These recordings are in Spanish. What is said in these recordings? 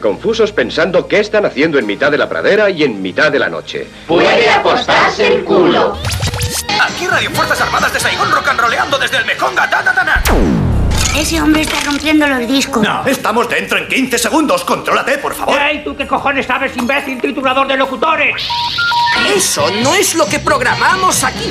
Confusos pensando qué están haciendo en mitad de la pradera y en mitad de la noche. Puede apostarse el culo. Aquí Radio Fuerzas Armadas de Saigón rock and roleando desde el Mekonga. Ta, ta, ta, ta. Ese hombre está rompiendo los discos. No, estamos dentro en 15 segundos. Contrólate, por favor. ¡Ey, tú qué cojones sabes, imbécil titulador de locutores! Eso no es lo que programamos aquí.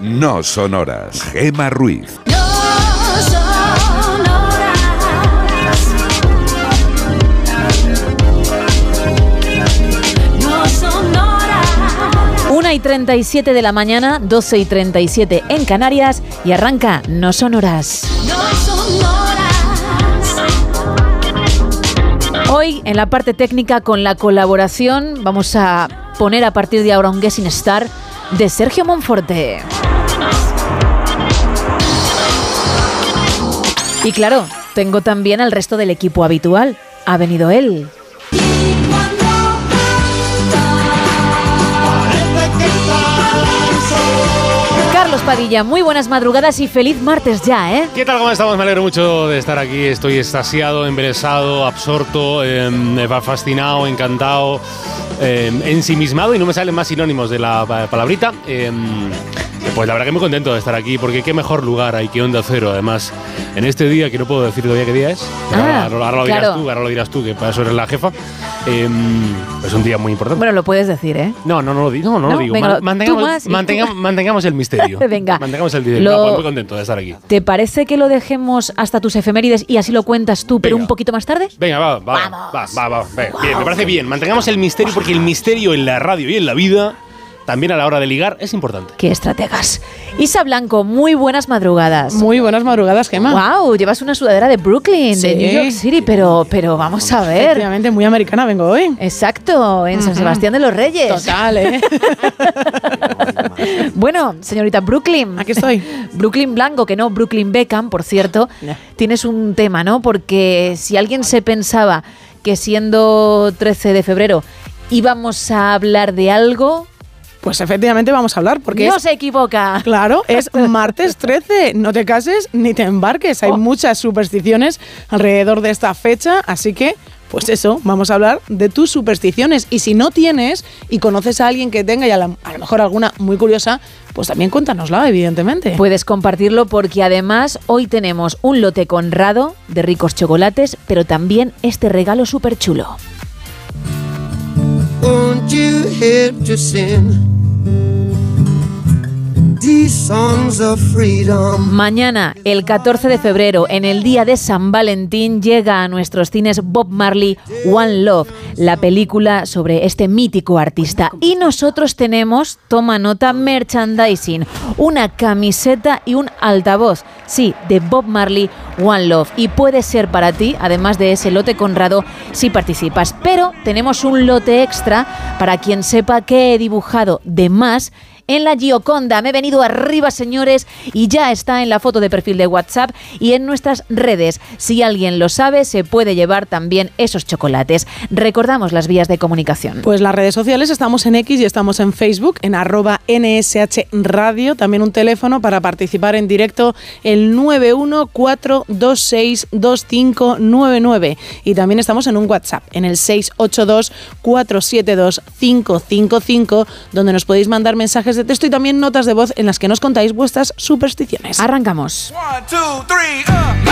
no sonoras. Gema Ruiz. Una y 37 de la mañana, 12 y 37 en Canarias y arranca No Sonoras. Hoy en la parte técnica con la colaboración vamos a poner a partir de ahora un Guessing Star de Sergio Monforte. Y claro, tengo también al resto del equipo habitual. Ha venido él. Carlos Padilla, muy buenas madrugadas y feliz martes ya, ¿eh? ¿Qué tal? ¿Cómo estamos? Me alegro mucho de estar aquí. Estoy extasiado, embelesado, absorto, eh, fascinado, encantado, eh, ensimismado y no me salen más sinónimos de la pa- palabrita. Eh, pues la verdad que muy contento de estar aquí porque qué mejor lugar hay que Onda Cero. Además, en este día, que no puedo decir todavía qué día es, Ah, ahora, ahora lo dirás claro. tú, ahora lo dirás tú, que para eso eres la jefa. Eh, es un día muy importante. Bueno, lo puedes decir, ¿eh? No, no, no lo digo. No, no, ¿No? lo digo. Venga, mantengamos, más y tú mantenga- más. mantengamos el misterio. Venga. Mantengamos el misterio. Lo- No, pues muy contento de estar aquí. ¿Te parece que lo dejemos hasta tus efemérides y así lo cuentas tú, pero un poquito más tarde? Venga, va, va, va, va, va, ve, Bien, me parece bien. Mantengamos el misterio porque el misterio en la radio y en la vida, también a la hora de ligar, es importante. ¡Qué estrategas! Isa Blanco, muy buenas madrugadas. Muy buenas madrugadas, Gemma. Wow, llevas una sudadera de Brooklyn, de. New York City, pero, pero vamos a ver. Efectivamente, muy americana vengo hoy. Exacto, en San. Sebastián de los Reyes. Total, ¿eh? Bueno, señorita Brooklyn. Aquí estoy. Brooklyn Blanco, que no Brooklyn Beckham, por cierto. Tienes un tema, ¿no? Porque si alguien se pensaba que siendo 13 de febrero íbamos a hablar de algo, Pues efectivamente vamos a hablar porque no es, se equivoca. claro, es martes 13. No te cases ni te embarques. Oh. Hay muchas supersticiones alrededor de esta fecha, así que pues eso, vamos a hablar de tus supersticiones. Y si no tienes y conoces a alguien que tenga y a, la- a lo mejor alguna muy curiosa, pues también cuéntanosla, evidentemente. Puedes compartirlo porque además hoy tenemos un lote conrado de ricos chocolates, pero también este regalo súper chulo. Won't you help to sing Mañana, el 14 de febrero, en el día de San Valentín, llega a nuestros cines Bob Marley One Love, la película sobre este mítico artista. Y nosotros tenemos, toma nota, merchandising, una camiseta y un altavoz, sí, de Bob Marley One Love. Y puede ser para ti, además de ese lote conrado, si participas. Pero tenemos un lote extra para quien sepa que he dibujado de más en la Gioconda. Me he venido arriba, señores, y ya está en la foto de perfil de WhatsApp y en nuestras redes. Si alguien lo sabe, se puede llevar también esos chocolates. Recordamos las vías de comunicación. Pues las redes sociales estamos en X y estamos en Facebook, en arroba NSH Radio. También un teléfono para participar en directo, el 914262599. Y también estamos en un WhatsApp, en el 682472555, donde nos podéis mandar mensajes de texto y también notas de voz en las que nos contáis vuestras supersticiones. Arrancamos. One, two, three, uh.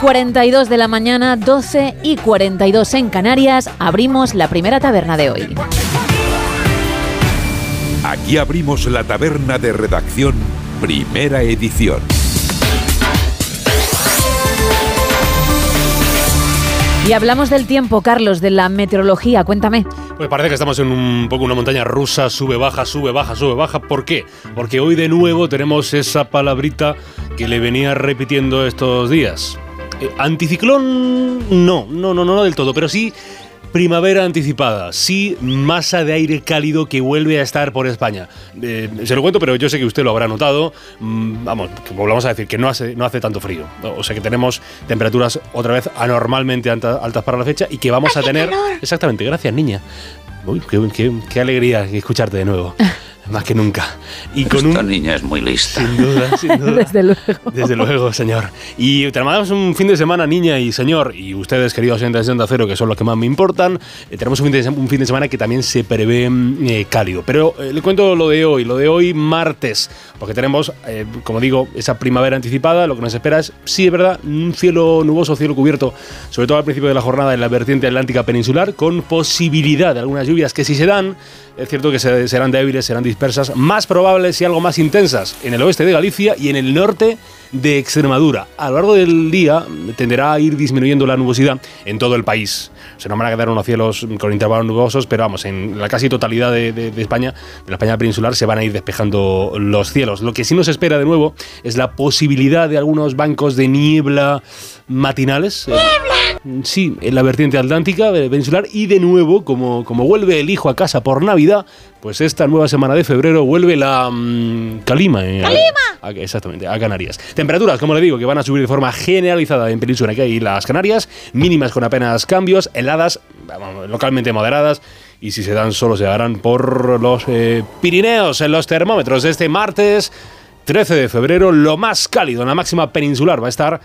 42 de la mañana, 12 y 42 en Canarias, abrimos la primera taberna de hoy. Aquí abrimos la taberna de redacción, primera edición. Y hablamos del tiempo, Carlos, de la meteorología, cuéntame. Pues parece que estamos en un poco una montaña rusa, sube, baja, sube, baja, sube, baja. ¿Por qué? Porque hoy de nuevo tenemos esa palabrita que le venía repitiendo estos días. Eh, anticiclón, no, no, no, no del todo, pero sí Primavera anticipada, sí, masa de aire cálido que vuelve a estar por España. Eh, se lo cuento, pero yo sé que usted lo habrá notado. Mm, vamos, volvamos a decir que no hace, no hace tanto frío. O sea que tenemos temperaturas otra vez anormalmente alta- altas para la fecha y que vamos a tener. Exactamente, gracias, niña. Uy, qué, qué- qué alegría escucharte de nuevo. Más que nunca. Y con Esta un. niña es muy lista. Sin duda, sin duda. Desde luego. Desde luego, señor. Y tenemos un fin de semana, niña y señor, y ustedes, queridos oyentes de Onda Cero, que son los que más me importan, eh, tenemos un fin, de, sema- un fin de semana que también se prevé mm, eh, cálido. Pero eh, le cuento lo de hoy, lo de hoy martes, porque tenemos, eh, como digo, esa primavera anticipada, lo que nos espera es, sí, es verdad, un cielo nuboso, cielo cubierto, sobre todo al principio de la jornada en la vertiente atlántica peninsular, con posibilidad de algunas lluvias que si se dan, es cierto que se- serán débiles, serán dispersas, más probables y algo más intensas en el oeste de Galicia y en el norte de Extremadura. A lo largo del día tenderá a ir disminuyendo la nubosidad en todo el país. Se nos van a quedar unos cielos con intervalos nubosos, pero vamos, en la casi totalidad de, de- de España, de la España peninsular, se van a ir despejando los cielos. Lo que sí nos espera de nuevo es la posibilidad de algunos bancos de niebla matinales. eh, Sí, en la vertiente atlántica eh, peninsular y de nuevo, como, como vuelve el hijo a casa por Navidad, pues esta nueva semana de febrero vuelve la mm, calima. eh, a- a- exactamente, a Canarias. Temperaturas, como le digo, que van a subir de forma generalizada en Península y las Canarias, mínimas con apenas cambios, heladas, localmente moderadas. Y si se dan, solo se darán por los eh, Pirineos en los termómetros este martes 13 de febrero. Lo más cálido en la máxima peninsular va a estar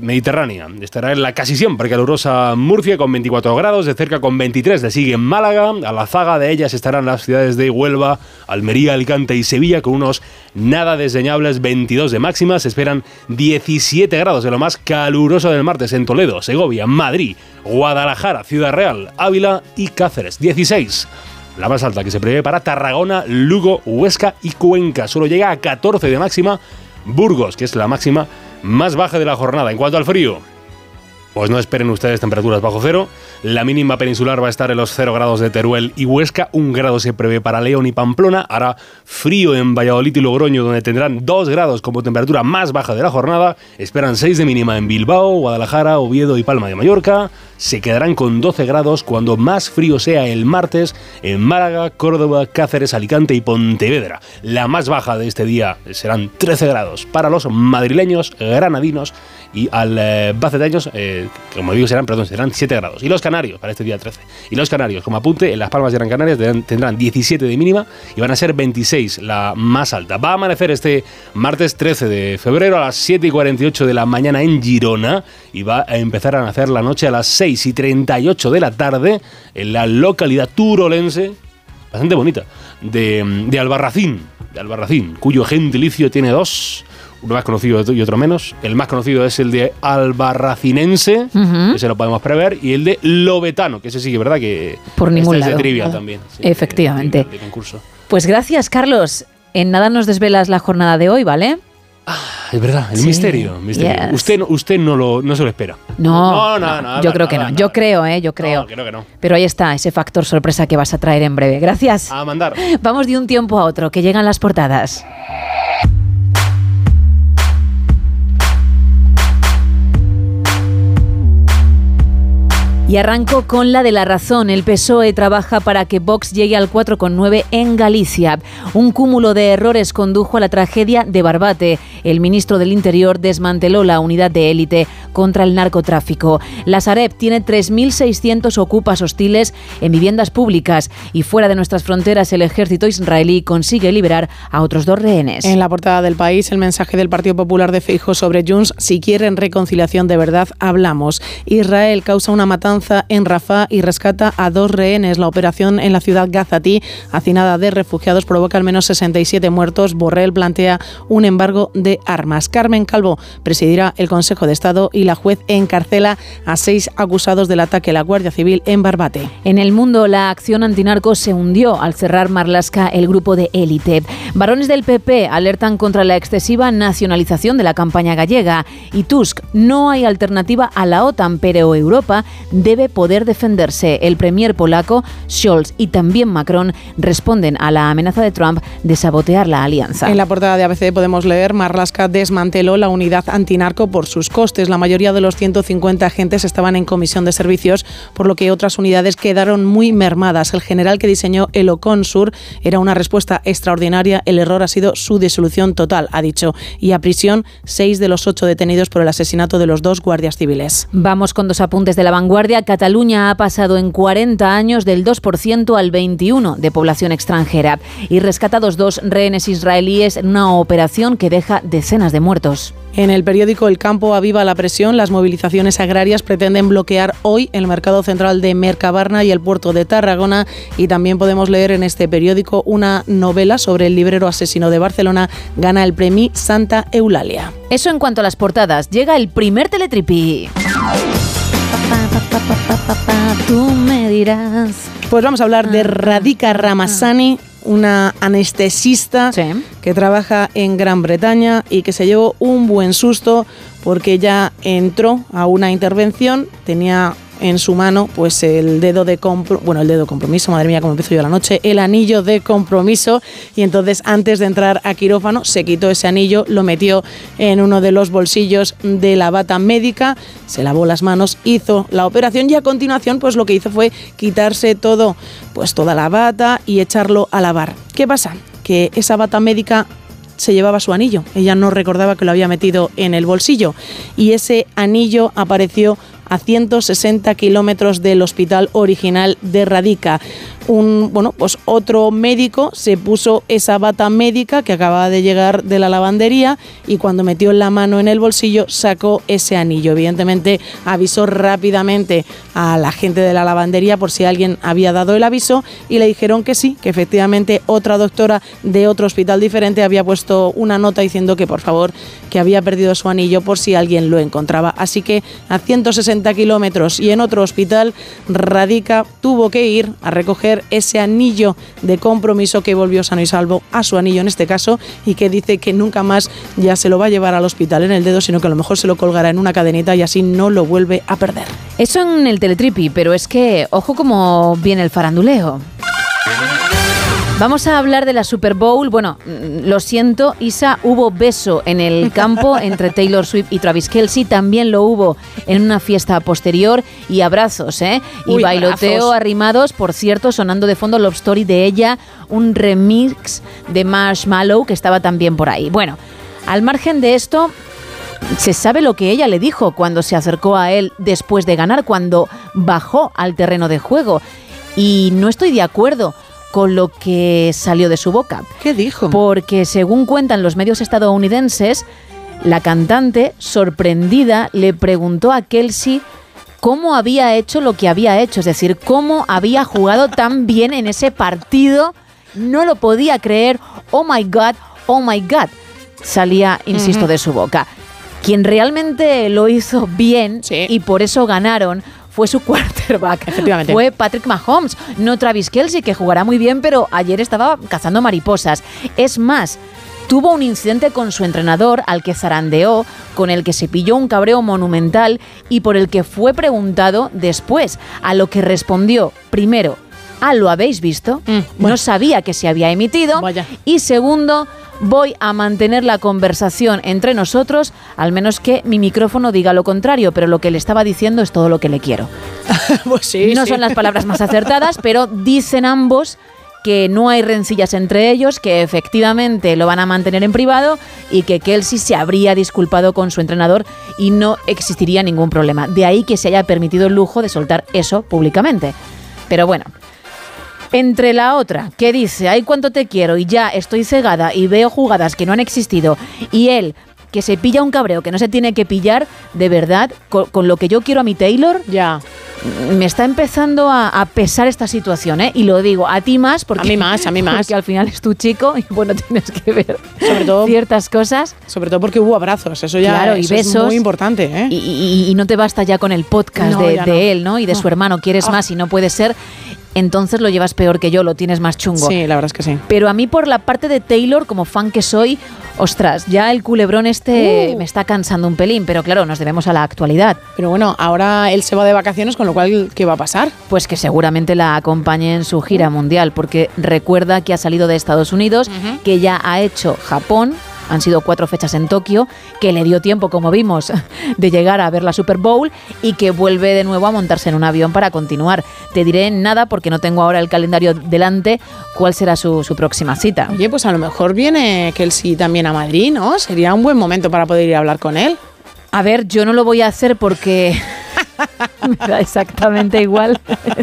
Mediterránea. Estará en la casi siempre calurosa Murcia con 24 grados, de cerca con 23 le sigue Málaga, a la zaga de ellas estarán las ciudades de Huelva, Almería, Alicante y Sevilla con unos nada desdeñables 22 de máxima, se esperan 17 grados de lo más caluroso del martes en Toledo, Segovia, Madrid, Guadalajara, Ciudad Real, Ávila y Cáceres, 16. La más alta que se prevé para Tarragona, Lugo, Huesca y Cuenca. Solo llega a 14 de máxima Burgos, que es la máxima más baja de la jornada. En cuanto al frío, pues no esperen ustedes temperaturas bajo cero. La mínima peninsular va a estar en los 0 grados de Teruel y Huesca. Un grado se prevé para León y Pamplona. Hará frío en Valladolid y Logroño, donde tendrán 2 grados como temperatura más baja de la jornada. Esperan 6 de mínima en Bilbao, Guadalajara, Oviedo y Palma de Mallorca. Se quedarán con 12 grados cuando más frío sea el martes en Málaga, Córdoba, Cáceres, Alicante y Pontevedra. La más baja de este día serán 13 grados para los madrileños, granadinos y al eh, eh, como digo, serán, perdón, serán 7 grados. Y los canarios, para este día 13. Y los canarios, como apunte, en Las Palmas de Gran Canaria tendrán, tendrán 17 de mínima y van a ser 26, la más alta. Va a amanecer este martes 13 de febrero a las 7 y 48 de la mañana en Girona y va a empezar a nacer la noche a las 6 y 38 de la tarde en la localidad turolense bastante bonita, de, de Albarracín, de Albarracín, cuyo gentilicio tiene dos, uno más conocido y otro menos. El más conocido es el de Albarracinense, Ujú. ese lo podemos prever, y el de Lobetano, que ese sí que es verdad que Por ningún este es de lado. trivia Ah, también. sí, Efectivamente. de concurso. Pues gracias, Carlos. En nada nos desvelas la jornada de hoy, ¿vale? Es verdad, el Sí, misterio. misterio. yes. Usted, no- usted no, lo, no se lo espera. No, No, no, no, yo creo que no. Yo creo, ¿eh? Yo creo que no. Pero ahí está, ese factor sorpresa que vas a traer en breve. Gracias. A mandar. Vamos de un tiempo a otro, que llegan las portadas. Y arranco con la de la razón. El PSOE trabaja para que Vox llegue al 4,9 en Galicia. Un cúmulo de errores condujo a la tragedia de Barbate. El ministro del Interior desmanteló la unidad de élite contra el narcotráfico. La Sareb tiene 3.600 ocupas hostiles en viviendas públicas y fuera de nuestras fronteras el ejército israelí consigue liberar a otros dos rehenes. En la portada del país, el mensaje del Partido Popular de Feijóo sobre Junts, si quieren reconciliación de verdad, hablamos. Israel causa una matanza en Rafah y rescata a dos rehenes. La operación en la ciudad gazatí, hacinada de refugiados, provoca al menos 67 muertos. Borrell plantea un embargo de armas. Carmen Calvo presidirá el Consejo de Estado y la juez encarcela a seis acusados del ataque a la Guardia Civil en Barbate. En el mundo, la acción antinarco se hundió al cerrar Marlaska el grupo de élite. Varones del PP alertan contra la excesiva nacionalización de la campaña gallega y Tusk, no hay alternativa a la OTAN, pero Europa debe poder defenderse. El premier polaco, Scholz y también Macron responden a la amenaza de Trump de sabotear la alianza. En la portada de ABC podemos leer Marlaska desmanteló la unidad antinarco por sus costes. La mayoría de los 150 agentes estaban en comisión de servicios, por lo que otras unidades quedaron muy mermadas. El general que diseñó el Oconsur era una respuesta extraordinaria. El error ha sido su disolución total, ha dicho. Y a prisión seis de los ocho detenidos por el asesinato de los dos guardias civiles. Vamos con dos apuntes de la vanguardia. Cataluña ha pasado en 40 años del 2% al 21% de población extranjera y rescatados dos rehenes israelíes en una operación que deja decenas de muertos. En el periódico El Campo aviva la presión. Las movilizaciones agrarias pretenden bloquear hoy el mercado central de Mercabarna y el puerto de Tarragona. Y también podemos leer en este periódico una novela sobre el librero asesino de Barcelona. Gana el premio Santa Eulalia. Eso en cuanto a las portadas. Llega el primer teletripi. Tú me dirás. Pues vamos a hablar de Radhika Ramasani, una anestesista que trabaja en Gran Bretaña y que se llevó un buen susto porque ya entró a una intervención, tenía en su mano pues el dedo de compromiso, bueno, el dedo de compromiso, madre mía, cómo empiezo yo la noche, el anillo de compromiso y entonces antes de entrar a quirófano se quitó ese anillo, lo metió en uno de los bolsillos de la bata médica, se lavó las manos, hizo la operación y a continuación pues lo que hizo fue quitarse todo, pues toda la bata y echarlo a lavar. ¿Qué pasa? Que esa bata médica se llevaba su anillo. Ella no recordaba que lo había metido en el bolsillo y ese anillo apareció a 160 kilómetros del hospital original de Radica. Un, bueno, pues otro médico se puso esa bata médica que acababa de llegar de la lavandería y cuando metió la mano en el bolsillo sacó ese anillo. Evidentemente avisó rápidamente a la gente de la lavandería por si alguien había dado el aviso y le dijeron que sí, que efectivamente otra doctora de otro hospital diferente había puesto una nota diciendo que por favor que había perdido su anillo por si alguien lo encontraba. Así que a 160 kilómetros y en otro hospital, Radica tuvo que ir a recoger ese anillo de compromiso que volvió sano y salvo a su anillo en este caso y que dice que nunca más ya se lo va a llevar al hospital en el dedo, sino que a lo mejor se lo colgará en una cadenita y así no lo vuelve a perder. Eso en el teletripi, pero es que ojo como viene el faranduleo. Vamos a hablar de la Super Bowl. Bueno, mm, lo siento, Isa, hubo beso en el campo entre Taylor Swift y Travis Kelsey. También lo hubo en una fiesta posterior y abrazos, ¿eh? Y Uy, bailoteo arrimados, por cierto, sonando de fondo Love Story de ella, un remix de Marshmallow que estaba también por ahí. Bueno, al margen de esto, se sabe lo que ella le dijo cuando se acercó a él después de ganar, cuando bajó al terreno de juego. Y no estoy de acuerdo con lo que salió de su boca. ¿Qué dijo? Porque según cuentan los medios estadounidenses, la cantante, sorprendida, le preguntó a Kelsey cómo había hecho lo que había hecho, es decir, cómo había jugado tan bien en ese partido. No lo podía creer. Oh my God, oh my God. Salía, insisto, de su boca. Quien realmente lo hizo bien y por eso ganaron fue su quarterback. Efectivamente. Fue Patrick Mahomes, no Travis Kelsey, que jugará muy bien, pero ayer estaba cazando mariposas. Es más, tuvo un incidente con su entrenador al que zarandeó, con el que se pilló un cabreo monumental y por el que fue preguntado después, a lo que respondió, primero, ah, ¿lo habéis visto? No sabía que se había emitido. Y segundo, voy a mantener la conversación entre nosotros, al menos que mi micrófono diga lo contrario, pero lo que le estaba diciendo es todo lo que le quiero. Pues sí, no sí. son las palabras más acertadas, pero dicen ambos que no hay rencillas entre ellos, que efectivamente lo van a mantener en privado y que Kelsey se habría disculpado con su entrenador y no existiría ningún problema. De ahí que se haya permitido el lujo de soltar eso públicamente. Pero bueno, entre la otra, que dice, ay cuánto te quiero y ya estoy cegada y veo jugadas que no han existido, y él, que se pilla un cabreo que no se tiene que pillar, de verdad, con, con lo que yo quiero a mi Taylor, ya. me está empezando a, a pesar esta situación, ¿eh? Y lo digo a ti más, porque A mí más, a mí más. Porque al final es tu chico y bueno, tienes que ver Sobre todo, ciertas cosas. sobre todo porque hubo abrazos, eso ya Claro, y eso es muy importante, ¿eh? Y, y- y no te basta ya con el podcast No, de, ya de no. él, ¿no? Y de su No. hermano, quieres Ah. más y no puede ser. Entonces lo llevas peor que yo, lo tienes más chungo. Sí, la verdad es que sí. Pero a mí por la parte de Taylor, como fan que soy, ostras, ya el culebrón este Uh. me está cansando un pelín, pero claro, nos debemos a la actualidad. Pero bueno, ahora él se va de vacaciones, con lo cual, ¿qué va a pasar? Pues que seguramente la acompañe en su gira mundial, porque recuerda que ha salido de Estados Unidos, que ya ha hecho Japón. Han sido cuatro fechas en Tokio, que le dio tiempo, como vimos, de llegar a ver la Super Bowl y que vuelve de nuevo a montarse en un avión para continuar. Te diré nada porque no tengo ahora el calendario delante cuál será su, su próxima cita. Oye, pues a lo mejor viene Kelsey también a Madrid, ¿no? Sería un buen momento para poder ir a hablar con él. A ver, yo no lo voy a hacer porque me da exactamente igual,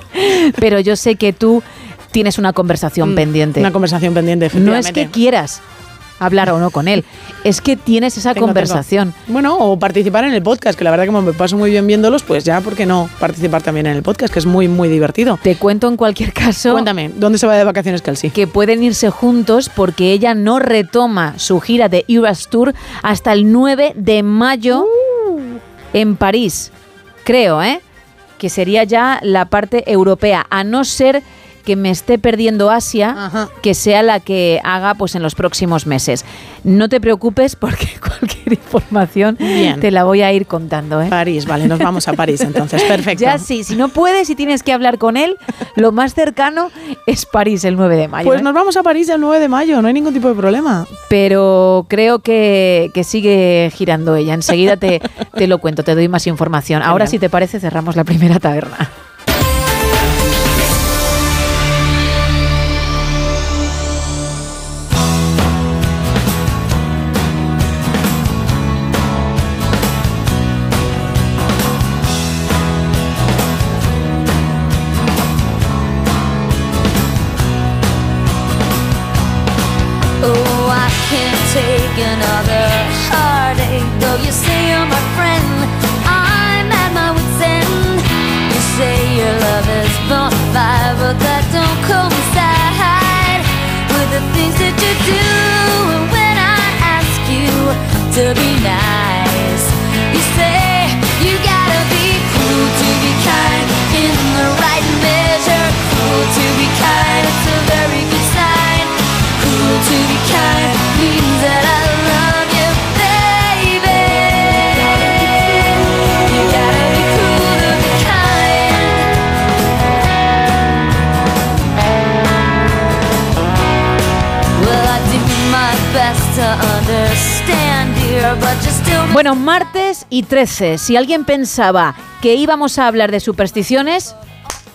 pero yo sé que tú tienes una conversación pendiente. Mm, Una conversación pendiente, No es efectivamente. que quieras hablar o no con él, es que tienes esa Tengo, conversación. tengo. Bueno, o participar en el podcast, que la verdad que como me paso muy bien viéndolos, pues ya, ¿por qué no participar también en el podcast, que es muy, muy divertido? Te cuento en cualquier caso Cuéntame, ¿dónde se va de vacaciones Kelsey? que pueden irse juntos porque ella no retoma su gira de Eras Tour hasta el 9 de mayo Uh. en París. Creo, ¿eh? Que sería ya la parte europea, a no ser que me esté perdiendo Asia, que sea la que haga pues en los próximos meses. No te preocupes porque cualquier información Bien. te la voy a ir contando, ¿eh? París, vale, nos vamos a París entonces, perfecto. Ya sí, si no puedes y tienes que hablar con él, lo más cercano es París el 9 de mayo. Pues ¿eh? nos vamos a París el 9 de mayo, no hay ningún tipo de problema. Pero creo que, que sigue girando ella. Enseguida te, te lo cuento, te doy más información. Ahora, si te parece, cerramos la primera taberna. Bueno, martes y 13. Si alguien pensaba que íbamos a hablar de supersticiones,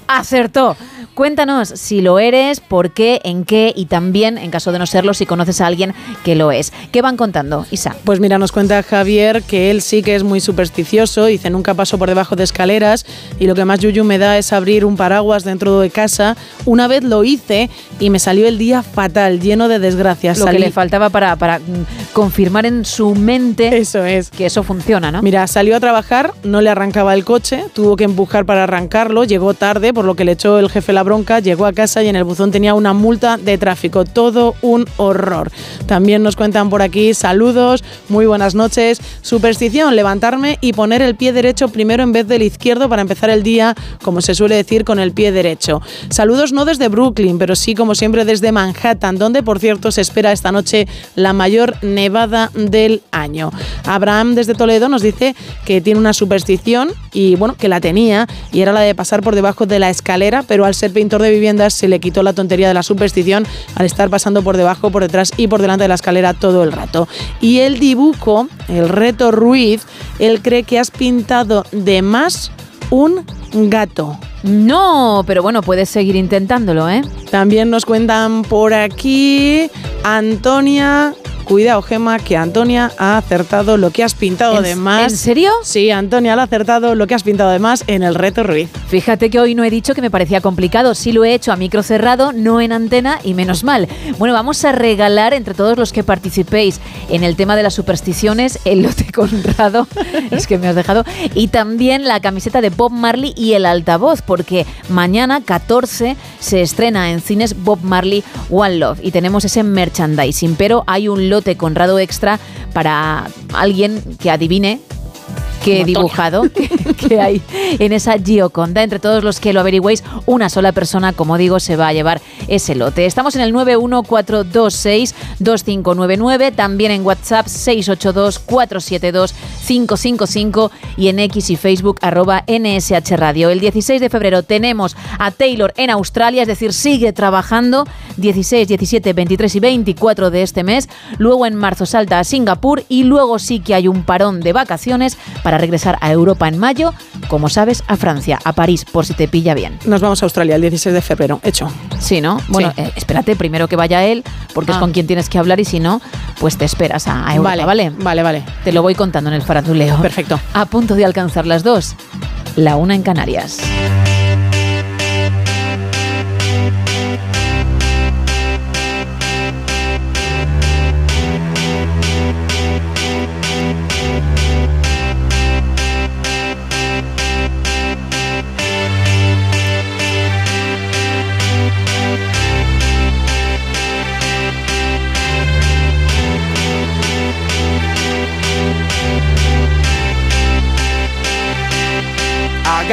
acertó. Cuéntanos si lo eres, por qué, en qué y también, en caso de no serlo, si conoces a alguien que lo es. ¿Qué van contando, Isa? Pues mira, nos cuenta Javier que él sí que es muy supersticioso, dice nunca paso por debajo de escaleras y lo que más yuyu me da es abrir un paraguas dentro de casa. Una vez lo hice y me salió el día fatal, lleno de desgracias. Lo que le faltaba para, para mm, confirmar en su mente eso es. que eso funciona, ¿no? Mira, salió a trabajar, no le arrancaba el coche, tuvo que empujar para arrancarlo, llegó tarde, por lo que le echó el jefe la bronca, llegó a casa y en el buzón tenía una multa de tráfico. Todo un horror. También nos cuentan por aquí, saludos, muy buenas noches. Superstición, levantarme y poner el pie derecho primero en vez del izquierdo para empezar el día, como se suele decir, con el pie derecho. Saludos no desde Brooklyn, pero sí como siempre desde Manhattan, donde por cierto se espera esta noche la mayor nevada del año. Abraham desde Toledo nos dice que tiene una superstición y bueno, que la tenía y era la de pasar por debajo de la escalera, pero al ser pintor de viviendas se le quitó la tontería de la superstición al estar pasando por debajo, por detrás y por delante de la escalera todo el rato. Y el dibujo, el reto Ruiz, él cree que has pintado de más un gato. No, pero bueno, puedes seguir intentándolo, ¿eh? También nos cuentan por aquí Antonia Cuidado, Gema, que Antonia ha acertado lo que has pintado ¿En- de más. en serio? Sí, Antonia lo ha acertado lo que has pintado de más en el reto Ruiz. Fíjate que hoy no he dicho que me parecía complicado, sí lo he hecho a micro cerrado, no en antena y menos mal. Bueno, vamos a regalar entre todos los que participéis en el tema de las supersticiones el lote Conrado, es que me has dejado, y también la camiseta de Bob Marley y el altavoz, porque mañana 14 se estrena en cines Bob Marley One Love y tenemos ese merchandising, pero hay un lote Conrado extra para alguien que adivine que dibujado que, que hay en esa Gioconda. Entre todos los que lo averigüéis, una sola persona, como digo, se va a llevar ese lote. Estamos en el 914262599, también en WhatsApp 682472555 y en X y Facebook arroba NSH Radio. El 16 de febrero tenemos a Taylor en Australia, es decir, sigue trabajando 16, 17, 23 y 24 de este mes. Luego en marzo salta a Singapur y luego sí que hay un parón de vacaciones para regresar a Europa en mayo, como sabes, a Francia, a París, por si te pilla bien. Nos vamos a Australia el 16 de febrero. Hecho. Sí, ¿no? Bueno, Sí. eh, espérate primero que vaya él, porque es Ah. con quien tienes que hablar y si no, pues te esperas a, a Europa, Vale, ¿vale? Vale, vale. Te lo voy contando en el faranduleo. Perfecto. A punto de alcanzar las dos. La una en Canarias.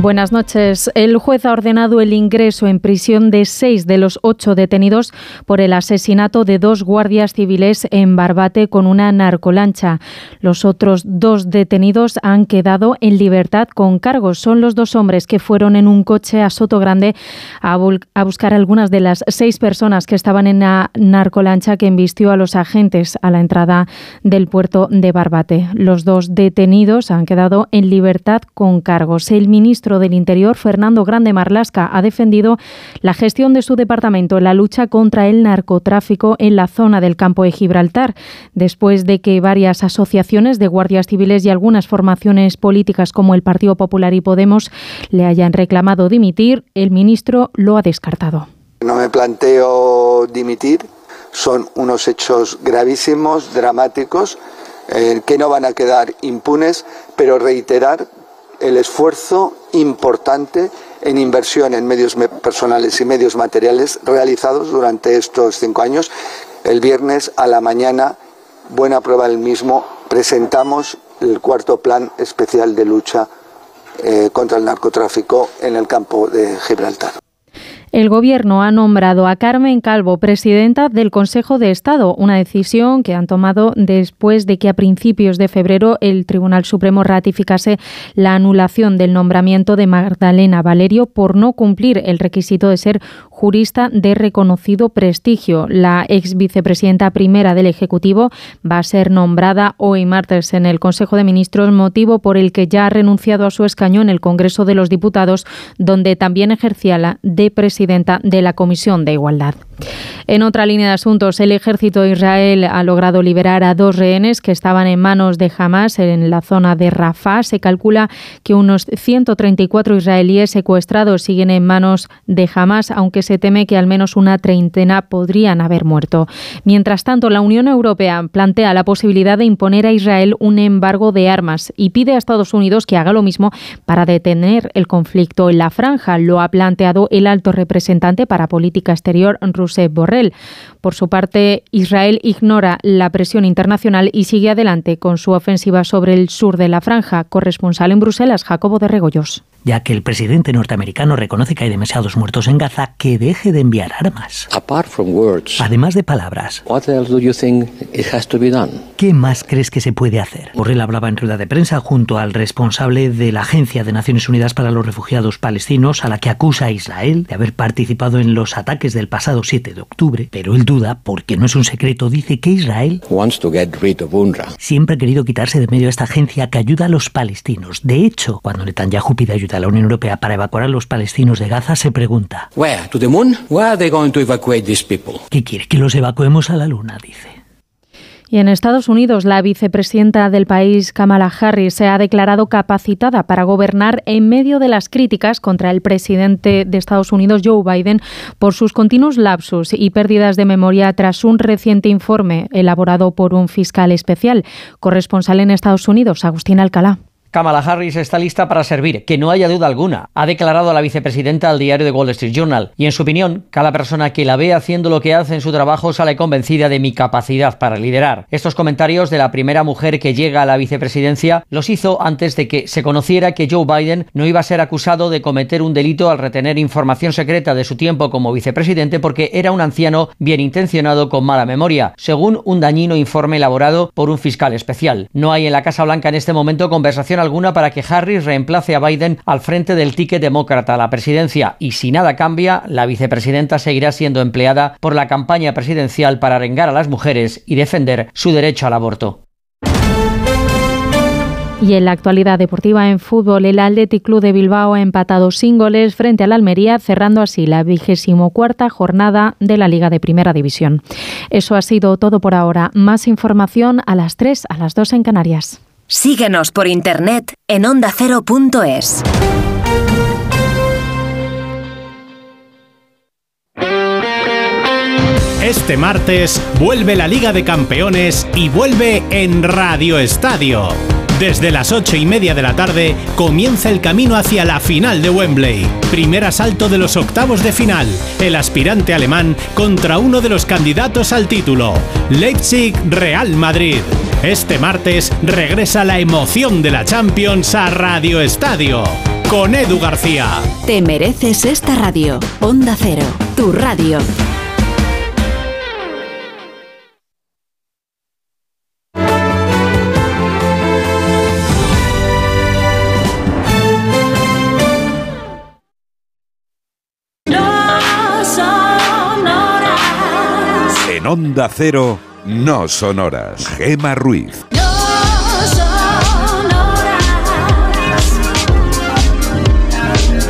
Buenas noches. El juez ha ordenado el ingreso en prisión de seis de los ocho detenidos por el asesinato de dos guardias civiles en Barbate con una narcolancha. Los otros dos detenidos han quedado en libertad con cargos. Son los dos hombres que fueron en un coche a Soto Grande a, a buscar algunas de las seis personas que estaban en la narcolancha que embistió a los agentes a la entrada del puerto de Barbate. Los dos detenidos han quedado en libertad con cargos. El ministro del Interior, Fernando Grande Marlasca, ha defendido la gestión de su departamento en la lucha contra el narcotráfico en la zona del campo de Gibraltar, después de que varias asociaciones de guardias civiles y algunas formaciones políticas como el Partido Popular y Podemos le hayan reclamado dimitir, el ministro lo ha descartado. No me planteo dimitir, son unos hechos gravísimos, dramáticos, eh, que no van a quedar impunes, pero reiterar el esfuerzo importante en inversión en medios me- personales y medios materiales realizados durante estos cinco años. El viernes a la mañana, buena prueba del mismo, presentamos el cuarto plan especial de lucha eh, contra el narcotráfico en el campo de Gibraltar. El Gobierno ha nombrado a Carmen Calvo presidenta del Consejo de Estado, una decisión que han tomado después de que a principios de febrero el Tribunal Supremo ratificase la anulación del nombramiento de Magdalena Valerio por no cumplir el requisito de ser jurista de reconocido prestigio. La ex vicepresidenta primera del Ejecutivo va a ser nombrada hoy martes en el Consejo de Ministros, motivo por el que ya ha renunciado a su escaño en el Congreso de los Diputados, donde también ejercía la de presidenta de la Comisión de Igualdad. En otra línea de asuntos, el ejército de Israel ha logrado liberar a dos rehenes que estaban en manos de Hamas en la zona de Rafah. Se calcula que unos 134 israelíes secuestrados siguen en manos de Hamas, aunque se teme que al menos una treintena podrían haber muerto. Mientras tanto, la Unión Europea plantea la posibilidad de imponer a Israel un embargo de armas y pide a Estados Unidos que haga lo mismo para detener el conflicto en la franja. Lo ha planteado el alto representante para política exterior, Josep Borrell. Por su parte, Israel ignora la presión internacional y sigue adelante con su ofensiva sobre el sur de la franja. Corresponsal en Bruselas, Jacobo de Regoyos ya que el presidente norteamericano reconoce que hay demasiados muertos en Gaza, que deje de enviar armas. Además de palabras, ¿qué más crees que se puede hacer? Borrell hablaba en rueda de prensa junto al responsable de la Agencia de Naciones Unidas para los Refugiados Palestinos, a la que acusa a Israel de haber participado en los ataques del pasado 7 de octubre, pero él duda, porque no es un secreto, dice que Israel siempre ha querido quitarse de medio a esta agencia que ayuda a los palestinos. De hecho, cuando Netanyahu pide ayuda a la Unión Europea para evacuar a los palestinos de Gaza, se pregunta: ¿Qué quiere? Que los evacuemos a la Luna, dice. Y en Estados Unidos, la vicepresidenta del país, Kamala Harris, se ha declarado capacitada para gobernar en medio de las críticas contra el presidente de Estados Unidos, Joe Biden, por sus continuos lapsus y pérdidas de memoria tras un reciente informe elaborado por un fiscal especial. Corresponsal en Estados Unidos, Agustín Alcalá. Kamala Harris está lista para servir, que no haya duda alguna, ha declarado la vicepresidenta al diario The Wall Street Journal. Y en su opinión, cada persona que la ve haciendo lo que hace en su trabajo sale convencida de mi capacidad para liderar. Estos comentarios de la primera mujer que llega a la vicepresidencia los hizo antes de que se conociera que Joe Biden no iba a ser acusado de cometer un delito al retener información secreta de su tiempo como vicepresidente porque era un anciano bien intencionado con mala memoria, según un dañino informe elaborado por un fiscal especial. No hay en la Casa Blanca en este momento conversación alguna para que Harris reemplace a Biden al frente del ticket demócrata a la presidencia y si nada cambia, la vicepresidenta seguirá siendo empleada por la campaña presidencial para arengar a las mujeres y defender su derecho al aborto. Y en la actualidad deportiva en fútbol, el Athletic Club de Bilbao ha empatado sin goles frente al Almería, cerrando así la vigésimo cuarta jornada de la Liga de Primera División. Eso ha sido todo por ahora. Más información a las 3, a las 2 en Canarias. Síguenos por internet en ondacero.es. Este martes vuelve la Liga de Campeones y vuelve en Radio Estadio. Desde las ocho y media de la tarde comienza el camino hacia la final de Wembley. Primer asalto de los octavos de final. El aspirante alemán contra uno de los candidatos al título. Leipzig Real Madrid. Este martes regresa la emoción de la Champions a Radio Estadio. Con Edu García. Te mereces esta radio. Onda Cero. Tu radio. Onda Cero, no sonoras. Gema Ruiz.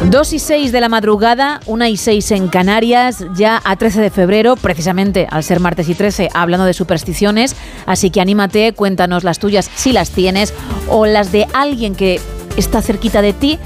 Dos y seis de la madrugada, una y seis en Canarias, ya a 13 de febrero, precisamente al ser martes y 13, hablando de supersticiones. Así que anímate, cuéntanos las tuyas si las tienes o las de alguien que está cerquita de ti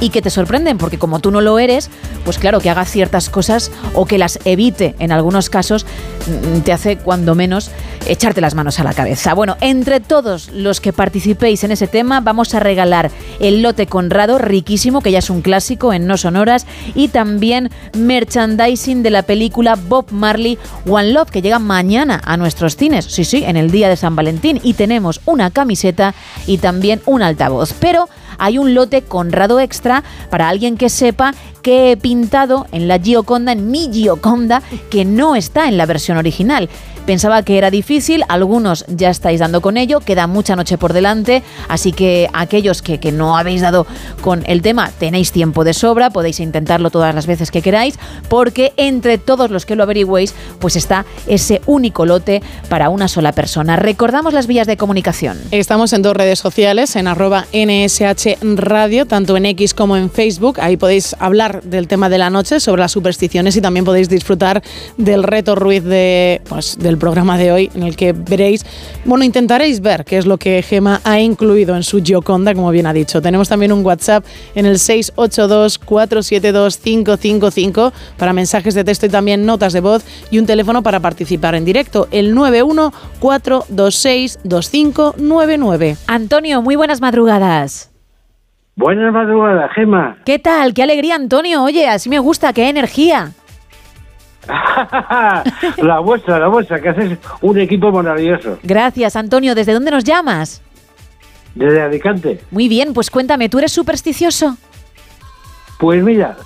y que te sorprenden, porque como tú no lo eres, pues claro, que haga ciertas cosas o que las evite en algunos casos, mm, te hace cuando menos echarte las manos a la cabeza. Bueno, entre todos los que participéis en ese tema, vamos a regalar el lote Conrado, riquísimo, que ya es un clásico en No Sonoras, y también merchandising de la película Bob Marley One Love, que llega mañana a nuestros cines, sí, sí, en el día de San Valentín, y tenemos una camiseta y también un altavoz. Pero hay un lote Conrado para alguien que sepa que he pintado en la Gioconda, en mi Gioconda, que no está en la versión original. Pensaba que era difícil, algunos ya estáis dando con ello, queda mucha noche por delante, así que aquellos que, que no habéis dado con el tema, tenéis tiempo de sobra, podéis intentarlo todas las veces que queráis, porque entre todos los que lo averigüéis, pues está ese único lote para una sola persona. Recordamos las vías de comunicación. Estamos en dos redes sociales, en arroba NSH Radio, tanto en X como en Facebook. Ahí podéis hablar del tema de la noche, sobre las supersticiones y también podéis disfrutar del reto Ruiz de, pues, del programa de hoy, en el que veréis, bueno, intentaréis ver qué es lo que Gema ha incluido en su Gioconda, como bien ha dicho. Tenemos también un WhatsApp en el 682-472-555 para mensajes de texto y también notas de voz y un teléfono para participar en directo, el 914262599. Antonio, muy buenas madrugadas. Buenas madrugadas, Gema. ¿Qué tal? ¡Qué alegría, Antonio! Oye, así me gusta, qué energía. la vuestra, la vuestra, que haces un equipo maravilloso. Gracias, Antonio. ¿Desde dónde nos llamas? Desde Alicante. Muy bien, pues cuéntame, ¿tú eres supersticioso? Pues mira,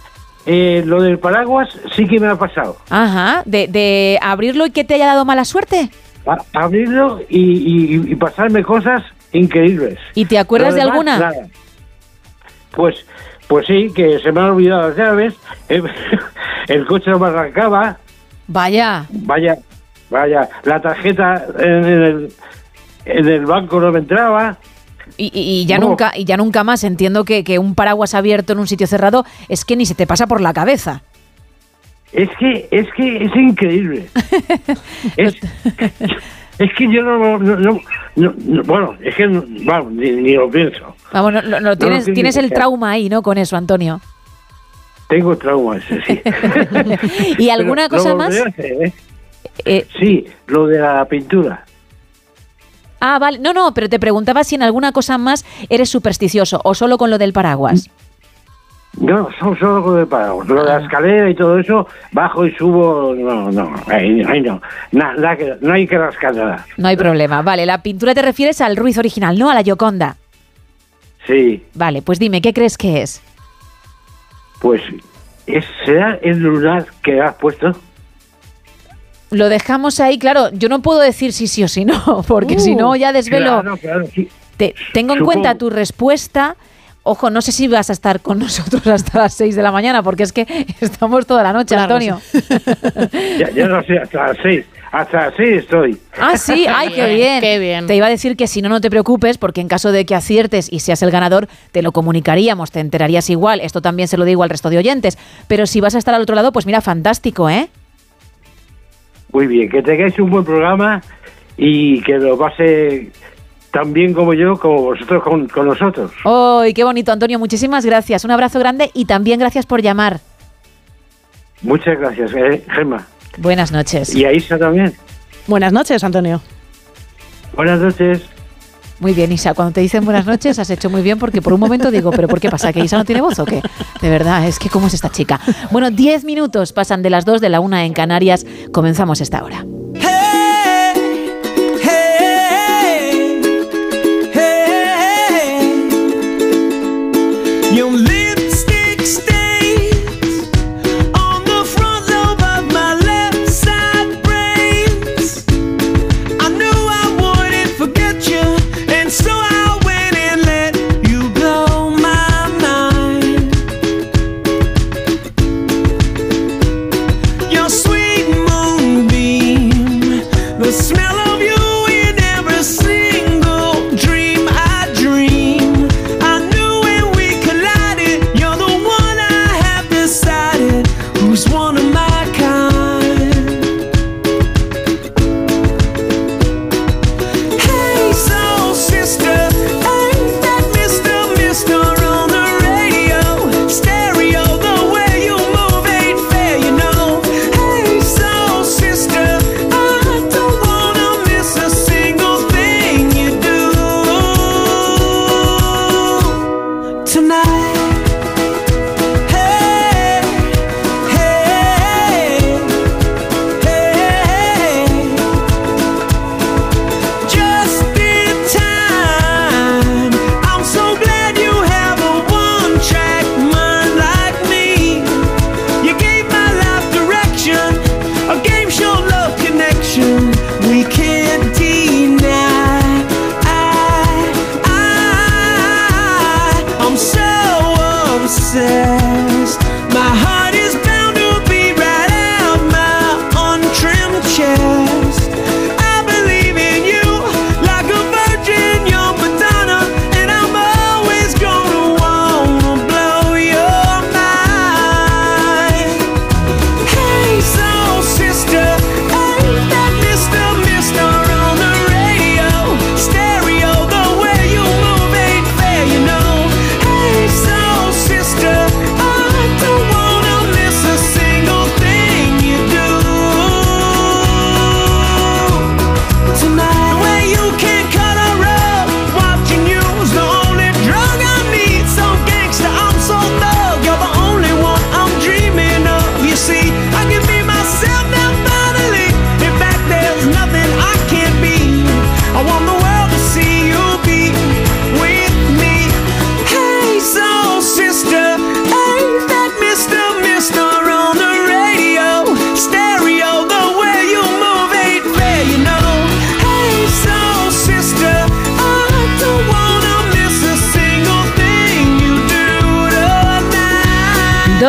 eh, lo del paraguas sí que me ha pasado. Ajá, de, de abrirlo y que te haya dado mala suerte. A- abrirlo y, y- y pasarme cosas increíbles. ¿Y te acuerdas de alguna? nada. Pues, pues sí, que se me han olvidado las llaves, eh, el coche no me arrancaba, Vaya. vaya, vaya, la tarjeta en el, en el banco no me entraba. Y, y- y ya No. nunca y ya nunca más entiendo que, que un paraguas abierto en un sitio cerrado es que ni se te pasa por la cabeza. Es que, es que es increíble. es, es que yo no, no, no- no- no- bueno, es que, no- vamos, ni, ni lo pienso. Vamos, no- no- no, lo tienes, tienes el trauma ahí, ¿no? Con eso, Antonio. Tengo traumas, sí. ¿Y alguna Pero cosa lo más? hacer, ¿eh? Eh, Sí, lo de la pintura. ah, vale. No, no, pero te preguntaba si en alguna cosa más eres supersticioso o solo con lo del paraguas. No, solo, solo con el paraguas. Lo de Ah. la escalera y todo eso, bajo y subo, no, no, ahí, ahí no. Na- no hay que rascar nada. No hay problema. Vale, la pintura te refieres al Ruiz original, no a la Gioconda. Sí, Vale, pues dime, ¿qué crees que es? pues, ¿es, ¿será el lunar que has puesto? Lo dejamos ahí, claro, yo no puedo decir si sí o si no, porque si no ya desvelo. Claro, claro, sí. Te- tengo en cuenta tu respuesta. Ojo, no sé si vas a estar con nosotros hasta las 6 de la mañana, porque es que estamos toda la noche, Antonio. Ya, ya no sé, hasta las seis. Hasta seis estoy. Ah, sí, ay, qué bien. Qué bien. Te iba a decir que si no, no te preocupes, porque en caso de que aciertes y seas el ganador, te lo comunicaríamos, te enterarías igual. Esto también se lo digo al resto de oyentes. Pero si vas a estar al otro lado, pues mira, fantástico, ¿eh? Muy bien, que tengáis un buen programa y que lo pase tan bien como yo, como vosotros con, con nosotros. ¡Ay, qué bonito, Antonio! Muchísimas gracias. Un abrazo grande y también gracias por llamar. Muchas gracias, eh, Gemma. Buenas noches. Y a Isa también. Buenas noches, Antonio. Buenas noches. Muy bien, Isa. Cuando te dicen buenas noches, has hecho muy bien porque por un momento digo, ¿pero por qué pasa? ¿Que Isa no tiene voz o qué? De verdad, es que ¿cómo es esta chica? Bueno, 10 minutos pasan de las 2 de la 1 en Canarias. Comenzamos esta hora.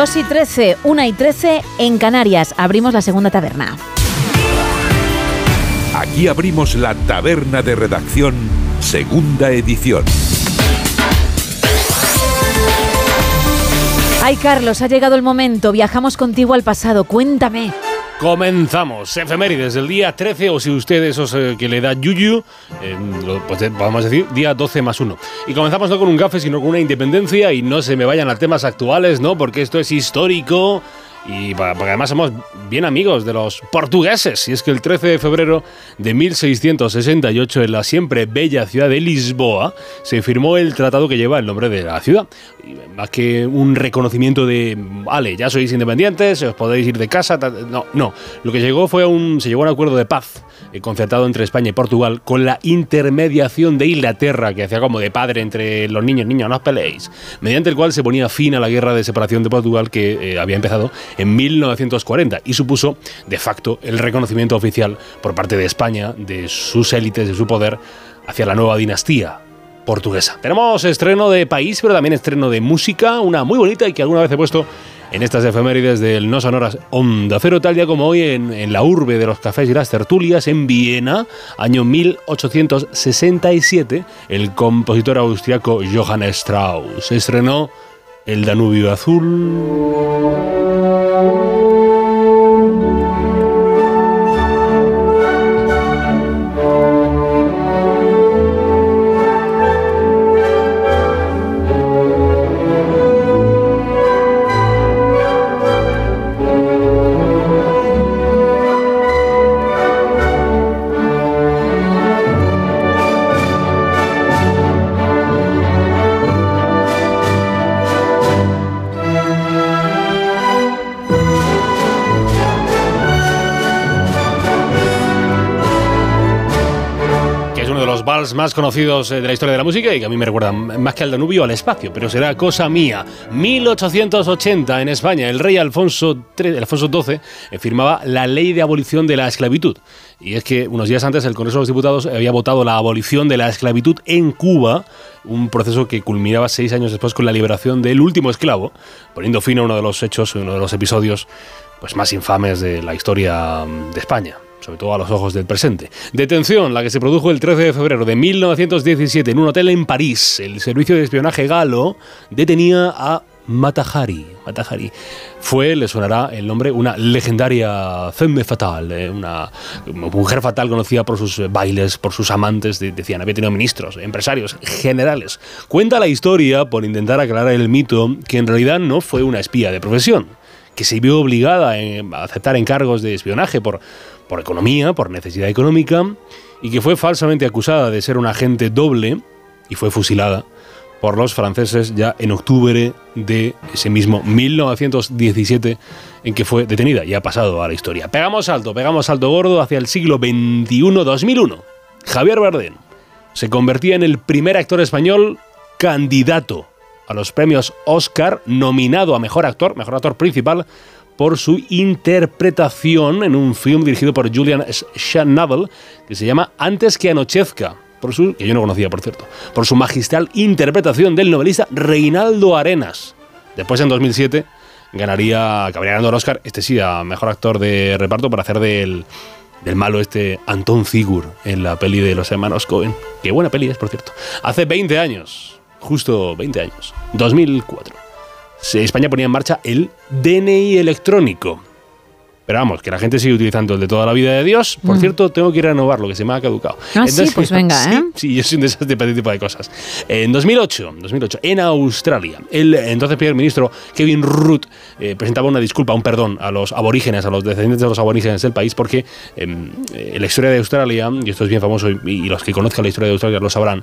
2 y 13, 1 y 13 en Canarias. Abrimos la segunda taberna. Aquí abrimos la taberna de redacción, segunda edición. Ay, Carlos, ha llegado el momento. Viajamos contigo al pasado. Cuéntame. Comenzamos. Efemérides del día 13, o si usted esos eh, que le da yuyu, lo- pues eh, vamos a decir día 12 más 1. Y comenzamos no con un gafe, sino con una independencia y no se me vayan a temas actuales, ¿no? Porque esto es histórico y porque además somos bien amigos de los portugueses. Y es que el 13 de febrero de 1668, en la siempre bella ciudad de Lisboa, se firmó el tratado que lleva el nombre de la ciudad. Y más que un reconocimiento de, vale, ya sois independientes, os podéis ir de casa. No, no. Lo que llegó fue un, se llegó a un acuerdo de paz concertado entre España y Portugal con la intermediación de Inglaterra, que hacía como de padre entre los niños, niños, no os peleéis, mediante el cual se ponía fin a la guerra de separación de Portugal que eh, había empezado en 1940 y supuso de facto el reconocimiento oficial por parte de España de sus élites, de su poder hacia la nueva dinastía portuguesa. Tenemos estreno de país, pero también estreno de música, una muy bonita y que alguna vez he puesto en estas efemérides del No Sonoras Onda Cero, tal día como hoy en, en la urbe de los cafés y las tertulias en Viena, año 1867, el compositor austriaco Johann Strauss estrenó El Danubio Azul. Más conocidos eh, de la historia de la música y que a mí me recuerda m- más que al Danubio al espacio, pero será cosa mía. 1880 en España, el rey Alfonso, III XII eh, firmaba la ley de abolición de la esclavitud. Y es que unos días antes el Congreso de los Diputados había votado la abolición de la esclavitud en Cuba, un proceso que culminaba seis años después con la liberación del último esclavo, poniendo fin a uno de los hechos, uno de los episodios pues, más infames de la historia mm, de España sobre todo a los ojos del presente. Detención, la que se produjo el 13 de febrero de 1917 en un hotel en París. El servicio de espionaje galo detenía a Matahari. Matahari fue, le sonará el nombre, una legendaria femme fatale, eh, una mujer fatal conocida por sus bailes, por sus amantes, de- decían, había tenido ministros, empresarios, generales. Cuenta la historia por intentar aclarar el mito que en realidad no fue una espía de profesión que se vio obligada a aceptar encargos de espionaje por, por economía, por necesidad económica, y que fue falsamente acusada de ser un agente doble y fue fusilada por los franceses ya en octubre de ese mismo 1917 en que fue detenida y ha pasado a la historia. Pegamos salto, pegamos salto gordo hacia el siglo XXI, 2001. Javier Bardem se convertía en el primer actor español candidato a los premios Oscar, nominado a Mejor Actor, Mejor Actor Principal, por su interpretación en un film dirigido por Julian Schnabel, que se llama Antes que anochezca, por su, que yo no conocía, por cierto, por su magistral interpretación del novelista Reinaldo Arenas. Después, en 2007, ganaría, acabaría ganando el Oscar, este sí, a Mejor Actor de Reparto, por hacer del, del malo este Anton Zigur en la peli de los hermanos Cohen. Qué buena peli es, por cierto. Hace 20 años, justo 20 años, 2004, se- España ponía en marcha el DNI electrónico. Pero vamos, que la gente sigue utilizando el de toda la vida de Dios. Por Mm. cierto, tengo que ir a renovarlo, que se me ha caducado. Ah, sí, pues venga, sí, ¿eh? Sí, yo soy de esas de este tipo de cosas. En 2008, 2008 en Australia, el entonces primer ministro Kevin Rudd eh, presentaba una disculpa, un perdón a los aborígenes, a los descendientes de los aborígenes del país, porque em, eh, en la historia de Australia, y esto es bien famoso, y, y los que conozcan la historia de Australia lo sabrán,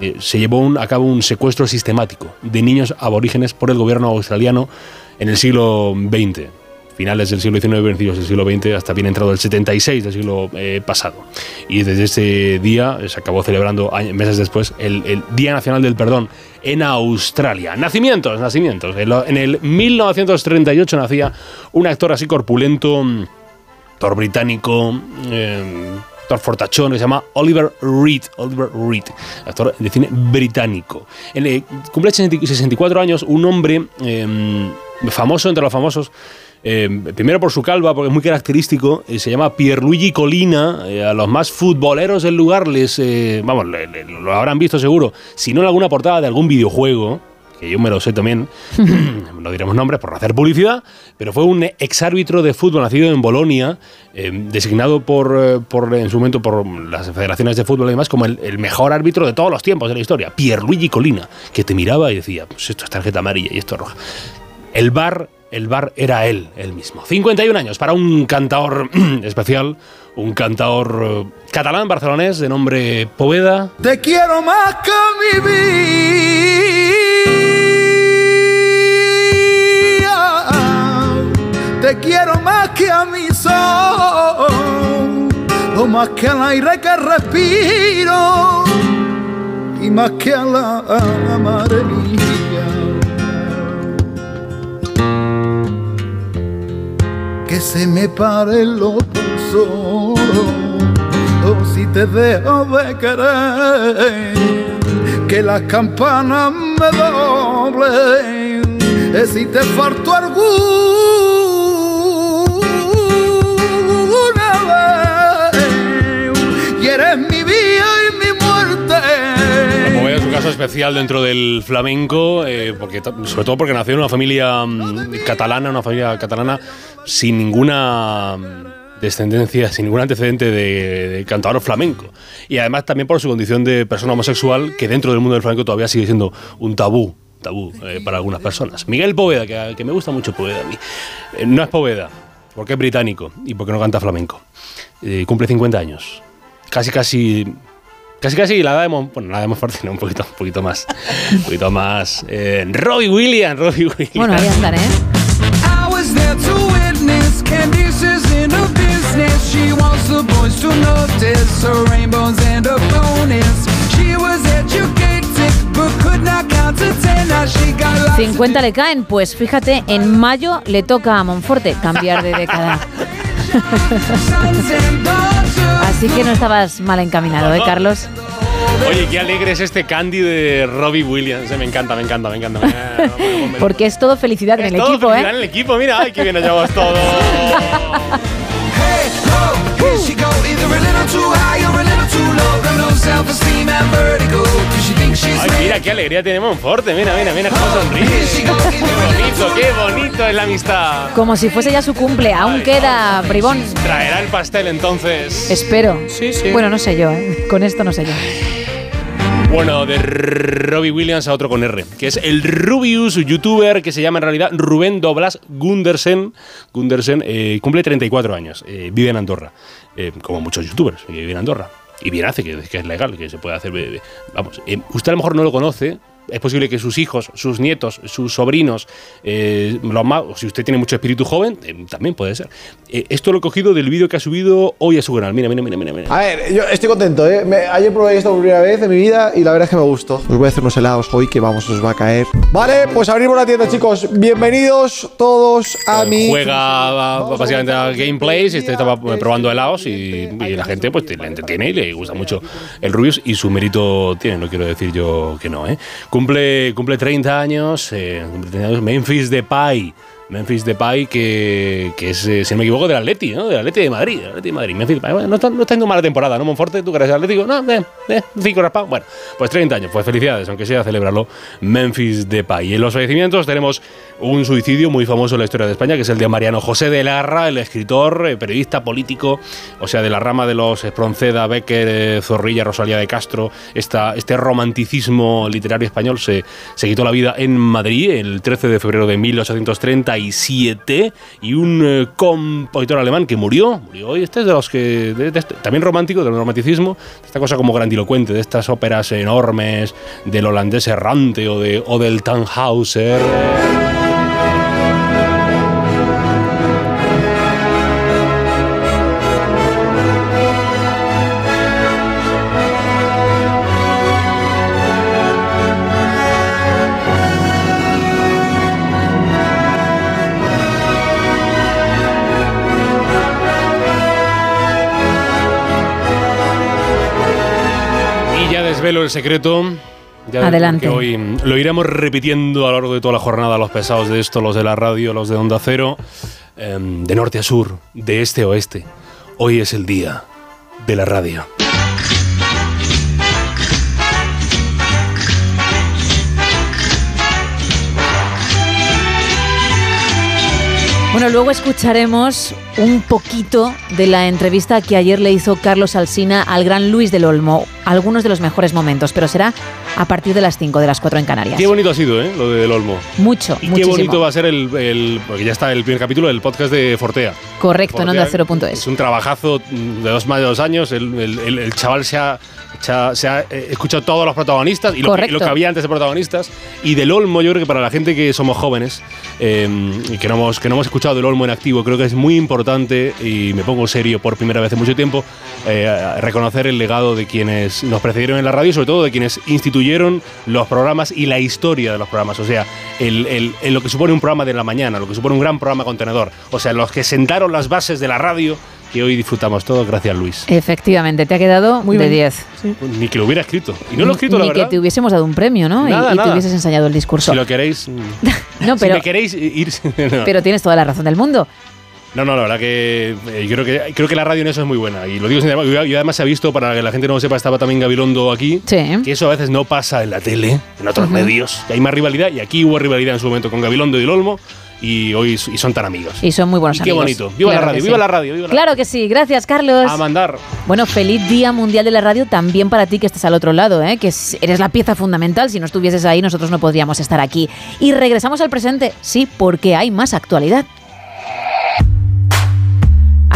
eh, se llevó un- a cabo un secuestro sistemático de niños aborígenes por el gobierno australiano en el siglo XX finales del siglo XIX, principios del siglo XX, hasta bien entrado el 76 del siglo eh, pasado. Y desde ese día eh, se acabó celebrando meses después el, Día Nacional del Perdón en Australia. Nacimientos, nacimientos. En, en el 1938 nacía un actor así corpulento, actor británico, eh, actor fortachón que se llama Oliver Reed. Oliver Reed, actor de cine británico. Eh, cumple 60 64 años, un hombre eh, famoso entre los famosos. Eh, primero por su calva, porque es muy característico, eh, se llama Pierluigi Colina. eh, a los más futboleros del lugar les, eh, vamos, le- le- lo habrán visto seguro, si no en alguna portada de algún videojuego, que yo me lo sé también, no diremos nombres por hacer publicidad, pero fue un exárbitro de fútbol nacido en Bolonia, eh, designado por, por, en su momento por las federaciones de fútbol y demás como el, el mejor árbitro de todos los tiempos de la historia, Pierluigi Colina, que te miraba y decía, pues esto es tarjeta amarilla y esto es roja. El bar, el bar era él, él mismo. 51 años para un cantador especial, un cantador eh, catalán barcelonés de nombre Poveda. Te quiero más que mi vida. Te quiero más que a mi sol. O más que al aire que respiro. Y más que a la madre mía. Que se me paren los pulsos o si te dejo de querer, que las campanas me doblen, es si te faltó alguna vez, y eres mi vida y mi muerte. Poveda es un caso especial dentro del flamenco, eh, porque, sobre todo porque nació en una familia mm, catalana, una familia catalana sin ninguna descendencia, sin ningún antecedente de, de cantador flamenco. Y además también por su condición de persona homosexual, que dentro del mundo del flamenco todavía sigue siendo un tabú tabú eh, para algunas personas. Miguel Poveda, que, que me gusta mucho Poveda a mí. Eh, no es Poveda, porque es británico y porque no canta flamenco. Eh, cumple 50 años. Casi, casi Casi casi la damos, bueno, la damos fuerte, no, un poquito, un poquito más. Un poquito más. Eh, Robbie Williams, Robbie Williams. Bueno, ahí andan, ¿eh? In business. She wants the boys to notice her rainbows and her bonus. She was educated but could not count to ten. Now she got lots 50 le caen, pues fíjate, en mayo le toca a Monforte cambiar de década. Así que no estabas mal encaminado, ¿eh, Carlos? Oye, qué alegre es este candy de Robbie Williams. eh, me encanta, me encanta, me encanta. Porque es todo felicidad en el Todo equipo, felicidad ¿eh? en el equipo, mira, ay, qué bien nos llevamos todos. Ay, mira, qué alegría tiene Monforte. Mira, mira, mira cómo sonríe. Qué bonito, qué bonito es la amistad. Como si fuese ya su cumple, aún queda bribón. Traerá el pastel entonces. Espero. Sí, sí. Bueno, no sé yo, ¿eh? Con esto no sé yo. Bueno, de Robbie Williams a otro con R, que es el Rubius, youtuber que se llama en realidad Rubén Doblas Gundersen. Gundersen eh, cumple 34 años, eh, vive en Andorra, eh, como muchos youtubers que viven en Andorra. Y bien hace, que, que es legal, que se puede hacer. eh, vamos, eh, usted a lo mejor no lo conoce. Es posible que sus hijos, sus nietos, sus sobrinos, eh, los más, o si usted tiene mucho espíritu joven, eh, también puede ser. Eh, esto lo he cogido del vídeo que ha subido hoy a su canal. Mira, mira, mira, mira. mira. A ver, yo estoy contento, ¿eh? Me- ayer probé esto por primera vez en mi vida y la verdad es que me gustó. Os voy a hacer unos helados hoy que vamos, os va a caer. Vale, pues abrimos la tienda, chicos. Bienvenidos todos a mi. juega a- básicamente a gameplays, este estaba probando helados y, y la gente pues le entretiene y le gusta mucho el Rubius y su mérito tiene, no quiero decir yo que no, ¿eh? Cumple, cumple 30 años, eh, cumple 30 años, Memphis Depay. Memphis Depay, que, que es, eh, si no me equivoco, del Atleti, ¿no? Del Atleti de Madrid. del Atleti de Madrid. Memphis Depay, bueno, no, está, no está mala temporada, ¿no, Monforte? ¿Tú eres atlético? No, eh, eh, cinco raspados. Bueno, pues 30 años, pues felicidades, aunque sea celebrarlo Memphis Depay. Y en los fallecimientos tenemos un suicidio muy famoso en la historia de España, que es el de Mariano José de Larra, el escritor, eh, periodista político, o sea, de la rama de los Espronceda, Becker, eh, Zorrilla, Rosalía de Castro. Esta, este romanticismo literario español se, se quitó la vida en Madrid el 13 de febrero de 1837 y un eh, compositor alemán que murió, murió hoy. Este es de los que, de- de este- también romántico, del romanticismo, esta cosa como grandilocuente, de estas óperas enormes, del holandés errante o, de, o del Tannhauser. Desvelo el secreto. Ya Adelante. Hoy lo iremos repitiendo a lo largo de toda la jornada, los pesados de esto, los de la radio, los de Onda Cero, em, de norte a sur, de este a oeste. Hoy es el día de la radio. Bueno, luego escucharemos un poquito de la entrevista que ayer le hizo Carlos Alsina al gran Luis del Olmo. Algunos de los mejores momentos, pero será a partir de las 5 de las 4 en Canarias. Qué bonito ha sido, ¿eh? Lo del Olmo. Mucho, Y qué bonito va a ser el, el- Porque ya está el primer capítulo del podcast de Fortea. Correcto, en Fortea onda 0.es. Es un trabajazo de dos más de dos años. El- el chaval se ha, se ha- se ha, eh, escuchado todos los protagonistas y lo, que- Correcto. lo que había antes de protagonistas. Y del Olmo, yo creo que para la gente que somos jóvenes eh, y que no, hemos, que no hemos escuchado del Olmo en activo, creo que es muy importante, y me pongo serio por primera vez en mucho tiempo, eh, reconocer el legado de quienes nos precedieron en la radio y sobre todo de quienes instituyeron los programas y la historia de los programas. O sea, el, el- el- lo que supone un programa de la mañana, lo que supone un gran programa contenedor. O sea, los que sentaron las bases de la radio que hoy disfrutamos todos gracias Luis. Efectivamente, te ha quedado Muy de bien. 10. Ni que lo hubiera escrito. Y no lo he escrito, Ni la que verdad. te hubiésemos dado un premio, ¿no? Y- Nada, y, te nada. hubieses enseñado el discurso. Si lo queréis. mm, No, si pero, me queréis ir. no. pero tienes toda la razón del mundo. No, no, la verdad que eh, yo creo que creo que la radio en eso es muy buena. Y lo digo sin embargo, y además se ha visto, para que la gente no lo sepa, estaba también Gabilondo aquí. Sí. Que eso a veces no pasa en la tele, en otros Ujú. medios. Que hay más rivalidad. Y aquí hubo rivalidad en su momento con Gabilondo y el Olmo. Y hoy y son tan amigos. Y son muy buenos Y qué amigos. bonito. Viva la radio, viva sí. la radio, viva la Claro que sí, gracias Carlos. A mandar. Bueno, feliz Día Mundial de la Radio también para ti que estás al otro lado, ¿eh? que es- eres la pieza fundamental. Si no estuvieses ahí, nosotros no podríamos estar aquí. Y regresamos al presente, sí, porque hay más actualidad.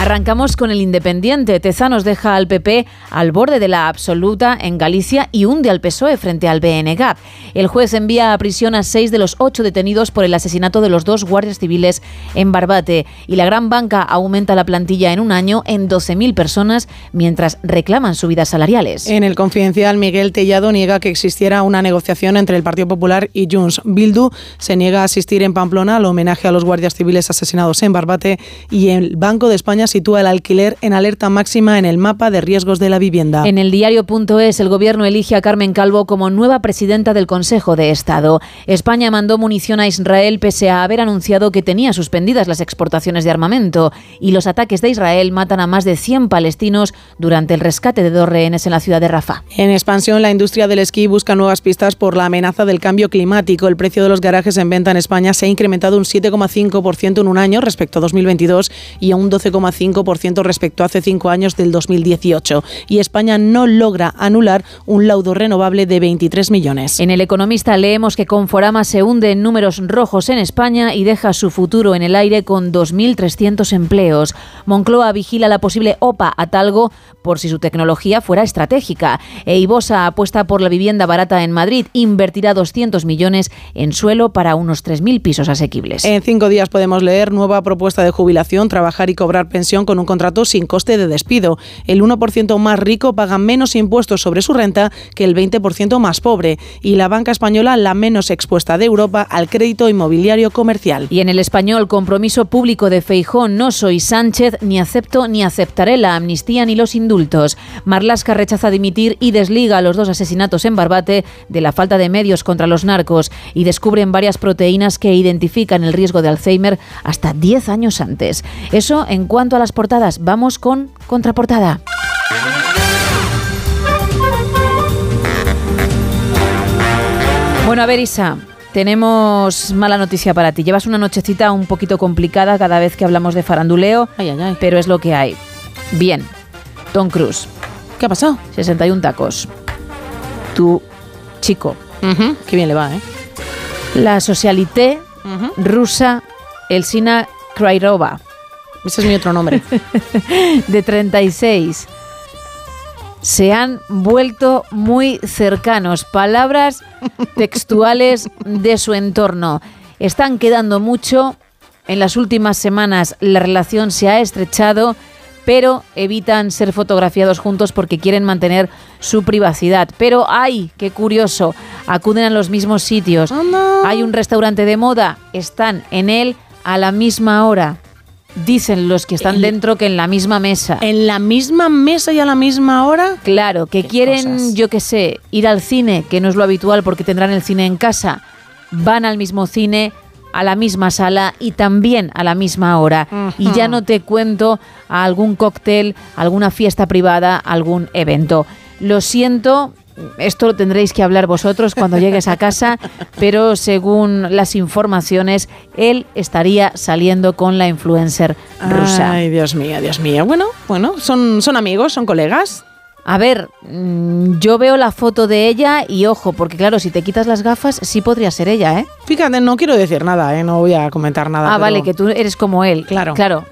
Arrancamos con el Independiente. Tezanos deja al PP al borde de la absoluta en Galicia y hunde al PSOE frente al BNG. El juez envía a prisión a seis de los ocho detenidos por el asesinato de los dos guardias civiles en Barbate. Y la gran banca aumenta la plantilla en un año en 12.000 personas mientras reclaman subidas salariales. En el confidencial, Miguel Tellado niega que existiera una negociación entre el Partido Popular y Junts. Bildu se niega a asistir en Pamplona al homenaje a los guardias civiles asesinados en Barbate y el Banco de España sitúa el alquiler en alerta máxima en el mapa de riesgos de la vivienda. En el diario.es, el gobierno elige a Carmen Calvo como nueva presidenta del Consejo de Estado. España mandó munición a Israel pese a haber anunciado que tenía suspendidas las exportaciones de armamento. Y los ataques de Israel matan a más de 100 palestinos durante el rescate de dos rehenes en la ciudad de Rafah. En expansión, la industria del esquí busca nuevas pistas por la amenaza del cambio climático. El precio de los garajes en venta en España se ha incrementado un 7,5% en un año respecto a 2022 y a un 12,5% respecto a hace cinco años del 2018. Y España no logra anular un laudo renovable de 23 millones. En El Economista leemos que Conforama se hunde en números rojos en España y deja su futuro en el aire con 2.300 empleos. Moncloa vigila la posible OPA a Talgo por si su tecnología fuera estratégica. E Ibosa apuesta por la vivienda barata en Madrid, invertirá 200 millones en suelo para unos 3.000 pisos asequibles. En cinco días podemos leer nueva propuesta de jubilación, trabajar y cobrar pensión con un contrato sin coste de despido. El 1% más rico paga menos impuestos sobre su renta que el 20% más pobre. Y la banca española la menos expuesta de Europa al crédito inmobiliario comercial. Y en el español, compromiso público de Feijón, no soy Sánchez, ni acepto ni aceptaré la amnistía ni los indultos. Marlasca rechaza dimitir y desliga los dos asesinatos en Barbate de la falta de medios contra los narcos y descubren varias proteínas que identifican el riesgo de Alzheimer hasta 10 años antes. Eso en cuanto a las portadas. Vamos con contraportada. Bueno, a ver, Isa, tenemos mala noticia para ti. Llevas una nochecita un poquito complicada cada vez que hablamos de faranduleo, pero es lo que hay. Bien, Tom Cruise. ¿Qué ha pasado? 61 tacos. Tu chico. Qué bien le va, ¿eh? La socialité rusa Elsina Krairova. Ese es mi otro nombre. de 36. Se han vuelto muy cercanos. Palabras textuales de su entorno. Están quedando mucho. En las últimas semanas la relación se ha estrechado, pero evitan ser fotografiados juntos porque quieren mantener su privacidad. Pero ¡ay! ¡Qué curioso! Acuden a los mismos sitios. Hay un restaurante de moda, están en él a la misma hora. Dicen los que están dentro que en la misma mesa. ¿En la misma mesa y a la misma hora? Claro, que quieren, yo qué sé, ir al cine, que no es lo habitual porque tendrán el cine en casa. Van al mismo cine, a la misma sala y también a la misma hora. Y ya no te cuento a algún cóctel, alguna fiesta privada, algún evento. Lo siento, esto lo tendréis que hablar vosotros cuando llegues a casa, pero según las informaciones, él estaría saliendo con la influencer rusa. Ay, Dios mío, Dios mío. Bueno, bueno, son, son amigos, son colegas. A ver, mm, yo veo la foto de ella y ojo, porque claro, si te quitas las gafas, sí podría ser ella, ¿eh? Fíjate, no quiero decir nada, ¿eh? no voy a comentar nada. Ah, pero- vale, que tú eres como él. Claro. Claro,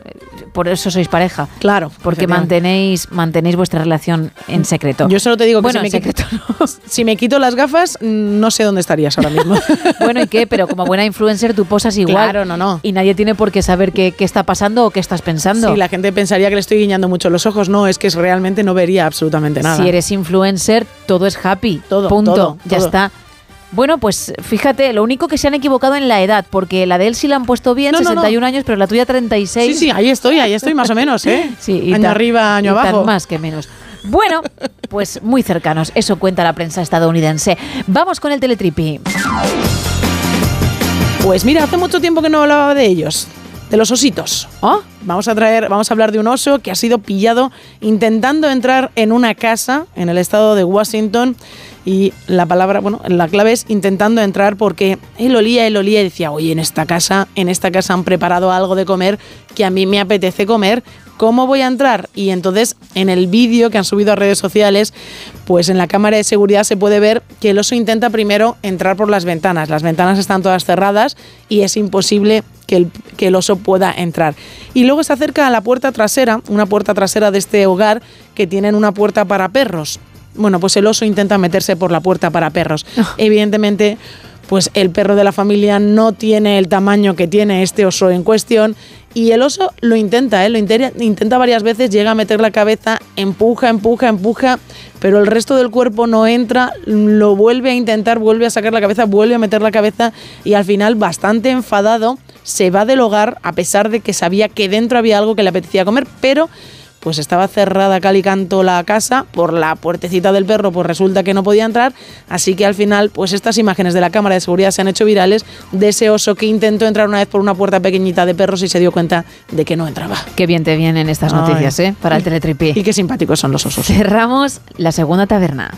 por eso sois pareja. Claro. Porque mantenéis, mantenéis vuestra relación en secreto. Yo solo te digo que bueno, si, me en secreto. quito, si me quito las gafas, mm, no sé dónde estarías ahora mismo. Bueno, ¿y qué? Pero como buena influencer tú posas igual. Claro, no, no. Y nadie tiene por qué saber qué, qué está pasando o qué estás pensando. Sí, la gente pensaría que le estoy guiñando mucho los ojos. No, es que realmente no vería absolutamente nada. Si eres influencer, todo es happy. Todo, Punto. todo, ya todo. está. Bueno, pues fíjate, lo único que se han equivocado en la edad, porque la de él sí la han puesto bien, No, no, no. 61 años, pero la tuya 36. Sí, sí, ahí estoy, ahí estoy más o menos, ¿eh? Sí, y año tan- arriba, año y tan abajo. más que menos. Bueno, pues muy cercanos, eso cuenta la prensa estadounidense. Vamos con el teletripi. Pues mira, hace mucho tiempo que no hablaba de ellos, de los ositos. ¿Oh? Vamos a traer, vamos a hablar de un oso que ha sido pillado intentando entrar en una casa en el estado de Washington y la palabra, bueno, la clave es intentando entrar porque él olía, él olía y decía, oye, en esta casa, en esta casa han preparado algo de comer que a mí me apetece comer. ¿Cómo voy a entrar? Y entonces en el vídeo que han subido a redes sociales, pues en la cámara de seguridad se puede ver que el oso intenta primero entrar por las ventanas. Las ventanas están todas cerradas y es imposible que el, que el oso pueda entrar. Y luego se acerca a la puerta trasera, una puerta trasera de este hogar que tienen una puerta para perros. Bueno, pues el oso intenta meterse por la puerta para perros. Evidentemente, pues el perro de la familia no tiene el tamaño que tiene este oso en cuestión y el oso lo intenta, ¿eh? lo intenta, intenta varias veces, llega a meter la cabeza, empuja, empuja, empuja, pero el resto del cuerpo no entra, lo vuelve a intentar, vuelve a sacar la cabeza, vuelve a meter la cabeza y al final, bastante enfadado, se va del hogar a pesar de que sabía que dentro había algo que le apetecía comer, pero pues estaba cerrada cal y canto la casa por la puertecita del perro, pues resulta que no podía entrar, así que al final pues estas imágenes de la cámara de seguridad se han hecho virales de ese oso que intentó entrar una vez por una puerta pequeñita de perros y se dio cuenta de que no entraba. Qué bien te vienen estas Ay. noticias, ¿eh? Para el teletripi. Y qué simpáticos son los osos. Cerramos la segunda taberna.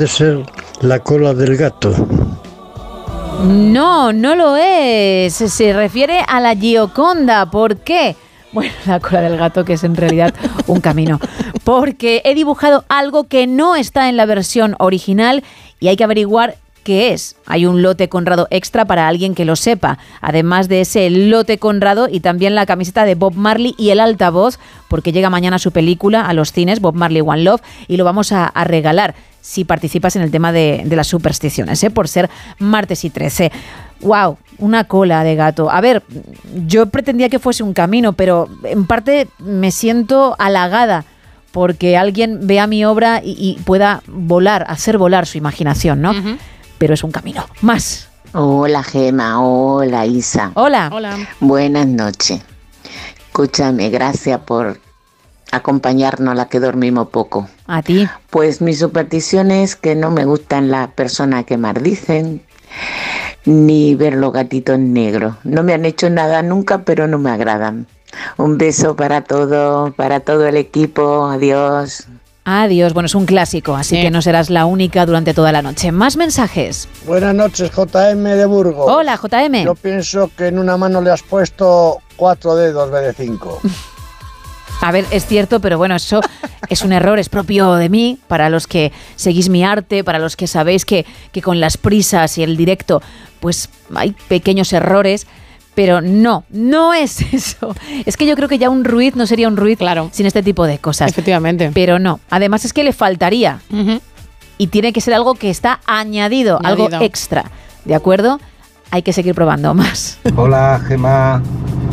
¿Puede ser La cola del gato. No, no lo es. Se refiere a la Gioconda. ¿Por qué? Bueno, la cola del gato, que es en realidad un camino. Porque he dibujado algo que no está en la versión original y hay que averiguar qué es. Hay un lote Conrado extra para alguien que lo sepa. Además de ese lote Conrado y también la camiseta de Bob Marley y el altavoz, porque llega mañana su película a los cines, Bob Marley One Love, y lo vamos a, a regalar si participas en el tema de, de las supersticiones, ¿eh? por ser martes y 13. ¡Wow! Una cola de gato. A ver, yo pretendía que fuese un camino, pero en parte me siento halagada porque alguien vea mi obra y, y pueda volar, hacer volar su imaginación, ¿no? Pero es un camino. Más. Hola Gema, hola Isa. Hola. Hola. Buenas noches. Escúchame, gracias por acompañarnos la que dormimos poco. A ti. Pues mi superstición es que no me gustan las personas que maldicen ni ver los gatitos negros. No me han hecho nada nunca, pero no me agradan. Un beso para todo, para todo el equipo. Adiós. Adiós. Bueno, es un clásico, así Sí. que no serás la única durante toda la noche. Más mensajes. Buenas noches, JM de Burgos. Hola, JM. Yo pienso que en una mano le has puesto cuatro dedos vez de cinco. A ver, es cierto, pero bueno, eso es un error, es propio de mí. Para los que seguís mi arte, para los que sabéis que, que con las prisas y el directo, pues hay pequeños errores. Pero no, no es eso. Es que yo creo que ya un Ruiz no sería un Ruiz sin este tipo de cosas. Efectivamente. Pero no. Además es que le faltaría. Y tiene que ser algo que está añadido, algo extra. ¿De acuerdo? Hay que seguir probando más. Hola Gemma,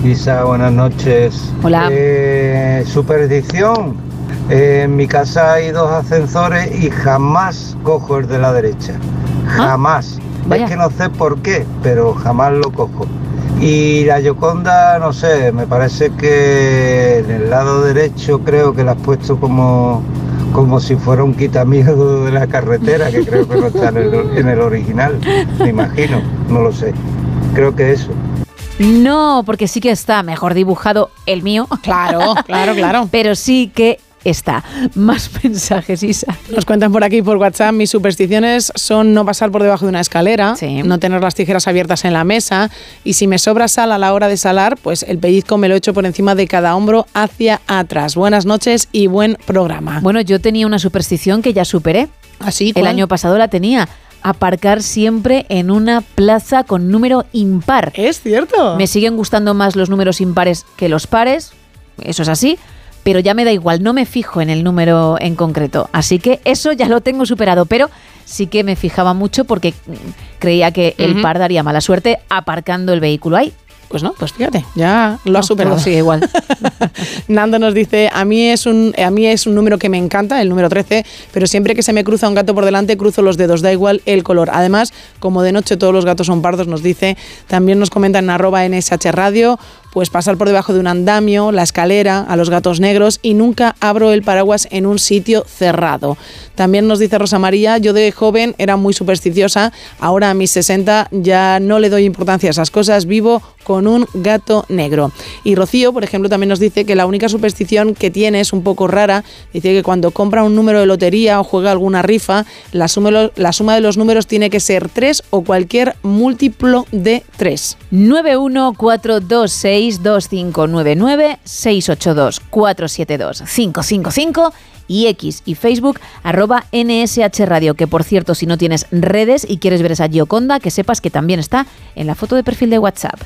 Isa, buenas noches. Hola. Eh. Eh, en mi casa hay dos ascensores y jamás cojo el de la derecha. Jamás. Vaya. Es que no sé por qué, pero jamás lo cojo. Y la Yoconda, no sé, me parece que en el lado derecho creo que la has puesto como, como si fuera un quitamiedo de la carretera, que creo que no está en el, en el original, me imagino, no lo sé. Creo que eso. No, porque sí que está mejor dibujado el mío. Claro, claro, claro. Pero sí que está. Más mensajes, Isa. Nos cuentan por aquí por WhatsApp, mis supersticiones son no pasar por debajo de una escalera, no tener las tijeras abiertas en la mesa y si me sobra sal a la hora de salar, pues el pellizco me lo echo por encima de cada hombro hacia atrás. Buenas noches y buen programa. Bueno, yo tenía una superstición que ya superé. ¿Así? El año pasado la tenía. Aparcar siempre en una plaza con número impar. Es cierto. Me siguen gustando más los números impares que los pares. Eso es así. Pero ya me da igual, no me fijo en el número en concreto. Así que eso ya lo tengo superado. Pero sí que me fijaba mucho porque creía que el par daría mala suerte aparcando el vehículo ahí. Pues no, pues fíjate, ya lo has No, superado. todo sigue igual. Nando nos dice, a mí, es un, a mí es un número que me encanta, el número 13, pero siempre que se me cruza un gato por delante, cruzo los dedos, da igual el color. Además, como de noche todos los gatos son pardos, nos dice, también nos comentan en arroba NSH Radio, pues pasar por debajo de un andamio, la escalera, a los gatos negros y nunca abro el paraguas en un sitio cerrado. También nos dice Rosa María, yo de joven era muy supersticiosa, ahora a mis 60 ya no le doy importancia a esas cosas, vivo con un gato negro. Y Rocío, por ejemplo, también nos dice que la única superstición que tiene es un poco rara, dice que cuando compra un número de lotería o juega alguna rifa, la suma, de los números tiene que ser 3 o cualquier múltiplo de 3. 914262599 682-472-555 y X y Facebook arroba NSH Radio, que por cierto, si no tienes redes y quieres ver esa Gioconda, que sepas que también está en la foto de perfil de WhatsApp.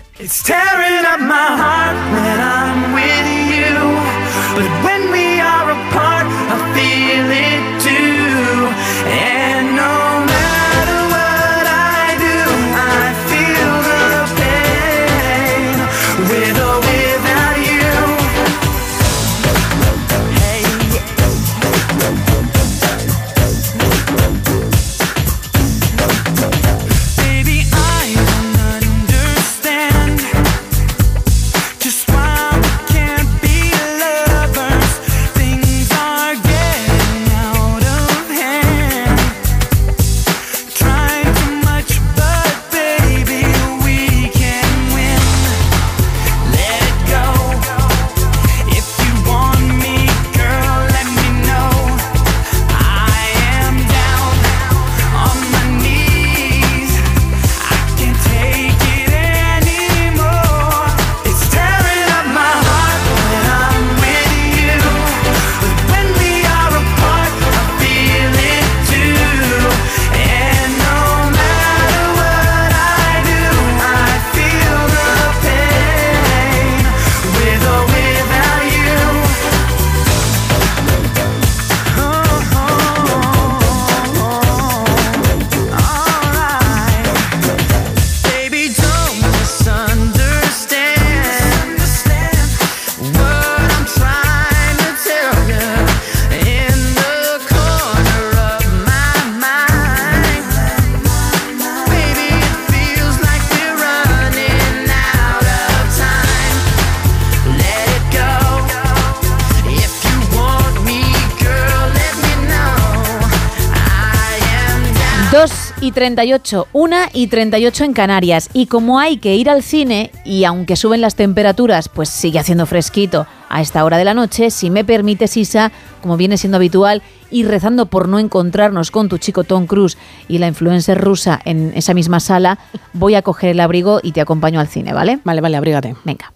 2 y 38, 1 y 38 en Canarias. Y como hay que ir al cine, y aunque suben las temperaturas, pues sigue haciendo fresquito a esta hora de la noche, si me permites, Isa, como viene siendo habitual, y rezando por no encontrarnos con tu chico Tom Cruise y la influencer rusa en esa misma sala, voy a coger el abrigo y te acompaño al cine, ¿vale? Vale, vale, abrígate. Venga.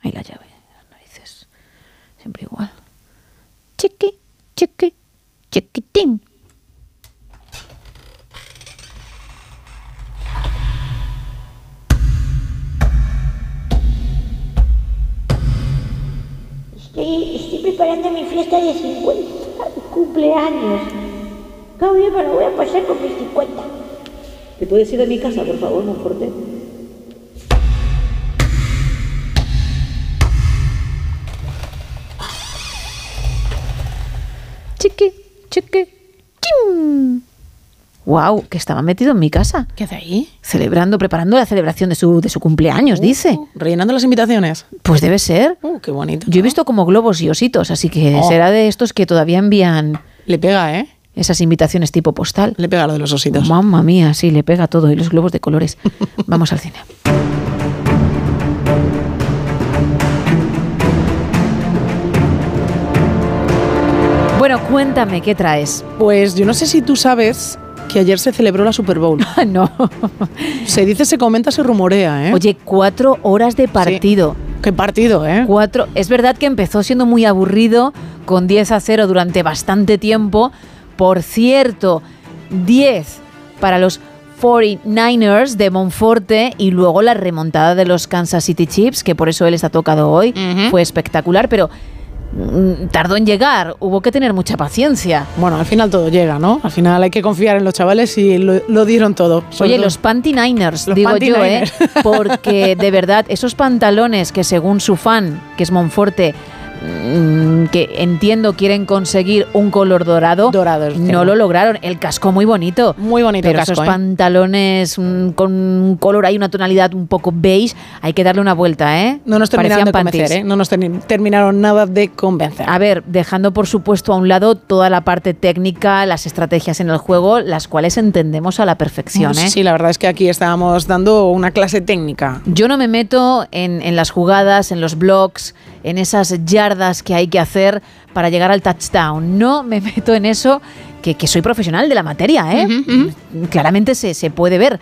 Ahí la llave. Las narices. Siempre igual. Chiqui, chiqui, chiquitín. Estoy, estoy preparando mi fiesta de 50 cumpleaños. Cabo bien, me lo voy a pasar con mis 50. ¿Te puedes ir de mi casa, por favor, Monforte? Chiqui, chiqui, chim. Wow, que estaba metido en mi casa. ¿Qué hace ahí? Celebrando, preparando la celebración de su, de su cumpleaños, dice. ¿Rellenando las invitaciones? Pues debe ser. Uh, qué bonito. Yo he visto como globos y ositos, así que Oh. será de estos que todavía envían Le pega, ¿eh? esas invitaciones tipo postal. Le pega lo de los ositos. Mamma mía, sí, le pega todo y los globos de colores. Vamos al cine. Bueno, cuéntame, ¿qué traes? Pues yo no sé si tú sabes que ayer se celebró la Super Bowl. no. Se dice, se comenta, se rumorea, ¿eh? Oye, cuatro horas de partido. Qué partido, ¿eh? Cuatro. Es verdad que empezó siendo muy aburrido, con 10 a 0 durante bastante tiempo. Por cierto, 10 para los 49ers de Monforte y luego la remontada de los Kansas City Chiefs, que por eso él está tocado hoy. Fue espectacular, pero tardó en llegar. Hubo que tener mucha paciencia. Bueno, al final todo llega, ¿no? Al final hay que confiar en los chavales y lo, lo dieron todo. Oye, todo- los Panty Niners, Los digo Panty yo, ¿eh? Porque de verdad, esos pantalones que según su fan, que es Monforte, mm, que entiendo quieren conseguir un color dorado, no lo lograron. El casco muy bonito. Muy bonito Pero el casco, esos ¿eh? pantalones mm, con un color ahí, una tonalidad un poco beige, hay que darle una vuelta, ¿eh? No nos terminaron de convencer. ¿eh? No nos termi- terminaron nada de convencer. A ver, dejando por supuesto a un lado toda la parte técnica, las estrategias en el juego, las cuales entendemos a la perfección, ¿eh? Sí, la verdad es que aquí estábamos dando una clase técnica. Yo no me meto en, en las jugadas, en los blocks, en esas yardas que hay que hacer para llegar al touchdown. No me meto en eso, que, que soy profesional de la materia, ¿eh? Claramente se, se puede ver.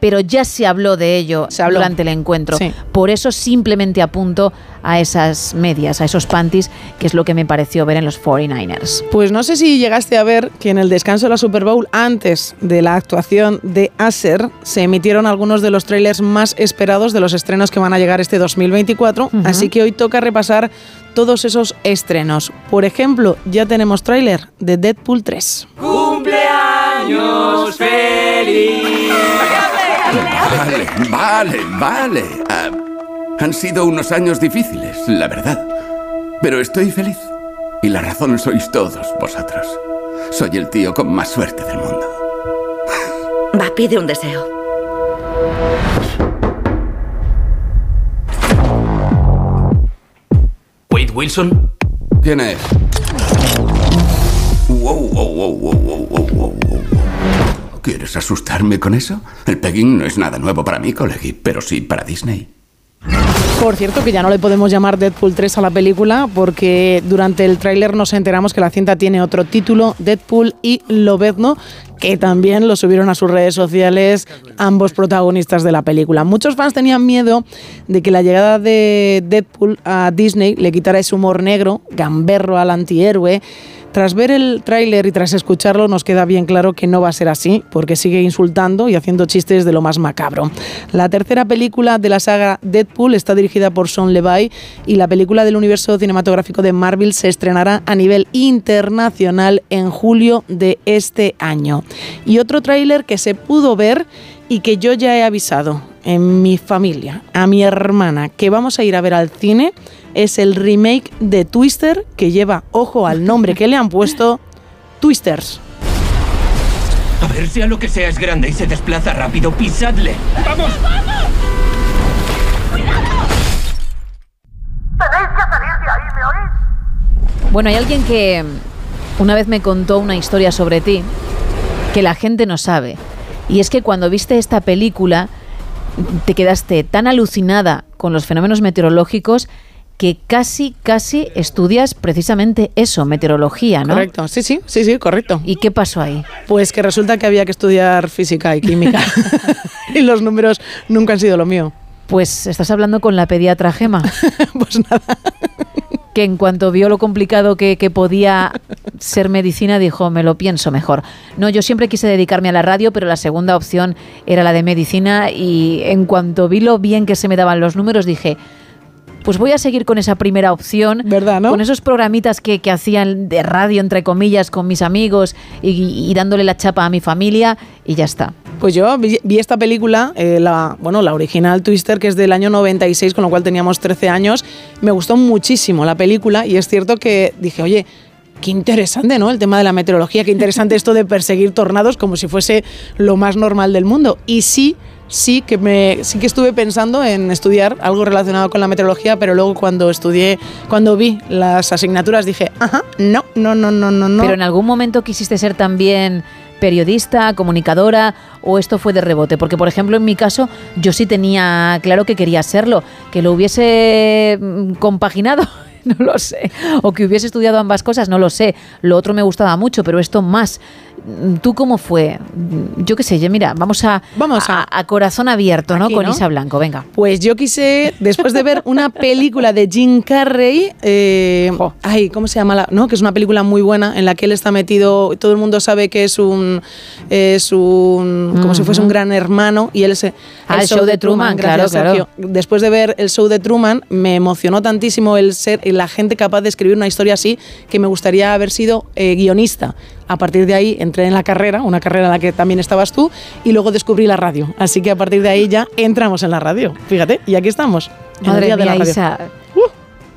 Pero ya se habló de ello habló. durante el encuentro. Sí. Por eso simplemente apunto a esas medias, a esos panties, que es lo que me pareció ver en los 49ers. Pues no sé si llegaste a ver que en el descanso de la Super Bowl, antes de la actuación de Aser, se emitieron algunos de los trailers más esperados de los estrenos que van a llegar este 2024. Así que hoy toca repasar todos esos estrenos. Por ejemplo, ya tenemos tráiler de Deadpool 3. ¡Cumpleaños feliz! Vale, vale, vale. Ah, han sido unos años difíciles, la verdad. Pero estoy feliz. Y la razón sois todos vosotros. Soy el tío con más suerte del mundo. Va, pide un deseo. Wade Wilson. ¿Quién es? Wow, wow, wow, wow, wow, wow, wow, wow. ¿Quieres asustarme con eso? El pegging no es nada nuevo para mí, colegui, pero sí para Disney. Por cierto, que ya no le podemos llamar Deadpool 3 a la película porque durante el tráiler nos enteramos que la cinta tiene otro título, Deadpool y Lobezno, que también lo subieron a sus redes sociales ambos protagonistas de la película. Muchos fans tenían miedo de que la llegada de Deadpool a Disney le quitara ese humor negro, gamberro al antihéroe. Tras ver el tráiler y tras escucharlo nos queda bien claro que no va a ser así, porque sigue insultando y haciendo chistes de lo más macabro. La tercera película de la saga Deadpool está dirigida por Sean Levy y la película del universo cinematográfico de Marvel se estrenará a nivel internacional en julio de este año. Y otro tráiler que se pudo ver y que yo ya he avisado en mi familia, a mi hermana, que vamos a ir a ver al cine, es el remake de Twister, que lleva, ojo al nombre que le han puesto, Twisters. A ver, sea lo que sea, es grande y se desplaza rápido. Pisadle. ¡Vamos! Bueno, hay alguien que una vez me contó una historia sobre ti que la gente no sabe. Y es que cuando viste esta película te quedaste tan alucinada con los fenómenos meteorológicos que casi, casi estudias precisamente eso, meteorología, ¿no? Correcto, sí, sí, sí, sí, correcto. ¿Y qué pasó ahí? Pues que resulta que había que estudiar física y química. y los números nunca han sido lo mío. Pues estás hablando con la pediatra Gema. pues nada. Que en cuanto vio lo complicado que, que podía ser medicina, dijo, me lo pienso mejor. No, yo siempre quise dedicarme a la radio, pero la segunda opción era la de medicina y en cuanto vi lo bien que se me daban los números, dije, pues voy a seguir con esa primera opción. ¿Verdad, no? Con esos programitas que, que hacían de radio, entre comillas, con mis amigos y, y dándole la chapa a mi familia y ya está. Pues yo vi, vi esta película, eh, la, bueno, la original Twister, que es del año 96, con lo cual teníamos 13 años. Me gustó muchísimo la película y es cierto que dije, oye, Qué interesante, ¿no? El tema de la meteorología, qué interesante esto de perseguir tornados como si fuese lo más normal del mundo. Y sí, sí que me sí que estuve pensando en estudiar algo relacionado con la meteorología, pero luego cuando estudié, cuando vi las asignaturas dije, ajá, no, no, no, no, no, no. Pero en algún momento quisiste ser también periodista, comunicadora o esto fue de rebote? Porque por ejemplo en mi caso yo sí tenía claro que quería serlo, que lo hubiese mm, compaginado. No lo sé. O que hubiese estudiado ambas cosas, no lo sé. Lo otro me gustaba mucho, pero esto más. ¿Tú cómo fue? Yo qué sé, mira, vamos a, Vamos a- a, corazón abierto, ¿no? Con ¿no? Isa Blanco, venga. Pues yo quise, después de ver una película de Jim Carrey, eh, ay, ¿cómo se llama? La? No, que es una película muy buena en la que él está metido, todo el mundo sabe que es un, es un, como si fuese un gran hermano y él se... Ah, el show de Truman, claro, gracias, claro. Sergio. Después de ver el show de Truman, me emocionó tantísimo el ser la gente capaz de escribir una historia así que me gustaría haber sido eh, guionista. A partir de ahí entré en la carrera, una carrera en la que también estabas tú, y luego descubrí la radio. Así que a partir de ahí ya entramos en la radio. Fíjate, y aquí estamos. Madre día de la mía, radio. Isa.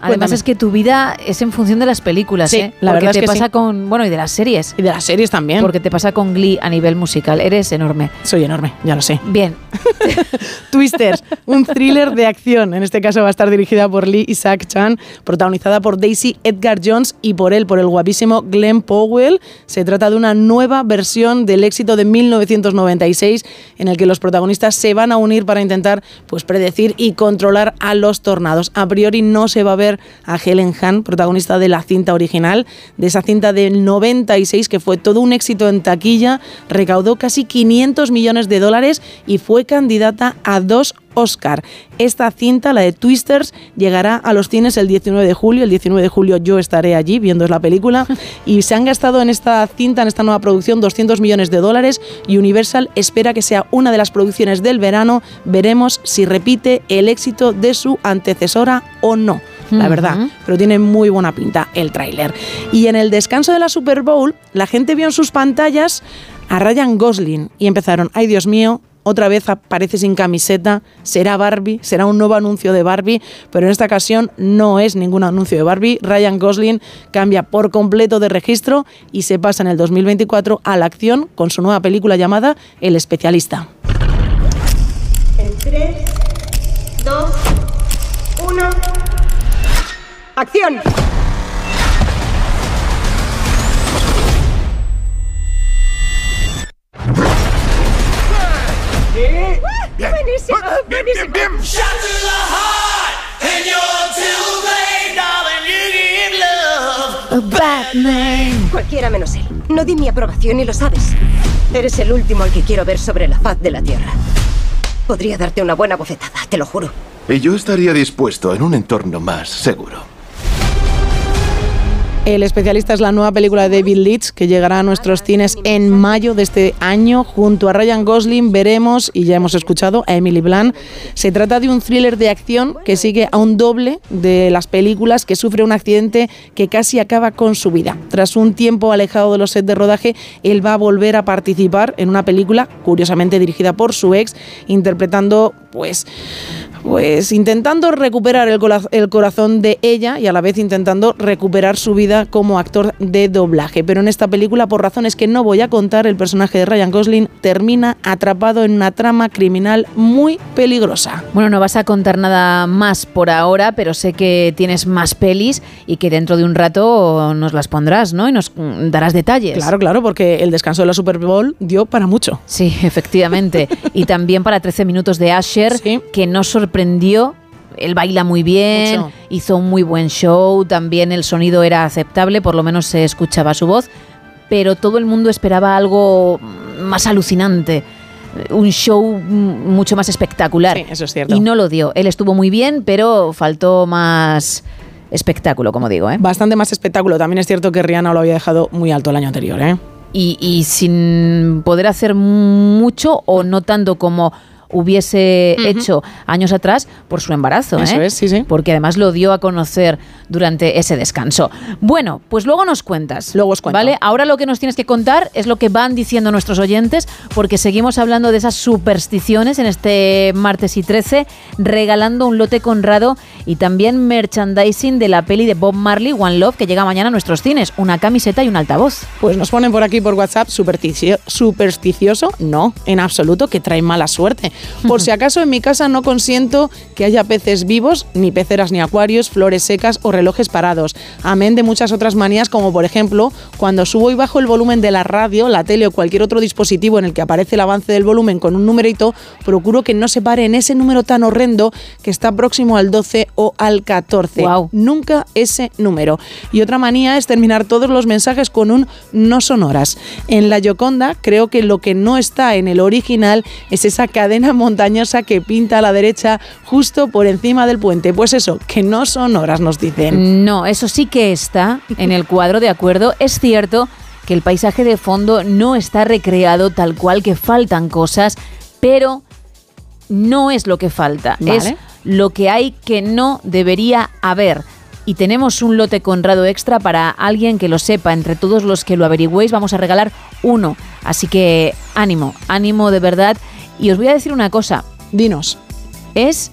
Además cuéntame. es que tu vida es en función de las películas, Sí, ¿eh? la Porque verdad es te que pasa sí. con, bueno, y de las series. Y de las series también. Porque te pasa con Glee a nivel musical. Eres enorme. Soy enorme, ya lo sé. Bien. Twisters, un thriller de acción. En este caso va a estar dirigida por Lee Isaac Chan, protagonizada por Daisy Edgar Jones y por él, por el guapísimo Glenn Powell. Se trata de una nueva versión del éxito de 1996 en el que los protagonistas se van a unir para intentar pues, predecir y controlar a los tornados. A priori no se va a ver a Helen Hunt, protagonista de la cinta original, de esa cinta del 96 que fue todo un éxito en taquilla, recaudó casi 500 millones de dólares y fue candidata a dos Oscar. Esta cinta, la de Twisters, llegará a los cines el 19 de julio. El 19 de julio yo estaré allí viendo la película. Y se han gastado en esta cinta, en esta nueva producción, 200 millones de dólares. Y Universal espera que sea una de las producciones del verano. Veremos si repite el éxito de su antecesora o no. La verdad, pero tiene muy buena pinta el tráiler. Y en el descanso de la Super Bowl, la gente vio en sus pantallas a Ryan Gosling y empezaron, ay Dios mío, otra vez aparece sin camiseta, será Barbie, será un nuevo anuncio de Barbie, pero en esta ocasión no es ningún anuncio de Barbie. Ryan Gosling cambia por completo de registro y se pasa en el 2024 a la acción con su nueva película llamada El especialista. En 3, 2, 1. ¡Acción! Buenísimo, buenísimo. Batman. Cualquiera menos él. No di mi aprobación y lo sabes. Eres el último al que quiero ver sobre la faz de la Tierra. Podría darte una buena bofetada, te lo juro. Y yo estaría dispuesto en un entorno más seguro. El especialista es la nueva película de David Leitch que llegará a nuestros cines en mayo de este año. Junto a Ryan Gosling veremos, y ya hemos escuchado, a Emily Blunt. Se trata de un thriller de acción que sigue a un doble de las películas que sufre un accidente que casi acaba con su vida. Tras un tiempo alejado de los sets de rodaje, él va a volver a participar en una película, curiosamente dirigida por su ex, interpretando, pues, pues intentando recuperar el, el corazón de ella y a la vez intentando recuperar su vida como actor de doblaje. Pero en esta película, por razones que no voy a contar, el personaje de Ryan Gosling termina atrapado en una trama criminal muy peligrosa. Bueno, no vas a contar nada más por ahora, pero sé que tienes más pelis y que dentro de un rato nos las pondrás, ¿no? Y nos mm, darás detalles. Claro, claro, porque el descanso de la Super Bowl dio para mucho. Sí, efectivamente. y también para 13 minutos de Asher, que nos sorprendió. Él baila muy bien, Mucho. hizo un muy buen show, también el sonido era aceptable, por lo menos se escuchaba su voz, pero todo el mundo esperaba algo más alucinante, un show mucho más espectacular. Sí, eso es cierto. Y no lo dio. Él estuvo muy bien, pero faltó más espectáculo, como digo. ¿eh? Bastante más espectáculo. También es cierto que Rihanna lo había dejado muy alto el año anterior, ¿eh? y, y sin poder hacer mucho o no tanto como hubiese hecho años atrás por su embarazo. Eso ¿eh? es, sí, sí. Porque además lo dio a conocer durante ese descanso. Bueno, pues luego nos cuentas. Luego os cuento. ¿Vale? Ahora lo que nos tienes que contar es lo que van diciendo nuestros oyentes, porque seguimos hablando de esas supersticiones en este martes y 13, regalando un lote conrado y también merchandising de la peli de Bob Marley, One Love, que llega mañana a nuestros cines, una camiseta y un altavoz. Pues nos ponen por aquí por WhatsApp supersticio- supersticioso. No, en absoluto, que trae mala suerte. Por si acaso en mi casa no consiento que haya peces vivos, ni peceras ni acuarios, flores secas o relojes parados. Amén de muchas otras manías, como por ejemplo, cuando subo y bajo el volumen de la radio, la tele o cualquier otro dispositivo en el que aparece el avance del volumen con un numerito, procuro que no se pare en ese número tan horrendo que está próximo al 12 o al 14. Nunca ese número. Y otra manía es terminar todos los mensajes con un no sonoras. En la Yoconda creo que lo que no está en el original es esa cadena montañosa que pinta a la derecha justo por encima del puente. Pues eso, que no son horas, nos dicen. No, eso sí que está en el cuadro, de acuerdo. Es cierto que el paisaje de fondo no está recreado tal cual, que faltan cosas, pero no es lo que falta, Vale. es lo que hay que no debería haber. Y tenemos un lote conrado extra para alguien que lo sepa. Entre todos los que lo averigüéis, vamos a regalar uno. Así que ánimo, ánimo de verdad. Y os voy a decir una cosa. Dinos. Es,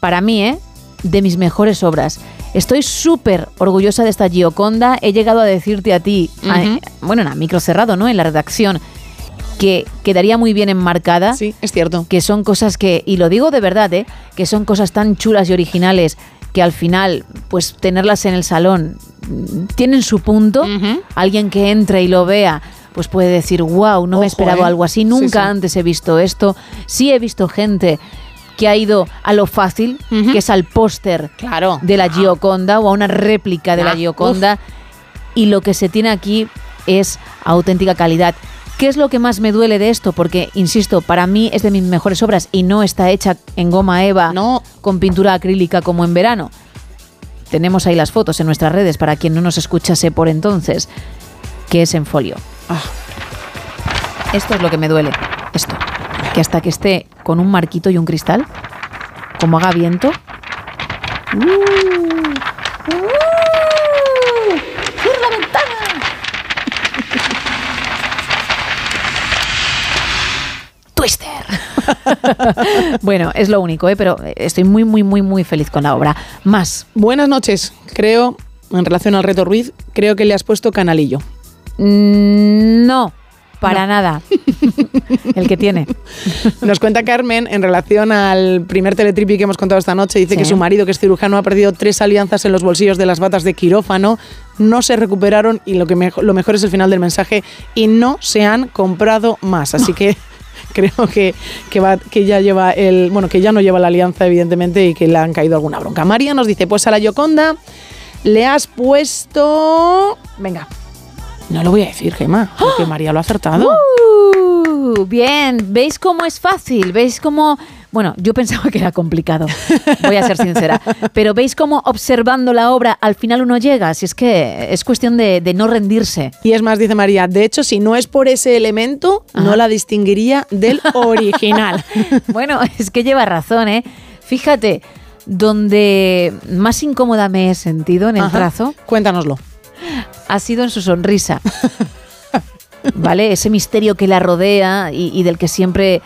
para mí, ¿eh? de mis mejores obras. Estoy súper orgullosa de esta Gioconda. He llegado a decirte a ti, a- bueno, en a micro cerrado, ¿no? En la redacción, que quedaría muy bien enmarcada. Sí, es cierto. Que son cosas que, y lo digo de verdad, ¿eh? Que son cosas tan chulas y originales que al final, pues tenerlas en el salón mm, tienen su punto. Alguien que entre y lo vea, pues puede decir, wow, no me esperado ¿eh? algo así, Sí, nunca sí. antes he visto esto. Sí he visto gente que ha ido a lo fácil, que es al póster Claro. de la Gioconda o a una réplica de la Ah, Gioconda. Y lo que se tiene aquí es auténtica calidad. ¿Qué es lo que más me duele de esto? Porque, insisto, para mí es de mis mejores obras y no está hecha en goma eva con pintura acrílica como en verano. Tenemos ahí las fotos en nuestras redes para quien no nos escuchase por entonces, que es en folio. Ah. Esto es lo que me duele. Esto. Que hasta que esté con un marquito y un cristal, como haga viento. ¡Cierra la ventana! Twister. bueno, es lo único, ¿eh? pero estoy muy, muy, muy, muy feliz con la obra. Más. Buenas noches. Creo, en relación al reto Ruiz, creo que le has puesto canalillo. Mm, No, para nada. El que tiene. Nos cuenta Carmen en relación al primer teletripi que hemos contado esta noche. Dice Sí. que su marido, que es cirujano, ha perdido tres alianzas en los bolsillos de las batas de quirófano. No se recuperaron y lo, que lo mejor es el final del mensaje. Y no se han comprado más. Así que creo que, que, va, que ya lleva el. Bueno, que ya no lleva la alianza, evidentemente, y que le han caído alguna bronca. María nos dice: Pues a la Yoconda le has puesto. Venga. No lo voy a decir, Gemma, porque María lo ha acertado. Uh, bien, ¿veis cómo es fácil? ¿Veis cómo... Bueno, yo pensaba que era complicado, voy a ser sincera, pero ¿veis cómo observando la obra al final uno llega? Si es que es cuestión de, de no rendirse. Y es más, dice María, de hecho, si no es por ese elemento, no la distinguiría del original. Bueno, es que lleva razón, ¿eh? Fíjate, donde más incómoda me he sentido en el Ajá. trazo Cuéntanoslo. Ha sido en su sonrisa. ¿Vale? Ese misterio que la rodea y, y del que siempre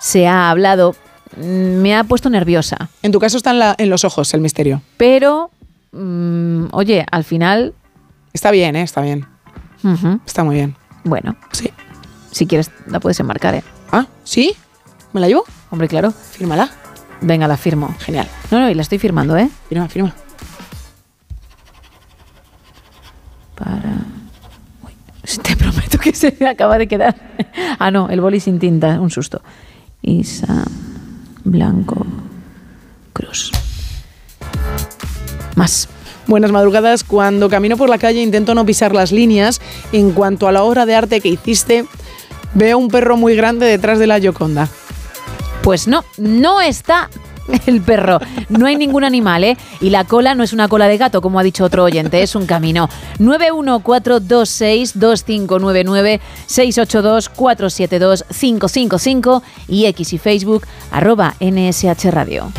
se ha hablado. mm, me ha puesto nerviosa. En tu caso está en, la- en los ojos el misterio. Pero, mm, oye, al final... Está bien, ¿eh? Está bien. Está muy bien. Bueno. Sí. Si quieres, la puedes enmarcar, ¿eh? Ah, ¿sí? ¿Me la llevo? Hombre, claro. Fírmala. Venga, la firmo. Genial. No, no, y la estoy firmando, ¿eh? Firma, firma. Para... Uy, te prometo que se me acaba de quedar. Ah, no, el boli sin tinta, un susto. Isa Blanco Cruz. Más. Buenas madrugadas. Cuando camino por la calle intento no pisar las líneas. En cuanto a la obra de arte que hiciste, veo un perro muy grande detrás de la Yoconda. Pues no, no está el perro. No hay ningún animal, ¿eh? Y la cola no es una cola de gato, como ha dicho otro oyente, es un camino. 914262599 682472555 y X y Facebook arroba NSH Radio.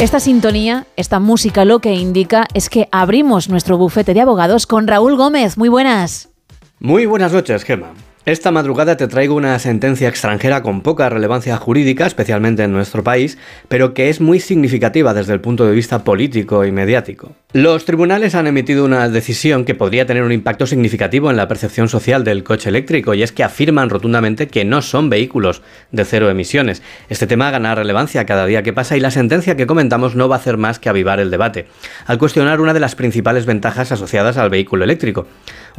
Esta sintonía, esta música lo que indica es que abrimos nuestro bufete de abogados con Raúl Gómez. Muy buenas. Muy buenas noches, Gemma. Esta madrugada te traigo una sentencia extranjera con poca relevancia jurídica, especialmente en nuestro país, pero que es muy significativa desde el punto de vista político y mediático. Los tribunales han emitido una decisión que podría tener un impacto significativo en la percepción social del coche eléctrico y es que afirman rotundamente que no son vehículos de cero emisiones. Este tema gana relevancia cada día que pasa y la sentencia que comentamos no va a hacer más que avivar el debate, al cuestionar una de las principales ventajas asociadas al vehículo eléctrico.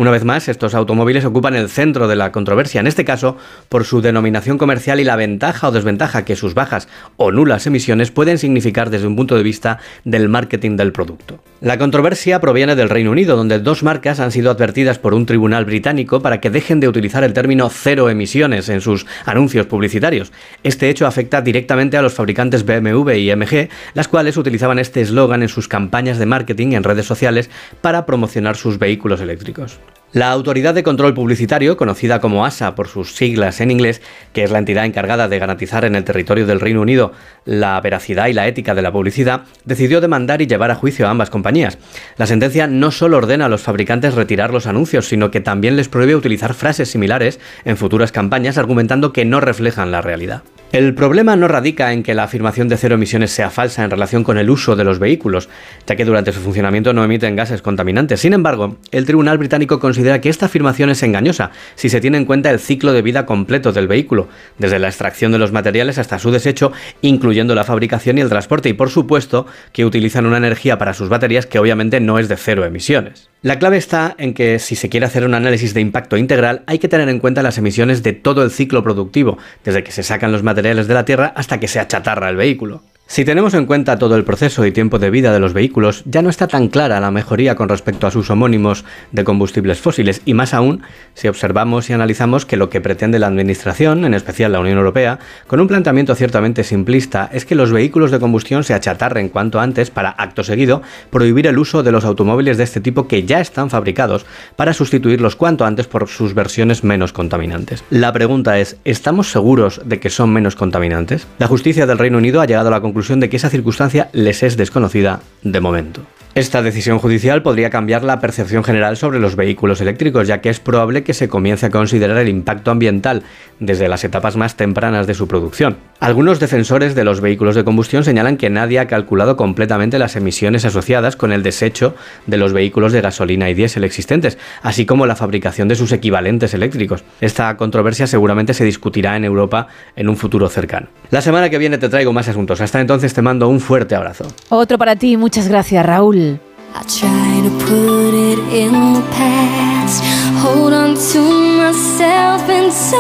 Una vez más, estos automóviles ocupan el centro de la controversia, en este caso por su denominación comercial y la ventaja o desventaja que sus bajas o nulas emisiones pueden significar desde un punto de vista del marketing del producto. La controversia proviene del Reino Unido, donde dos marcas han sido advertidas por un tribunal británico para que dejen de utilizar el término cero emisiones en sus anuncios publicitarios. Este hecho afecta directamente a los fabricantes BMW y MG, las cuales utilizaban este eslogan en sus campañas de marketing en redes sociales para promocionar sus vehículos eléctricos. La Autoridad de Control Publicitario, conocida como ASA por sus siglas en inglés, que es la entidad encargada de garantizar en el territorio del Reino Unido la veracidad y la ética de la publicidad, decidió demandar y llevar a juicio a ambas compañías. La sentencia no solo ordena a los fabricantes retirar los anuncios, sino que también les prohíbe utilizar frases similares en futuras campañas, argumentando que no reflejan la realidad. El problema no radica en que la afirmación de cero emisiones sea falsa en relación con el uso de los vehículos, ya que durante su funcionamiento no emiten gases contaminantes. Sin embargo, el Tribunal Británico considera que esta afirmación es engañosa si se tiene en cuenta el ciclo de vida completo del vehículo, desde la extracción de los materiales hasta su desecho, incluyendo la fabricación y el transporte, y por supuesto que utilizan una energía para sus baterías que obviamente no es de cero emisiones. La clave está en que si se quiere hacer un análisis de impacto integral hay que tener en cuenta las emisiones de todo el ciclo productivo, desde que se sacan los materiales de la tierra hasta que se achatarra el vehículo. Si tenemos en cuenta todo el proceso y tiempo de vida de los vehículos, ya no está tan clara la mejoría con respecto a sus homónimos de combustibles fósiles, y más aún si observamos y analizamos que lo que pretende la Administración, en especial la Unión Europea, con un planteamiento ciertamente simplista, es que los vehículos de combustión se achatarren cuanto antes para, acto seguido, prohibir el uso de los automóviles de este tipo que ya están fabricados para sustituirlos cuanto antes por sus versiones menos contaminantes. La pregunta es, ¿estamos seguros de que son menos contaminantes? La justicia del Reino Unido ha llegado a la conclusión de que esa circunstancia les es desconocida de momento. Esta decisión judicial podría cambiar la percepción general sobre los vehículos eléctricos, ya que es probable que se comience a considerar el impacto ambiental desde las etapas más tempranas de su producción. Algunos defensores de los vehículos de combustión señalan que nadie ha calculado completamente las emisiones asociadas con el desecho de los vehículos de gasolina y diésel existentes, así como la fabricación de sus equivalentes eléctricos. Esta controversia seguramente se discutirá en Europa en un futuro cercano. La semana que viene te traigo más asuntos. Hasta entonces te mando un fuerte abrazo. Otro para ti, muchas gracias, Raúl. I try to put it in the past. Hold on to myself and so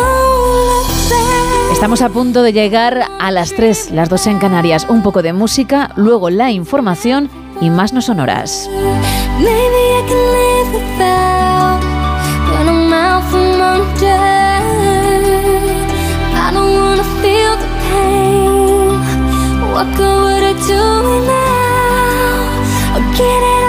Estamos a punto de llegar a las 3, las 2 en Canarias. Un poco de música, luego la información y más no sonoras. I. I. What good would it do me now? I'll get it,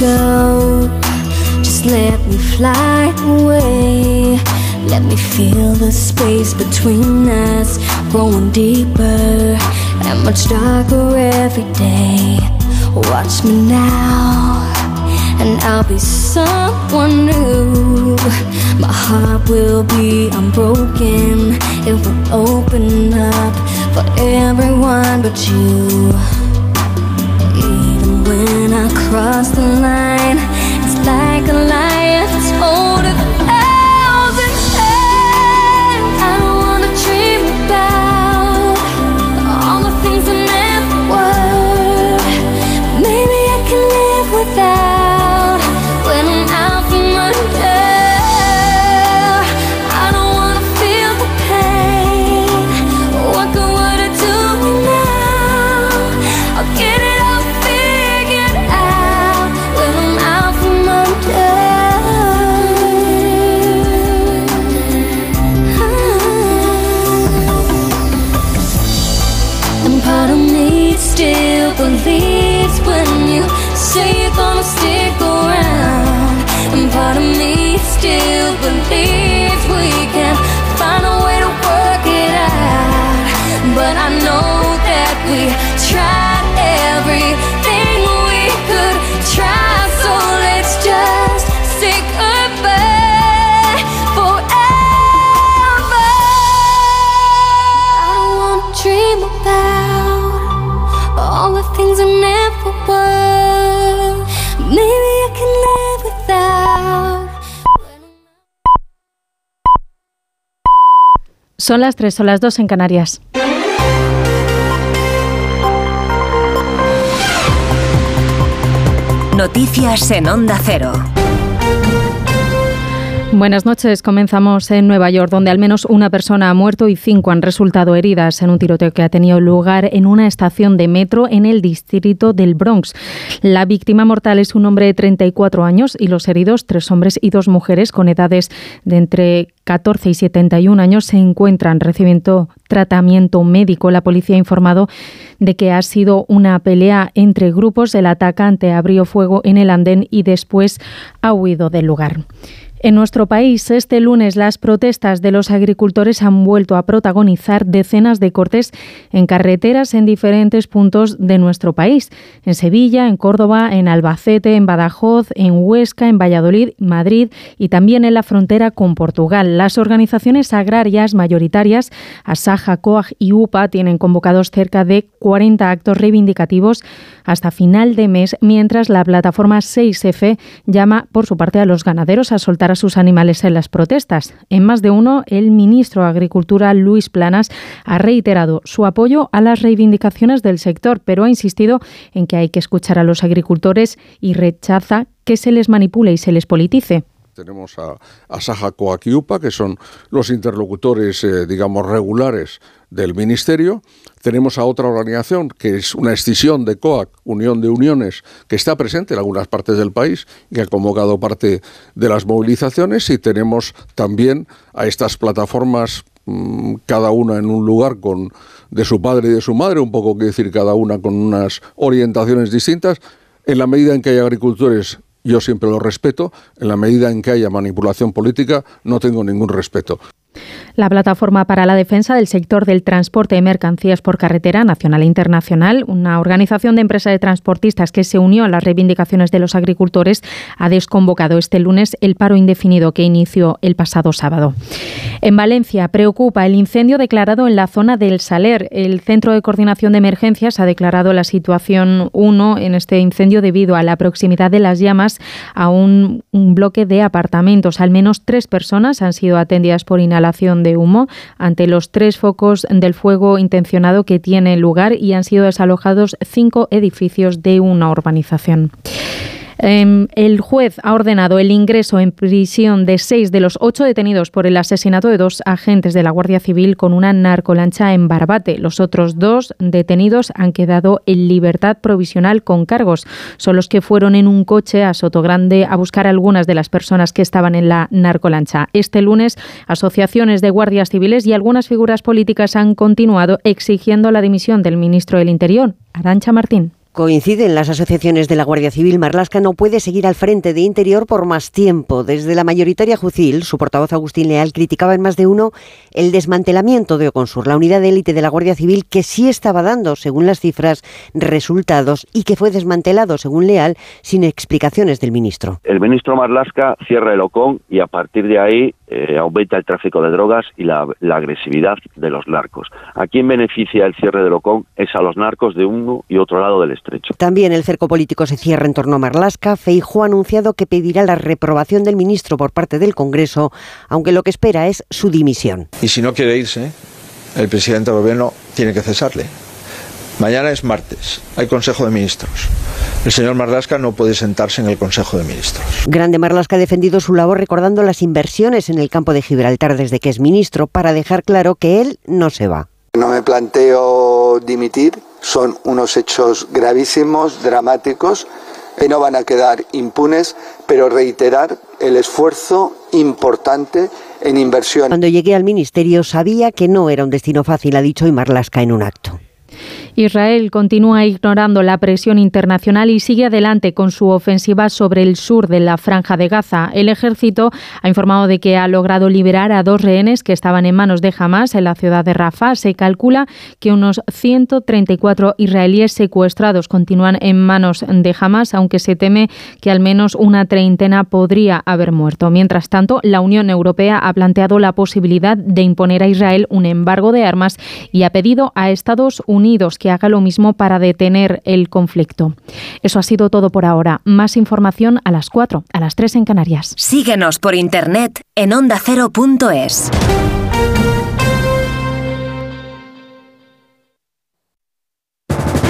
go. Just let me fly away. Let me feel the space between us growing deeper and much darker every day. Watch me now, and I'll be someone new. My heart will be unbroken, it will open up for everyone but you. When I cross the line, it's like a lion Son las 3 o las 2 en Canarias. Noticias en Onda Cero. Buenas noches. Comenzamos en Nueva York, donde al menos una persona ha muerto y cinco han resultado heridas en un tiroteo que ha tenido lugar en una estación de metro en el distrito del Bronx. La víctima mortal es un hombre de 34 años y los heridos, tres hombres y dos mujeres con edades de entre 14 y 71 años, se encuentran recibiendo tratamiento médico. La policía ha informado de que ha sido una pelea entre grupos. El atacante abrió fuego en el andén y después ha huido del lugar. En nuestro país, este lunes, las protestas de los agricultores han vuelto a protagonizar decenas de cortes en carreteras en diferentes puntos de nuestro país. En Sevilla, en Córdoba, en Albacete, en Badajoz, en Huesca, en Valladolid, Madrid y también en la frontera con Portugal. Las organizaciones agrarias mayoritarias, Asaja, COAG y UPA, tienen convocados cerca de 40 actos reivindicativos hasta final de mes, mientras la plataforma 6F llama, por su parte, a los ganaderos a soltar a sus animales en las protestas. En más de uno, el ministro de Agricultura, Luis Planas, ha reiterado su apoyo a las reivindicaciones del sector, pero ha insistido en que hay que escuchar a los agricultores y rechaza que se les manipule y se les politice. Tenemos a, a Saja que son los interlocutores, eh, digamos, regulares del Ministerio. Tenemos a otra organización, que es una escisión de COAC, Unión de Uniones, que está presente en algunas partes del país y que ha convocado parte de las movilizaciones. Y tenemos también a estas plataformas, mmm, cada una en un lugar con de su padre y de su madre, un poco que decir cada una con unas orientaciones distintas. En la medida en que hay agricultores yo siempre lo respeto. En la medida en que haya manipulación política, no tengo ningún respeto. La Plataforma para la Defensa del Sector del Transporte de Mercancías por Carretera Nacional e Internacional, una organización de empresas de transportistas que se unió a las reivindicaciones de los agricultores, ha desconvocado este lunes el paro indefinido que inició el pasado sábado. En Valencia preocupa el incendio declarado en la zona del Saler. El Centro de Coordinación de Emergencias ha declarado la situación 1 en este incendio debido a la proximidad de las llamas a un, bloque de apartamentos. Al menos tres personas han sido atendidas por inhalación de humo ante los tres focos del fuego intencionado que tiene lugar y han sido desalojados cinco edificios de una urbanización. Eh, el juez ha ordenado el ingreso en prisión de seis de los ocho detenidos por el asesinato de dos agentes de la Guardia Civil con una narcolancha en Barbate. Los otros dos detenidos han quedado en libertad provisional con cargos. Son los que fueron en un coche a Sotogrande a buscar a algunas de las personas que estaban en la narcolancha. Este lunes, asociaciones de guardias civiles y algunas figuras políticas han continuado exigiendo la dimisión del ministro del Interior, Arancha Martín. Coinciden las asociaciones de la Guardia Civil. Marlasca no puede seguir al frente de Interior por más tiempo. Desde la mayoritaria Jucil, su portavoz Agustín Leal criticaba en más de uno el desmantelamiento de Oconsur, la unidad de élite de la Guardia Civil que sí estaba dando, según las cifras, resultados y que fue desmantelado, según Leal, sin explicaciones del ministro. El ministro Marlasca cierra el OCON y a partir de ahí eh, aumenta el tráfico de drogas y la, la agresividad de los narcos. ¿A quién beneficia el cierre del OCON? Es a los narcos de uno y otro lado del estrecho. También el cerco político se cierra en torno a Marlasca. Feijóo ha anunciado que pedirá la reprobación del ministro por parte del Congreso, aunque lo que espera es su dimisión. Y si no quiere irse, el presidente del gobierno tiene que cesarle. Mañana es martes, hay Consejo de Ministros. El señor Marlasca no puede sentarse en el Consejo de Ministros. Grande Marlasca ha defendido su labor recordando las inversiones en el campo de Gibraltar desde que es ministro para dejar claro que él no se va. No me planteo dimitir, son unos hechos gravísimos, dramáticos, que no van a quedar impunes, pero reiterar el esfuerzo importante en inversión. Cuando llegué al ministerio sabía que no era un destino fácil, ha dicho hoy Marlasca en un acto. Israel continúa ignorando la presión internacional y sigue adelante con su ofensiva sobre el sur de la franja de Gaza. El ejército ha informado de que ha logrado liberar a dos rehenes que estaban en manos de Hamas en la ciudad de Rafah. Se calcula que unos 134 israelíes secuestrados continúan en manos de Hamas, aunque se teme que al menos una treintena podría haber muerto. Mientras tanto, la Unión Europea ha planteado la posibilidad de imponer a Israel un embargo de armas y ha pedido a Estados Unidos que haga lo mismo para detener el conflicto. Eso ha sido todo por ahora. Más información a las 4, a las 3 en Canarias. Síguenos por internet en ondacero.es.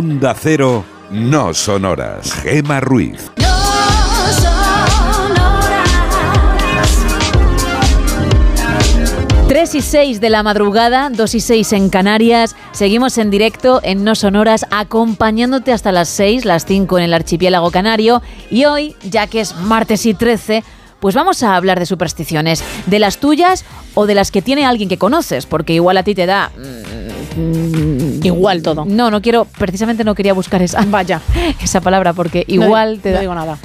Onda Cero, no son horas. Gema Ruiz. 3 y 6 de la madrugada, 2 y 6 en Canarias. Seguimos en directo en No Sonoras, acompañándote hasta las 6, las 5 en el archipiélago canario. Y hoy, ya que es martes y 13, pues vamos a hablar de supersticiones. De las tuyas o de las que tiene alguien que conoces, porque igual a ti te da. Mm, Igual todo. No, no quiero, precisamente no quería buscar esa, Vaya. esa palabra, porque No- igual te no da. digo nada.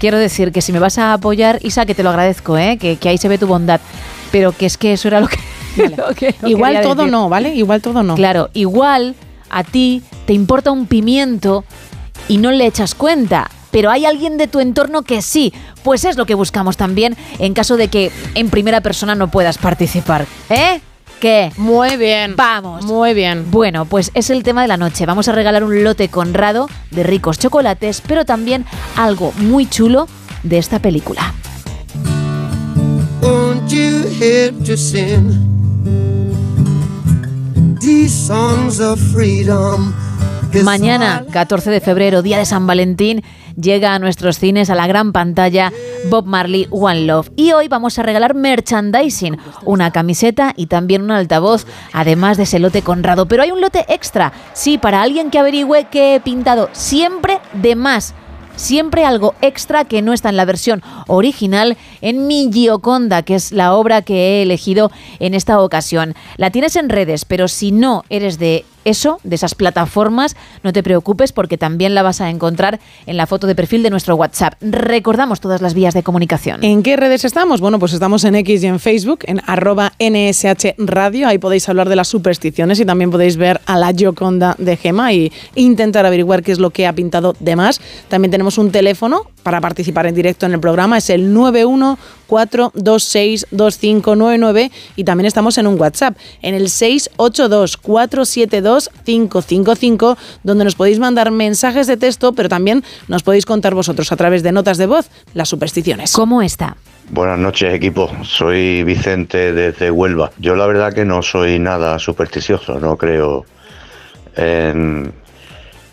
Quiero decir que si me vas a apoyar, Isa, que te lo agradezco, ¿eh? que, que ahí se ve tu bondad. Pero que es que eso era lo que. lo que- lo Igual todo decir. no, ¿vale? Igual todo no. Claro, igual a ti te importa un pimiento y no le echas cuenta. Pero hay alguien de tu entorno que sí. Pues es lo que buscamos también en caso de que en primera persona no puedas participar. ¿Eh? ¿Qué? Muy bien. Vamos. Muy bien. Bueno, pues es el tema de la noche. Vamos a regalar un lote conrado de ricos chocolates, pero también algo muy chulo de esta película. Won't you help to sing these songs of freedom? 'Cause Mañana, 14 de febrero, día de San Valentín, llega a nuestros cines a la gran pantalla Bob Marley One Love. Y hoy vamos a regalar merchandising, una camiseta y también un altavoz, además de ese lote conrado. Pero hay un lote extra, sí, para alguien que averigüe que he pintado siempre de más. Siempre algo extra que no está en la versión original en mi Gioconda, que es la obra que he elegido en esta ocasión. La tienes en redes, pero si no eres de eso, de esas plataformas, no te preocupes porque también la vas a encontrar en la foto de perfil de nuestro WhatsApp. Recordamos todas las vías de comunicación. ¿En qué redes estamos? Bueno, pues estamos en X y en Facebook, en arroba NSH Radio. Ahí podéis hablar de las supersticiones y también podéis ver a la Gioconda de Gema y intentar averiguar qué es lo que ha pintado de más. También tenemos un teléfono para participar en directo en el programa, es el 914262599 y también estamos en un WhatsApp, en el 68247 902-555, donde nos podéis mandar mensajes de texto, pero también nos podéis contar vosotros a través de notas de voz las supersticiones. ¿Cómo está? Buenas noches equipo, soy Vicente desde Huelva. Yo la verdad que no soy nada supersticioso, no creo en,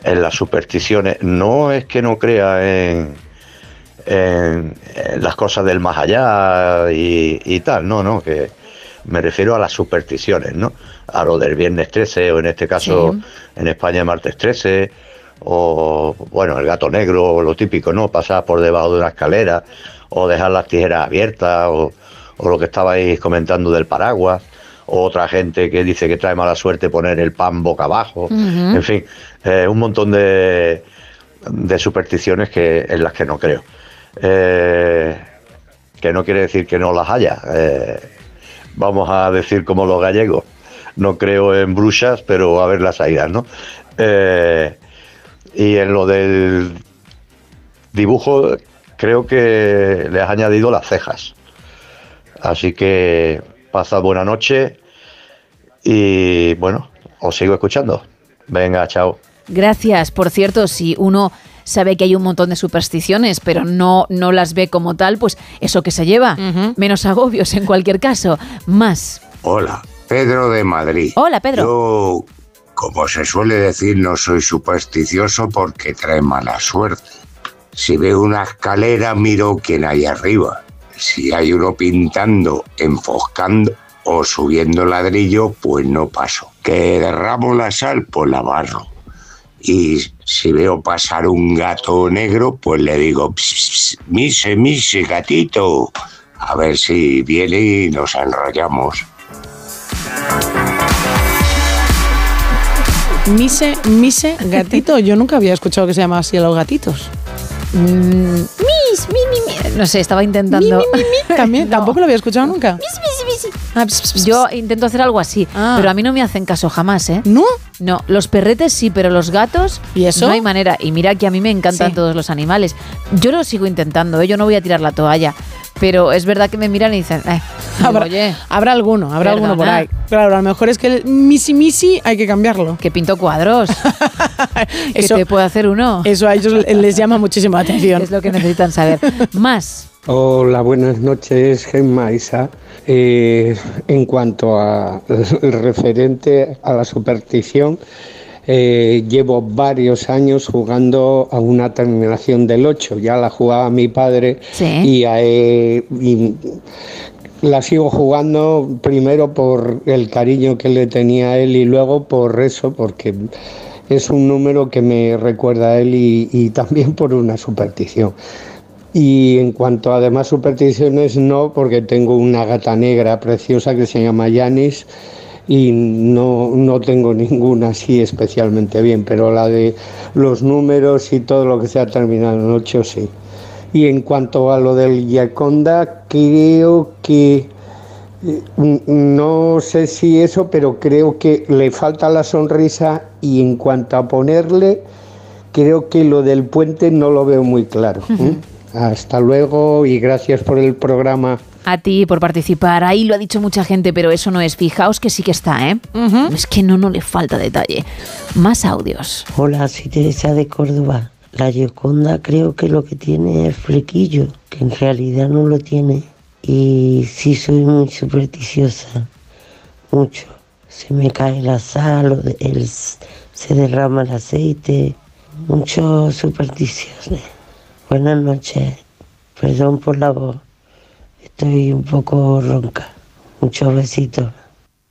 en las supersticiones. No es que no crea en, en- en las cosas del más allá y, y tal, no, no, que me refiero a las supersticiones, ¿no? A lo del viernes 13 o en este caso Sí. en España martes 13 o bueno, el gato negro, lo típico, ¿no? Pasar por debajo de una escalera o dejar las tijeras abiertas o, o lo que estabais comentando del paraguas o otra gente que dice que trae mala suerte poner el pan boca abajo, en fin, eh, un montón de, de supersticiones que en las que no creo. Eh, que no quiere decir que no las haya. eh, vamos a decir como los gallegos. No creo en brujas, pero a ver las hayas, ¿no? Eh, y en lo del dibujo, creo que le has añadido las cejas. Así que pasad buena noche y bueno, os sigo escuchando. Venga, chao. Gracias. Por cierto, si uno sabe que hay un montón de supersticiones, pero no, no las ve como tal, pues eso que se lleva. Menos agobios en cualquier caso. Más. Hola, Pedro de Madrid. Hola, Pedro. Yo, como se suele decir, no soy supersticioso porque trae mala suerte. Si veo una escalera, miro quién hay arriba. Si hay uno pintando, enfoscando o subiendo ladrillo, pues no paso. Que derramo la sal, pues la barro. Y si veo pasar un gato negro, pues le digo, "Ps, ps, ps, mise, mise, gatito. A ver si viene y nos enrollamos. Mise, mise, gatito. Yo nunca había escuchado que se llamaba así a los gatitos. Mm, mis, mi, mi, mi. No sé, estaba intentando. También, tampoco lo había escuchado nunca. Ah, Yo intento hacer algo así, pero a mí no me hacen caso jamás, ¿eh? ¿No? No, los perretes sí, pero los gatos ¿Y eso? no hay manera. Y mira que a mí me encantan Sí. todos los animales. Yo lo sigo intentando, ¿eh? yo no voy a tirar la toalla. Pero es verdad que me miran y dicen, eh, digo, Habrá, oye, habrá alguno, habrá alguno por ahí. Claro, a lo mejor es que el misi misi hay que cambiarlo. Que pinto cuadros. ¿qué Eso- te puede hacer uno? Eso a ellos les llama muchísimo la atención. Es lo que necesitan saber. Más. Hola, buenas noches, Gemma Isa. Eh, en cuanto a el referente a la superstición, eh, llevo varios años jugando a una terminación del 8. Ya la jugaba mi padre y, eh, la sigo jugando primero por el cariño que le tenía a él y luego por eso, porque es un número que me recuerda a él y, y también por una superstición. Y en cuanto a demás supersticiones, no, porque tengo una gata negra preciosa que se llama Yanis y no, no tengo ninguna así especialmente bien, pero la de los números y todo lo que sea terminado en 8 sí. Y en cuanto a lo del Yaconda, creo que eh, n- no sé si eso, pero creo que le falta la sonrisa y en cuanto a ponerle, creo que lo del puente no lo veo muy claro. ¿eh? Hasta luego y gracias por el programa. A ti por participar. Ahí lo ha dicho mucha gente, pero eso no es. Fijaos que sí que está, ¿eh? Es que no, no le falta detalle. Más audios. Hola, soy Teresa de Córdoba. La Gioconda creo que lo que tiene es flequillo, que en realidad no lo tiene. Y sí soy muy supersticiosa, mucho. Se me cae la sal, el- se derrama el aceite, mucho supersticiones. Buenas noches, perdón por la voz, estoy un poco ronca. Muchos besitos.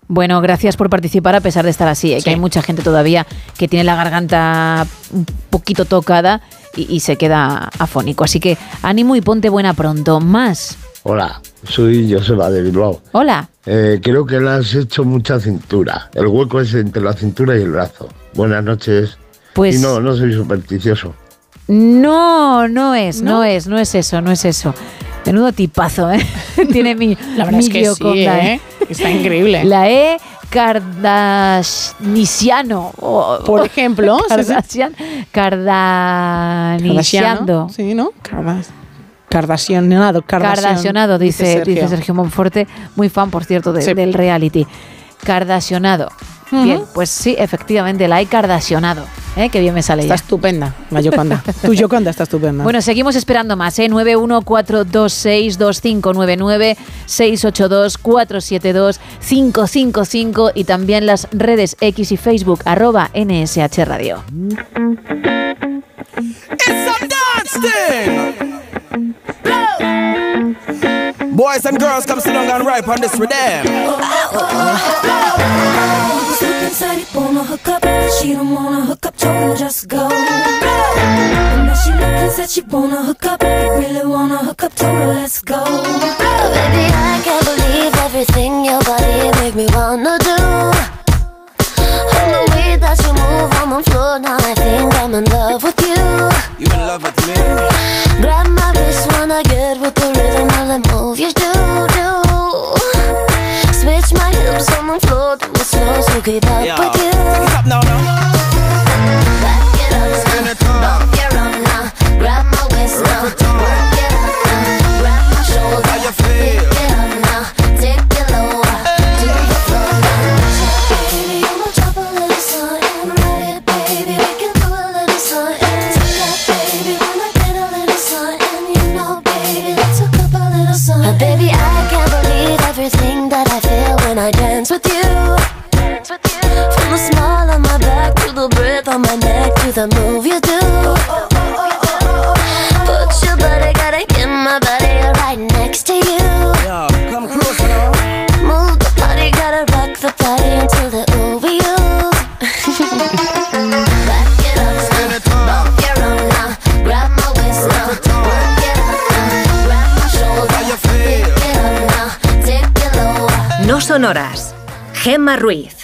Bueno, gracias por participar a pesar de estar así. ¿eh? Que hay mucha gente todavía que tiene la garganta un poquito tocada y, y se queda afónico. Así que ánimo y ponte buena pronto. Más. Hola, soy Joseba de Bilbao. Hola. Eh, creo que le has hecho mucha cintura. El hueco es entre la cintura y el brazo. Buenas noches. Pues- Y no, no soy supersticioso. No, no es, no, es, no es eso, no es eso. Menudo tipazo, ¿eh? Tiene mi. La verdad mi es que sí, Gioconda, ¿eh? Está increíble. La E. Kardashiano. Por ejemplo. Kardashian. Kardashiando. Sí, ¿no? Kardashian, Kardashianado, dice, dice Sergio. Monforte, muy fan, por cierto, de- Sí. del reality. Bien, pues sí, efectivamente, la he cardasionado. ¿eh? Qué bien me sale Está ya. estupenda, la Yoconda. tu Yoconda está estupenda. Bueno, seguimos esperando más, ¿eh? 914262599, 682-472-555 y también las redes X y Facebook, arroba NSH Radio. Boys and girls, come sit down and ripe on this with them. Said she wanna hook up, really wanna hook up, told let's go. Baby, I can't believe everything your body make me wanna do. The you move on the floor, now I think I'm in love with you. You in love with me? Grab my wrist when I get with the rhythm of the move you do, do. Switch my hips on the floor, do it slow to keep up Yo, with you. take it up now, now. Back it up, now. Bump your own now. Grab the move you do. Put your body, gotta get my body right next to you. Yo, come closer now. Move the body, gotta rock the body until the over you. Back it up, bump your own now. Grab my waist now. Work it up now. Grab my shoulder. How you feel? Pick it up now. Take it lower. No son horas. Gemma Ruiz.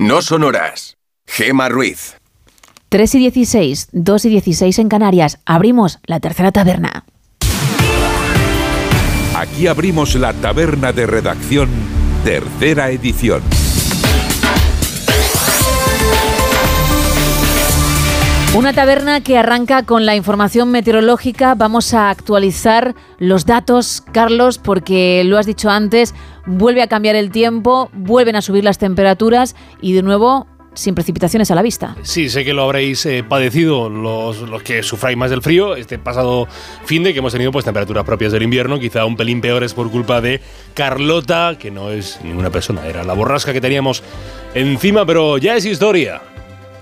No son horas. Gema Ruiz. 3 y 16, 2 y 16 en Canarias. Abrimos la tercera taberna. Aquí abrimos la taberna de redacción, tercera edición. Una taberna que arranca con la información meteorológica. Vamos a actualizar los datos, Carlos, porque lo has dicho antes, vuelve a cambiar el tiempo, vuelven a subir las temperaturas y de nuevo sin precipitaciones a la vista. Sí, sé que lo habréis eh, padecido los, los que sufráis más del frío. Este pasado fin de que hemos tenido pues temperaturas propias del invierno, quizá un pelín peores por culpa de Carlota, que no es ninguna persona, era la borrasca que teníamos encima, pero ya es historia.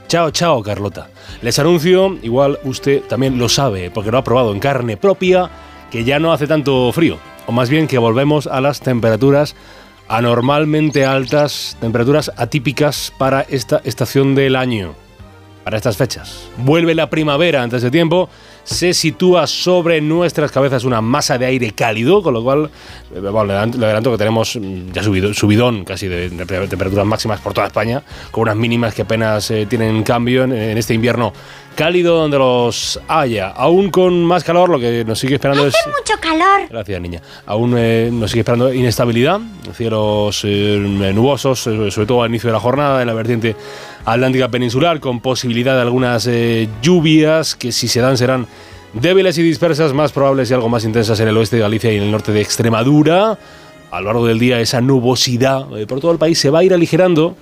Chao, chao, Carlota. Les anuncio, igual usted también lo sabe, porque lo ha probado en carne propia, que ya no hace tanto frío. O más bien que volvemos a las temperaturas anormalmente altas, temperaturas atípicas para esta estación del año, para estas fechas. Vuelve la primavera antes de tiempo, se sitúa sobre nuestras cabezas una masa de aire cálido, con lo cual, eh, bueno, le adelanto, que tenemos mm, ya subido, subidón casi de, temperaturas máximas por toda España, con unas mínimas que apenas eh, tienen cambio en este invierno cálido donde los haya. Aún con más calor, lo que nos sigue esperando es... mucho calor. Gracias, niña. Aún eh, nos sigue esperando inestabilidad, cielos eh, nubosos, eh, sobre todo al inicio de la jornada en la vertiente atlántica peninsular, con posibilidad de algunas eh, lluvias que si se dan serán débiles y dispersas, más probables y algo más intensas en el oeste de Galicia y en el norte de Extremadura. A lo largo del día esa nubosidad eh, por todo el país se va a ir aligerando.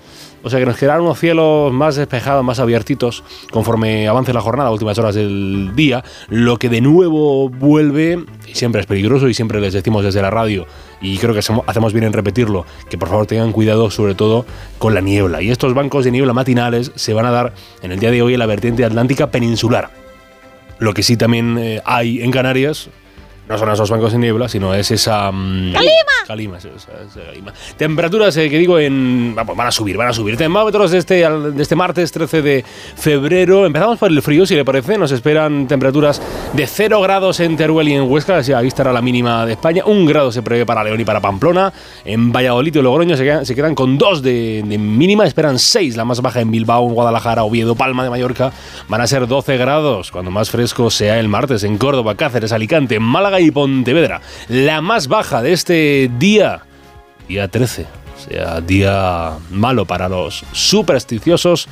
O sea que nos quedarán unos cielos más despejados, más abiertitos, conforme avance la jornada, últimas horas del día. Lo que de nuevo vuelve, y siempre es peligroso, y siempre les decimos desde la radio, y creo que hacemos- bien en repetirlo, que por favor tengan cuidado sobre todo con la niebla. Y estos bancos de niebla matinales se van a dar en el día de hoy en la vertiente atlántica peninsular. Lo que sí también eh, hay en Canarias no son esos bancos de niebla, sino es esa... mm, ¡Calima! Calima, esa- esa calima. Temperaturas eh, que digo en... Vamos, van a subir, van a subir. Termómetros de este, de este martes 13 de febrero. Empezamos por el frío, si le parece. Nos esperan temperaturas de 0 grados en Teruel y en Huesca. Ahí estará la mínima de España. Un grado se prevé para León y para Pamplona. En Valladolid y Logroño se quedan, se quedan con 2 de, de mínima. Esperan 6, la más baja en Bilbao, en Guadalajara, Oviedo, Palma de Mallorca. Van a ser 12 grados, cuando más fresco sea el martes en Córdoba, Cáceres, Alicante, Málaga y Pontevedra. La más baja de este día, día 13, o sea, día malo para los supersticiosos.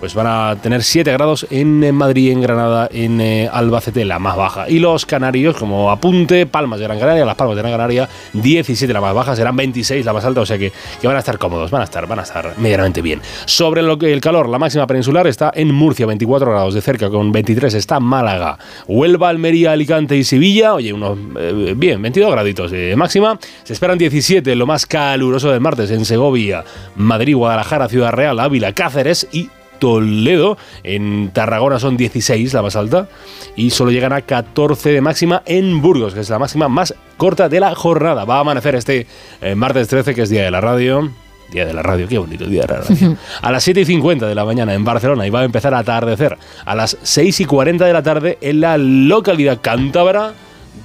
Pues van a tener 7 grados en eh, Madrid, en Granada, en eh, Albacete, la más baja. Y los canarios, como apunte, Palmas de Gran Canaria, las Palmas de Gran Canaria, 17 la más baja, serán 26 la más alta, o sea que, que van a estar cómodos, van a estar, van a estar medianamente bien. Sobre lo que el calor, la máxima peninsular está en Murcia, 24 grados de cerca, con 23 está Málaga, Huelva, Almería, Alicante y Sevilla, oye, unos, eh, bien, 22 graditos de máxima. Se esperan 17, lo más caluroso del martes, en Segovia, Madrid, Guadalajara, Ciudad Real, Ávila, Cáceres y Toledo. En Tarragona son 16, la más alta. Y solo llegan a 14 de máxima en Burgos, que es la máxima más corta de la jornada. Va a amanecer este eh, martes 13, que es Día de la Radio. Día de la radio, qué bonito Día de la radio. A las 7 y 50 de la mañana en Barcelona y va a empezar a atardecer a las 6 y 40 de la tarde en la localidad cántabra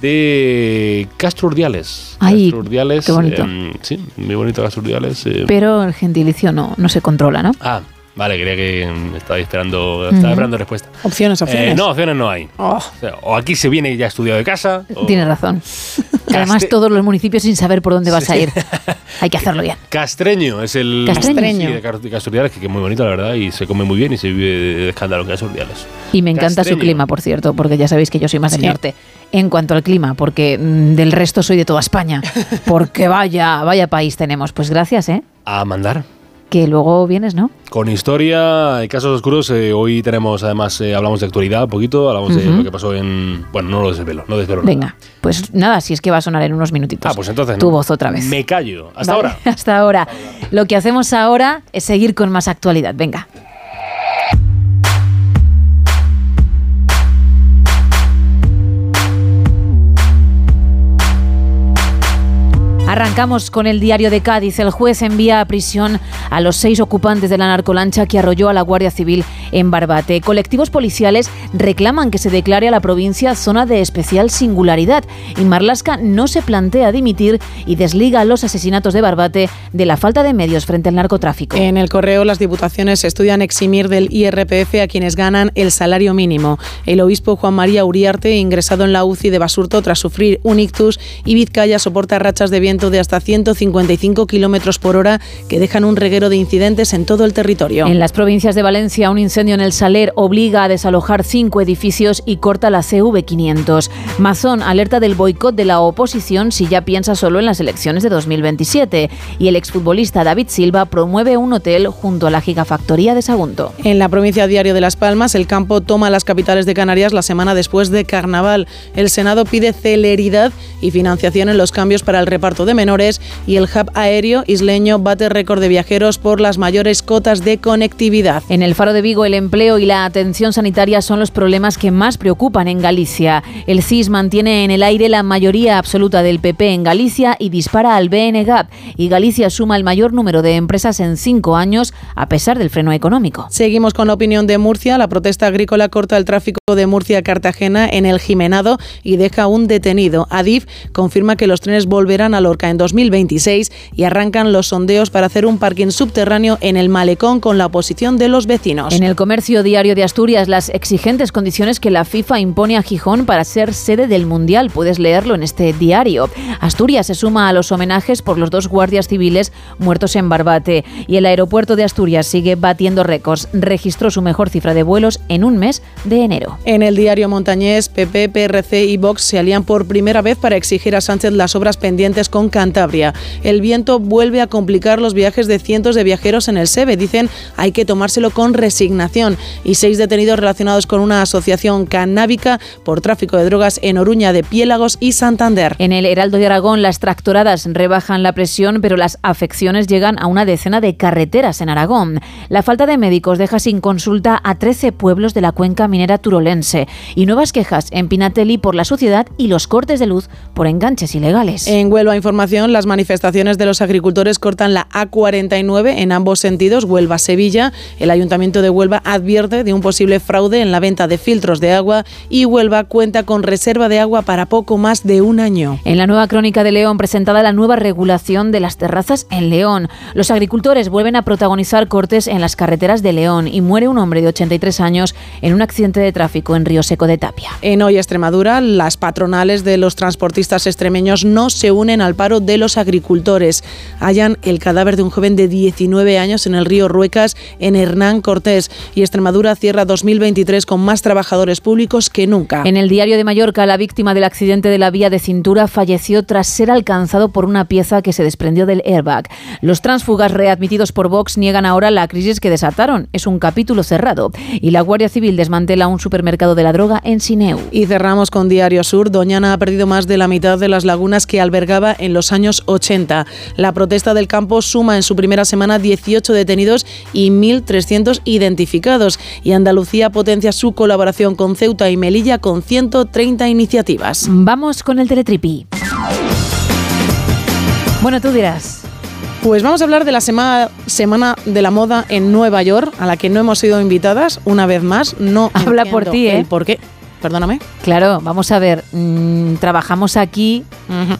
de Castro Urdiales. Ay, Castro Urdiales, qué bonito. em, sí, muy bonito Castro Urdiales. eh. Pero el gentilicio no, no se controla, ¿no? Ah, vale, creía que estaba esperando, estaba esperando respuesta. Opciones, opciones. Eh, no, opciones no hay. Oh. O, sea, o aquí se viene ya estudiado de casa. o- Tienes razón. Además, todos los municipios sin saber por dónde vas a ir. Hay que hacerlo bien. Castreño es el Castreño. Sí, de Car- de Castro Urdiales, que, es muy bonito, la verdad, y se come muy bien y se vive de escándalo en. Y me encanta su Castreño. clima, por cierto, porque ya sabéis que yo soy más del Sí. norte. En cuanto al clima, porque mm, del resto soy de toda España. Porque vaya, vaya país tenemos. Pues gracias, ¿eh? A mandar. Que luego vienes, ¿no? Con historia y casos oscuros, eh, hoy tenemos, además, eh, hablamos de actualidad un poquito, hablamos de lo que pasó en... Bueno, no lo desvelo, no desvelo nada. Venga, pues nada, si es que va a sonar en unos minutitos. Ah, pues entonces Tu no. voz otra vez. Me callo. Hasta Vale, ahora. Hasta ahora. Lo que hacemos ahora es seguir con más actualidad. Venga. Arrancamos con el diario de Cádiz. El juez envía a prisión a los seis ocupantes de la narcolancha que arrolló a la Guardia Civil en Barbate. Colectivos policiales reclaman que se declare a la provincia zona de especial singularidad y Marlasca no se plantea dimitir y desliga los asesinatos de Barbate de la falta de medios frente al narcotráfico. En el correo, las diputaciones estudian eximir del IRPF a quienes ganan el salario mínimo. El obispo Juan María Uriarte, ingresado en la UCI de Basurto tras sufrir un ictus, y Vizcaya soporta rachas de viento de hasta 155 kilómetros por hora que dejan un reguero de incidentes en todo el territorio. En las provincias de Valencia, un incendio en el Saler obliga a desalojar cinco edificios y corta la CV500. Mazón alerta del boicot de la oposición si ya piensa solo en las elecciones de 2027. Y el exfutbolista David Silva promueve un hotel junto a la gigafactoría de Sagunto. En la provincia diario de Las Palmas, el campo toma las capitales de Canarias la semana después de Carnaval. El Senado pide celeridad y financiación en los cambios para el reparto de menores y el hub aéreo isleño bate récord de viajeros por las mayores cotas de conectividad. En el Faro de Vigo, el empleo y la atención sanitaria son los problemas que más preocupan en Galicia. El CIS mantiene en el aire la mayoría absoluta del PP en Galicia y dispara al BNGAP. Y Galicia suma el mayor número de empresas en cinco años, a pesar del freno económico. Seguimos con la opinión de Murcia. La protesta agrícola corta el tráfico de Murcia a Cartagena en el Jimenado y deja un detenido. Adif confirma que los trenes volverán a En 2026 y arrancan los sondeos para hacer un parking subterráneo en el malecón con la oposición de los vecinos. En el comercio diario de Asturias, las exigentes condiciones que la FIFA impone a Gijón para ser sede del Mundial. Puedes leerlo en este diario. Asturias se suma a los homenajes por los dos guardias civiles muertos en Barbate. Y el aeropuerto de Asturias sigue batiendo récords. Registró su mejor cifra de vuelos en un mes de enero. En el diario montañés, PP, PRC y Vox se alían por primera vez para exigir a Sánchez las obras pendientes con Cantabria. El viento vuelve a complicar los viajes de cientos de viajeros en el SEBE. Dicen hay que tomárselo con resignación. y seis detenidos relacionados con una asociación canábica por tráfico de drogas en Oruña de Piélagos y Santander. En el Heraldo de Aragón, las tractoradas rebajan la presión, pero las afecciones llegan a una decena de carreteras en Aragón. La falta de médicos deja sin consulta a 13 pueblos de la cuenca minera turolense y nuevas quejas en Pinatelli por la suciedad y los cortes de luz por enganches ilegales. En Huelva Información, las manifestaciones de los agricultores cortan la A49 en ambos sentidos, Huelva-Sevilla. El Ayuntamiento de Huelva advierte de un posible fraude en la venta de filtros de agua y Huelva cuenta con reserva de agua para poco más de un año. En la nueva crónica de León presentada la nueva regulación de las terrazas en León. Los agricultores vuelven a protagonizar cortes en las carreteras de León y muere un hombre de 83 años en un accidente de tráfico en Río Seco de Tapia. En Hoy Extremadura, las patronales de los transportistas extremeños no se unen al paro de los agricultores. Hallan el cadáver de un joven de 19 años en el río Ruecas, en Hernán Cortés. Y Extremadura cierra 2023 con más trabajadores públicos que nunca. En el diario de Mallorca, la víctima del accidente de la vía de cintura falleció tras ser alcanzado por una pieza que se desprendió del airbag. Los transfugas readmitidos por Vox niegan ahora la crisis que desataron. Es un capítulo cerrado. Y la Guardia Civil desmantela un supermercado de la droga en Sineu. Y cerramos con Diario Sur. Doñana ha perdido más de la mitad de las lagunas que albergaba en los años 80. La protesta del campo suma en su primera semana 18 detenidos y 1.300 identificados. Y Andalucía potencia su colaboración con Ceuta y Melilla con 130 iniciativas. Vamos con el teletripi. Bueno, tú dirás. Pues vamos a hablar de la sema- Semana de la Moda en Nueva York, a la que no hemos sido invitadas una vez más. No Habla por ti, ¿eh? el por qué. Perdóname. Claro, vamos a ver. mm, trabajamos aquí,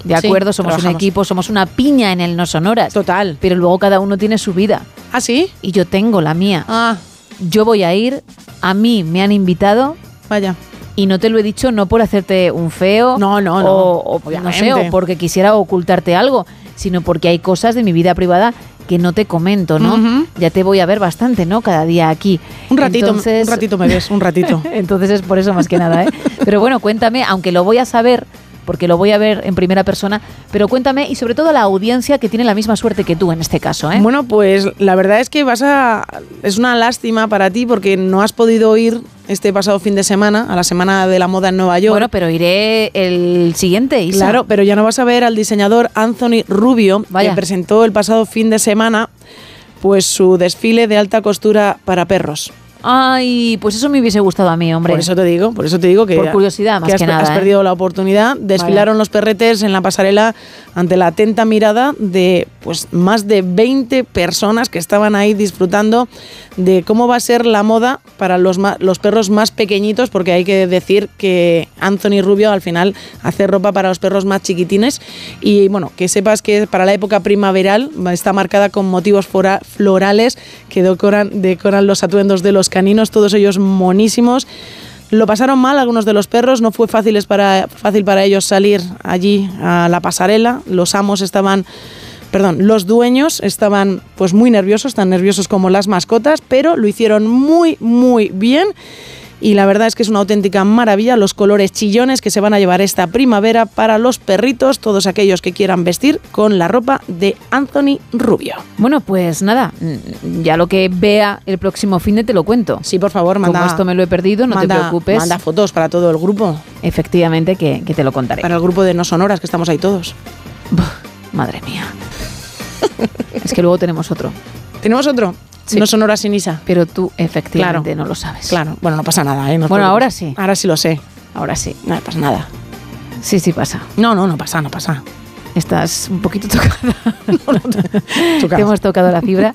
de sí, acuerdo, somos un equipo, somos una piña en el No Sonoras. Total. Pero luego cada uno tiene su vida. ¿Ah, sí? Y yo tengo la mía. Ah. Yo voy a ir, a mí me han invitado. Vaya. Y no te lo he dicho no por hacerte un feo. No, no, no. O, o no sé, o porque quisiera ocultarte algo, sino porque hay cosas de mi vida privada que no te comento, ¿no? Ya te voy a ver bastante, ¿no? Cada día aquí. Un ratito, Entonces- un ratito me ves, un ratito. Entonces es por eso más que nada, ¿eh? Pero bueno, cuéntame, aunque lo voy a saber, porque lo voy a ver en primera persona, pero cuéntame y sobre todo a la audiencia que tiene la misma suerte que tú en este caso, ¿eh? Bueno, pues la verdad es que vas a. Es una lástima para ti porque no has podido ir este pasado fin de semana a la Semana de la Moda en Nueva York. Bueno, pero iré el siguiente, Isa. Claro, pero ya no vas a ver al diseñador Anthony Rubio, Vaya. que presentó el pasado fin de semana pues su desfile de alta costura para perros. Ay, pues eso me hubiese gustado a mí, hombre. Por eso te digo, por eso te digo que Por curiosidad, más has, que nada, has ¿eh? perdido la oportunidad. Desfilaron los perretes en la pasarela ante la atenta mirada de pues más de 20 personas que estaban ahí disfrutando de cómo va a ser la moda para los, los perros más pequeñitos, porque hay que decir que Anthony Rubio al final hace ropa para los perros más chiquitines. Y bueno, que sepas que para la época primaveral está marcada con motivos florales que decoran, decoran los atuendos de los caninos, todos ellos monísimos. Lo pasaron mal algunos de los perros, no fue fácil, para, fácil para ellos salir allí a la pasarela. Los amos estaban, perdón, los dueños estaban pues muy nerviosos, tan nerviosos como las mascotas, pero lo hicieron muy, muy bien. Y la verdad es que es una auténtica maravilla los colores chillones que se van a llevar esta primavera para los perritos, todos aquellos que quieran vestir con la ropa de Anthony Rubio. Bueno, pues nada, mm, ya lo que vea el próximo fin de te lo cuento. Sí, por favor, manda. Como esto me lo he perdido, no manda- te preocupes. Manda fotos para todo el grupo. Efectivamente, que, que te lo contaré. Para el grupo de No Sonoras, que estamos ahí todos. Madre mía. es que luego tenemos otro. ¿Tenemos otro? Sí. No Sonoras sin Isa. Pero tú efectivamente Claro. no lo sabes. Claro, bueno, no pasa nada, ¿eh? No Bueno, ahora sí. Ahora sí lo sé. Ahora sí. No pasa nada. Sí, sí pasa. No, no, no pasa, no pasa. Estás un poquito tocada. Tocada. Te hemos tocado la fibra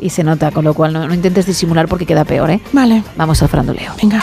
y se nota, con lo cual no, no intentes disimular porque queda peor, ¿eh? Vale. Vamos al franduleo. Venga.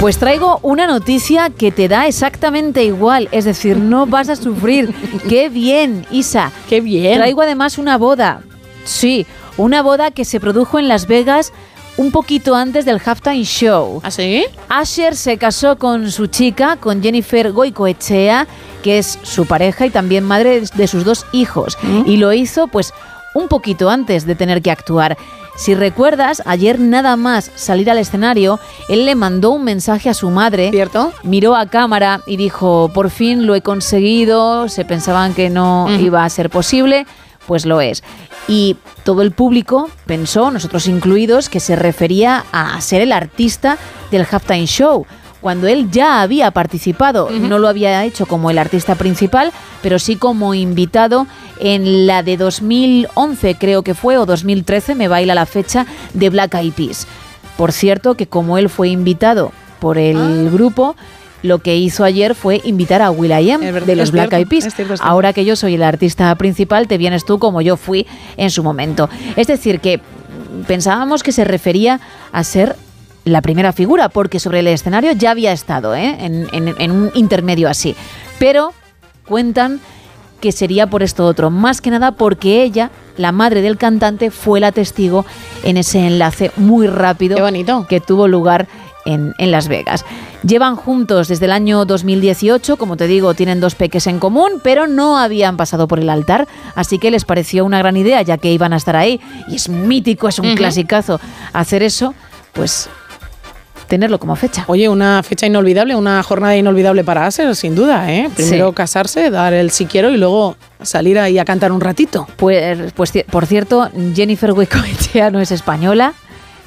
Pues traigo una noticia que te da exactamente igual, es decir, no vas a sufrir. ¡Qué bien, Isa! ¡Qué bien! Traigo además una boda. Sí, una boda que se produjo en Las Vegas un poquito antes del halftime show. ¿Ah, sí? Asher se casó con su chica, con Jennifer Goicoechea, que es su pareja y también madre de sus dos hijos. Y lo hizo pues un poquito antes de tener que actuar. Si recuerdas, ayer nada más salir al escenario, él le mandó un mensaje a su madre. ¿Cierto? Miró a cámara y dijo, por fin lo he conseguido, se pensaban que no iba a ser posible, pues lo es. Y todo el público pensó, nosotros incluidos, que se refería a ser el artista del halftime show. Cuando él ya había participado, no lo había hecho como el artista principal, pero sí como invitado en la de 2011, creo que fue, o 2013, me baila la fecha, de Black Eyed Peas. Por cierto, que como él fue invitado por el grupo, lo que hizo ayer fue invitar a Will.i.am Es verdad, de los Black Eyed Peas. Ahora que yo soy el artista principal, te vienes tú como yo fui en su momento. Es decir, que pensábamos que se refería a ser la primera figura, porque sobre el escenario ya había estado, ¿eh? en, en- en un intermedio así. Pero cuentan que sería por esto otro, más que nada porque ella, la madre del cantante, fue la testigo en ese enlace muy rápido que tuvo lugar en, en Las Vegas. Llevan juntos desde el año 2018, como te digo, tienen dos peques en común, pero no habían pasado por el altar, así que les pareció una gran idea, ya que iban a estar ahí, y es mítico, es un clasicazo hacer eso, pues tenerlo como fecha. Oye, una fecha inolvidable, una jornada inolvidable para Aser, sin duda, ¿eh? Primero Sí. casarse, dar el si quiero y luego salir ahí a cantar un ratito. Pues, pues por cierto, Jennifer Goicoechea no es española,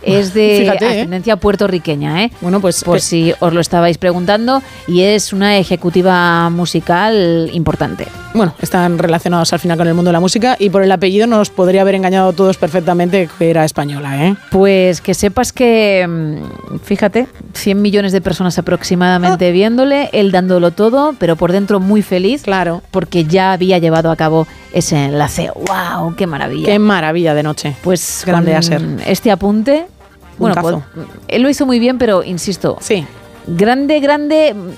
es de Fíjate, ¿eh? ascendencia puertorriqueña, ¿eh? Bueno, pues por si os lo estabais preguntando, y es una ejecutiva musical importante. Bueno, están relacionados al final con el mundo de la música y por el apellido nos podría haber engañado todos perfectamente que era española, ¿eh? Pues que sepas que, mm, fíjate, 100 millones de personas aproximadamente Ah. viéndole, él dándolo todo, pero por dentro muy feliz. Claro. Porque ya había llevado a cabo ese enlace. ¡Wow! ¡Qué maravilla! Qué maravilla de noche. Pues Grande con Aser. Este apunte. Bueno, pues, él lo hizo muy bien, pero insisto. Sí. Grande, grande. mm,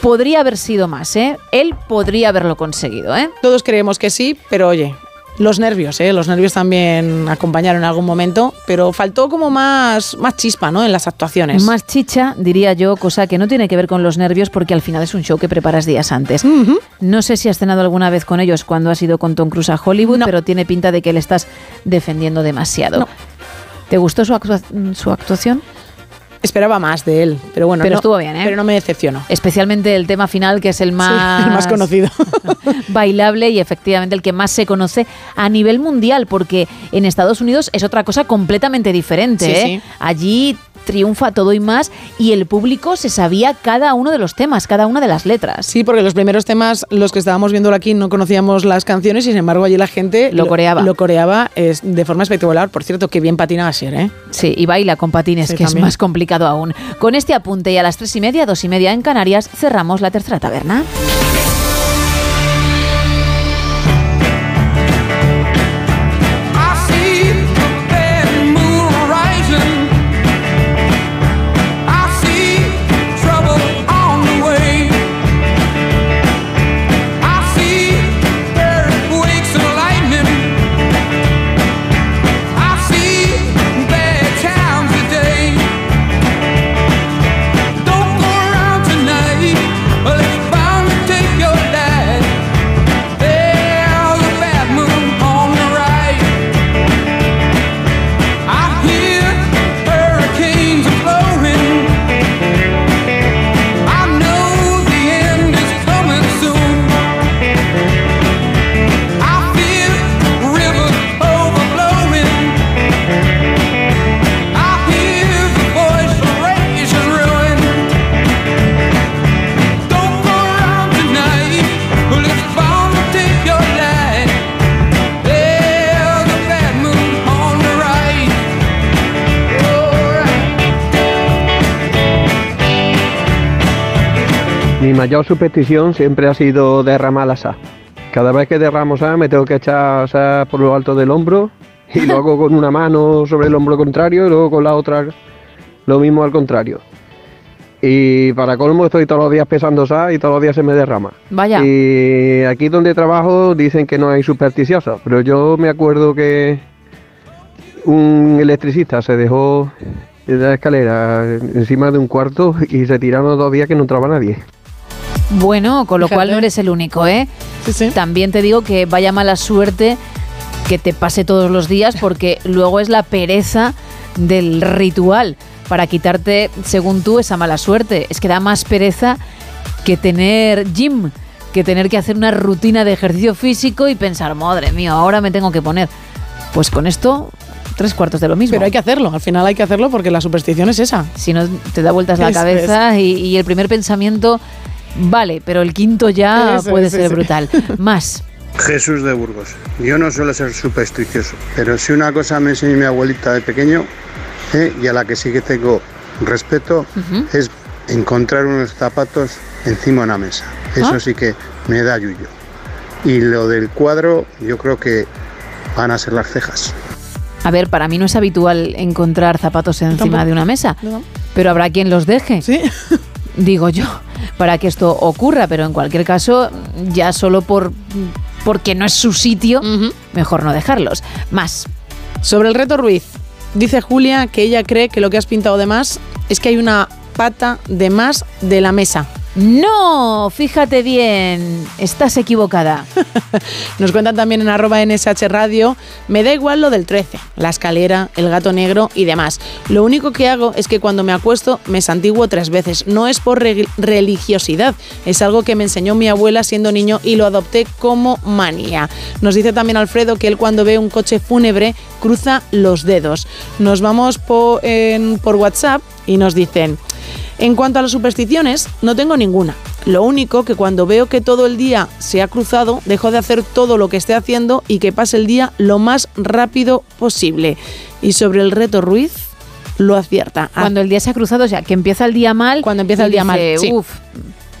Podría haber sido más, ¿eh? Él podría haberlo conseguido, ¿eh? Todos creemos que sí, pero oye, los nervios, ¿eh? Los nervios también acompañaron en algún momento, pero faltó como más, más chispa, ¿no? En las actuaciones. Más chicha, diría yo, cosa que no tiene que ver con los nervios porque al final es un show que preparas días antes. No sé si has cenado alguna vez con ellos cuando has ido con Tom Cruise a Hollywood, pero tiene pinta de que le estás defendiendo demasiado. ¿Te gustó su, actua- su actuación? Esperaba más de él, pero bueno, Pero no- estuvo bien, ¿eh? Pero no me decepcionó. Especialmente el tema final, que es el más, el más conocido. bailable y efectivamente el que más se conoce a nivel mundial, porque en Estados Unidos es otra cosa completamente diferente. Sí, ¿eh? sí. Allí triunfa todo y más y el público se sabía cada uno de los temas, cada una de las letras. Sí, porque los primeros temas, los que estábamos viendo aquí, no conocíamos las canciones y sin embargo allí la gente Lo coreaba. Lo coreaba es, de forma espectacular. Por cierto, qué bien patina Asier, ¿eh? Sí, y baila con patines, Sí, que también. es más complicado aún. Con este apunte y a las tres y media, dos y media en Canarias, cerramos la tercera taberna. Mayor superstición siempre ha sido derramar la sal. Cada vez que derramo sal me tengo que echar sal por lo alto del hombro y lo hago con una mano sobre el hombro contrario y luego con la otra lo mismo al contrario. Y para colmo estoy todos los días pesando sal y todos los días se me derrama. Vaya. Y aquí donde trabajo dicen que no hay supersticiosos, pero yo me acuerdo que un electricista se dejó de la escalera encima de un cuarto y se tiraron dos días que no entraba nadie. Bueno, con lo Fíjate. cual no eres el único, ¿eh? También te digo que vaya mala suerte que te pase todos los días porque luego es la pereza del ritual para quitarte, según tú, esa mala suerte. Es que da más pereza que tener gym que tener que hacer una rutina de ejercicio físico y pensar, madre mía, ahora me tengo que poner. Pues con esto, tres cuartos de lo mismo. Pero hay que hacerlo, al final hay que hacerlo porque la superstición es esa. Si no, te da vueltas la cabeza y, y el primer pensamiento, vale, pero el quinto ya Eso, puede eso, ser sí. brutal. Más. Jesús de Burgos. Yo no suelo ser supersticioso, pero si una cosa me enseñó mi abuelita de pequeño eh, y a la que sí que tengo respeto es encontrar unos zapatos encima de una mesa. Eso Ah. sí que me da yuyo. Y lo del cuadro, yo creo que van a ser las cejas. A ver, para mí no es habitual encontrar zapatos encima Tampoco. de una mesa, No. pero habrá quien los deje. Digo yo, para que esto ocurra, pero en cualquier caso, ya solo por porque no es su sitio, mejor no dejarlos. Más. Sobre el reto Ruiz, dice Julia que ella cree que lo que has pintado de más es que hay una pata de más de la mesa. No, fíjate bien, estás equivocada. Nos cuentan también en arroba NSH Radio, me da igual lo del 13, la escalera, el gato negro y demás. Lo único que hago es que cuando me acuesto me santiguo tres veces. No es por re- religiosidad, es algo que me enseñó mi abuela siendo niño y lo adopté como manía. Nos dice también Alfredo que él cuando ve un coche fúnebre cruza los dedos. Nos vamos por WhatsApp y nos dicen... En cuanto a las supersticiones, no tengo ninguna. Lo único que cuando veo que todo el día se ha cruzado, dejo de hacer todo lo que esté haciendo y que pase el día lo más rápido posible. Y sobre el reto Ruiz, lo acierta. Cuando el día se ha cruzado, o sea, que empieza el día mal. Cuando empieza el día mal, sí. "Uf".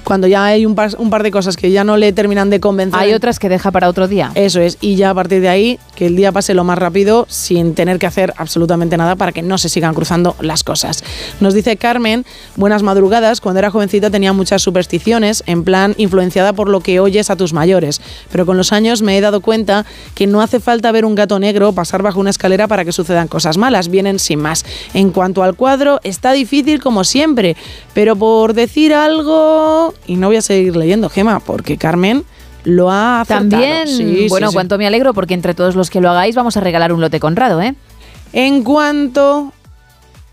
Cuando ya hay un par, un par de cosas que ya no le terminan de convencer. Hay otras que deja para otro día. Eso es, y ya a partir de ahí, que el día pase lo más rápido sin tener que hacer absolutamente nada para que no se sigan cruzando las cosas. Nos dice Carmen, buenas madrugadas, cuando era jovencita tenía muchas supersticiones, en plan influenciada por lo que oyes a tus mayores, pero con los años me he dado cuenta que no hace falta ver un gato negro pasar bajo una escalera para que sucedan cosas malas, vienen sin más. En cuanto al cuadro, está difícil como siempre, pero por decir algo, y no voy a seguir leyendo, Gema, porque Carmen lo ha acertado. También, Sí, bueno, sí. cuánto me alegro porque entre todos los que lo hagáis vamos a regalar un lote Conrado, ¿eh? En cuanto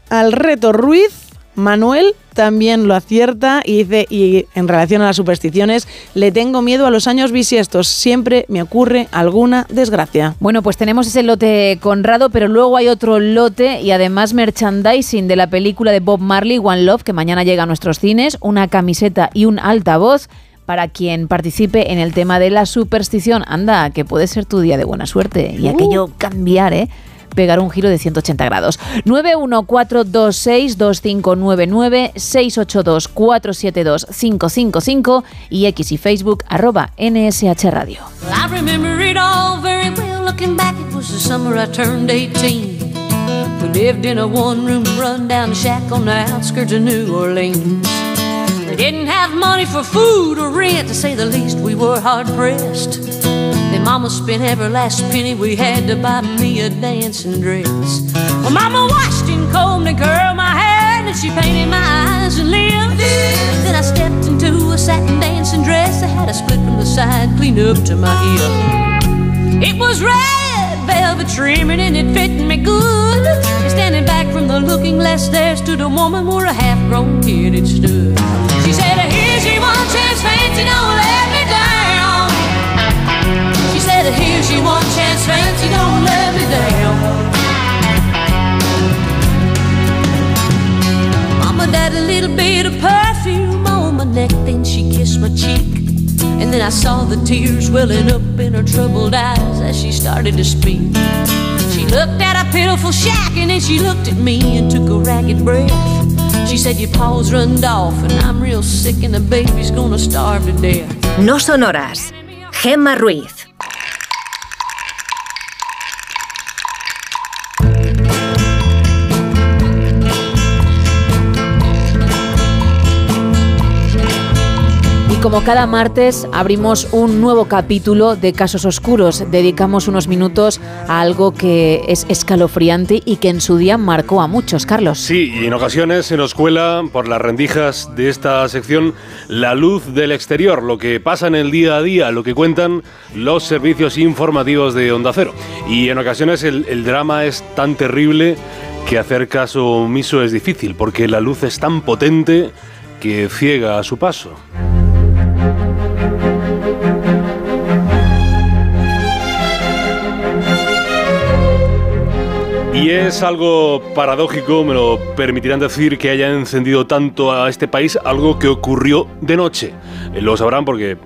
al reto Ruiz, Manuel también lo acierta y dice, y en relación a las supersticiones, le tengo miedo a los años bisiestos, siempre me ocurre alguna desgracia. Bueno, pues tenemos ese lote Conrado, pero luego hay otro lote y además merchandising de la película de Bob Marley, One Love, que mañana llega a nuestros cines, una camiseta y un altavoz para quien participe en el tema de la superstición. Anda, que puede ser tu día de buena suerte y aquello cambiar, ¿eh? Pegar un giro de 180 grados. 914262599 682472555 y X y Facebook arroba NSH Radio. Well, I remember it all very well. Looking back, it was the summer I turned 18. We lived in a one room rundown shack on the outskirts of New Orleans. We didn't have money for food or rent, to say the least, we were hard pressed. Mama spent every last penny we had to buy me a dancing dress. Well, Mama washed and combed and curled my hair, and she painted my eyes and lips. Then I stepped into a satin dancing dress that had a split from the side, clean up to my hip. It was red velvet trimming and it fit me good. And standing back from the looking glass, there stood a woman where a half-grown kid had stood. She said, "Here's your one chance, fancy, don't let me down." "Here's your one chance, fancy, don't let me down." Mama died a little bit of perfume on my neck, then she kissed my cheek. And then I saw the tears welling up in her troubled eyes as she started to speak. She looked at a pitiful shack and then she looked at me and took a ragged breath. She said, Your paws runned off and I'm real sick and the baby's gonna starve to death. No sonoras. Gemma Ruiz. Como cada martes abrimos un nuevo capítulo de Casos Oscuros, dedicamos unos minutos a algo que es escalofriante y que en su día marcó a muchos, Carlos. Sí, y en ocasiones se nos cuela por las rendijas de esta sección la luz del exterior, lo que pasa en el día a día, lo que cuentan los servicios informativos de Onda Cero. Y en ocasiones el, el drama es tan terrible que hacer caso omiso es difícil, porque la luz es tan potente que ciega a su paso. Y es algo paradójico, me lo permitirán decir, que haya encendido tanto a este país algo que ocurrió de noche. Eh, Lo sabrán porque,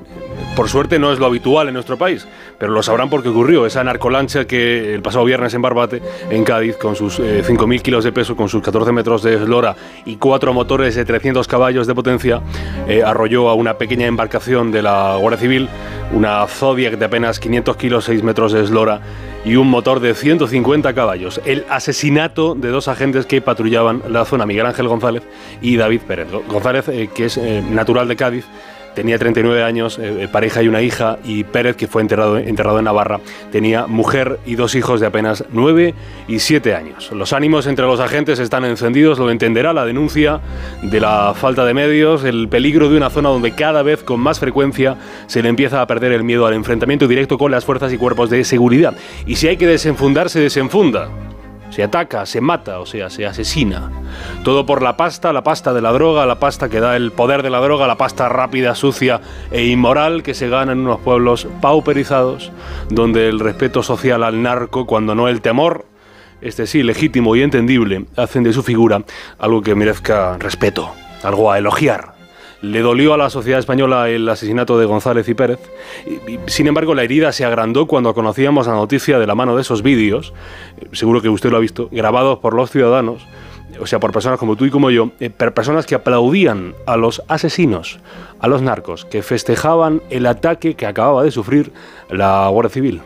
por suerte, no es lo habitual en nuestro país, pero lo sabrán porque ocurrió. Esa narcolancha que el pasado viernes en Barbate, en Cádiz, con sus eh, 5.000 kilos de peso, con sus 14 metros de eslora y cuatro motores de 300 caballos de potencia, eh, arrolló a una pequeña embarcación de la Guardia Civil, una Zodiac de apenas 500 kilos, 6 metros de eslora y un motor de 150 caballos. El asesinato de dos agentes que patrullaban la zona, Miguel Ángel González y David Pérez. González, eh, que es eh, natural de Cádiz, tenía 39 años, eh, pareja y una hija, y Pérez, que fue enterrado, en Navarra, tenía mujer y dos hijos de apenas 9 y 7 años. Los ánimos entre los agentes están encendidos, lo entenderá la denuncia de la falta de medios, el peligro de una zona donde cada vez con más frecuencia se le empieza a perder el miedo al enfrentamiento directo con las fuerzas y cuerpos de seguridad. Y si hay que desenfundar, se desenfunda. Se ataca, se mata, o sea, se asesina. Todo por la pasta, la pasta de la droga, la pasta que da el poder de la droga, la pasta rápida, sucia e inmoral que se gana en unos pueblos pauperizados, donde el respeto social al narco, cuando no el temor, este sí, legítimo y entendible, hacen de su figura algo que merezca respeto, algo a elogiar. Le dolió a la sociedad española el asesinato de González y Pérez. Sin embargo, la herida se agrandó cuando conocíamos la noticia de la mano de esos vídeos, eh, seguro que usted lo ha visto, grabados por los ciudadanos, o sea, por personas como tú y como yo, eh, per- personas que aplaudían a los asesinos, a los narcos, que festejaban el ataque que acababa de sufrir la Guardia Civil.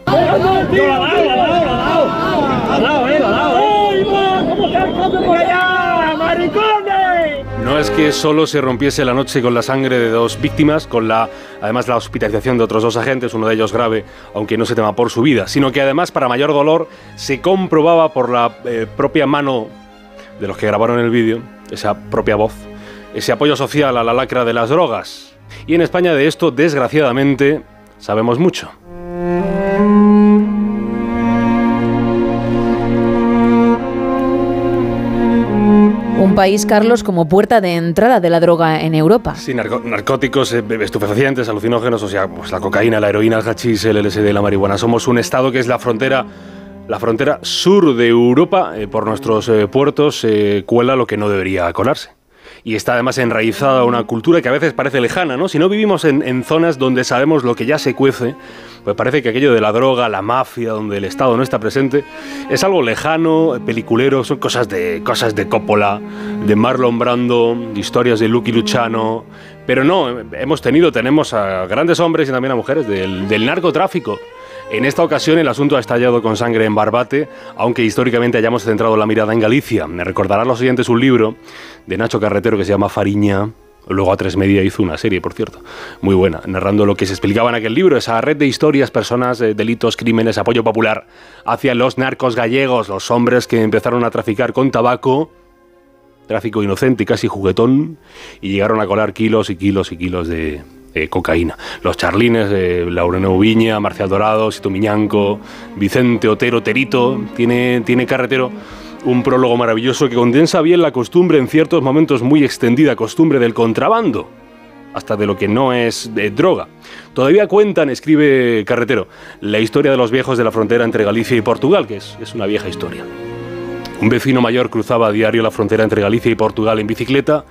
No es que solo se rompiese la noche con la sangre de dos víctimas, con la además la hospitalización de otros dos agentes, uno de ellos grave, aunque no se tema por su vida, sino que además para mayor dolor se comprobaba por la eh, propia mano de los que grabaron el vídeo, esa propia voz, ese apoyo social a la lacra de las drogas. Y en España de esto, desgraciadamente, sabemos mucho. País, Carlos, como puerta de entrada de la droga en Europa. Sí, narco- narcóticos, eh, estupefacientes, alucinógenos, o sea, pues la cocaína, la heroína, el hachís, el LSD, la marihuana. Somos un estado que es la frontera, la frontera sur de Europa. eh, por nuestros eh, puertos cuela lo que no debería colarse. Y está además enraizada una cultura que a veces parece lejana, ¿no? Si no vivimos en, zonas donde sabemos lo que ya se cuece, pues parece que aquello de la droga, la mafia, donde el Estado no está presente, es algo lejano, peliculero, son cosas de, cosas de Coppola, de Marlon Brando, historias de Lucky Luciano. Pero no, hemos tenido, tenemos a grandes hombres y también a mujeres del, narcotráfico. En esta ocasión el asunto ha estallado con sangre en Barbate, aunque históricamente hayamos centrado la mirada en Galicia. Me recordarán los siguientes un libro de Nacho Carretero que se llama Fariña. Luego a tres media hizo una serie, por cierto, muy buena, narrando lo que se explicaba en aquel libro, esa red de historias, personas, eh, delitos, crímenes, apoyo popular hacia los narcos gallegos, los hombres que empezaron a traficar con tabaco, tráfico inocente y casi juguetón, y llegaron a colar kilos y kilos y kilos de cocaína. Los charlines, eh, Laureno Viña, Marcial Dorado, Sito Miñanco, Vicente Otero Terito, tiene, tiene carretero un prólogo maravilloso que condensa bien la costumbre en ciertos momentos muy extendida, costumbre del contrabando, hasta de lo que no es droga. Todavía cuentan, escribe Carretero, la historia de los viejos de la frontera entre Galicia y Portugal, que es, es una vieja historia. Un vecino mayor cruzaba a diario la frontera entre Galicia y Portugal en bicicleta,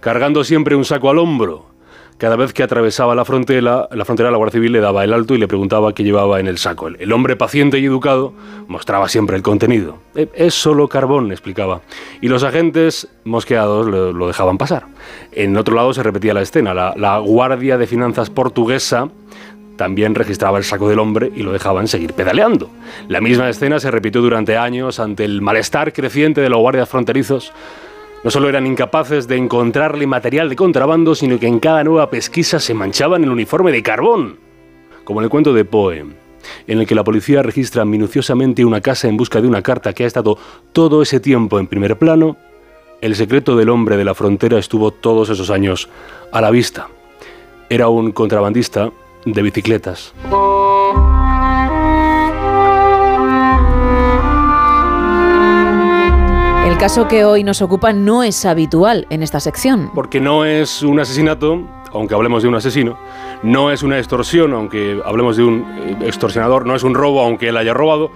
cargando siempre un saco al hombro. Cada vez que atravesaba la frontera, la frontera la Guardia Civil le daba el alto y le preguntaba qué llevaba en el saco. El, hombre paciente y educado mostraba siempre el contenido. "Eh, Es solo carbón, explicaba. Y los agentes, mosqueados, lo, dejaban pasar. En otro lado se repetía la escena. La Guardia de Finanzas portuguesa también registraba el saco del hombre y lo dejaban seguir pedaleando. La misma escena se repitió durante años ante el malestar creciente de los guardias fronterizos. No solo eran incapaces de encontrarle material de contrabando, sino que en cada nueva pesquisa se manchaban el uniforme de carbón. Como en el cuento de Poe, en el que la policía registra minuciosamente una casa en busca de una carta que ha estado todo ese tiempo en primer plano, el secreto del hombre de la frontera estuvo todos esos años a la vista. Era un contrabandista de bicicletas. Caso que hoy nos ocupa no es habitual en esta sección. Porque no es un asesinato, aunque hablemos de un asesino, no es una extorsión, aunque hablemos de un eh, extorsionador, no es un robo, aunque él haya robado,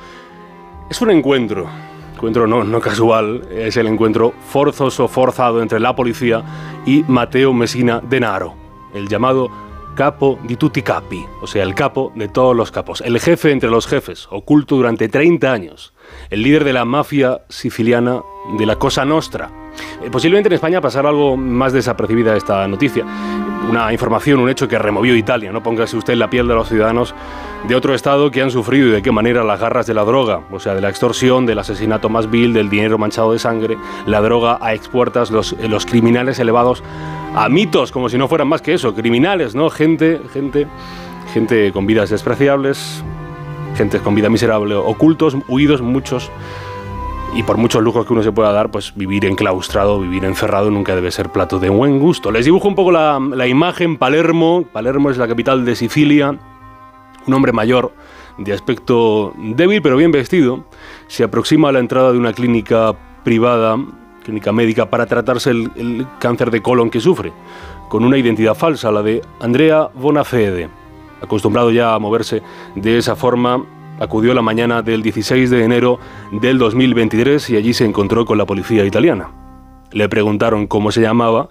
es un encuentro. encuentro no, no casual, es el encuentro forzoso, forzado entre la policía y Mateo Messina Denaro, el llamado capo di tutti capi, o sea, el capo de todos los capos, el jefe entre los jefes, oculto durante 30 años, el líder de la mafia siciliana de la Cosa Nostra. Eh, posiblemente en España pasará algo más desapercibida esta noticia. Una información, un hecho que removió Italia. No póngase usted en la piel de los ciudadanos de otro estado que han sufrido y de qué manera las garras de la droga, o sea, de la extorsión, del asesinato más vil, del dinero manchado de sangre, la droga a expuertas, los, eh, los criminales elevados a mitos, como si no fueran más que eso, criminales, ¿no? Gente, gente, gente con vidas despreciables, gente con vida miserable, ocultos, huidos, muchos. Y por muchos lujos que uno se pueda dar, pues vivir enclaustrado, vivir encerrado nunca debe ser plato de buen gusto. Les dibujo un poco la, imagen. Palermo, Palermo es la capital de Sicilia. Un hombre mayor, de aspecto débil pero bien vestido, se aproxima a la entrada de una clínica privada, clínica médica, para tratarse el cáncer de colon que sufre, con una identidad falsa, la de Andrea Bonafede. Acostumbrado ya a moverse de esa forma, acudió la mañana del 16 de enero del 2023 y allí se encontró con la policía italiana. Le preguntaron cómo se llamaba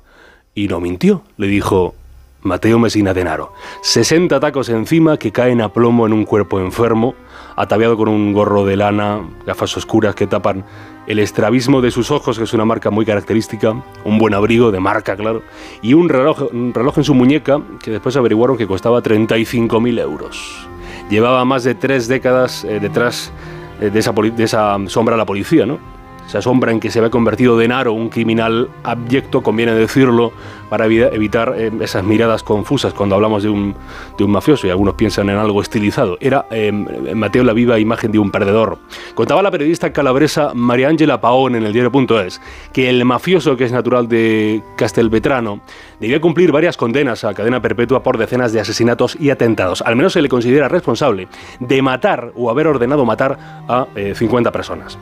y no mintió. Le dijo Mateo Messina Denaro. 60 tacos encima que caen a plomo en un cuerpo enfermo, ataviado con un gorro de lana, gafas oscuras que tapan el estrabismo de sus ojos, que es una marca muy característica, un buen abrigo de marca, claro, y un reloj, en su muñeca que después averiguaron que costaba 35.000 euros. Llevaba más de tres décadas eh, detrás eh, de, esa de esa sombra a la policía, ¿no? Esa sombra en que se había convertido Denaro, un criminal abyecto, conviene decirlo, para evi- evitar eh, esas miradas confusas cuando hablamos de un, de un mafioso y algunos piensan en algo estilizado. Era eh, Mateo la viva imagen de un perdedor. Contaba la periodista calabresa María Ángela Paón en el diario.es que el mafioso, que es natural de Castelvetrano, debía cumplir varias condenas a cadena perpetua por decenas de asesinatos y atentados. Al menos se le considera responsable de matar o haber ordenado matar a eh, 50 personas.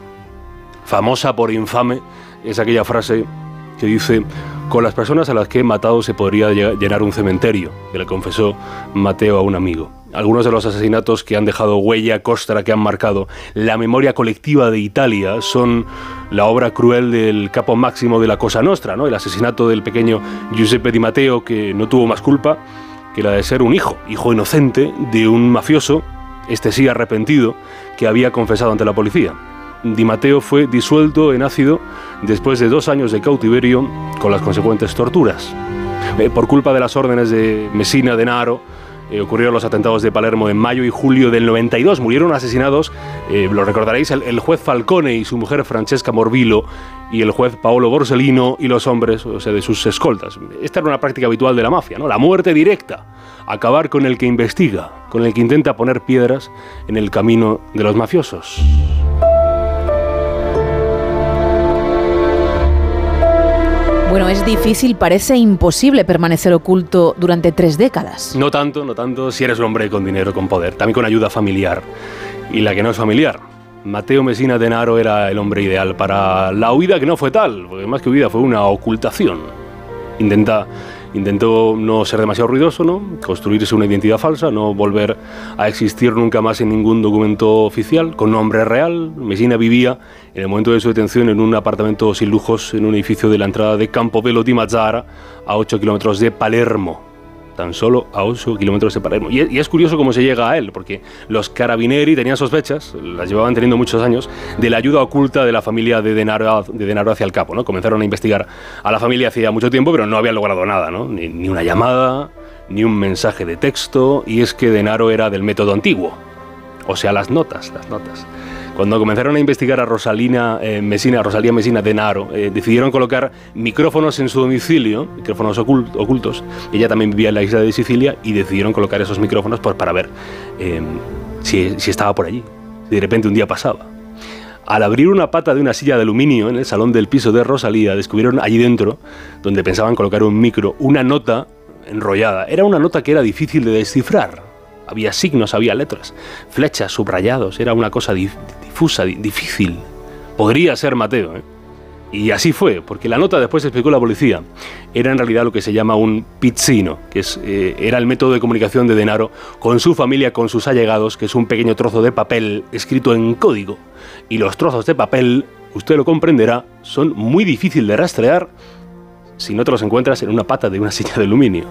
Famosa por infame es aquella frase que dice, con las personas a las que he matado se podría lle- llenar un cementerio, que le confesó Mateo a un amigo. Algunos de los asesinatos que han dejado huella costra, que han marcado la memoria colectiva de Italia, son la obra cruel del capo máximo de la Cosa Nostra, ¿no? el asesinato del pequeño Giuseppe Di Matteo, que no tuvo más culpa que la de ser un hijo, hijo inocente de un mafioso, este sí arrepentido, que había confesado ante la policía. Di Matteo fue disuelto en ácido después de dos años de cautiverio con las consecuentes torturas. Eh, por culpa de las órdenes de Messina Denaro, eh, ocurrieron los atentados de Palermo en mayo y julio del 92. Murieron asesinados, eh, lo recordaréis, el, el juez Falcone y su mujer Francesca Morvillo y el juez Paolo Borsellino y los hombres, o sea, de sus escoltas. Esta era una práctica habitual de la mafia, ¿no? La muerte directa. Acabar con el que investiga, con el que intenta poner piedras en el camino de los mafiosos. Bueno, es difícil, parece imposible permanecer oculto durante tres décadas. No tanto, no tanto si eres un hombre con dinero, con poder, también con ayuda familiar. Y la que no es familiar. Mateo Messina Denaro era el hombre ideal para la huida que no fue tal, porque más que huida fue una ocultación. Intenta, intentó no ser demasiado ruidoso, ¿no? construirse una identidad falsa, no volver a existir nunca más en ningún documento oficial, con nombre real. Messina vivía en el momento de su detención en un apartamento sin lujos en un edificio de la entrada de Campobello di Mazzara, a 8 kilómetros de Palermo tan solo a 8 kilómetros de Palermo. Y, es curioso cómo se llega a él, porque los carabinieri tenían sospechas, las llevaban teniendo muchos años, de la ayuda oculta de la familia de Denaro, de Denaro hacia el capo. ¿no? Comenzaron a investigar a la familia hacía mucho tiempo, pero no habían logrado nada, ¿no? ni, ni una llamada, ni un mensaje de texto, y es que Denaro era del método antiguo, o sea, las notas, las notas. Cuando comenzaron a investigar a Rosalina eh, Mesina, Rosalía Mesina Denaro, eh, decidieron colocar micrófonos en su domicilio, micrófonos ocult- ocultos. Ella también vivía en la isla de Sicilia y decidieron colocar esos micrófonos pues, para ver eh, si, si estaba por allí, si de repente un día pasaba. Al abrir una pata de una silla de aluminio en el salón del piso de Rosalía, descubrieron allí dentro, donde pensaban colocar un micro, una nota enrollada. Era una nota que era difícil de descifrar. Había signos, había letras, flechas, subrayados. Era una cosa difusa, di- difícil. Podría ser Mateo. ¿eh? Y así fue, porque la nota después explicó la policía. Era en realidad lo que se llama un pizzino, que es, eh, era el método de comunicación de Denaro con su familia, con sus allegados, que es un pequeño trozo de papel escrito en código. Y los trozos de papel, usted lo comprenderá, son muy difíciil de rastrear si no te los encuentras en una pata de una silla de aluminio.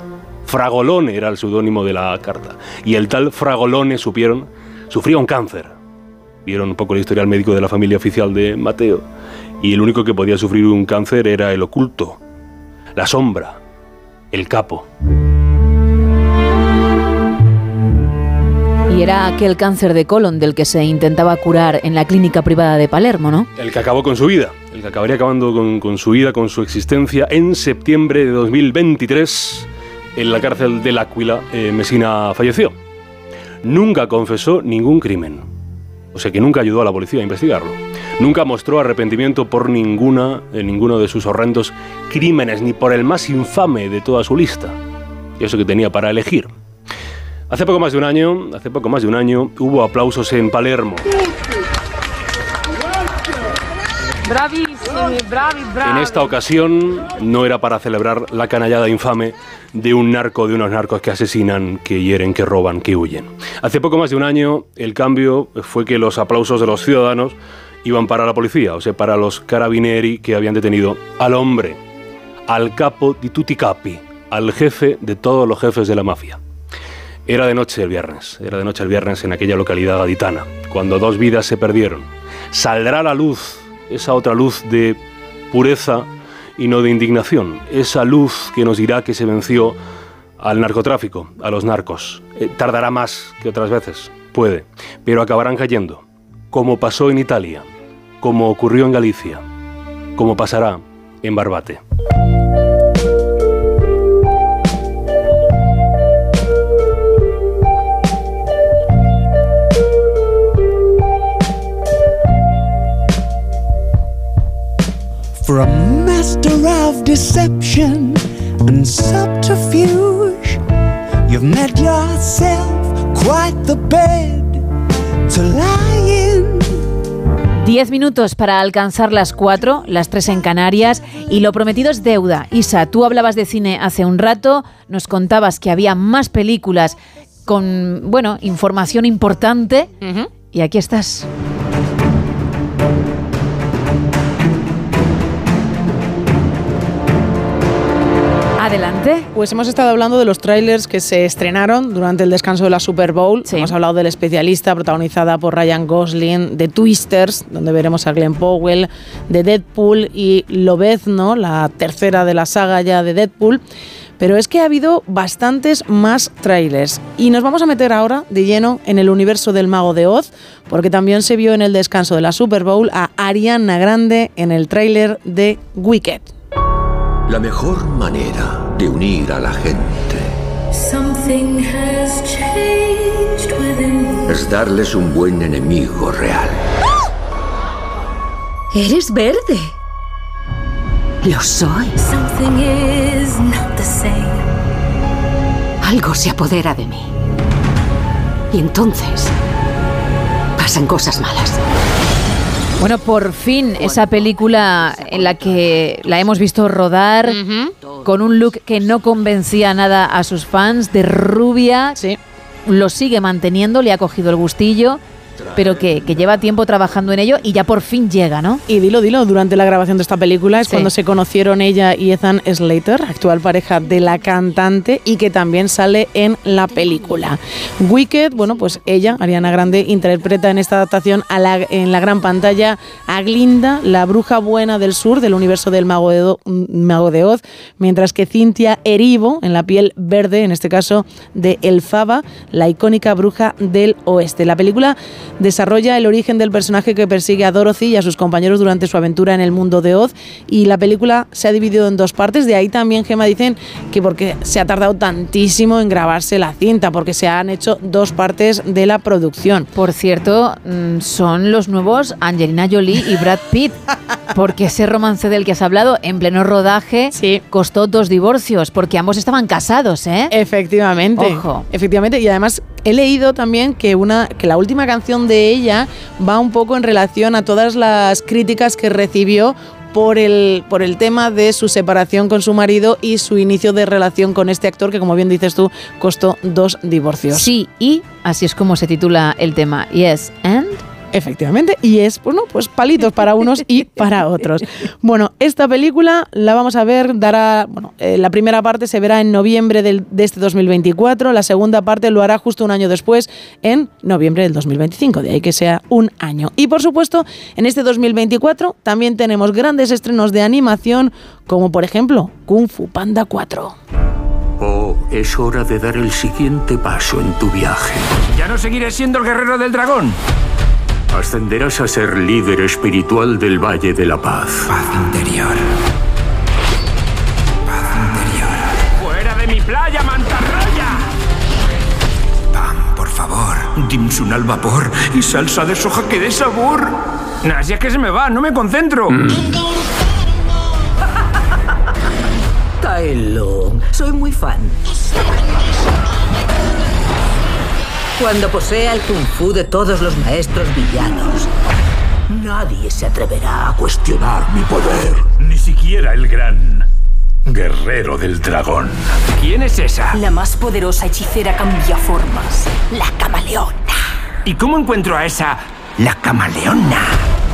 Fragolone era el seudónimo de la carta. Y el tal Fragolone, supieron, sufría un cáncer. Vieron un poco el historial médico de la familia oficial de Mateo. Y el único que podía sufrir un cáncer era el oculto, la sombra, el capo. Y era aquel cáncer de colon del que se intentaba curar en la clínica privada de Palermo, ¿no? El que acabó con su vida, el que acabaría acabando con, con su vida, con su existencia, en septiembre de 2023, en la cárcel del Áquila, eh, Mesina falleció. Nunca confesó ningún crimen, o sea que nunca ayudó a la policía a investigarlo. Nunca mostró arrepentimiento por ninguna, eh, ninguno de sus horrendos crímenes, ni por el más infame de toda su lista. Y eso que tenía para elegir. Hace poco más de un año, hace poco más de un año, hubo aplausos en Palermo. Bravi. En esta ocasión no era para celebrar la canallada infame de un narco, de unos narcos que asesinan, que hieren, que roban, que huyen. Hace poco más de un año el cambio fue que los aplausos de los ciudadanos iban para la policía, o sea, para los carabinieri que habían detenido al hombre, al capo di tutti capi, al jefe de todos los jefes de la mafia. Era de noche el viernes, era de noche el viernes en aquella localidad gaditana, cuando dos vidas se perdieron. Saldrá la luz esa otra luz de pureza y no de indignación, esa luz que nos dirá que se venció al narcotráfico, a los narcos. Eh, tardará más que otras veces, puede, pero acabarán cayendo, como pasó en Italia, como ocurrió en Galicia, como pasará en Barbate. For a master of deception and subterfuge, you've made yourself quite the bed to lie in. Diez minutos para alcanzar las cuatro, las tres en Canarias, y lo prometido es deuda. Isa, tú hablabas de cine hace un rato, nos contabas que había más películas con, bueno, información importante, y aquí estás. Adelante. Pues hemos estado hablando de los trailers que se estrenaron durante el descanso de la Super Bowl. Hemos hablado del especialista protagonizada por Ryan Gosling, de Twisters, donde veremos a Glenn Powell, de Deadpool y Lobezno, la tercera de la saga ya de Deadpool. Pero es que ha habido bastantes más trailers. Y nos vamos a meter ahora de lleno en el universo del Mago de Oz, porque también se vio en el descanso de la Super Bowl a Ariana Grande en el tráiler de Wicked. La mejor manera de unir a la gente es darles un buen enemigo real. Eres verde. Lo soy. Something is not the same. Algo se apodera de mí. Y entonces pasan cosas malas. Bueno, por fin esa película en la que la hemos visto rodar con un look que no convencía nada a sus fans, de rubia. Lo sigue manteniendo, le ha cogido el gustillo, pero que, que lleva tiempo trabajando en ello y ya por fin llega, ¿no? Y dilo, dilo, durante la grabación de esta película es Sí. cuando se conocieron ella y Ethan Slater, actual pareja de la cantante y que también sale en la película. Wicked, bueno, pues ella, Ariana Grande, interpreta en esta adaptación a la- en la gran pantalla a Glinda, la bruja buena del sur del universo del Mago de, Do- Mago de Oz, mientras que Cynthia Erivo, en la piel verde, en este caso de Elfaba, la icónica bruja del oeste. La película desarrolla el origen del personaje que persigue a Dorothy y a sus compañeros durante su aventura en el mundo de Oz y la película se ha dividido en dos partes, de ahí también Gema dicen que porque se ha tardado tantísimo en grabarse la cinta, porque se han hecho dos partes de la producción. Por cierto, mm, son los nuevos Angelina Jolie y Brad Pitt, porque ese romance del que has hablado en pleno rodaje costó dos divorcios, porque ambos estaban casados, ¿eh? Efectivamente. Ojo. Efectivamente. Y además he leído también que, una, que la última canción de ella va un poco en relación a todas las críticas que recibió por el, por el tema de su separación con su marido y su inicio de relación con este actor que, como bien dices tú, costó dos divorcios. Sí, y así es como se titula el tema. Yes, and... Efectivamente, y es, bueno, pues palitos para unos y para otros. Bueno, esta película la vamos a ver, dará, bueno, eh, la primera parte se verá en noviembre del- de este 2024, la segunda parte lo hará justo un año después, en noviembre del 2025, de ahí que sea un año. Y por supuesto, en este 2024 también tenemos grandes estrenos de animación, como por ejemplo Kung Fu Panda 4. Oh, es hora de dar el siguiente paso en tu viaje. Ya no seguiré siendo el guerrero del dragón. Ascenderás a ser líder espiritual del Valle de la Paz. Paz interior. ¡Fuera de mi playa, mantarraya! Por favor, dimsun al vapor y salsa de soja que dé sabor. Nah, si es que se me va, no me concentro. Tai Lung, soy muy fan. Cuando posea el kung fu de todos los maestros villanos, nadie se atreverá a cuestionar mi poder. Ni siquiera el gran guerrero del dragón. ¿Quién es esa? La más poderosa hechicera cambia formas. La camaleona. ¿Y cómo encuentro a esa la camaleona?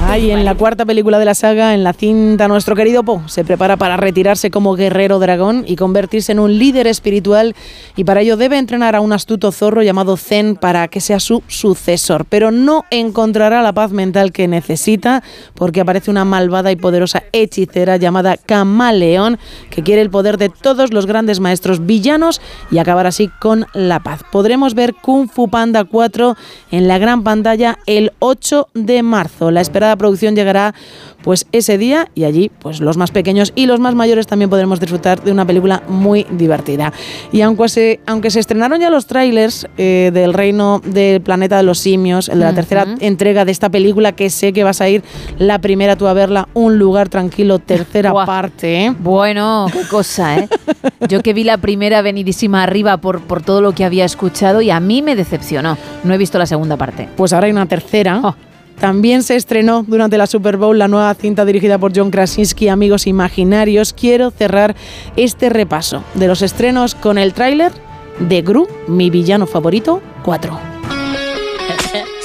Ay, en la cuarta película de la saga, en la cinta, nuestro querido Po se prepara para retirarse como guerrero dragón y convertirse en un líder espiritual y para ello debe entrenar a un astuto zorro llamado Zen para que sea su sucesor, pero no encontrará la paz mental que necesita porque aparece una malvada y poderosa hechicera llamada Camaleón que quiere el poder de todos los grandes maestros villanos y acabar así con la paz. Podremos ver Kung Fu Panda 4 en la gran pantalla el 8 de marzo. La esperada producción llegará pues ese día y allí pues los más pequeños y los más mayores también podremos disfrutar de una película muy divertida. Y aunque se, aunque se estrenaron ya los trailers eh, del reino del planeta de los simios, el de la tercera entrega de esta película que sé que vas a ir la primera tú a verla, Un lugar tranquilo, tercera parte. ¿eh? Bueno, qué cosa, ¿eh? Yo que vi la primera venidísima arriba por, por todo lo que había escuchado y a mí me decepcionó. No he visto la segunda parte. Pues ahora hay una tercera. También se estrenó durante la Super Bowl la nueva cinta dirigida por John Krasinski, Amigos Imaginarios. Quiero cerrar este repaso de los estrenos con el tráiler de Gru, mi villano favorito, 4.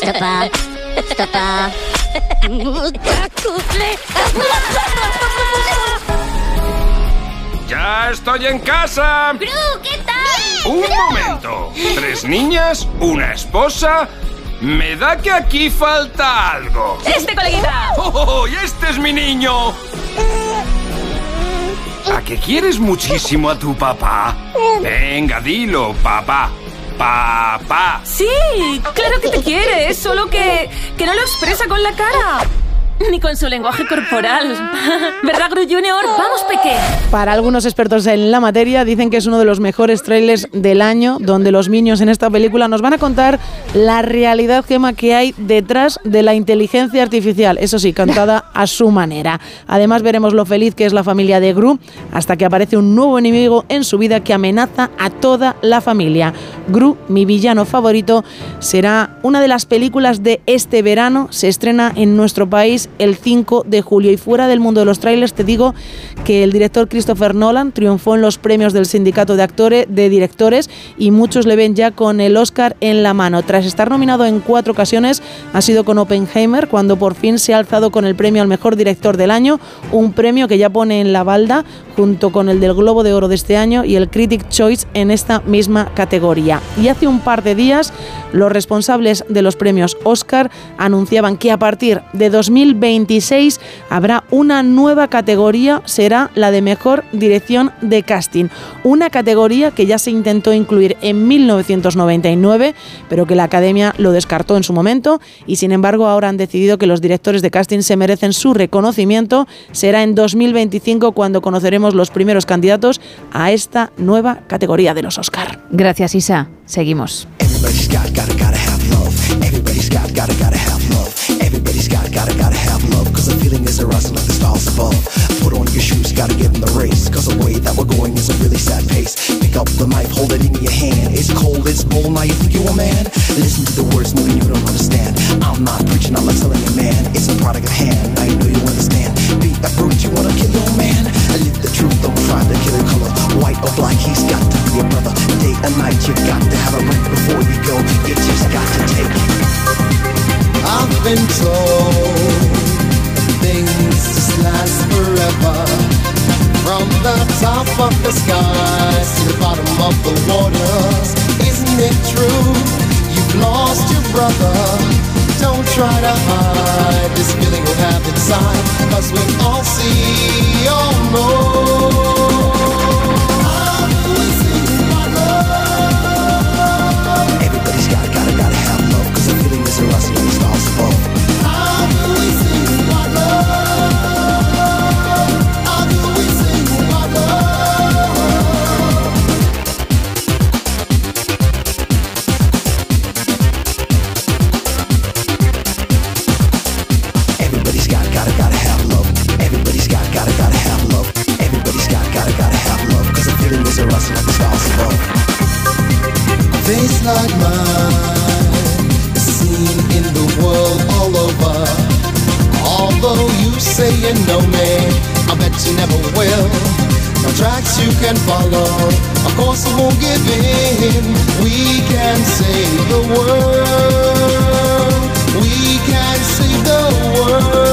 Stop ¡Ya estoy en casa! Gru, ¿qué tal? ¡Un momento! ¿Tres niñas? ¿Una esposa? Me da que aquí falta algo. ¡Este, coleguita! ¡Oh, y este es mi niño! ¿A que quieres muchísimo a tu papá? Venga, dilo, papá. Papá. Sí, claro que te quiere, solo que, que no lo expresa con la cara. Ni con su lenguaje corporal. ¿Verdad, Gru Junior? Vamos, Peque. Para algunos expertos en la materia, dicen que es uno de los mejores trailers del año, donde los niños en esta película nos van a contar la realidad, que hay detrás de la inteligencia artificial. Eso sí, cantada a su manera. Además, veremos lo feliz que es la familia de Gru, hasta que aparece un nuevo enemigo en su vida que amenaza a toda la familia. Gru, mi villano favorito, será una de las películas de este verano. Se estrena en nuestro país el 5 de julio. Y fuera del mundo de los trailers, te digo que el director Christopher Nolan triunfó en los premios del Sindicato de Actores, de Directores y muchos le ven ya con el Oscar en la mano. Tras estar nominado en cuatro ocasiones, ha sido con Oppenheimer cuando por fin se ha alzado con el premio al mejor director del año, un premio que ya pone en la balda junto con el del Globo de Oro de este año y el Critic Choice en esta misma categoría. Y hace un par de días, los responsables de los premios Oscar anunciaban que a partir de 2026 habrá una nueva categoría, será la de mejor dirección de casting. Una categoría que ya se intentó incluir en 1999, pero que la Academia lo descartó en su momento y sin embargo ahora han decidido que los directores de casting se merecen su reconocimiento. Será en 2025 cuando conoceremos los primeros candidatos a esta nueva categoría de los Oscar. Gracias, Isa. Seguimos. Everybody's got, gotta, gotta have love. Everybody's got, gotta, gotta have love. Cause the feeling is arising like the stars above. Put on your shoes, gotta get in the race. Cause the way that we're going is a really sad pace. Pick up the mic, hold it in your hand. It's cold, it's bold, now you're a man. Listen to the words, moving you don't understand. I'm not preaching, I'm not telling you, man. It's a product of hand, I know you understand. Beat that brute, you wanna kill your man. Live the truth, don't try to kill your color. White or black, he's got to be your brother a night you've got to have a break before you go. You just got to take it. I've been told things just last forever. From the top of the skies to the bottom of the waters, isn't it true? You've lost your brother. Don't try to hide this feeling we have inside, cause we all see, Oh no. Face like mine is seen in the world all over. Although you say you know me, I bet you never will. No tracks you can follow, of course I won't give in. We can save the world. We can save the world.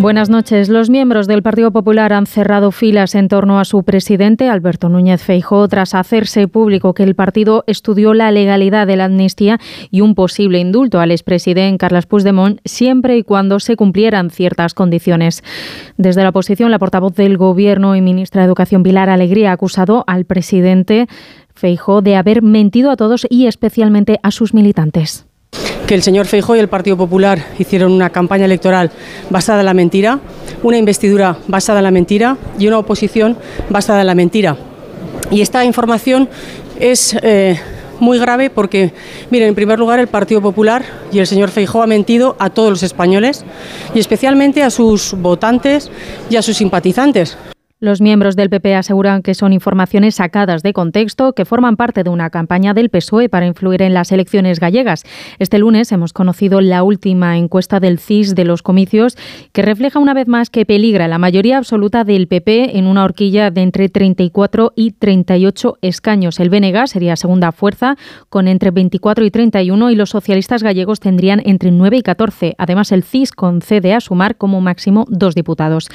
Buenas noches. Los miembros del Partido Popular han cerrado filas en torno a su presidente, Alberto Núñez Feijóo, tras hacerse público que el partido estudió la legalidad de la amnistía y un posible indulto al expresidente Carles Puigdemont siempre y cuando se cumplieran ciertas condiciones. Desde la oposición, la portavoz del Gobierno y ministra de Educación, Pilar Alegría, ha acusado al presidente Feijóo de haber mentido a todos y especialmente a sus militantes. Que el señor Feijóo y el Partido Popular hicieron una campaña electoral basada en la mentira, una investidura basada en la mentira y una oposición basada en la mentira. Y esta información es eh, muy grave porque, miren, en primer lugar, el Partido Popular y el señor Feijóo ha mentido a todos los españoles y especialmente a sus votantes y a sus simpatizantes. Los miembros del PP aseguran que son informaciones sacadas de contexto que forman parte de una campaña del PSOE para influir en las elecciones gallegas. Este lunes hemos conocido la última encuesta del CIS de los comicios que refleja una vez más que peligra la mayoría absoluta del PP en una horquilla de entre 34 y 38 escaños. El BNG sería segunda fuerza con entre 24 y 31 y los socialistas gallegos tendrían entre 9 y 14. Además, el CIS concede a sumar como máximo dos diputados.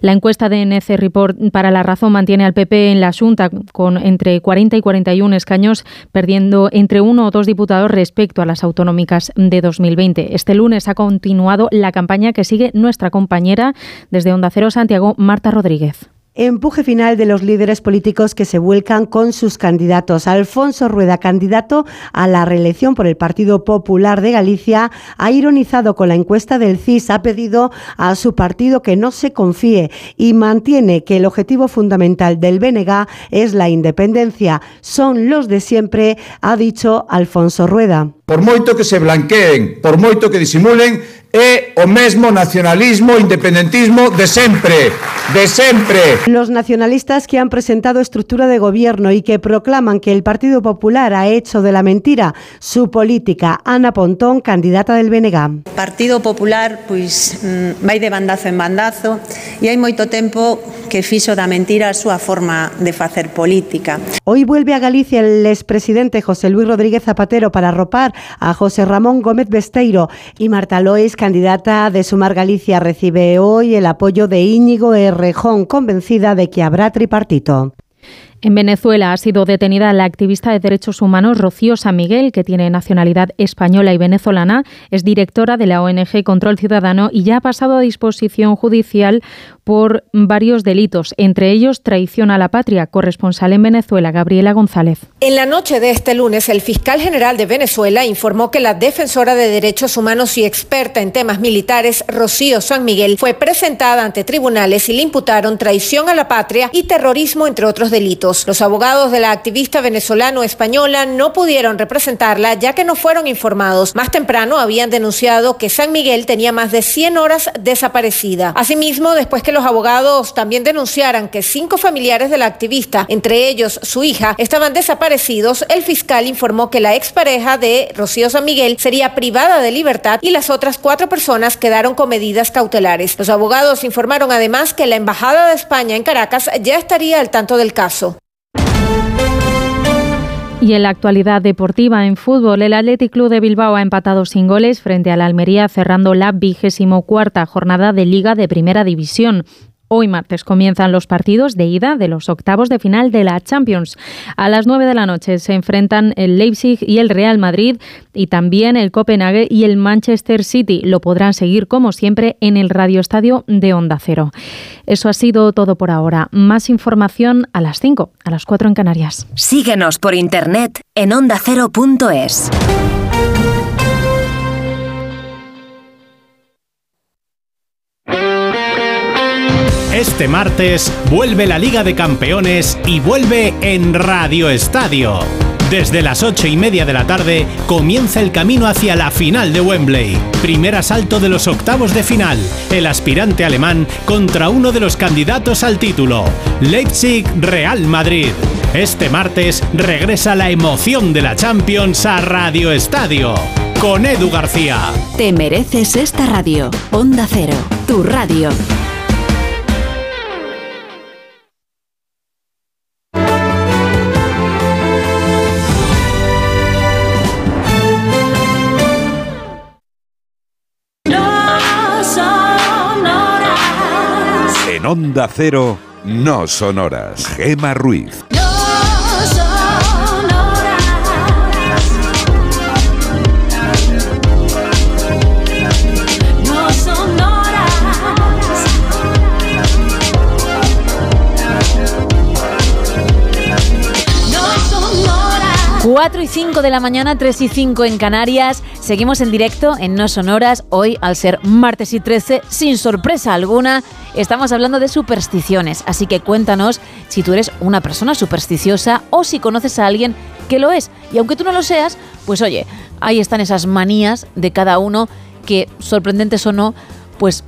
La encuesta de NC Report para la razón mantiene al PP en la Junta con entre 40 y 41 escaños, perdiendo entre uno o dos diputados respecto a las autonómicas de 2020. Este lunes ha continuado la campaña que sigue nuestra compañera desde Onda Cero Santiago, Marta Rodríguez. Empuje final de los líderes políticos que se vuelcan con sus candidatos. Alfonso Rueda, candidato a la reelección por el Partido Popular de Galicia, ha ironizado con la encuesta del CIS, ha pedido a su partido que no se confíe y mantiene que el objetivo fundamental del BNG es la independencia. Son los de siempre, ha dicho Alfonso Rueda. Por moito que se blanqueen, por moito que disimulen, é o mesmo nacionalismo independentismo de sempre, de sempre. Los nacionalistas que han presentado estructura de gobierno y que proclaman que el Partido Popular ha hecho de la mentira su política. Ana Pontón, candidata del BNG. Partido Popular, pois, pues, mm, vai de bandazo en bandazo e hai moito tempo que fixo da mentira a súa forma de facer política. Hoy vuelve a Galicia el expresidente José Luis Rodríguez Zapatero para arropar a José Ramón Gómez Besteiro y Marta Lois candidata de Sumar Galicia, recibe hoy el apoyo de Íñigo Errejón, convencida de que habrá tripartito. En Venezuela ha sido detenida la activista de derechos humanos Rocío San Miguel, que tiene nacionalidad española y venezolana. Es directora de la ONG Control Ciudadano y ya ha pasado a disposición judicial por varios delitos, entre ellos traición a la patria. Corresponsal en Venezuela, Gabriela González. En la noche de este lunes, el fiscal general de Venezuela informó que la defensora de derechos humanos y experta en temas militares, Rocío San Miguel, fue presentada ante tribunales y le imputaron traición a la patria y terrorismo, entre otros delitos. Los abogados de la activista venezolano-española no pudieron representarla ya que no fueron informados. Más temprano habían denunciado que San Miguel tenía más de 100 horas desaparecida. Asimismo, después que los abogados también denunciaran que cinco familiares de la activista, entre ellos su hija, estaban desaparecidos, el fiscal informó que la expareja de Rocío San Miguel sería privada de libertad y las otras cuatro personas quedaron con medidas cautelares. Los abogados informaron además que la Embajada de España en Caracas ya estaría al tanto del caso. Y en la actualidad deportiva en fútbol, el Athletic Club de Bilbao ha empatado sin goles frente al Almería, cerrando la vigésimo cuarta jornada de Liga de Primera División. Hoy martes comienzan los partidos de ida de los octavos de final de la Champions. A las 9 de la noche se enfrentan el Leipzig y el Real Madrid y también el Copenhague y el Manchester City. Lo podrán seguir como siempre en el Radio Estadio de Onda Cero. Eso ha sido todo por ahora. Más información a las 5, a las 4 en Canarias. Síguenos por internet en ondacero.es. Este martes vuelve la Liga de Campeones y vuelve en Radio Estadio. Desde las ocho y media de la tarde comienza el camino hacia la final de Wembley. Primer asalto de los octavos de final. El aspirante alemán contra uno de los candidatos al título. Leipzig Real Madrid. Este martes regresa la emoción de la Champions a Radio Estadio. Con Edu García. Te mereces esta radio. Onda Cero, tu radio. Onda Cero, no sonoras. Gema Ruiz. No son horas. 4 y 5 de la mañana, 3 y 5 en Canarias. Seguimos en directo en No Sonoras. Hoy, al ser martes y 13, sin sorpresa alguna, estamos hablando de supersticiones. Así que cuéntanos si tú eres una persona supersticiosa o si conoces a alguien que lo es. Y aunque tú no lo seas, pues oye, ahí están esas manías de cada uno que, sorprendentes o no, pues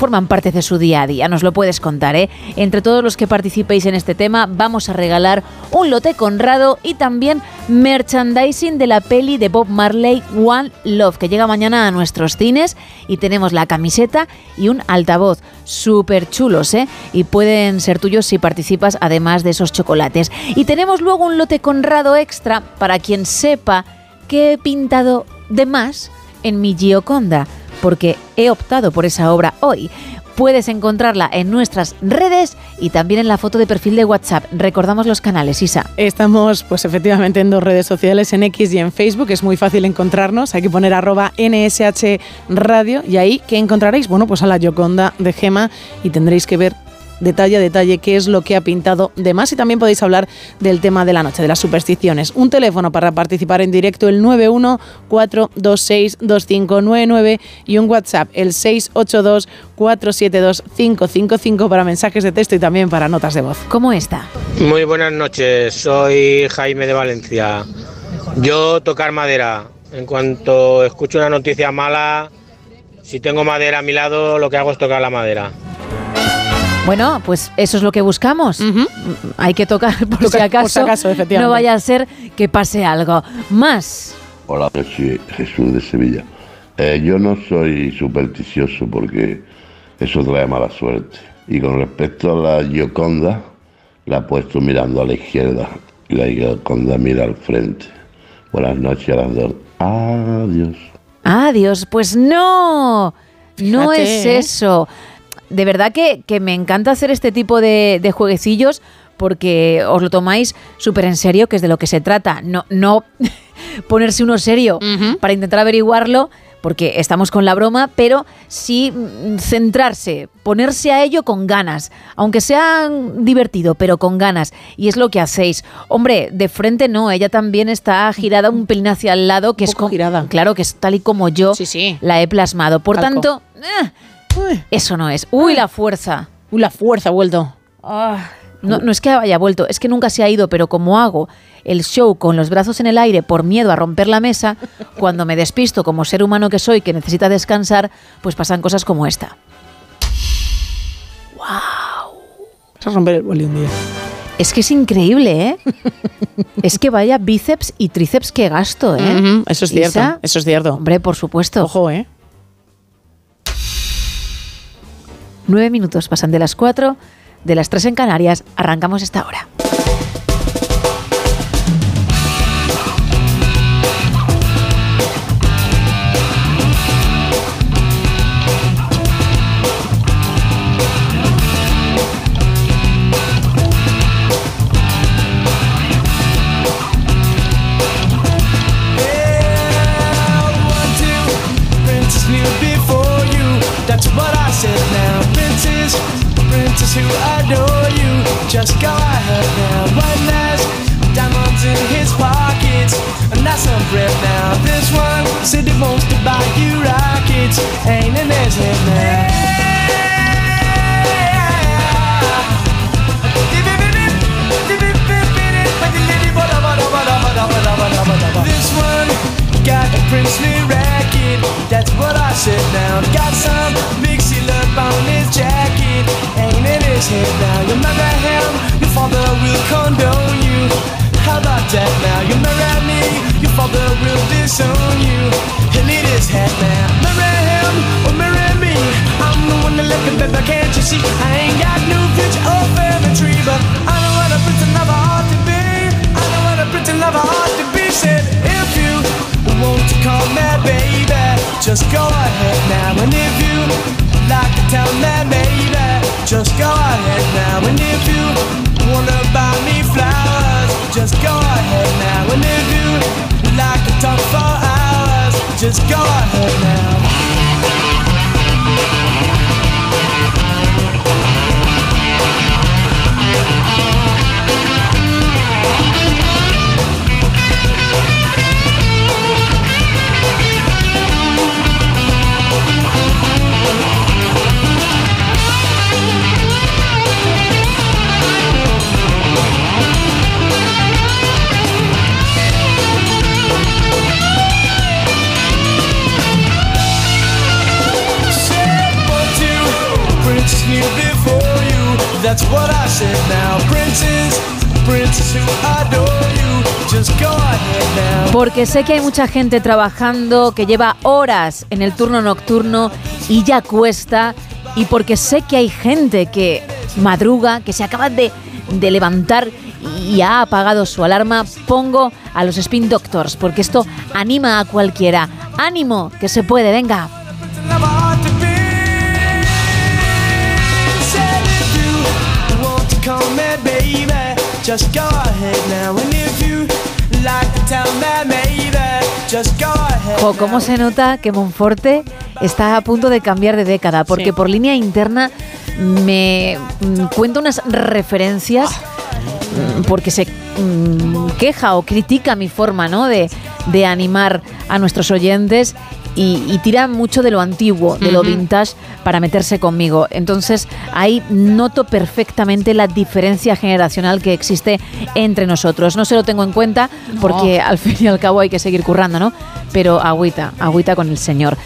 forman parte de su día a día. Nos lo puedes contar, ¿eh? Entre todos los que participéis en este tema, vamos a regalar un lote Conrado y también merchandising de la peli de Bob Marley One Love, que llega mañana a nuestros cines y tenemos la camiseta y un altavoz. Súper chulos, ¿eh? Y pueden ser tuyos si participas, además de esos chocolates. Y tenemos luego un lote Conrado extra para quien sepa que he pintado de más en mi Gioconda porque he optado por esa obra hoy. Puedes encontrarla en nuestras redes y también en la foto de perfil de WhatsApp. Recordamos los canales, Isa. Estamos, pues efectivamente, en dos redes sociales, en X y en Facebook. Es muy fácil encontrarnos. Hay que poner arroba NSH Radio y ahí, ¿qué encontraréis? Bueno, pues a la Yoconda de Gema y tendréis que ver detalle a detalle qué es lo que ha pintado de más y también podéis hablar del tema de la noche, de las supersticiones. Un teléfono para participar en directo, el 914262599 y un WhatsApp, el 682472555 para mensajes de texto y también para notas de voz. ¿Cómo está? Muy buenas noches, soy Jaime de Valencia. Yo tocar madera. En cuanto escucho una noticia mala, si tengo madera a mi lado, lo que hago es tocar la madera. Bueno, pues eso es lo que buscamos. Hay que tocar por, Tocar si por acaso, si acaso, efectivamente. no vaya a ser que pase algo. Más. Hola, soy Jesús de Sevilla. Eh, yo no soy supersticioso porque eso trae mala suerte. Y con respecto a la Gioconda, la he puesto mirando a la izquierda y la Gioconda mira al frente. Buenas noches a las dos. Adiós. Adiós, pues no. No Fíjate, es ¿eh? De verdad que, que me encanta hacer este tipo de, de jueguecillos porque os lo tomáis súper en serio, que es de lo que se trata. No, no ponerse uno serio para intentar averiguarlo, porque estamos con la broma, pero sí mm, centrarse, ponerse a ello con ganas, aunque sea divertido, pero con ganas. Y es lo que hacéis. Hombre, de frente no, ella también está girada un pelín hacia el lado, que es como, Claro, que es tal y como yo la he plasmado. Por Calco. tanto, eh, eso no es. Uy, la fuerza. Uy, la fuerza ha vuelto. No, no es que haya vuelto, es que nunca se ha ido, pero como hago el show con los brazos en el aire por miedo a romper la mesa, cuando me despisto como ser humano que soy que necesita descansar, pues pasan cosas como esta. Vas a romper el boli un día. Es que es increíble, ¿eh? es que vaya bíceps y tríceps que gasto, ¿eh? Eso es cierto, eso es cierto. Hombre, por supuesto. Ojo, ¿eh? Nueve minutos pasan de las cuatro, de las tres en Canarias, arrancamos esta hora. Princely racket. That's what I said now. Got some seal up on his jacket. Ain't in his head now. You marry him, your father will condone you. How about that now? You marry me, your father will disown you. He'll need his head now. Marry him oh, or marry me. I'm the one that left him, baby, can't you see? I ain't got no future or family tree, but I know what a prince and lover ought to be. I know what a prince and lover ought to be. Said if you want to call me baby, just go ahead now. And if you like to tell me maybe, just go ahead now. And if you wanna buy me flowers, just go ahead now. And if you like to talk for hours, just go ahead now. That's what I said now. Princess, princess who adore you. Just go ahead now. Porque sé que hay mucha gente trabajando que lleva horas en el turno nocturno y ya cuesta. Y porque sé que hay gente que madruga, que se acaba de, de levantar y ha apagado su alarma, pongo a los Spin Doctors, porque esto anima a cualquiera. ¡Ánimo! Que se puede, venga. Baby, just go ahead now. And if you like to tell me maybe, just go ahead. Jo, ¿Cómo se nota que Monforte está a punto de cambiar de década? Porque Sí. por línea interna me mm, cuenta unas referencias porque se mm, queja o critica mi forma ¿no? de, de animar a nuestros oyentes y, y tira mucho de lo antiguo, de lo vintage para meterse conmigo. Entonces ahí noto perfectamente la diferencia generacional que existe entre nosotros. No se lo tengo en cuenta porque al fin y al cabo hay que seguir currando, ¿no? Pero agüita, agüita con el señor.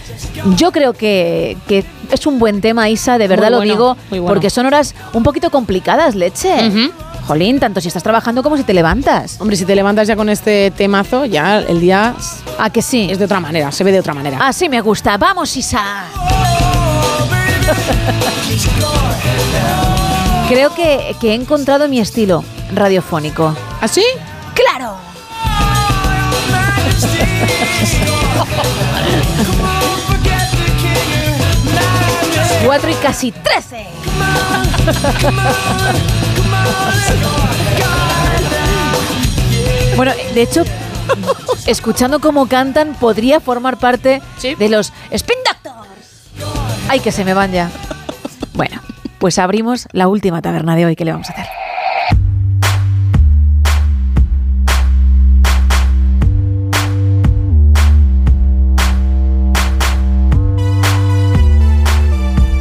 Yo creo que, que es un buen tema, Isa, de verdad lo digo, bueno. porque son horas un poquito complicadas, leche. Jolín, tanto si estás trabajando como si te levantas. Hombre, si te levantas ya con este temazo, ya el día ¿A que sí? es de otra manera, se ve de otra manera. Así me gusta. Vamos, Isa. Creo que, que he encontrado mi estilo radiofónico. ¿Así? ¡Claro! Cuatro y casi trece. Bueno, de hecho, escuchando cómo cantan, podría formar parte de los Spin Doctors. Ay, que se me van ya. Bueno, pues abrimos la última taberna de hoy. ¿Qué le vamos a hacer?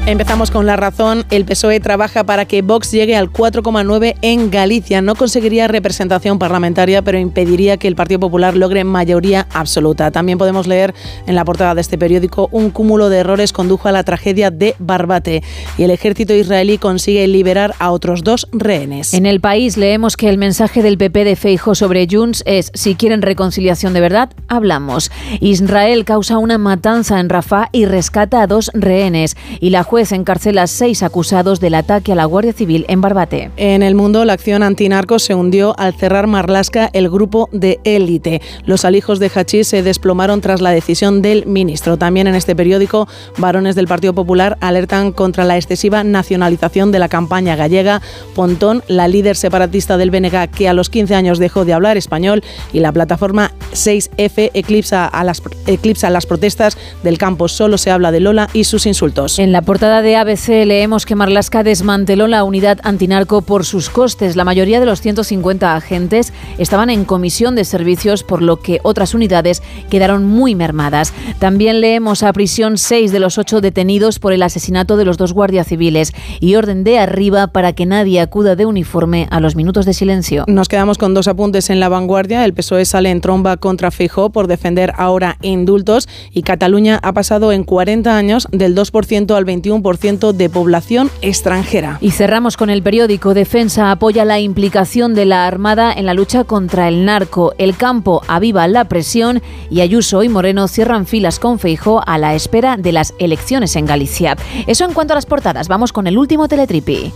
Empezamos con la razón. El PSOE trabaja para que Vox llegue al 4,9 en Galicia. No conseguiría representación parlamentaria, pero impediría que el Partido Popular logre mayoría absoluta. También podemos leer en la portada de este periódico un cúmulo de errores condujo a la tragedia de Barbate y el ejército israelí consigue liberar a otros dos rehenes. En el país leemos que el mensaje del PP de Feijo sobre Junts es si quieren reconciliación de verdad, hablamos. Israel causa una matanza en Rafah y rescata a dos rehenes y la juez encarcela a seis acusados del ataque a la Guardia Civil en Barbate. En el mundo, la acción antinarcos se hundió al cerrar Marlasca el grupo de élite. Los alijos de hachís se desplomaron tras la decisión del ministro. También en este periódico, varones del Partido Popular alertan contra la excesiva nacionalización de la campaña gallega. Pontón, la líder separatista del BNG, que a los 15 años dejó de hablar español, y la plataforma 6F eclipsa, a las, eclipsa las protestas del campo. Solo se habla de Lola y sus insultos. En la portada de ABC leemos que Marlaska desmanteló la unidad antinarco por sus costes. La mayoría de los 150 agentes estaban en comisión de servicios, por lo que otras unidades quedaron muy mermadas. También leemos a prisión seis de los ocho detenidos por el asesinato de los dos guardias civiles y orden de arriba para que nadie acuda de uniforme a los minutos de silencio. Nos quedamos con dos apuntes en la vanguardia. El PSOE sale en tromba contra Feijóo por defender ahora indultos y Cataluña ha pasado en 40 años del 2% al 21% de población extranjera. Y cerramos con el periódico Defensa apoya la implicación de la Armada en la lucha contra el narco. El campo aviva la presión y Ayuso y Moreno cierran filas con Feijó a la espera de las elecciones en Galicia. Eso en cuanto a las portadas. Vamos con el último teletripi.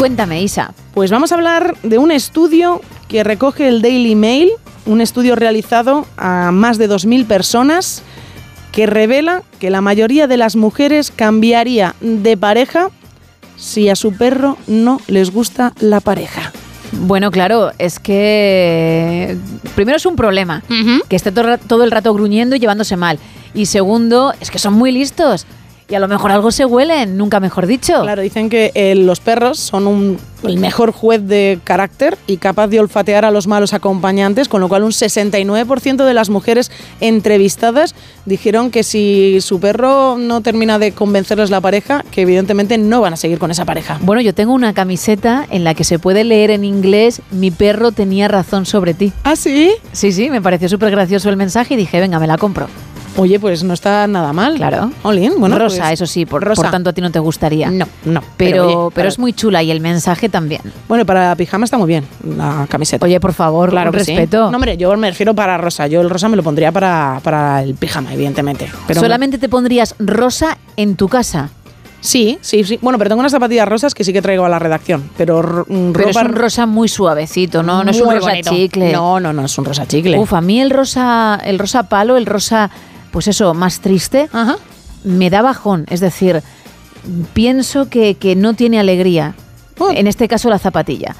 Cuéntame, Isa. Pues vamos a hablar de un estudio que recoge el Daily Mail, un estudio realizado a más de 2.000 personas que revela que la mayoría de las mujeres cambiaría de pareja si a su perro no les gusta la pareja. Bueno, claro, es que primero es un problema, que esté todo, todo el rato gruñendo y llevándose mal. Y segundo, es que son muy listos. Y a lo mejor algo se huelen, nunca mejor dicho. Claro, dicen que eh, los perros son un, el mejor juez de carácter y capaz de olfatear a los malos acompañantes, con lo cual un 69% de las mujeres entrevistadas dijeron que si su perro no termina de convencerles la pareja, que evidentemente no van a seguir con esa pareja. Bueno, yo tengo una camiseta en la que se puede leer en inglés Mi perro tenía razón sobre ti. ¿Ah, sí? Sí, sí, me pareció súper gracioso el mensaje y dije, venga, me la compro. Oye, pues no está nada mal. Claro. Olin, bueno, Rosa, pues- eso sí, por, Rosa. por tanto a ti no te gustaría. No, no. Pero, pero pero, oye, para- es muy chula y el mensaje también. Bueno, para pijama está muy bien la camiseta. Oye, por favor, Claro que sí. respeto. No, hombre, yo me refiero para rosa. Yo el rosa me lo pondría para, para el pijama, evidentemente. Pero Solamente te pondrías rosa en tu casa. Sí, sí, sí. Bueno, pero tengo unas zapatillas rosas que sí que traigo a la redacción. Pero, mm, Pero es ropa un rosa muy suavecito, ¿no? No es un rosa bonito. chicle. No, no, no, es un rosa chicle. Uf, a mí el rosa, el rosa palo, el rosa, pues eso, más triste, me da bajón. Es decir, pienso que, que no tiene alegría. En este caso la zapatilla.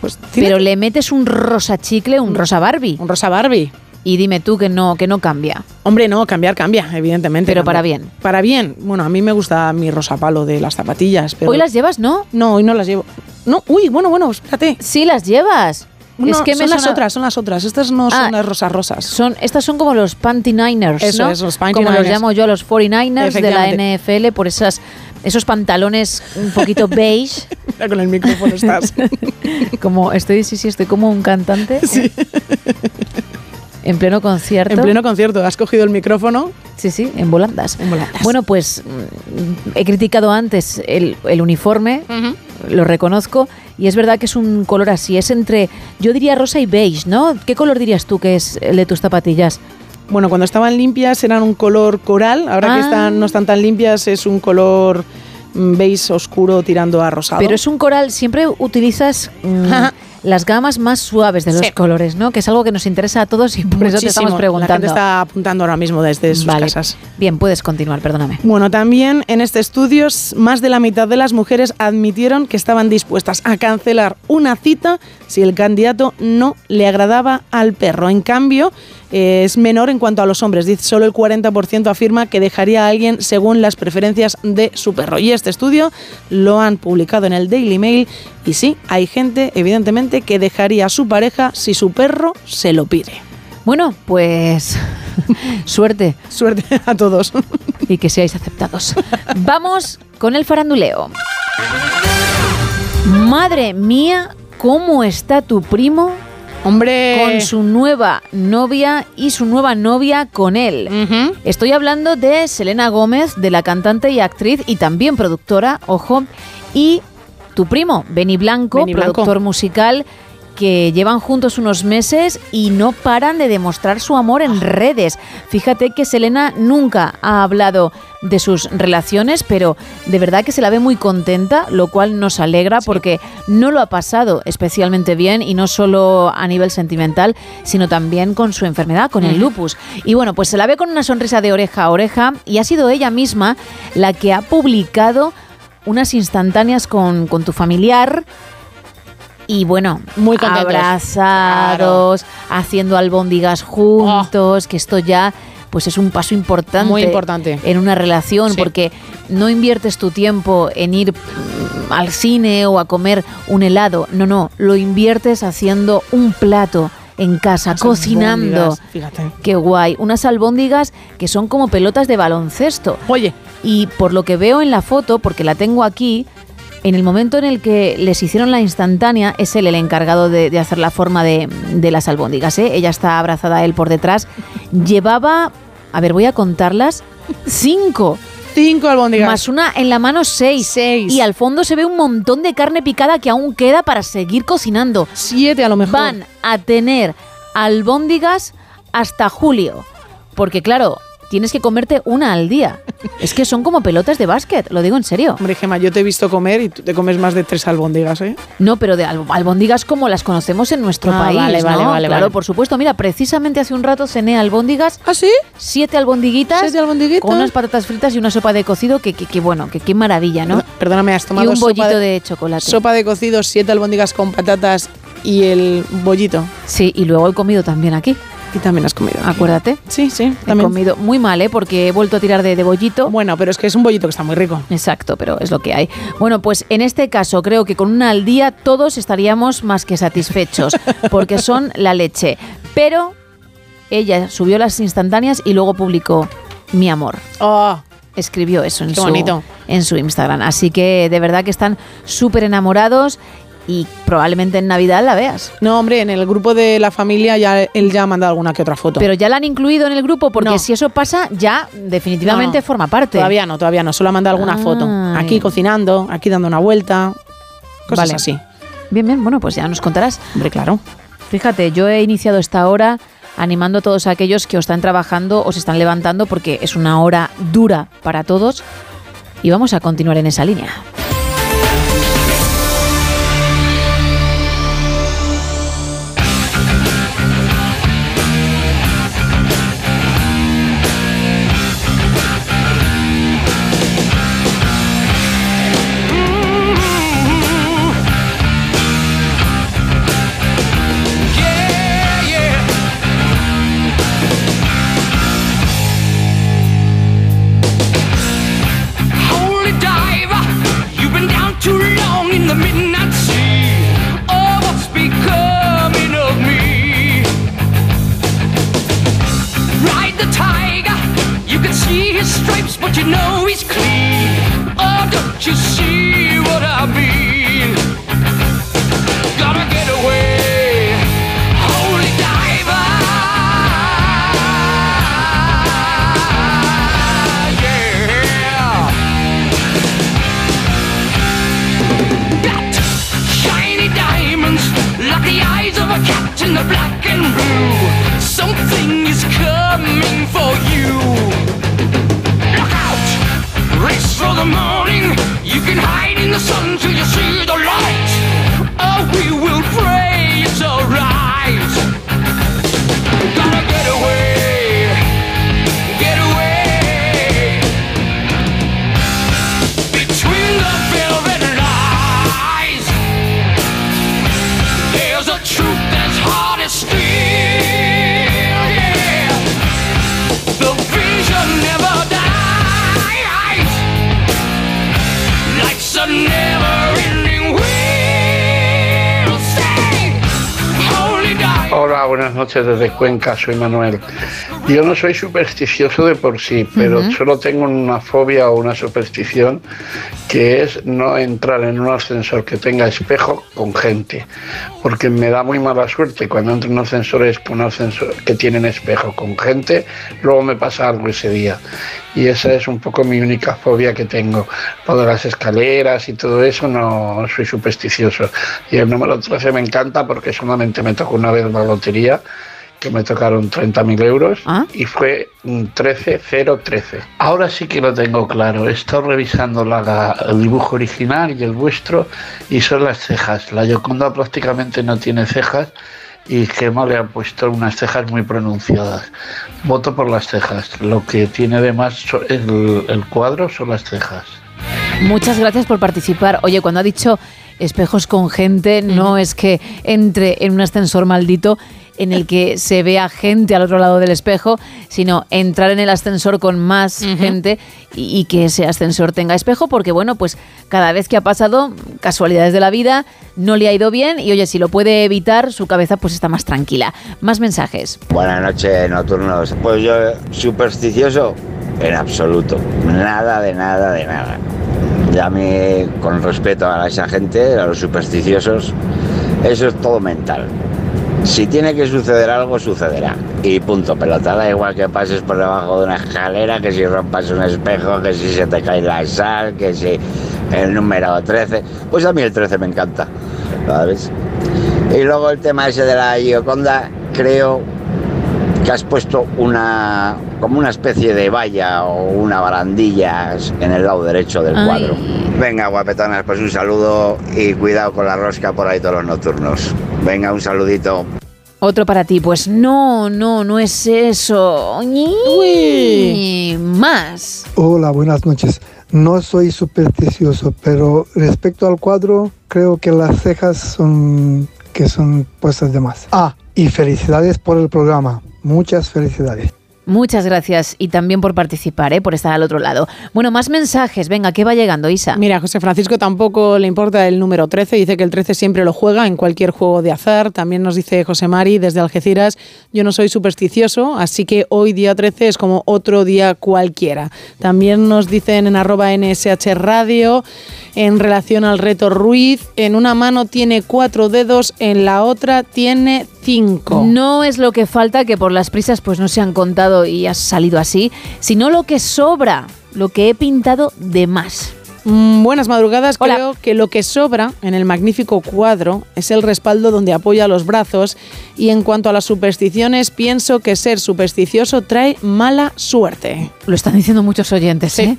Pues Pero le metes un rosa chicle, un rosa Barbie. Un rosa Barbie. Y dime tú que no, que no cambia. Hombre, no, cambiar cambia, evidentemente. Pero cambia. para bien. Para bien. Bueno, a mí me gusta mi rosa palo de las zapatillas. Pero... Hoy las llevas, ¿no? No, hoy no las llevo. No, uy, bueno, bueno, espérate. Sí las llevas. No, es que me son las suena- otras, son las otras. Estas no son Ah, las rosas rosas. Son, estas son como los Panty Niners, Eso ¿no? es, los Panty Como los llamo yo, los 49ers de la. NFL, por esas, esos pantalones un poquito beige. Mira, con el micrófono estás. como estoy, sí, sí, estoy como un cantante. ¿eh? En pleno concierto. en pleno concierto, has cogido el micrófono. Sí, sí, en volandas. En volandas. Bueno, pues mm, he criticado antes el, el uniforme, lo reconozco, y es verdad que es un color así, es entre, yo diría rosa y beige, ¿no? ¿Qué color dirías tú que es el de tus zapatillas? Bueno, cuando estaban limpias eran un color coral. Ahora que Ah. están, no están tan limpias es un color mm, beige oscuro tirando a rosado. Pero es un coral, siempre utilizas mm, las gamas más suaves de los Sí. colores, ¿no? Que es algo que nos interesa a todos y por eso te estamos La preguntando. gente está apuntando ahora mismo desde sus Vale. casas. Bien, puedes continuar, perdóname. Bueno, también en este estudio más de la mitad de las mujeres admitieron que estaban dispuestas a cancelar una cita si el candidato no le agradaba al perro. En cambio, eh, es menor en cuanto a los hombres. Dice solo el 40% afirma que dejaría a alguien según las preferencias de su perro. Y este estudio lo han publicado en el Daily Mail y sí, hay gente evidentemente que dejaría a su pareja si su perro se lo pide. Bueno, pues suerte. Suerte a todos. Y que seáis aceptados. Vamos con el faranduleo. Madre mía, ¿cómo está tu primo? Hombre. Con su nueva novia y su nueva novia con él. Estoy hablando de Selena Gómez, de la cantante y actriz y también productora, ojo, y tu primo, Benny Blanco, Benny Blanco. productor musical que llevan juntos unos meses y no paran de demostrar su amor en redes. Fíjate que Selena nunca ha hablado de sus relaciones, pero de verdad que se la ve muy contenta, lo cual nos alegra porque no lo ha pasado especialmente bien y no solo a nivel sentimental, sino también con su enfermedad, con el lupus. Y bueno, pues se la ve con una sonrisa de oreja a oreja y ha sido ella misma la que ha publicado unas instantáneas con, con tu familiar y bueno, Muy contentos. abrazados, haciendo albóndigas juntos, que esto ya pues es un paso importante, Muy importante. en una relación, Sí. porque no inviertes tu tiempo en ir mm, al cine o a comer un helado, no, no, lo inviertes haciendo un plato en casa, Unas cocinando. Fíjate. Qué guay. Unas albóndigas que son como pelotas de baloncesto. Oye. Y por lo que veo en la foto, porque la tengo aquí, en el momento en el que les hicieron la instantánea, es él el encargado de, de hacer la forma de, de las albóndigas. ¿eh? Ella está abrazada a él por detrás. Llevaba, a ver, voy a contarlas, cinco. Cinco albóndigas. Más una en la mano, seis. Seis. Y al fondo se ve un montón de carne picada que aún queda para seguir cocinando. Siete a lo mejor. Van a tener albóndigas hasta julio. Porque claro, tienes que comerte una al día. Es que son como pelotas de básquet, lo digo en serio. Hombre, Gemma, yo te he visto comer y tú te comes más de tres albóndigas, ¿eh? No, pero de al- albóndigas como las conocemos en nuestro Ah, país, vale, ¿no? vale, vale, Claro, vale. por supuesto. Mira, precisamente hace un rato cené albóndigas. ¿Ah, sí? Siete albondiguitas. Siete. Con unas patatas fritas y una sopa de cocido que, que, que bueno, que qué maravilla, ¿no? Perdóname, has tomado Y un sopa bollito de chocolate. Sopa de cocido, siete albóndigas con patatas y el bollito. Sí, y luego he comido también aquí. Y también has comido. aquí. Acuérdate. Sí, sí, He también. comido muy mal, ¿eh? Porque he vuelto a tirar de, de bollito. Bueno, pero es que es un bollito que está muy rico. Exacto, pero es lo que hay. Bueno, pues en este caso creo que con una al día todos estaríamos más que satisfechos, porque son la leche. Pero ella subió las instantáneas y luego publicó mi amor. Oh, Escribió eso en Qué su, bonito. en su Instagram. Así que de verdad que están súper enamorados y probablemente en Navidad la veas. no, hombre, en el grupo de la familia ya él ya ha mandado alguna que otra foto. Pero ya la han incluido en el grupo porque No. si eso pasa ya definitivamente No, no. forma parte. Todavía no, todavía no. Solo ha mandado alguna foto. Aquí cocinando, aquí dando una vuelta. Cosas Vale. así. Bien, bien, bueno, pues ya nos contarás. Hombre, claro. Fíjate, yo he iniciado esta hora animando a todos aquellos que os están trabajando o se están levantando porque es una hora dura para todos y vamos a continuar en esa línea. Noches desde Cuenca, soy Manuel. Yo no soy supersticioso de por sí, pero solo tengo una fobia o una superstición que es no entrar en un ascensor que tenga espejo con gente, porque me da muy mala suerte cuando entro en ascensores con ascensor que tienen espejo con gente, luego me pasa algo ese día. Y esa es un poco mi única fobia que tengo. Lo de las escaleras y todo eso no soy supersticioso. Y el número 13 me encanta porque solamente me tocó una vez la lotería que me tocaron 30.000 euros y fue un 13013. Ahora sí que lo tengo claro. He estado revisando la- el dibujo original y el vuestro y son las cejas. La Yoconda prácticamente no tiene cejas y Gemma le ha puesto unas cejas muy pronunciadas. Voto por las cejas. Lo que tiene de más el, el cuadro son las cejas. Muchas gracias por participar. Oye, cuando ha dicho espejos con gente, no es que entre en un ascensor maldito en el que se vea gente al otro lado del espejo, sino entrar en el ascensor con más gente y, y que ese ascensor tenga espejo, porque bueno, pues cada vez que ha pasado, casualidades de la vida, no le ha ido bien y oye, si lo puede evitar, su cabeza pues está más tranquila. Más mensajes. Buenas noches, nocturnos. Pues yo, supersticioso, en absoluto. Nada de nada de nada. Ya me, con respeto a esa gente, a los supersticiosos, eso es todo mental. Si tiene que suceder algo, sucederá. Y punto, pelota. Da igual que pases por debajo de una escalera, que si rompas un espejo, que si se te cae la sal, que si el número 13. Pues a mí el 13 me encanta, ¿sabes? Y luego el tema ese de la Gioconda, creo que has puesto una como una especie de valla o una barandilla en el lado derecho del Ay. cuadro. Venga, guapetonas, pues un saludo y cuidado con la rosca por ahí todos los nocturnos. Venga, un saludito. Otro para ti, pues no, no, no es eso. Ñi. Más. Hola, buenas noches. No soy supersticioso, pero respecto al cuadro, creo que las cejas son que son puestas de más. Ah, y felicidades por el programa. Muchas felicidades. Muchas gracias y también por participar, ¿eh? por estar al otro lado. Bueno, más mensajes. Venga, ¿qué va llegando, Isa? Mira, a José Francisco tampoco le importa el número 13, dice que el 13 siempre lo juega en cualquier juego de azar. También nos dice José Mari desde Algeciras, yo no soy supersticioso, así que hoy día 13 es como otro día cualquiera. También nos dicen en arroba NSH Radio, en relación al reto Ruiz, en una mano tiene cuatro dedos, en la otra tiene cinco. No es lo que falta, que por las prisas pues no se han contado y has salido así, sino lo que sobra, lo que he pintado de más. Mm, buenas madrugadas. Creo que lo que sobra en el magnífico cuadro es el respaldo donde apoya los brazos. Y en cuanto a las supersticiones, pienso que ser supersticioso trae mala suerte. Lo están diciendo muchos oyentes, ¿eh?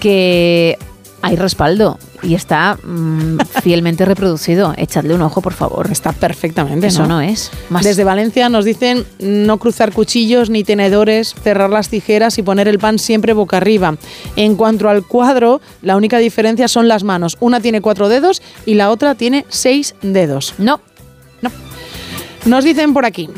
Que hay respaldo y está mm, fielmente reproducido. Echadle un ojo, por favor. Está perfectamente. Eso no, es. Más. Desde Valencia nos dicen no cruzar cuchillos ni tenedores, cerrar las tijeras y poner el pan siempre boca arriba. En cuanto al cuadro, la única diferencia son las manos. Una tiene cuatro dedos y la otra tiene seis dedos. No. No. Nos dicen por aquí.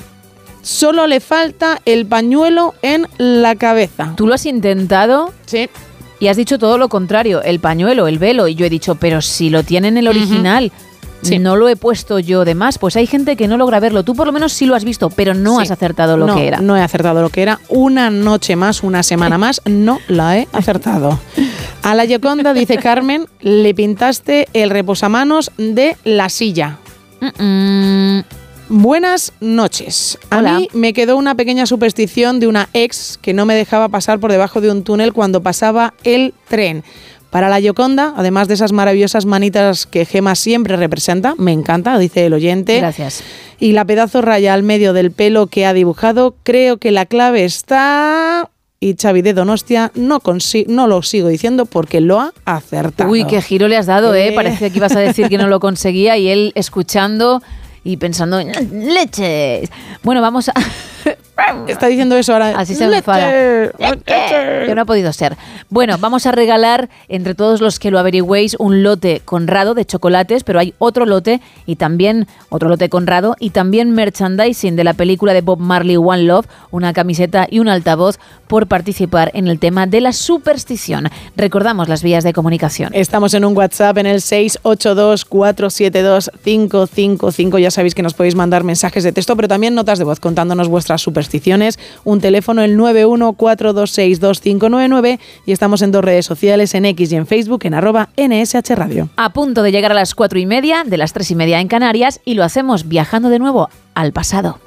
Solo le falta el pañuelo en la cabeza. ¿Tú lo has intentado? Sí. Y has dicho todo lo contrario, el pañuelo, el velo. Y yo he dicho, pero si lo tienen el original, no lo he puesto yo de más. Pues hay gente que no logra verlo. Tú por lo menos sí lo has visto, pero no Sí. has acertado lo No, que era. No he acertado lo que era. Una noche más, una semana más, no la he acertado. A la Yoconda, dice Carmen, le pintaste el reposamanos de la silla. Buenas noches. A Hola. mí me quedó una pequeña superstición de una ex que no me dejaba pasar por debajo de un túnel cuando pasaba el tren. Para la Yoconda, además de esas maravillosas manitas que Gema siempre representa, me encanta, dice el oyente. Gracias. Y la pedazo raya al medio del pelo que ha dibujado, creo que la clave está... Y Xavi de Donostia no, consi- no lo sigo diciendo porque lo ha acertado. Uy, qué giro le has dado, ¿eh? Eh. Parece que ibas a decir que no lo conseguía y él escuchando y pensando, leches. Bueno, vamos a... Está diciendo eso ahora. Así se me enfada. Que no ha podido ser. Bueno, vamos a regalar entre todos los que lo averigüéis un lote conrado de chocolates, pero hay otro lote y también otro lote conrado y también merchandising de la película de Bob Marley One Love, una camiseta y un altavoz por participar en el tema de la superstición. Recordamos las vías de comunicación. Estamos en un WhatsApp en el 682-472-555. Ya sabéis que nos podéis mandar mensajes de texto, pero también notas de voz contándonos vuestras supersticiones. Un teléfono el 914262599 y estamos en dos redes sociales, en X y en Facebook, en arroba NSH Radio. A punto de llegar a las cuatro y media, de las tres y media en Canarias, y lo hacemos viajando de nuevo al pasado.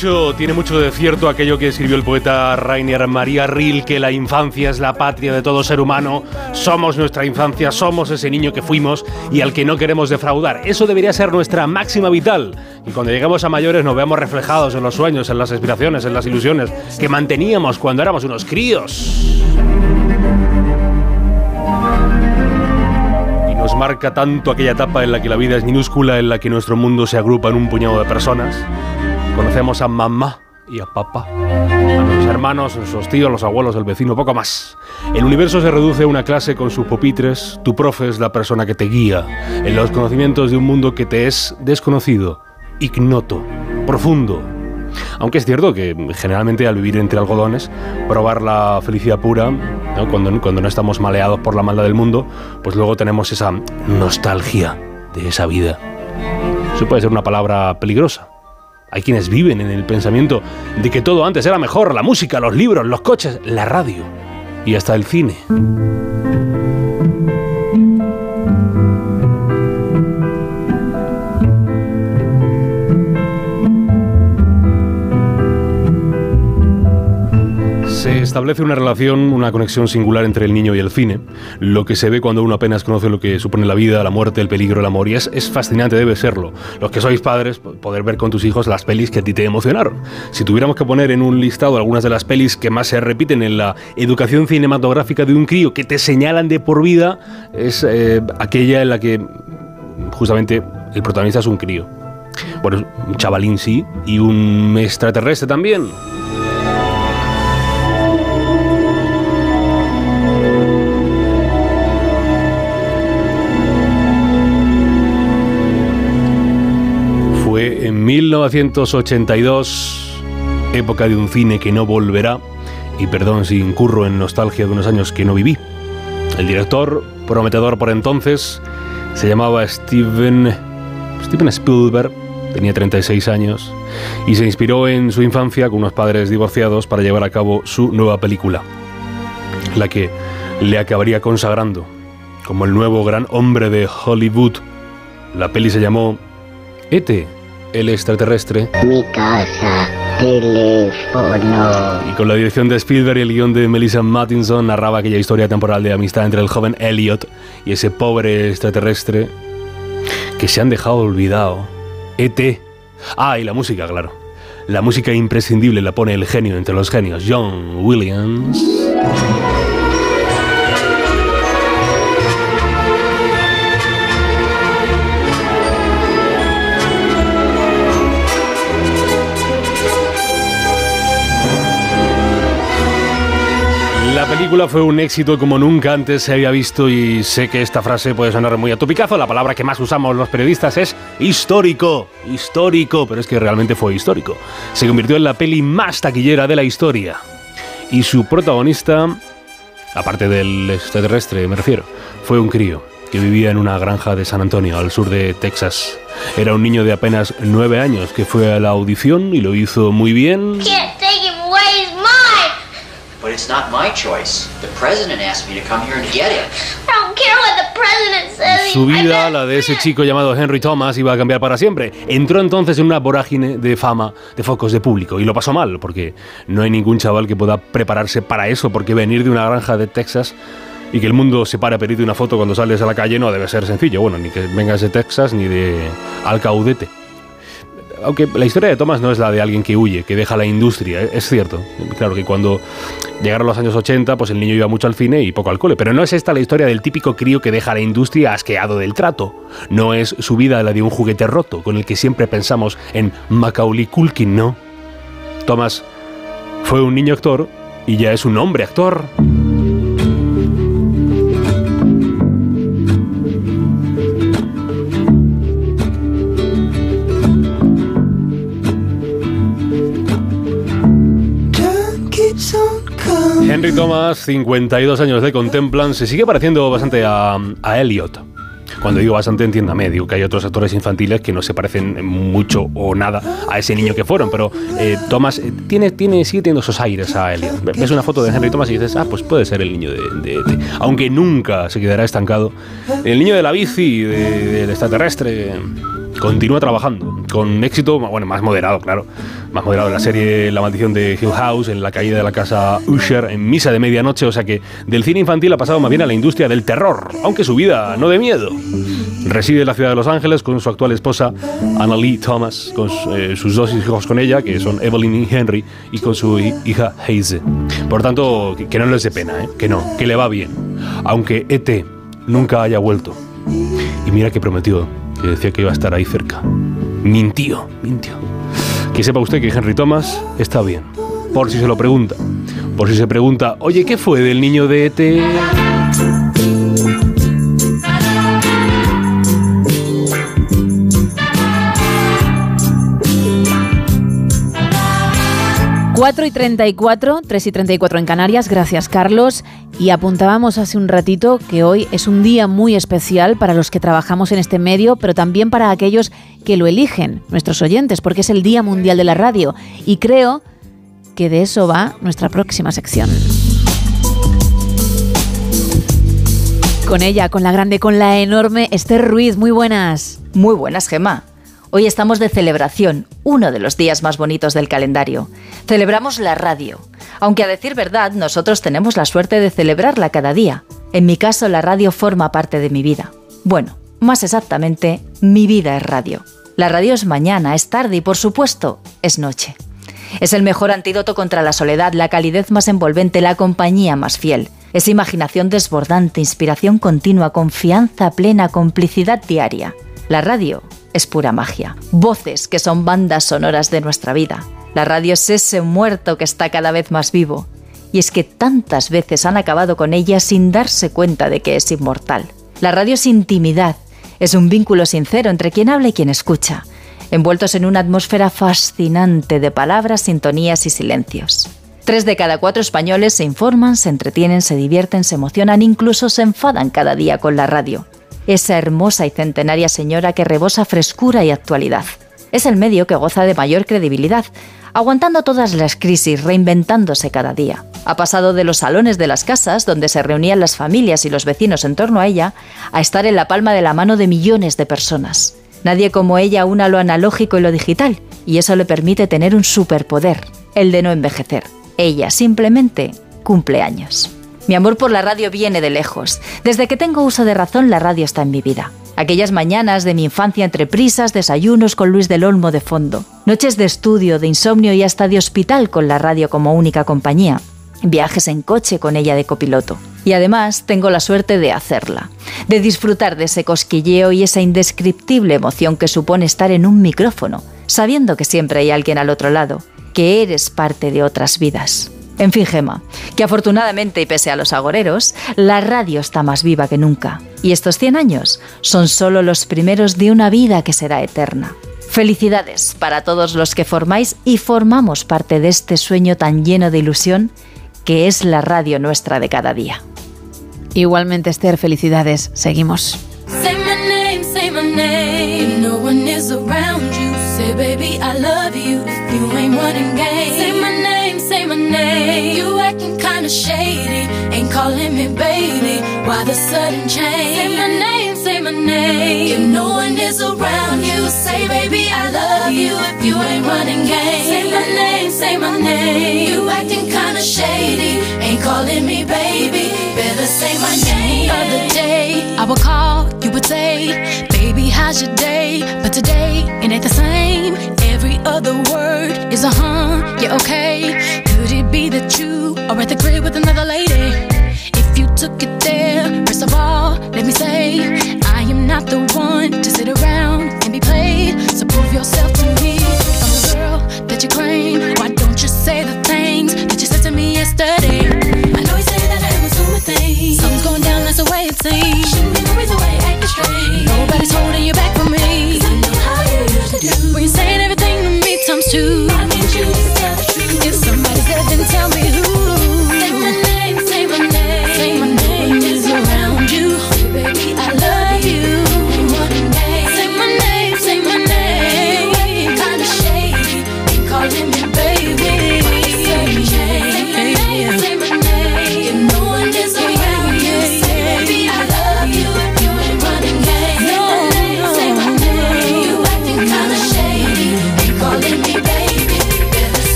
Tiene mucho de cierto aquello que escribió el poeta Rainer María Riel, que la infancia es la patria de todo ser humano, somos nuestra infancia, somos ese niño que fuimos y al que no queremos defraudar. Eso debería ser nuestra máxima vital. Y cuando lleguemos a mayores nos veamos reflejados en los sueños, en las aspiraciones, en las ilusiones que manteníamos cuando éramos unos críos. Y nos marca tanto aquella etapa en la que la vida es minúscula, en la que nuestro mundo se agrupa en un puñado de personas. Conocemos a mamá y a papá, a nuestros hermanos, nuestros tíos, los abuelos, el vecino, poco más. El universo se reduce a una clase con sus pupitres, tu profe es la persona que te guía en los conocimientos de un mundo que te es desconocido, ignoto, profundo. Aunque es cierto que generalmente al vivir entre algodones, probar la felicidad pura. Cuando, cuando no estamos maleados por la maldad del mundo, pues luego tenemos esa nostalgia de esa vida. Eso puede ser una palabra peligrosa. Hay quienes viven en el pensamiento de que todo antes era mejor, la música, los libros, los coches, la radio y hasta el cine. Establece una relación, una conexión singular entre el niño y el cine, lo que se ve cuando uno apenas conoce lo que supone la vida, la muerte, el peligro, el amor, y es, fascinante, debe serlo. Los que sois padres, po- poder ver con tus hijos las pelis que a ti te emocionaron. Si tuviéramos que poner en un listado algunas de las pelis que más se repiten en la educación cinematográfica de un crío, que te señalan de por vida, es eh, aquella en la que justamente el protagonista es un crío. Bueno, un chavalín sí, y un extraterrestre también. Fue en 1982, época de un cine que no volverá, y perdón si incurro en nostalgia de unos años que no viví. El director, prometedor por entonces, se llamaba Steven, Steven Spielberg, tenía 36 años, y se inspiró en su infancia con unos padres divorciados para llevar a cabo su nueva película, la que le acabaría consagrando como el nuevo gran hombre de Hollywood. La peli se llamó Ete, el extraterrestre. Mi casa, teléfono. Y con la dirección de Spielberg y el guion de Melissa Mattinson narraba aquella historia temporal de amistad entre el joven Elliot y ese pobre extraterrestre que se han dejado olvidado. E.T. Ah, y la música, claro. La música imprescindible la pone el genio entre los genios, John Williams. Fue un éxito como nunca antes se había visto y sé que esta frase puede sonar muy a tu picazo. La palabra que más usamos los periodistas es histórico. Histórico, pero es que realmente fue histórico. Se convirtió en la peli más taquillera de la historia. Y su protagonista, aparte del extraterrestre me refiero, fue un crío que vivía en una granja de San Antonio, al sur de Texas. Era un niño de apenas nueve años que fue a la audición y lo hizo muy bien take him away, he's mine. But it's not my choice. The president asked me to come here and get him. I don't care what the president says. Su vida, la de ese chico llamado Henry Thomas, iba a cambiar para siempre. Entró entonces en una vorágine de fama, de focos de público, y lo pasó mal, porque no hay ningún chaval que pueda prepararse para eso, porque venir de una granja de Texas y que el mundo se pare a pedirte una foto cuando sales a la calle no debe ser sencillo. Bueno, ni que vengas de Texas ni de Alcaudete. Aunque la historia de Thomas no es la de alguien que huye, que deja la industria, es cierto. Claro que cuando llegaron los años 80, pues el niño iba mucho al cine y poco al cole. Pero no es esta la historia del típico crío que deja la industria asqueado del trato. No es su vida la de un juguete roto, con el que siempre pensamos en Macaulay Culkin, no. Thomas fue un niño actor y ya es un hombre actor. Henry Thomas, 52 años de Contemplan, se sigue pareciendo bastante a, Elliot. Cuando digo bastante, entiéndame, digo que hay otros actores infantiles que no se parecen mucho o nada a ese niño que fueron, pero eh, Thomas eh, tiene, sigue teniendo esos aires a Elliot. Ves una foto de Henry Thomas y dices, ah, pues puede ser el niño de, de- Aunque nunca se quedará estancado. El niño de la bici, de- del extraterrestre, continúa trabajando con éxito, bueno, más moderado, claro, más moderado en la serie La maldición de Hill House, en la caída de la casa Usher, en Misa de Medianoche, o sea que del cine infantil ha pasado más bien a la industria del terror, aunque su vida no de miedo. Reside en la ciudad de Los Ángeles con su actual esposa Annalie Thomas, con eh, sus dos hijos con ella, que son Evelyn y Henry, y con su hi- hija Haze. Por tanto, que, que no les dé pena, ¿eh? que no, que le va bien. Aunque ET nunca haya vuelto. Y mira que prometió, que decía que iba a estar ahí cerca. Mintió, mintió. Que sepa usted que Henry Thomas está bien. Por si se lo pregunta. Por si se pregunta, oye, ¿qué fue del niño de ET? 4 y 34, 3 y 34 en Canarias, gracias Carlos. Y apuntábamos hace un ratito que hoy es un día muy especial para los que trabajamos en este medio, pero también para aquellos que lo eligen, nuestros oyentes, porque es el Día Mundial de la Radio. Y creo que de eso va nuestra próxima sección. Con ella, con la grande, con la enorme Esther Ruiz, muy buenas. Muy buenas, Gema. Hoy estamos de celebración, uno de los días más bonitos del calendario. Celebramos la radio. Aunque a decir verdad, nosotros tenemos la suerte de celebrarla cada día. En mi caso, la radio forma parte de mi vida. Bueno, más exactamente, mi vida es radio. La radio es mañana, es tarde y, por supuesto, es noche. Es el mejor antídoto contra la soledad, la calidez más envolvente, la compañía más fiel. Es imaginación desbordante, inspiración continua, confianza plena, complicidad diaria. La radio es pura magia. Voces que son bandas sonoras de nuestra vida. La radio es ese muerto que está cada vez más vivo. Y es que tantas veces han acabado con ella sin darse cuenta de que es inmortal. La radio es intimidad. Es un vínculo sincero entre quien habla y quien escucha, envueltos en una atmósfera fascinante de palabras, sintonías y silencios. Tres de cada cuatro españoles se informan, se entretienen, se divierten, se emocionan, incluso se enfadan cada día con la radio. Esa hermosa y centenaria señora que rebosa frescura y actualidad. Es el medio que goza de mayor credibilidad, aguantando todas las crisis, reinventándose cada día. Ha pasado de los salones de las casas, donde se reunían las familias y los vecinos en torno a ella, a estar en la palma de la mano de millones de personas. Nadie como ella una lo analógico y lo digital, y eso le permite tener un superpoder, el de no envejecer. Ella simplemente cumple años. Mi amor por la radio viene de lejos. Desde que tengo uso de razón, la radio está en mi vida. Aquellas mañanas de mi infancia entre prisas, desayunos con Luis del Olmo de fondo, noches de estudio, de insomnio y hasta de hospital con la radio como única compañía, viajes en coche con ella de copiloto. Y además tengo la suerte de hacerla, de disfrutar de ese cosquilleo y esa indescriptible emoción que supone estar en un micrófono, sabiendo que siempre hay alguien al otro lado, que eres parte de otras vidas. En fin, Gema, que afortunadamente y pese a los agoreros, la radio está más viva que nunca. Y estos 100 años son solo los primeros de una vida que será eterna. Felicidades para todos los que formáis y formamos parte de este sueño tan lleno de ilusión que es la radio nuestra de cada día. Igualmente, Esther, felicidades. Seguimos. Shady, ain't calling me baby. Why the sudden change? Say my name, say my name. If no one is around you, say baby I love you. If you ain't running game, say my name, say my name. You acting kinda shady, ain't calling me baby. Better say my name. Other day I would call, you would say, baby how's your day? But today it ain't the same. Every other word is a huh, yeah okay. Are at the crib with another lady? If you took it there, first of all, let me say, I am not the one to sit around and be played. So prove yourself to me. I'm the girl that you claim, why don't you say the things that you said to me yesterday? I know you say that I am assuming things. Something's going down, that's the way it seems. Shouldn't be no reason why you're acting strange. Nobody's holding you back from me. I know how you usually do. When you're saying everything to me times two.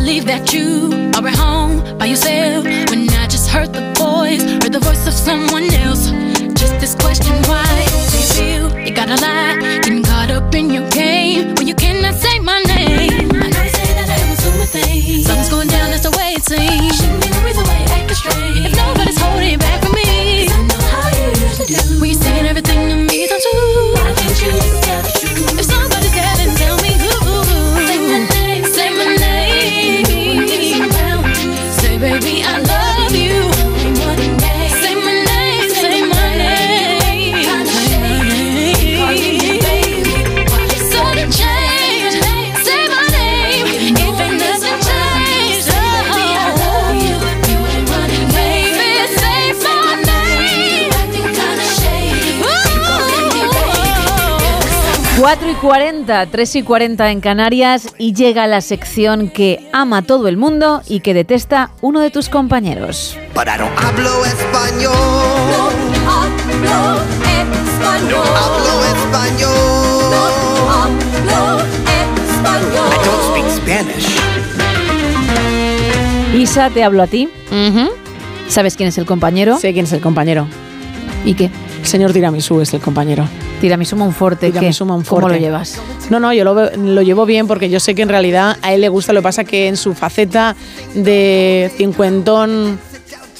Believe that you are at home by yourself. When I just heard the voice, heard the voice of someone 4 y 40, 3 y 40 en Canarias y llega la sección que ama a todo el mundo y que detesta uno de tus compañeros. I don't hablo español. No hablo español. No hablo español. No hablo español. I don't speak Spanish. Isa, te hablo a ti. ¿Sabes quién es el compañero? Sé quién es el compañero. ¿Y qué? Señor Tiramisú es el compañero. Tiramisú Monforte. Tiramisú Monforte. ¿Cómo lo llevas? No, no, yo lo, lo llevo bien porque yo sé que en realidad a él le gusta, lo que pasa que en su faceta de cincuentón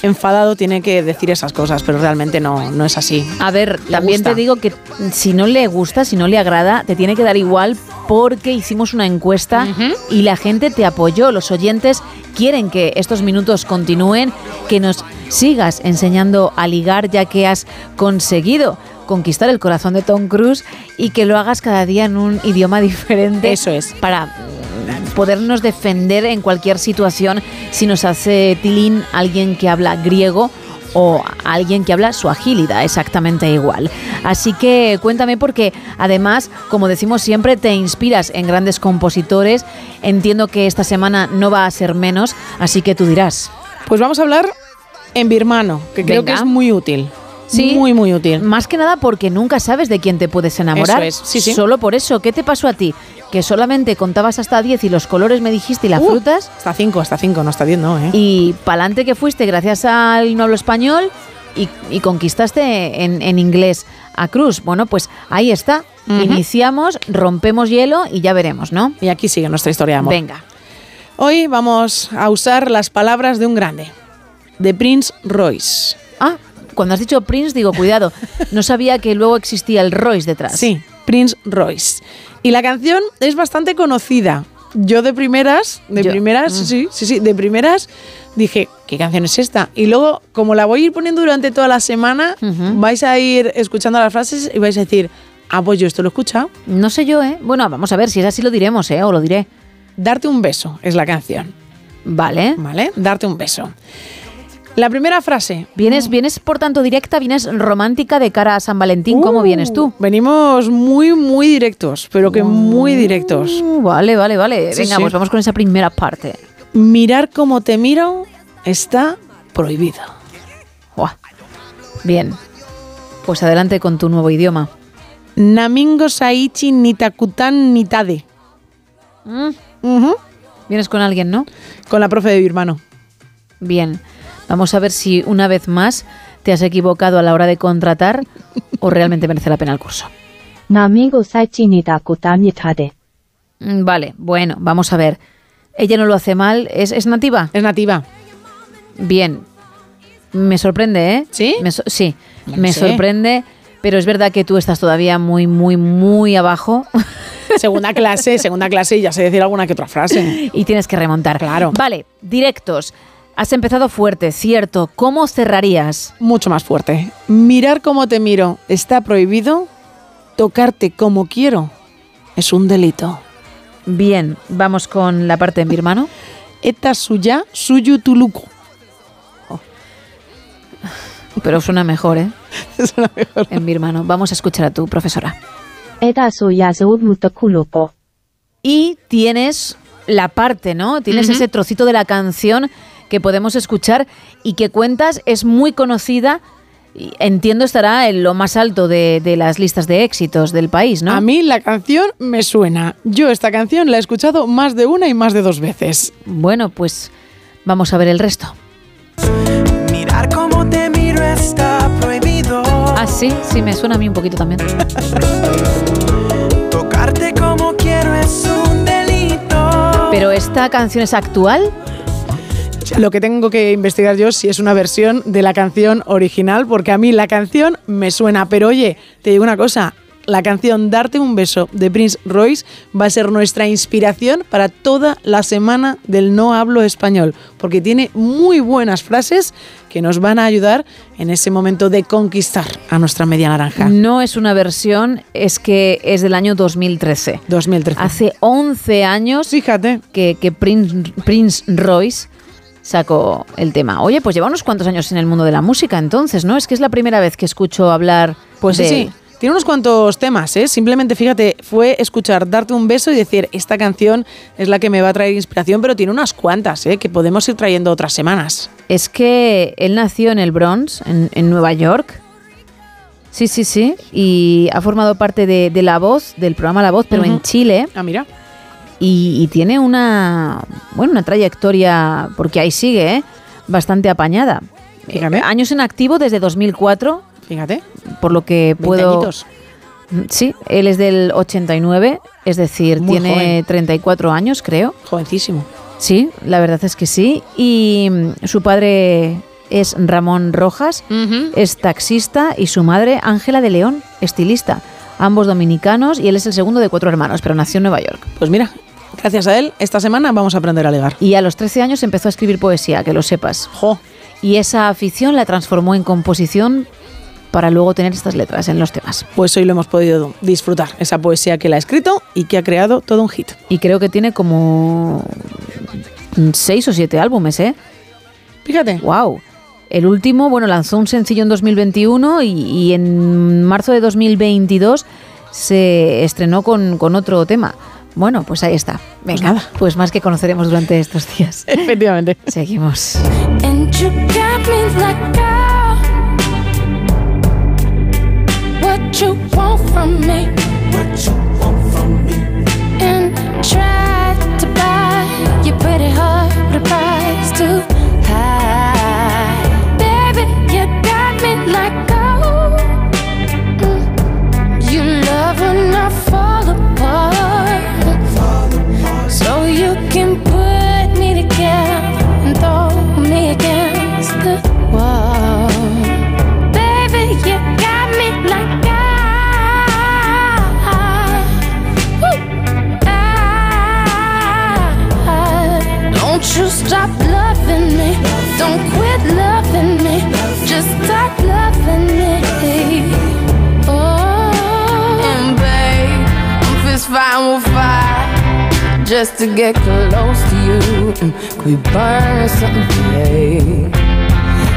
enfadado tiene que decir esas cosas, pero realmente no, no es así. A ver, Le también gusta. te digo que si no le gusta, si no le agrada, te tiene que dar igual porque hicimos una encuesta y la gente te apoyó. Los oyentes quieren que estos minutos continúen, que nos sigas enseñando a ligar ya que has conseguido conquistar el corazón de Tom Cruise y que lo hagas cada día en un idioma diferente. Eso es. Para mm, podernos defender en cualquier situación si nos hace tilín alguien que habla griego o alguien que habla suajili, da exactamente igual. Así que cuéntame porque además, como decimos siempre, te inspiras en grandes compositores. Entiendo que esta semana no va a ser menos, así que tú dirás. Pues vamos a hablar en birmano, que creo Venga. que es muy útil. Sí. Muy, muy útil. Más que nada porque nunca sabes de quién te puedes enamorar. Eso es, sí, sí. Solo por eso. ¿Qué te pasó a ti? Que solamente contabas hasta 10 y los colores me dijiste y las Uh, frutas. Hasta 5, hasta 5, no hasta 10, no, ¿eh? Y pa'lante que fuiste gracias al no hablo español y, y conquistaste en, en inglés a Cruz. Bueno, pues ahí está. Iniciamos, rompemos hielo y ya veremos, ¿no? Y aquí sigue nuestra historia de amor. Venga. Hoy vamos a usar las palabras de un grande, de Prince Royce. Ah, cuando has dicho Prince, digo, cuidado. No sabía que luego existía el Royce detrás. Sí, Prince Royce. Y la canción es bastante conocida. Yo de primeras, de Yo- primeras, Mm. sí, sí, sí, de primeras dije, ¿qué canción es esta? Y luego, como la voy a ir poniendo durante toda la semana, vais a ir escuchando las frases y vais a decir, ah, pues yo esto lo he escuchado. No sé yo, ¿eh? Bueno, vamos a ver, si es así lo diremos, ¿eh? O lo diré. Darte un beso es la canción. Vale. ¿Vale? Darte un beso. La primera frase. Vienes, vienes por tanto directa, vienes romántica de cara a San Valentín. ¿Cómo Uh, vienes tú? Venimos muy, muy directos, pero que muy directos. Uh, vale, vale, vale. Sí, Venga, sí. pues vamos con esa primera parte. Mirar como te miro está prohibido. Bien. Pues adelante con tu nuevo idioma. Namingo Saichi Nitakutan Nitade. Mm. Vienes con alguien, ¿no? Con la profe de birmano. Bien. Vamos a ver si una vez más te has equivocado a la hora de contratar o realmente merece la pena el curso. Mm, Vale, bueno, vamos a ver. Ella no lo hace mal, ¿es, es nativa? Es nativa. Bien. Me sorprende, ¿eh? ¿Sí? Me so- sí, No me sé. sorprende, pero es verdad que tú estás todavía muy, muy, muy abajo Segunda clase, segunda clase y ya sé decir alguna que otra frase. y tienes que remontar. Claro. Vale, directos. Has empezado fuerte, cierto. ¿Cómo cerrarías? Mucho más fuerte. Mirar como te miro está prohibido. Tocarte como quiero es un delito. Bien, vamos con la parte en birmano. Eta suya suyu tuluku. Pero suena mejor, ¿eh? Suena mejor. En birmano. Vamos a escuchar a tu profesora. Yazud Mutakulupo. Y tienes la parte, ¿no? Tienes ese trocito de la canción que podemos escuchar y que cuentas es muy conocida y entiendo estará en lo más alto de, de las listas de éxitos del país, ¿no? A mí la canción me suena. Yo esta canción la he escuchado más de una y más de dos veces. Bueno, pues vamos a ver el resto. Mirar cómo te miro está prohibido. Ah, sí, sí, me suena a mí un poquito también. Tocarte como quiero es un delito. Pero esta canción es actual. Lo que tengo que investigar yo si es una versión de la canción original, porque a mí la canción me suena. Pero oye, te digo una cosa. La canción Darte un beso de Prince Royce va a ser nuestra inspiración para toda la semana del no hablo español, porque tiene muy buenas frases que nos van a ayudar en ese momento de conquistar a nuestra media naranja. No es una versión, es que es del año 2013. 2013. Hace 11 años Fíjate. que, que Prince, Prince Royce sacó el tema. Oye, pues lleva unos cuantos años en el mundo de la música entonces, ¿no? Es que es la primera vez que escucho hablar Pues sí, de sí. Tiene unos cuantos temas, ¿eh? Simplemente fíjate, fue escuchar Darte un beso y decir, esta canción es la que me va a traer inspiración, pero tiene unas cuantas, ¿eh? Que podemos ir trayendo otras semanas. Es que él nació en el Bronx, en, en Nueva York. Sí, sí, sí. Y ha formado parte de, de La Voz, del programa La Voz, pero en. Chile. Ah, mira. Y, y tiene una, bueno, una trayectoria, porque ahí sigue, ¿eh? bastante apañada. Fíjate. Eh, Años en activo desde 2004, Fíjate. por lo que puedo... añitos. Sí, él es del 89, es decir, Muy tiene joven. 34 años, creo. Jovencísimo. Sí, la verdad es que sí. Y mm, su padre es Ramón Rojas, es taxista, y su madre Ángela de León, estilista. Ambos dominicanos, y él es el segundo de cuatro hermanos, pero nació en Nueva York. Pues mira, gracias a él, esta semana vamos a aprender a legar. Y a los 13 años empezó a escribir poesía, que lo sepas. Jo. Y esa afición la transformó en composición para luego tener estas letras en los temas. Pues hoy lo hemos podido disfrutar, esa poesía que él ha escrito y que ha creado todo un hit. Y creo que tiene como seis o siete álbumes, ¿eh? Fíjate. ¡Wow! El último, bueno, lanzó un sencillo en 2021 y, y en marzo de 2022 se estrenó con, con otro tema. Bueno, pues ahí está. Venga, nada. pues más que conoceremos durante estos días. Efectivamente. Seguimos. And you got me like, girl, Fighting with fire just to get close to you. Mm, Could we burn something today?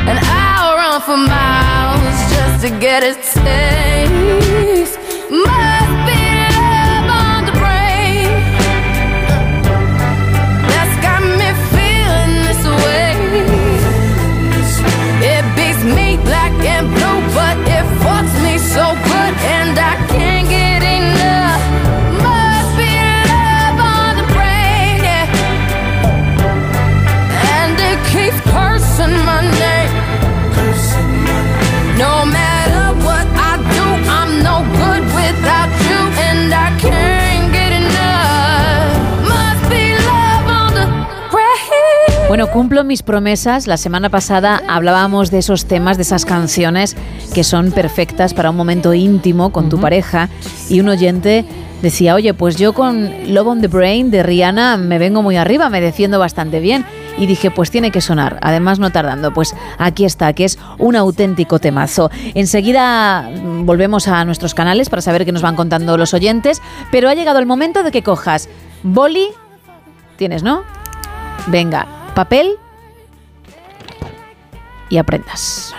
And I'll run for miles just to get a taste. Must Bueno, cumplo mis promesas. La semana pasada hablábamos de esos temas, de esas canciones que son perfectas para un momento íntimo con tu pareja y un oyente decía, oye, pues yo con Love on the Brain de Rihanna me vengo muy arriba, me defiendo bastante bien. Y dije, pues tiene que sonar, además no tardando. Pues aquí está, que es un auténtico temazo. Enseguida volvemos a nuestros canales para saber qué nos van contando los oyentes, pero ha llegado el momento de que cojas boli, tienes, ¿no? Venga, papel y aprendas.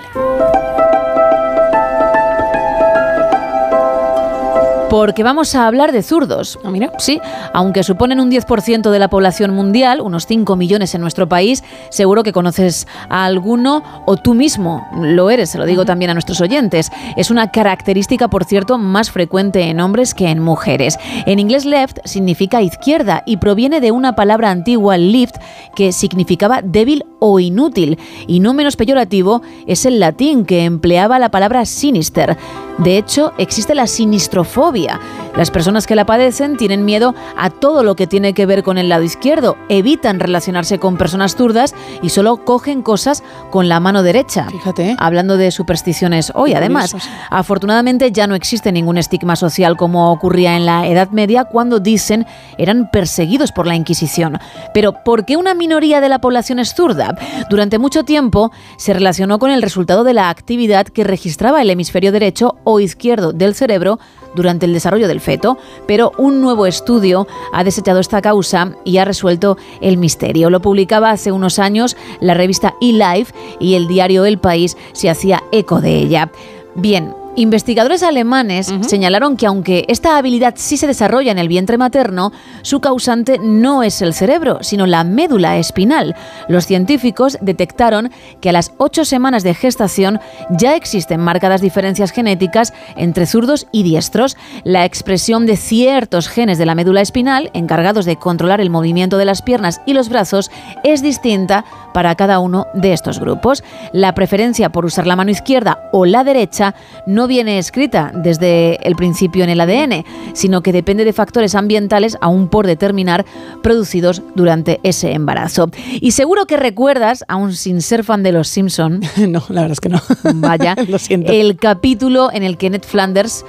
Porque vamos a hablar de zurdos. Ah, mira. Sí, aunque suponen un 10% de la población mundial, unos 5 millones en nuestro país, seguro que conoces a alguno o tú mismo lo eres, se lo digo también a nuestros oyentes. Es una característica, por cierto, más frecuente en hombres que en mujeres. En inglés left significa izquierda y proviene de una palabra antigua, lift, que significaba débil o inútil. Y no menos peyorativo es el latín que empleaba la palabra sinister. De hecho, existe la sinistrofobia. Las personas que la padecen tienen miedo a todo lo que tiene que ver con el lado izquierdo, evitan relacionarse con personas zurdas y solo cogen cosas con la mano derecha. Fíjate. Hablando de supersticiones hoy, además, afortunadamente ya no existe ningún estigma social como ocurría en la Edad Media cuando dicen eran perseguidos por la Inquisición. Pero ¿por qué una minoría de la población es zurda? Durante mucho tiempo se relacionó con el resultado de la actividad que registraba el hemisferio derecho o izquierdo del cerebro durante el desarrollo del feto, pero un nuevo estudio ha desechado esta causa y ha resuelto el misterio. Lo publicaba hace unos años la revista eLife y el diario El País se hacía eco de ella. Bien, Investigadores alemanes señalaron que aunque esta habilidad sí se desarrolla en el vientre materno, su causante no es el cerebro, sino la médula espinal. Los científicos detectaron que a las ocho semanas de gestación ya existen marcadas diferencias genéticas entre zurdos y diestros. La expresión de ciertos genes de la médula espinal, encargados de controlar el movimiento de las piernas y los brazos, es distinta para cada uno de estos grupos. La preferencia por usar la mano izquierda o la derecha no viene escrita desde el principio en el ADN, sino que depende de factores ambientales aún por determinar producidos durante ese embarazo. Y seguro que recuerdas, aún sin ser fan de los Simpson, no, la verdad es que no. Vaya, Lo siento. el capítulo en el que Ned Flanders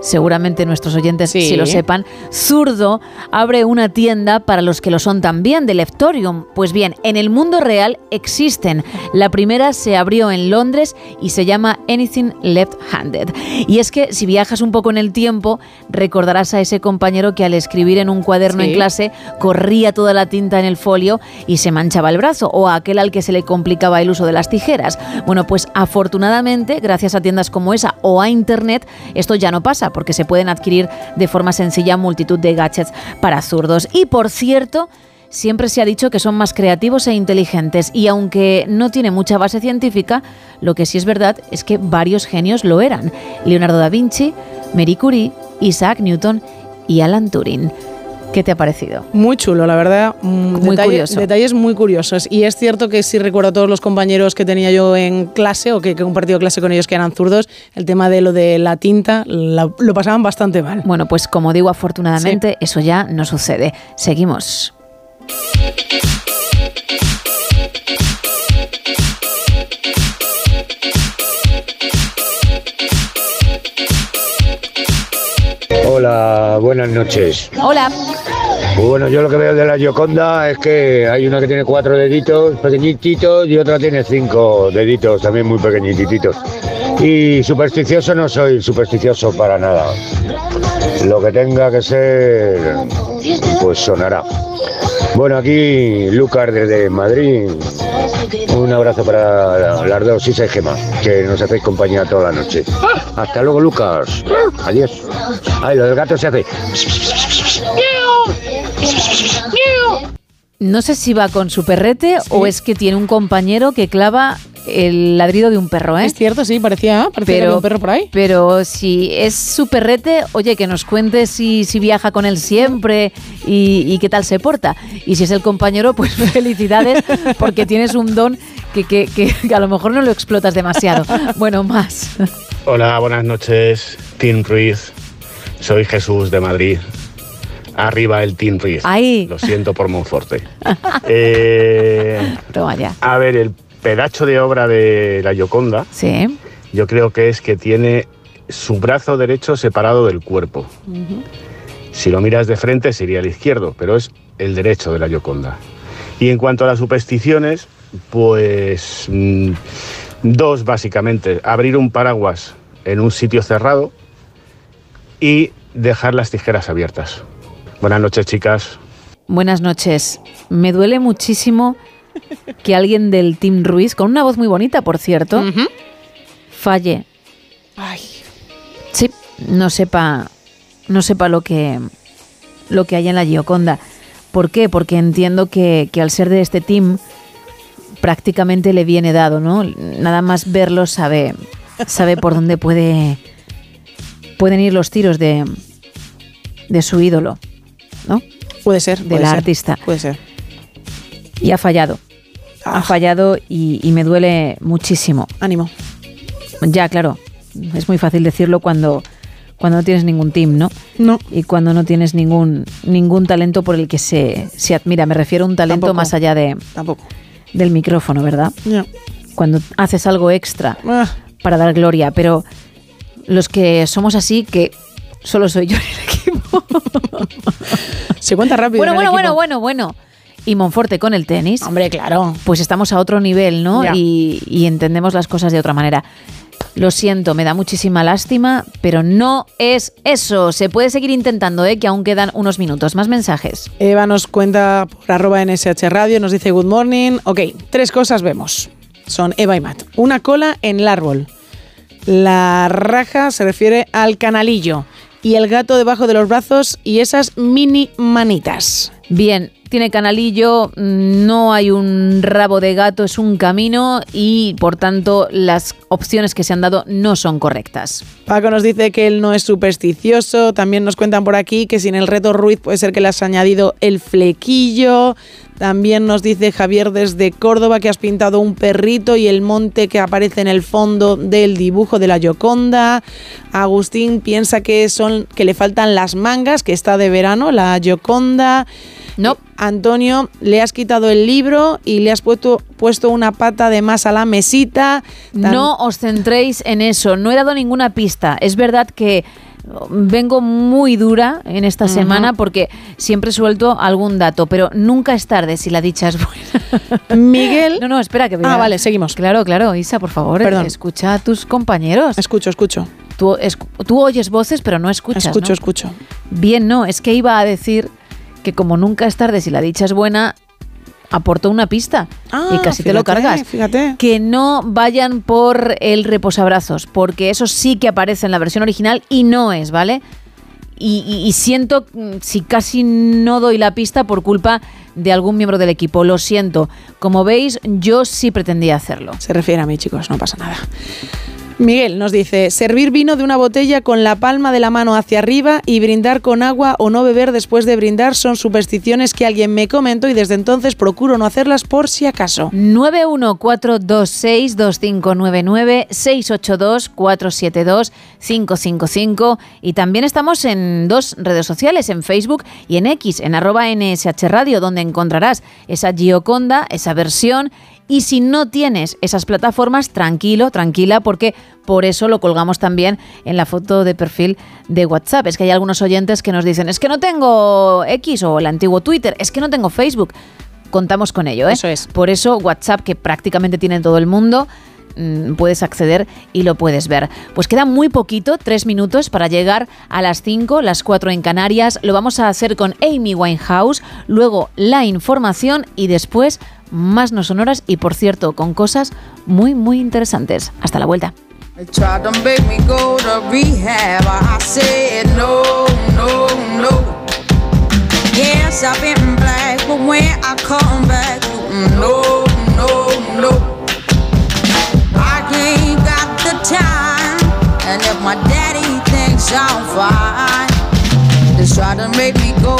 seguramente nuestros oyentes Sí. si lo sepan, zurdo abre una tienda para los que lo son también de Leftorium. Pues bien, en el mundo real existen. La primera se abrió en Londres y se llama Anything Left Handed. Y es que si viajas un poco en el tiempo, recordarás a ese compañero que al escribir en un cuaderno Sí. en clase corría toda la tinta en el folio y se manchaba el brazo, o a aquel al que se le complicaba el uso de las tijeras. Bueno, pues afortunadamente, gracias a tiendas como esa o a Internet, esto ya no pasa porque se pueden adquirir de forma sencilla multitud de gadgets para zurdos. Y por cierto, siempre se ha dicho que son más creativos e inteligentes y aunque no tiene mucha base científica, lo que sí es verdad es que varios genios lo eran. Leonardo da Vinci, Marie Curie, Isaac Newton y Alan Turing. ¿Qué te ha parecido? Muy chulo, la verdad. Mm, Muy detalle- curioso. Detalles muy curiosos. Y es cierto que sí recuerdo a todos los compañeros que tenía yo en clase o que, que he compartido clase con ellos que eran zurdos, el tema de lo de la tinta la- lo pasaban bastante mal. Bueno, pues como digo, afortunadamente eso ya no sucede. Seguimos. Hola, buenas noches. Hola. Bueno, yo lo que veo de la Gioconda es que hay una que tiene cuatro deditos pequeñititos y otra tiene cinco deditos también muy pequeñititos. Y supersticioso no soy supersticioso para nada. Lo que tenga que ser, pues sonará. Bueno, aquí Lucas desde Madrid. Un abrazo para las dos, y Gema, que nos hacéis compañía toda la noche. Hasta luego, Lucas. Adiós. Ay, lo del gato se hace. No sé si va con su perrete o es que tiene un compañero que clava el ladrido de un perro, ¿eh? Es cierto, sí, parecía, parecía que había un perro por ahí. Pero si es su perrete, oye, que nos cuente si, si viaja con él siempre y, y qué tal se porta. Y si es el compañero, pues felicidades, porque tienes un don que, que- que- que a lo mejor no lo explotas demasiado. Bueno, más. Hola, buenas noches, Team Ruiz. Soy Jesús de Madrid. Arriba el Team Ruiz. Ahí. Lo siento por Monforte. Eh, Toma ya. a ver, el pedacho de obra de la Gioconda, Sí. yo creo que es que tiene su brazo derecho separado del cuerpo. Si lo miras de frente sería el izquierdo, pero es el derecho de la Gioconda. Y en cuanto a las supersticiones, pues mm, dos básicamente. Abrir un paraguas en un sitio cerrado y dejar las tijeras abiertas. Buenas noches, chicas. Buenas noches. Me duele muchísimo que alguien del Team Ruiz, con una voz muy bonita, por cierto, falle. Sí, no sepa no sepa lo que, lo que hay en la Gioconda. ¿Por qué? Porque entiendo que, que al ser de este team prácticamente le viene dado, ¿no? Nada más verlo sabe, sabe por dónde puede, pueden ir los tiros de, de su ídolo, ¿no? Puede ser. Del puede ser, artista. Puede ser. Y ha fallado. Ha fallado y, y me duele muchísimo. Ánimo. Ya, claro. Es muy fácil decirlo cuando, cuando no tienes ningún team, ¿no? No. Y cuando no tienes ningún, ningún talento por el que se, se admira. Me refiero a un talento Tampoco. más allá de, Tampoco. del micrófono, ¿verdad? Ya. Cuando haces algo extra Ah. para dar gloria. Pero los que somos así, que solo soy yo en el equipo. Se cuenta rápido. Bueno, bueno, bueno, bueno, bueno. Y Monforte con el tenis. Hombre, claro. Pues estamos a otro nivel, ¿no? Y entendemos las cosas de otra manera. Lo siento, me da muchísima lástima, pero no es eso. Se puede seguir intentando, ¿eh? Que aún quedan unos minutos. Más mensajes. Eva nos cuenta por arroba NSH Radio, nos dice good morning. Ok, tres cosas vemos. Son Eva y Matt. Una cola en el árbol. La raja se refiere al canalillo. Y el gato debajo de los brazos y esas mini manitas. Bien, tiene canalillo, no hay un rabo de gato, es un camino y por tanto las opciones que se han dado no son correctas. Paco nos dice que él no es supersticioso. También nos cuentan por aquí que sin el reto Ruiz puede ser que le has añadido el flequillo. También nos dice Javier desde Córdoba que has pintado un perrito y el monte que aparece en el fondo del dibujo de la Gioconda. Agustín piensa que son que le faltan las mangas, que está de verano la Gioconda. No. Antonio, le has quitado el libro y le has puesto, puesto una pata de más a la mesita. Tan- No os centréis en eso, no he dado ninguna pista. Es verdad que vengo muy dura en esta semana porque siempre suelto algún dato, pero nunca es tarde si la dicha es buena. Miguel. No, no, espera que voy Ah, vale, seguimos. Claro, claro, Isa, por favor, Perdón. escucha a tus compañeros. Escucho, escucho. Tú, tú oyes voces, pero no escuchas. Escucho, ¿no? escucho. Bien, no, es que iba a decir que como nunca es tarde si la dicha es buena, aportó una pista Ah, y casi te lo cargas. Fíjate. Que no vayan por el reposabrazos, porque eso sí que aparece en la versión original y no es, ¿vale? Y, y- y siento mm, si casi no doy la pista por culpa de algún miembro del equipo. Lo siento. Como veis, yo sí pretendía hacerlo. Se refiere a mí, chicos, no pasa nada. Miguel nos dice, servir vino de una botella con la palma de la mano hacia arriba y brindar con agua o no beber después de brindar son supersticiones que alguien me comentó y desde entonces procuro no hacerlas por si acaso. 914262599 682-472-555 y también estamos en dos redes sociales, en Facebook y en X, en arroba NSH Radio, donde encontrarás esa Gioconda, esa versión y si no tienes esas plataformas, tranquilo, tranquila, porque por eso lo colgamos también en la foto de perfil de WhatsApp. Es que hay algunos oyentes que nos dicen, es que no tengo X o el antiguo Twitter, es que no tengo Facebook. Contamos con ello, ¿eh? Eso es. Por eso WhatsApp, que prácticamente tiene todo el mundo, mm, puedes acceder y lo puedes ver. Pues queda muy poquito, tres minutos para llegar a las 5, las 4 en Canarias. Lo vamos a hacer con Amy Winehouse, luego la información y después más no sonoras y por cierto con cosas muy muy interesantes. Hasta la vuelta. But when I come back, and if my daddy thinks fine, try to make me go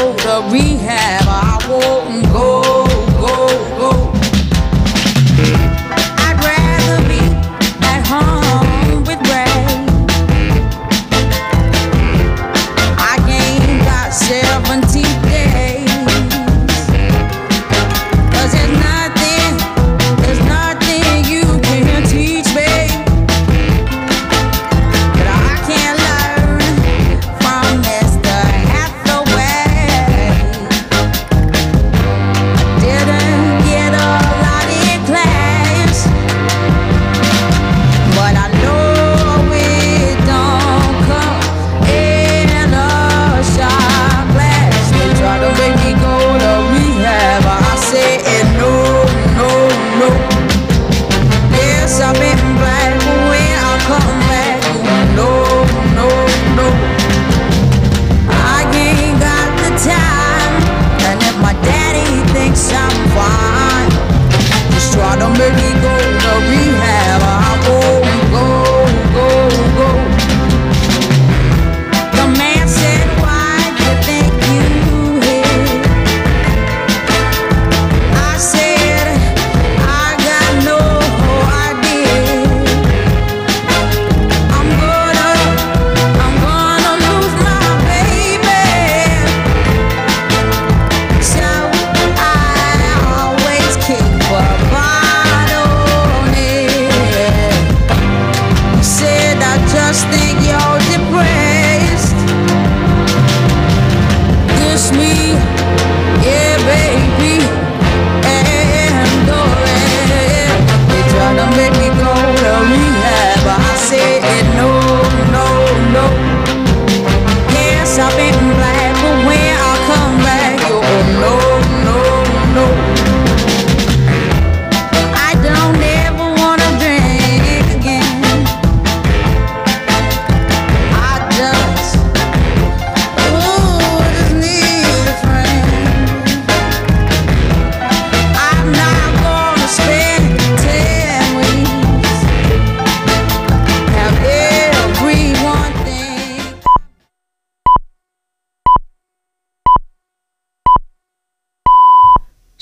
rehab. I won't go,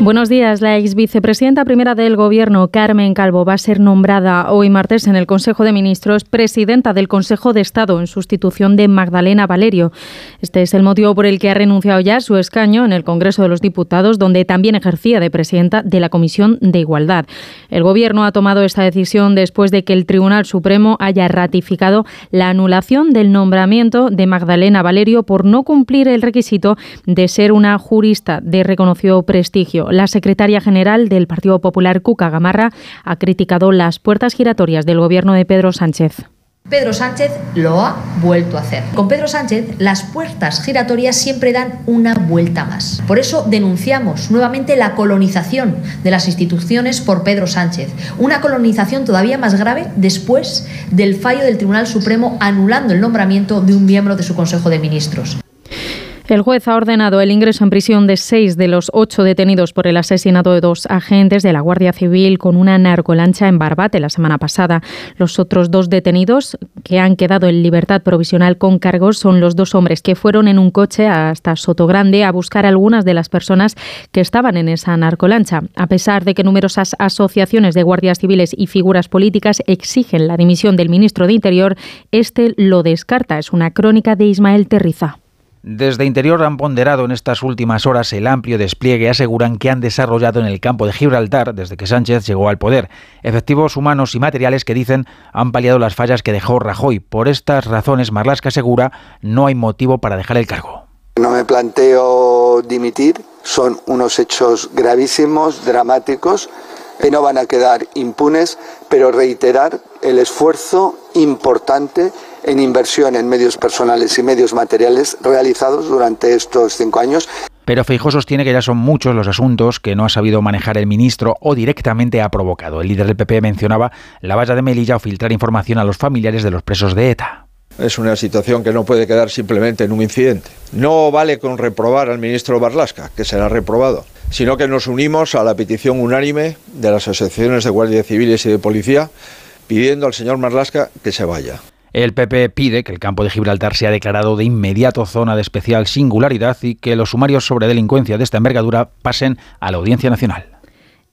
Buenos días. La ex vicepresidenta primera del Gobierno, Carmen Calvo, va a ser nombrada hoy martes en el Consejo de Ministros presidenta del Consejo de Estado en sustitución de Magdalena Valerio. Este es el motivo por el que ha renunciado ya a su escaño en el Congreso de los Diputados, donde también ejercía de presidenta de la Comisión de Igualdad. El Gobierno ha tomado esta decisión después de que el Tribunal Supremo haya ratificado la anulación del nombramiento de Magdalena Valerio por no cumplir el requisito de ser una jurista de reconocido prestigio. La secretaria general del Partido Popular, Cuca Gamarra, ha criticado las puertas giratorias del gobierno de Pedro Sánchez. Pedro Sánchez lo ha vuelto a hacer. Con Pedro Sánchez las puertas giratorias siempre dan una vuelta más. Por eso denunciamos nuevamente la colonización de las instituciones por Pedro Sánchez. Una colonización todavía más grave después del fallo del Tribunal Supremo anulando el nombramiento de un miembro de su Consejo de Ministros. El juez ha ordenado el ingreso en prisión de seis de los ocho detenidos por el asesinato de dos agentes de la Guardia Civil con una narcolancha en Barbate la semana pasada. Los otros dos detenidos que han quedado en libertad provisional con cargos son los dos hombres que fueron en un coche hasta Sotogrande a buscar a algunas de las personas que estaban en esa narcolancha. A pesar de que numerosas asociaciones de guardias civiles y figuras políticas exigen la dimisión del ministro de Interior, este lo descarta. Es una crónica de Ismael Terriza. Desde Interior han ponderado en estas últimas horas el amplio despliegue aseguran que han desarrollado en el campo de Gibraltar desde que Sánchez llegó al poder. Efectivos humanos y materiales que dicen han paliado las fallas que dejó Rajoy. Por estas razones, Marlasca asegura no hay motivo para dejar el cargo. No me planteo dimitir, son unos hechos gravísimos, dramáticos, que no van a quedar impunes, pero reiterar el esfuerzo importante en inversión en medios personales y medios materiales realizados durante estos cinco años. Pero Feijóo sostiene que ya son muchos los asuntos que no ha sabido manejar el ministro o directamente ha provocado. El líder del PP mencionaba la valla de Melilla o filtrar información a los familiares de los presos de ETA. Es una situación que no puede quedar simplemente en un incidente. No vale con reprobar al ministro Barlasca, que será reprobado, sino que nos unimos a la petición unánime de las asociaciones de guardias civiles y de policía pidiendo al señor Marlasca que se vaya. El PP pide que el campo de Gibraltar sea declarado de inmediato zona de especial singularidad y que los sumarios sobre delincuencia de esta envergadura pasen a la Audiencia Nacional.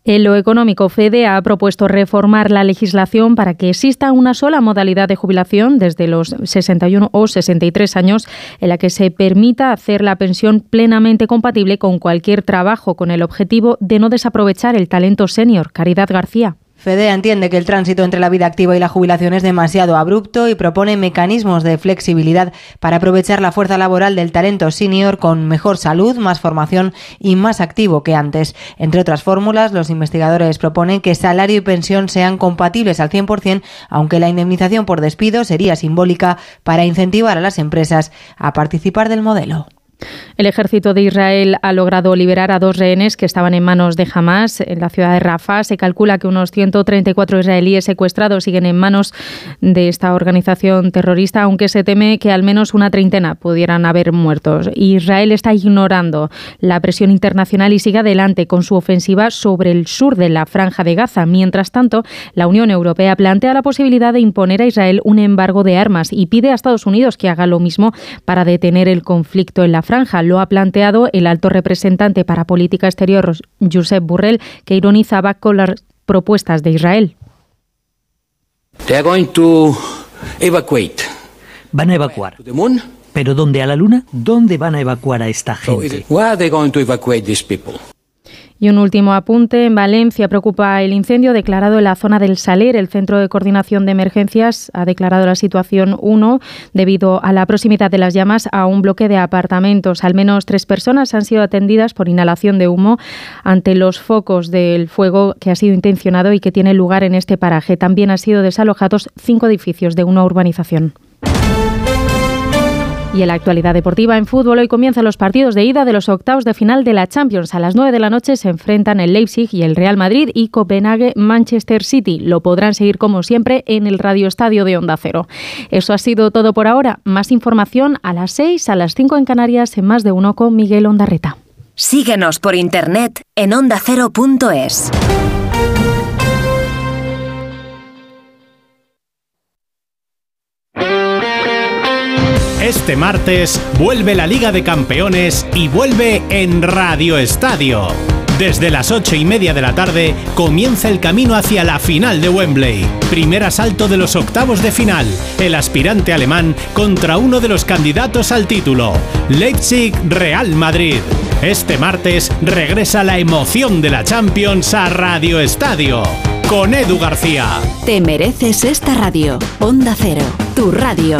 En lo económico, FEDE ha propuesto reformar la legislación para que exista una sola modalidad de jubilación desde los 61 o 63 años en la que se permita hacer la pensión plenamente compatible con cualquier trabajo con el objetivo de no desaprovechar el talento senior. Caridad García. FEDEA entiende que el tránsito entre la vida activa y la jubilación es demasiado abrupto y propone mecanismos de flexibilidad para aprovechar la fuerza laboral del talento senior con mejor salud, más formación y más activo que antes. Entre otras fórmulas, los investigadores proponen que salario y pensión sean compatibles al 100%, aunque la indemnización por despido sería simbólica para incentivar a las empresas a participar del modelo. El ejército de Israel ha logrado liberar a dos rehenes que estaban en manos de Hamas en la ciudad de Rafah. Se calcula que unos 134 israelíes secuestrados siguen en manos de esta organización terrorista, aunque se teme que al menos una treintena pudieran haber muertos. Israel está ignorando la presión internacional y sigue adelante con su ofensiva sobre el sur de la franja de Gaza. Mientras tanto, la Unión Europea plantea la posibilidad de imponer a Israel un embargo de armas y pide a Estados Unidos que haga lo mismo para detener el conflicto en la franja. Lo ha planteado el alto representante para política exterior, Josep Burrell, que ironizaba con las propuestas de Israel. Van a evacuar. ¿Pero dónde? ¿A la Luna? ¿Dónde van a evacuar a esta gente? Y un último apunte. En Valencia preocupa el incendio declarado en la zona del Saler. El Centro de Coordinación de Emergencias ha declarado la situación 1 debido a la proximidad de las llamas a un bloque de apartamentos. Al menos tres personas han sido atendidas por inhalación de humo ante los focos del fuego que ha sido intencionado y que tiene lugar en este paraje. También han sido desalojados cinco edificios de una urbanización. Y en la actualidad deportiva en fútbol, hoy comienzan los partidos de ida de los octavos de final de la Champions. A las 9 de la noche se enfrentan el Leipzig y el Real Madrid y Copenhague Manchester City. Lo podrán seguir como siempre en el Radio Estadio de Onda Cero. Eso ha sido todo por ahora. Más información a las 6, a las 5 en Canarias, en más de uno con Miguel Ondarreta. Síguenos por internet en ondacero.es. Este martes vuelve la Liga de Campeones y vuelve en Radio Estadio. Desde las ocho y media de la tarde comienza el camino hacia la final de Wembley. Primer asalto de los octavos de final. El aspirante alemán contra uno de los candidatos al título. Leipzig-Real Madrid. Este martes regresa la emoción de la Champions a Radio Estadio. Con Edu García. Te mereces esta radio. Onda Cero, tu radio.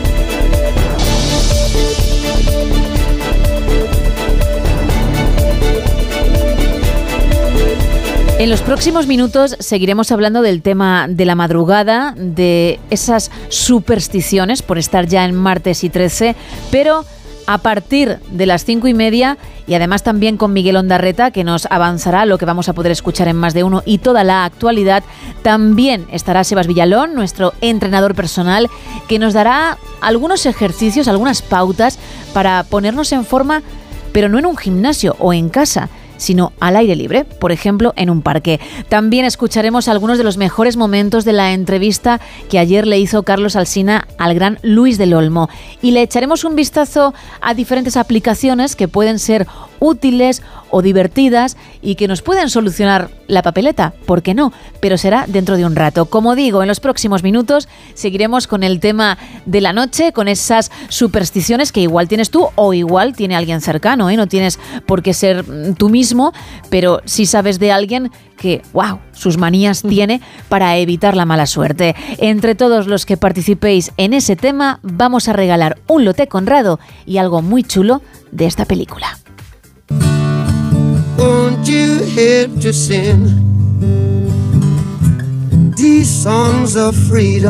En los próximos minutos seguiremos hablando del tema de la madrugada, de esas supersticiones por estar ya en martes y 13, pero a partir de las cinco y media y además también con Miguel Ondarreta que nos avanzará lo que vamos a poder escuchar en más de uno y toda la actualidad. También estará Sebas Villalón, nuestro entrenador personal, que nos dará algunos ejercicios, algunas pautas para ponernos en forma, pero no en un gimnasio o en casa sino al aire libre, por ejemplo, en un parque. También escucharemos algunos de los mejores momentos de la entrevista que ayer le hizo Carlos Alsina al gran Luis del Olmo y le echaremos un vistazo a diferentes aplicaciones que pueden ser útiles o divertidas y que nos pueden solucionar la papeleta, ¿por qué no? Pero será dentro de un rato. Como digo, en los próximos minutos seguiremos con el tema de la noche, con esas supersticiones que igual tienes tú o igual tiene alguien cercano, ¿eh? no tienes por qué ser mm, tú mismo, pero si sabes de alguien que, wow, sus manías tiene para evitar la mala suerte. Entre todos los que participéis en ese tema, vamos a regalar un lote Conrado y algo muy chulo de esta película. Won't you help to sing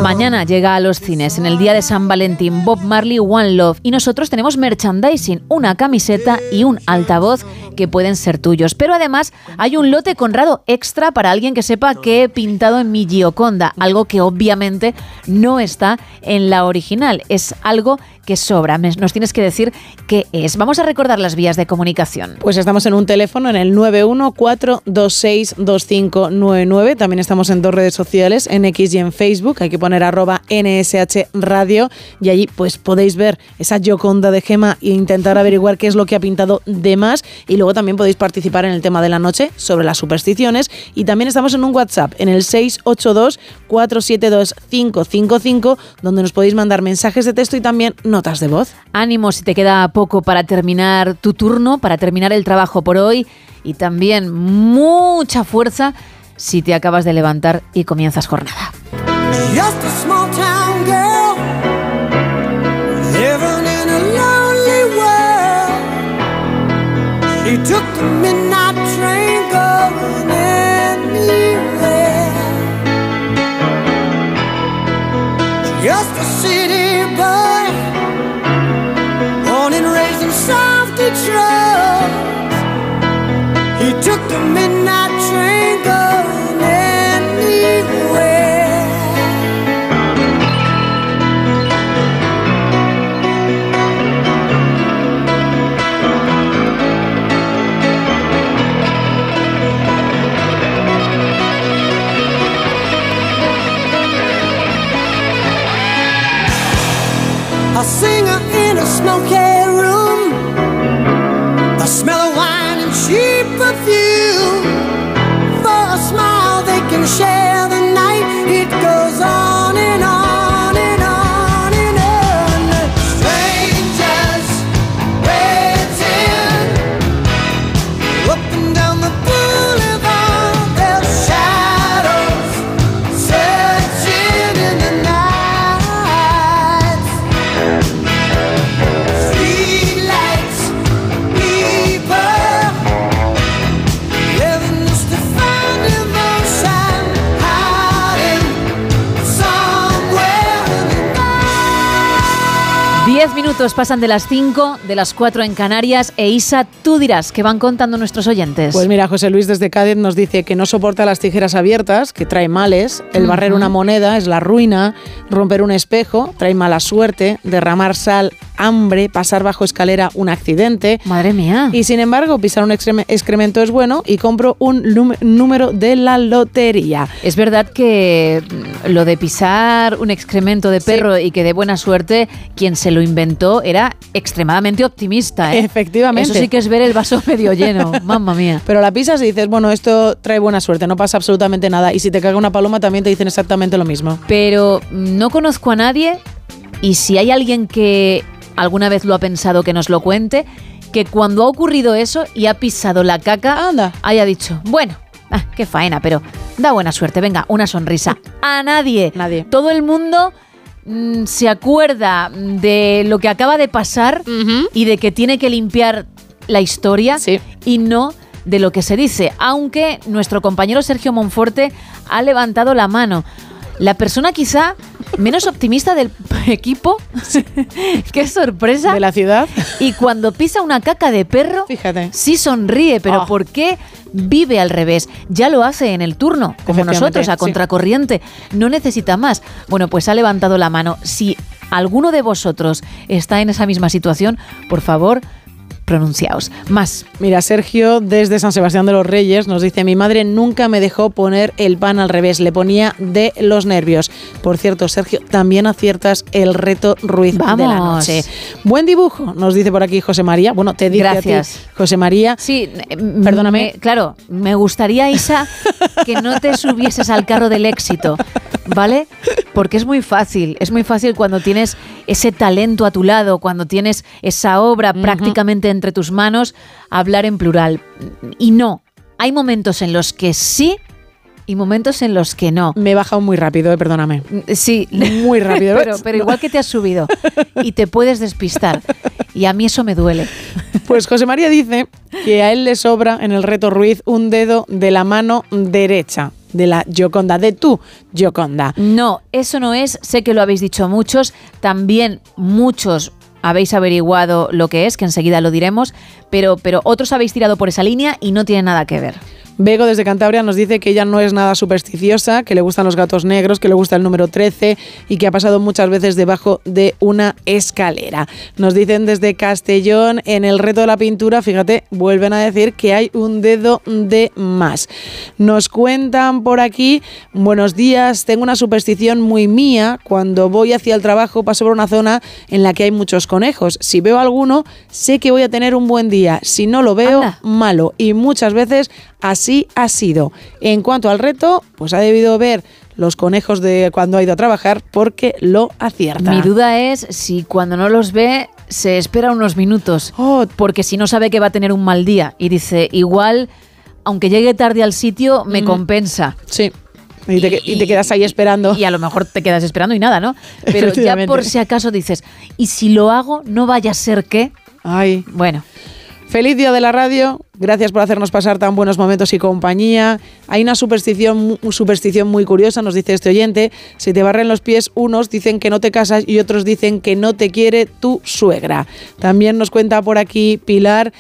Mañana llega a los cines en el día de San Valentín Bob Marley One Love y nosotros tenemos merchandising, una camiseta y un altavoz que pueden ser tuyos. Pero además hay un lote Conrado extra para alguien que sepa que he pintado en mi Gioconda, algo que obviamente no está en la original, es algo que sobra. Nos tienes que decir qué es. Vamos a recordar las vías de comunicación. Pues estamos en un teléfono en el 914262599. También estamos en dos redes sociales, en X y en Facebook. Hay que poner arroba NSH Radio y allí pues podéis ver esa Yoconda de Gema e intentar averiguar qué es lo que ha pintado de más. Y luego también podéis participar en el tema de la noche sobre las supersticiones. Y también estamos en un WhatsApp en el 682-472-555 donde nos podéis mandar mensajes de texto y también notas de voz. Ánimo si te queda poco para terminar tu turno, para terminar el trabajo por hoy y también mucha fuerza si te acabas de levantar y comienzas jornada. A singer in a smoky room. Minutos pasan de las 5, de las 4 en Canarias. E Isa, tú dirás, ¿qué van contando nuestros oyentes? Pues mira, José Luis desde Cádiz nos dice que no soporta las tijeras abiertas, que trae males, el barrer una moneda es la ruina, romper un espejo trae mala suerte, derramar sal, hambre, pasar bajo escalera un accidente. Madre mía. Y sin embargo, pisar un excreme- excremento es bueno y compro un número de la lotería. Es verdad que lo de pisar un excremento de perro y que de buena suerte quien se lo inventó era extremadamente optimista. ¿eh? Efectivamente. Eso sí que es ver el vaso medio lleno. Mamma mía. Pero la pisas y dices, bueno, esto trae buena suerte, no pasa absolutamente nada. Y si te caga una paloma también te dicen exactamente lo mismo. Pero no conozco a nadie y si hay alguien que alguna vez lo ha pensado que nos lo cuente, que cuando ha ocurrido eso y ha pisado la caca, haya dicho, bueno, ah, qué faena, pero da buena suerte, venga, una sonrisa. A nadie. Nadie. Todo el mundo mm, se acuerda de lo que acaba de pasar y de que tiene que limpiar la historia y no de lo que se dice, aunque nuestro compañero Sergio Monforte ha levantado la mano. La persona quizá menos optimista del equipo. Qué sorpresa. De la ciudad. Y cuando pisa una caca de perro, Fíjate. sí sonríe, pero Ah. ¿por qué vive al revés? Ya lo hace en el turno, como nosotros, a sí. contracorriente. No necesita más. Bueno, pues ha levantado la mano. Si alguno de vosotros está en esa misma situación, por favor, pronunciaos. Más. Mira, Sergio desde San Sebastián de los Reyes nos dice, mi madre nunca me dejó poner el pan al revés, le ponía de los nervios. Por cierto, Sergio, también aciertas el reto Ruiz de la Vamos. noche. Buen dibujo, nos dice por aquí José María. Bueno, te dice a Gracias. ti, José María. Sí, Perdóname. me- claro, me gustaría, Isa, que no te subieses al carro del éxito, ¿vale? Porque es muy fácil, es muy fácil cuando tienes ese talento a tu lado, cuando tienes esa obra prácticamente entre tus manos, hablar en plural. Y no, hay momentos en los que sí y momentos en los que no. Me he bajado muy rápido, eh, perdóname. Sí, Muy rápido. pero, igual que te has subido y te puedes despistar. Y a mí eso me duele. Pues José María dice que a él le sobra en el reto Ruiz un dedo de la mano derecha, de la Gioconda, de tu Gioconda. No, eso no es, sé que lo habéis dicho muchos, también muchos habéis averiguado lo que es, que enseguida lo diremos, pero, pero otros habéis tirado por esa línea y no tiene nada que ver. Bego desde Cantabria nos dice que ella no es nada supersticiosa, que le gustan los gatos negros, que le gusta el número 13 y que ha pasado muchas veces debajo de una escalera. Nos dicen desde Castellón, en el reto de la pintura, fíjate, vuelven a decir que hay un dedo de más. Nos cuentan por aquí, buenos días, tengo una superstición muy mía, cuando voy hacia el trabajo paso por una zona en la que hay muchos conejos. Si veo alguno, sé que voy a tener un buen día. Si no lo veo, malo. Y muchas veces así ha sido. En cuanto al reto, pues ha debido ver los conejos de cuando ha ido a trabajar porque lo acierta. Mi duda es si cuando no los ve se espera unos minutos, Oh. porque si no sabe que va a tener un mal día y dice, igual, aunque llegue tarde al sitio, me compensa. Sí. Y te, y te quedas ahí esperando. Y a lo mejor te quedas esperando y nada, ¿no? Pero ya por si acaso dices, y si lo hago, no vaya a ser que... Ay. Bueno. Feliz día de la radio. Gracias por hacernos pasar tan buenos momentos y compañía. Hay una superstición, superstición muy curiosa, nos dice este oyente. Si te barren los pies, unos dicen que no te casas y otros dicen que no te quiere tu suegra. También nos cuenta por aquí Pilar.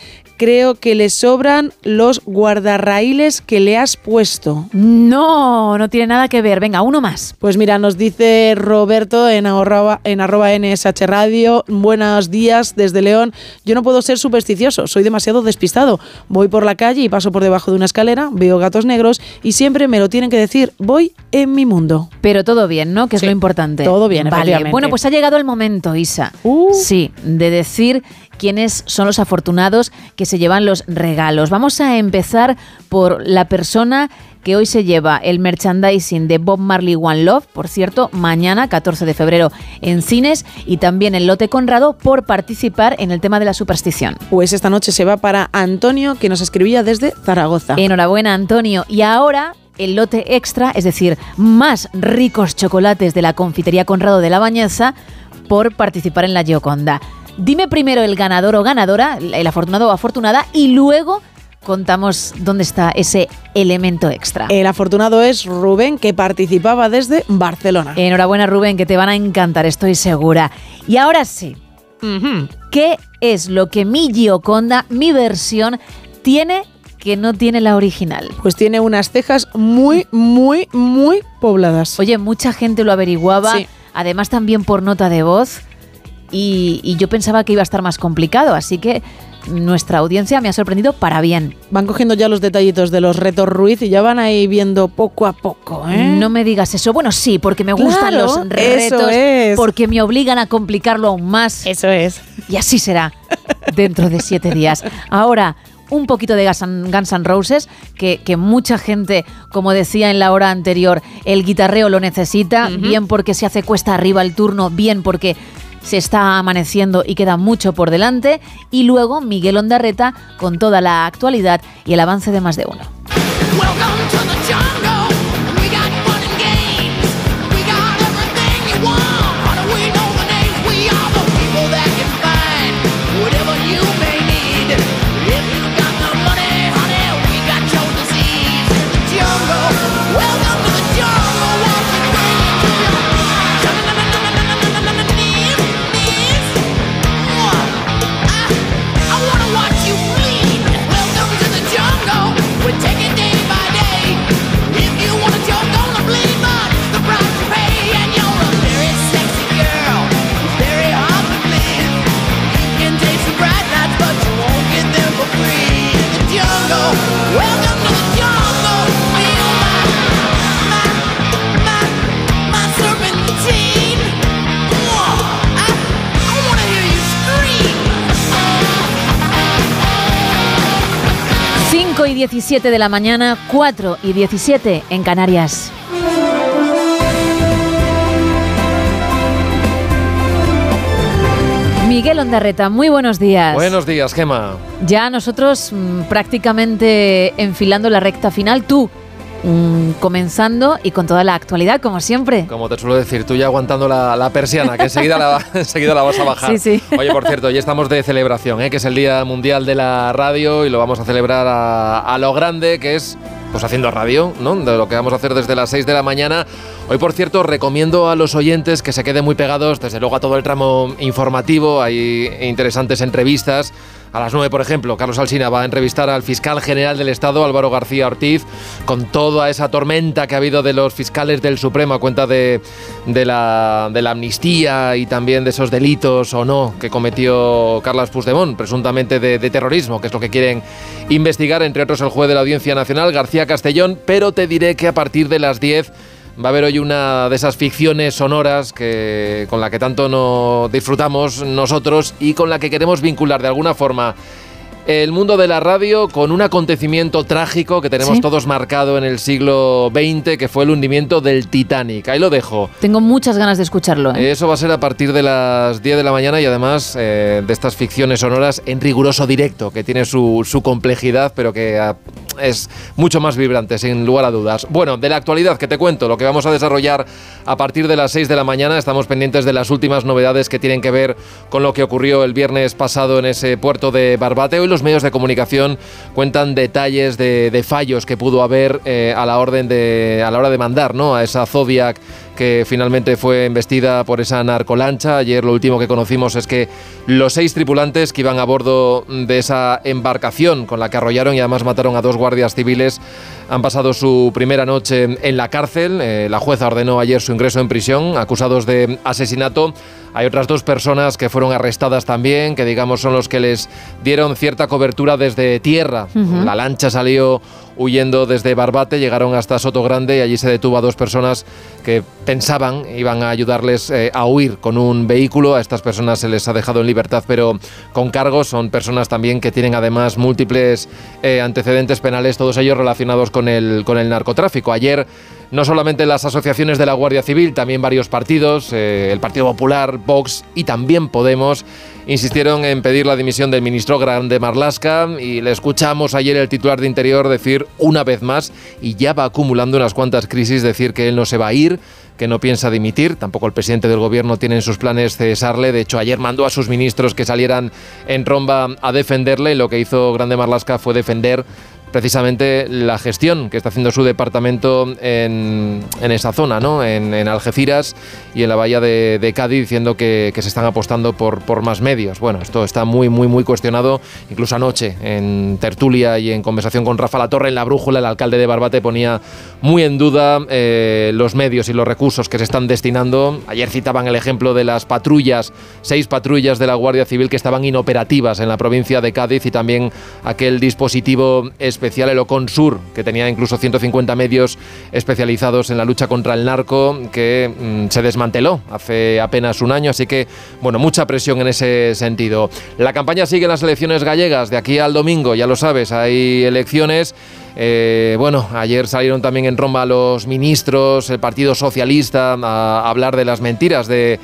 Creo que le sobran los guardarraíles que le has puesto. No, no tiene nada que ver. Venga, uno más. Pues mira, nos dice Roberto en arroba, en arroba NSH Radio, buenos días desde León. Yo no puedo ser supersticioso, soy demasiado despistado. Voy por la calle y paso por debajo de una escalera, veo gatos negros y siempre me lo tienen que decir, voy en mi mundo. Pero todo bien, ¿no? Que es Sí, lo importante. todo bien, Vale. Uh. bueno, pues ha llegado el momento, Isa. Sí, de decir quiénes son los afortunados que se llevan los regalos. Vamos a empezar por la persona que hoy se lleva el merchandising de Bob Marley One Love, por cierto, mañana 14 de febrero en cines y también en Lote Conrado por participar en el tema de la superstición. Pues esta noche se va para Antonio, que nos escribía desde Zaragoza. Enhorabuena, Antonio. Y ahora el lote extra, es decir, más ricos chocolates de la confitería Conrado de la Bañeza por participar en la Gioconda. Dime primero el ganador o ganadora, el afortunado o afortunada, y luego contamos dónde está ese elemento extra. El afortunado es Rubén, que participaba desde Barcelona. Enhorabuena, Rubén, que te van a encantar, estoy segura. Y ahora sí, ¿Qué es lo que mi Gioconda, mi versión, tiene que no tiene la original? Pues tiene unas cejas muy, muy, muy pobladas. Oye, mucha gente lo averiguaba, Sí. además también por nota de voz, y, y yo pensaba que iba a estar más complicado, así que nuestra audiencia me ha sorprendido para bien. Van cogiendo ya los detallitos de los retos Ruiz y ya van ahí viendo poco a poco, ¿eh? No me digas eso. Bueno, sí, porque me gustan Claro, los eso retos, es. porque me obligan a complicarlo aún más. Eso es. Y así será dentro de siete días. Ahora, un poquito de Guns N' Roses, que, que mucha gente, como decía en la hora anterior, el guitarreo lo necesita, bien porque se hace cuesta arriba el turno, bien porque se está amaneciendo y queda mucho por delante. Y luego Miguel Ondarreta con toda la actualidad y el avance de más de uno. 17 de la mañana, 4 y 17 en Canarias. Miguel Ondarreta, muy buenos días. Buenos días, Gema. Ya nosotros mm, prácticamente enfilando la recta final, tú mm, comenzando y con toda la actualidad, como siempre. Como te suelo decir, tú ya aguantando la, la persiana, que enseguida la, enseguida la vas a bajar. Sí, sí. Oye, por cierto, ya estamos de celebración, ¿eh? que es el Día Mundial de la Radio y lo vamos a celebrar a, a lo grande, que es pues haciendo radio, ¿no? De lo que vamos a hacer desde las 6 de la mañana. Hoy, por cierto, recomiendo a los oyentes que se queden muy pegados, desde luego a todo el tramo informativo, hay interesantes entrevistas. A las 9, por ejemplo, Carlos Alsina va a entrevistar al fiscal general del Estado, Álvaro García Ortiz, con toda esa tormenta que ha habido de los fiscales del Supremo a cuenta de, de la, de la amnistía y también de esos delitos o no que cometió Carlos Puigdemont, presuntamente de, terrorismo, que es lo que quieren investigar, entre otros el juez de la Audiencia Nacional, García Castellón, pero te diré que a partir de las 10 va a haber hoy una de esas ficciones sonoras que, con la que tanto no disfrutamos nosotros y con la que queremos vincular de alguna forma el mundo de la radio con un acontecimiento trágico que tenemos Sí. todos marcado en el siglo XX, que fue el hundimiento del Titanic. Ahí lo dejo. Tengo muchas ganas de escucharlo. ¿eh? Eso va a ser a partir de las 10 de la mañana y además eh, de estas ficciones sonoras en riguroso directo, que tiene su, su complejidad, pero que ah, es mucho más vibrante, sin lugar a dudas. Bueno, de la actualidad que te cuento, lo que vamos a desarrollar a partir de las 6 de la mañana, estamos pendientes de las últimas novedades que tienen que ver con lo que ocurrió el viernes pasado en ese puerto de Barbate. Hoy los medios de comunicación cuentan detalles de, de fallos que pudo haber eh, a la orden de a la hora de mandar, ¿no? A esa Zodiac que finalmente fue embestida por esa narcolancha. Ayer lo último que conocimos es que los seis tripulantes que iban a bordo de esa embarcación con la que arrollaron y además mataron a dos guardias civiles han pasado su primera noche en la cárcel. Eh, la jueza ordenó ayer su ingreso en prisión, acusados de asesinato. Hay otras dos personas que fueron arrestadas también, que digamos son los que les dieron cierta cobertura desde tierra. La lancha salió huyendo desde Barbate, llegaron hasta Soto Grande y allí se detuvo a dos personas que pensaban iban a ayudarles eh, a huir con un vehículo. A estas personas se les ha dejado en libertad, pero con cargos. Son personas también que tienen además múltiples eh, antecedentes penales, todos ellos relacionados con el, con el narcotráfico. Ayer no solamente las asociaciones de la Guardia Civil, también varios partidos, eh, el Partido Popular, Vox y también Podemos, insistieron en pedir la dimisión del ministro Grande Marlasca y le escuchamos ayer el titular de Interior decir una vez más, y ya va acumulando unas cuantas crisis, decir que él no se va a ir, que no piensa dimitir, tampoco el presidente del gobierno tiene en sus planes cesarle, de hecho ayer mandó a sus ministros que salieran en romba a defenderle, lo que hizo Grande Marlasca fue defender precisamente la gestión que está haciendo su departamento en, en esa zona, ¿no? En, en Algeciras y en la bahía de, Cádiz, diciendo que, que se están apostando por, por más medios. Bueno, esto está muy, muy, muy cuestionado. Incluso anoche, en tertulia y en conversación con Rafa Latorre en la brújula, el alcalde de Barbate ponía muy en duda eh, los medios y los recursos que se están destinando. Ayer citaban el ejemplo de las patrullas, seis patrullas de la Guardia Civil que estaban inoperativas en la provincia de Cádiz y también aquel dispositivo especial, el Oconsur, que tenía incluso 150 medios especializados en la lucha contra el narco, que mm, se desmanteló hace apenas un año. Así que, bueno, mucha presión en ese sentido. La campaña sigue en las elecciones gallegas. De aquí al domingo, ya lo sabes, hay elecciones. Eh, bueno, ayer salieron también en Roma los ministros, el Partido Socialista, a hablar de las mentiras de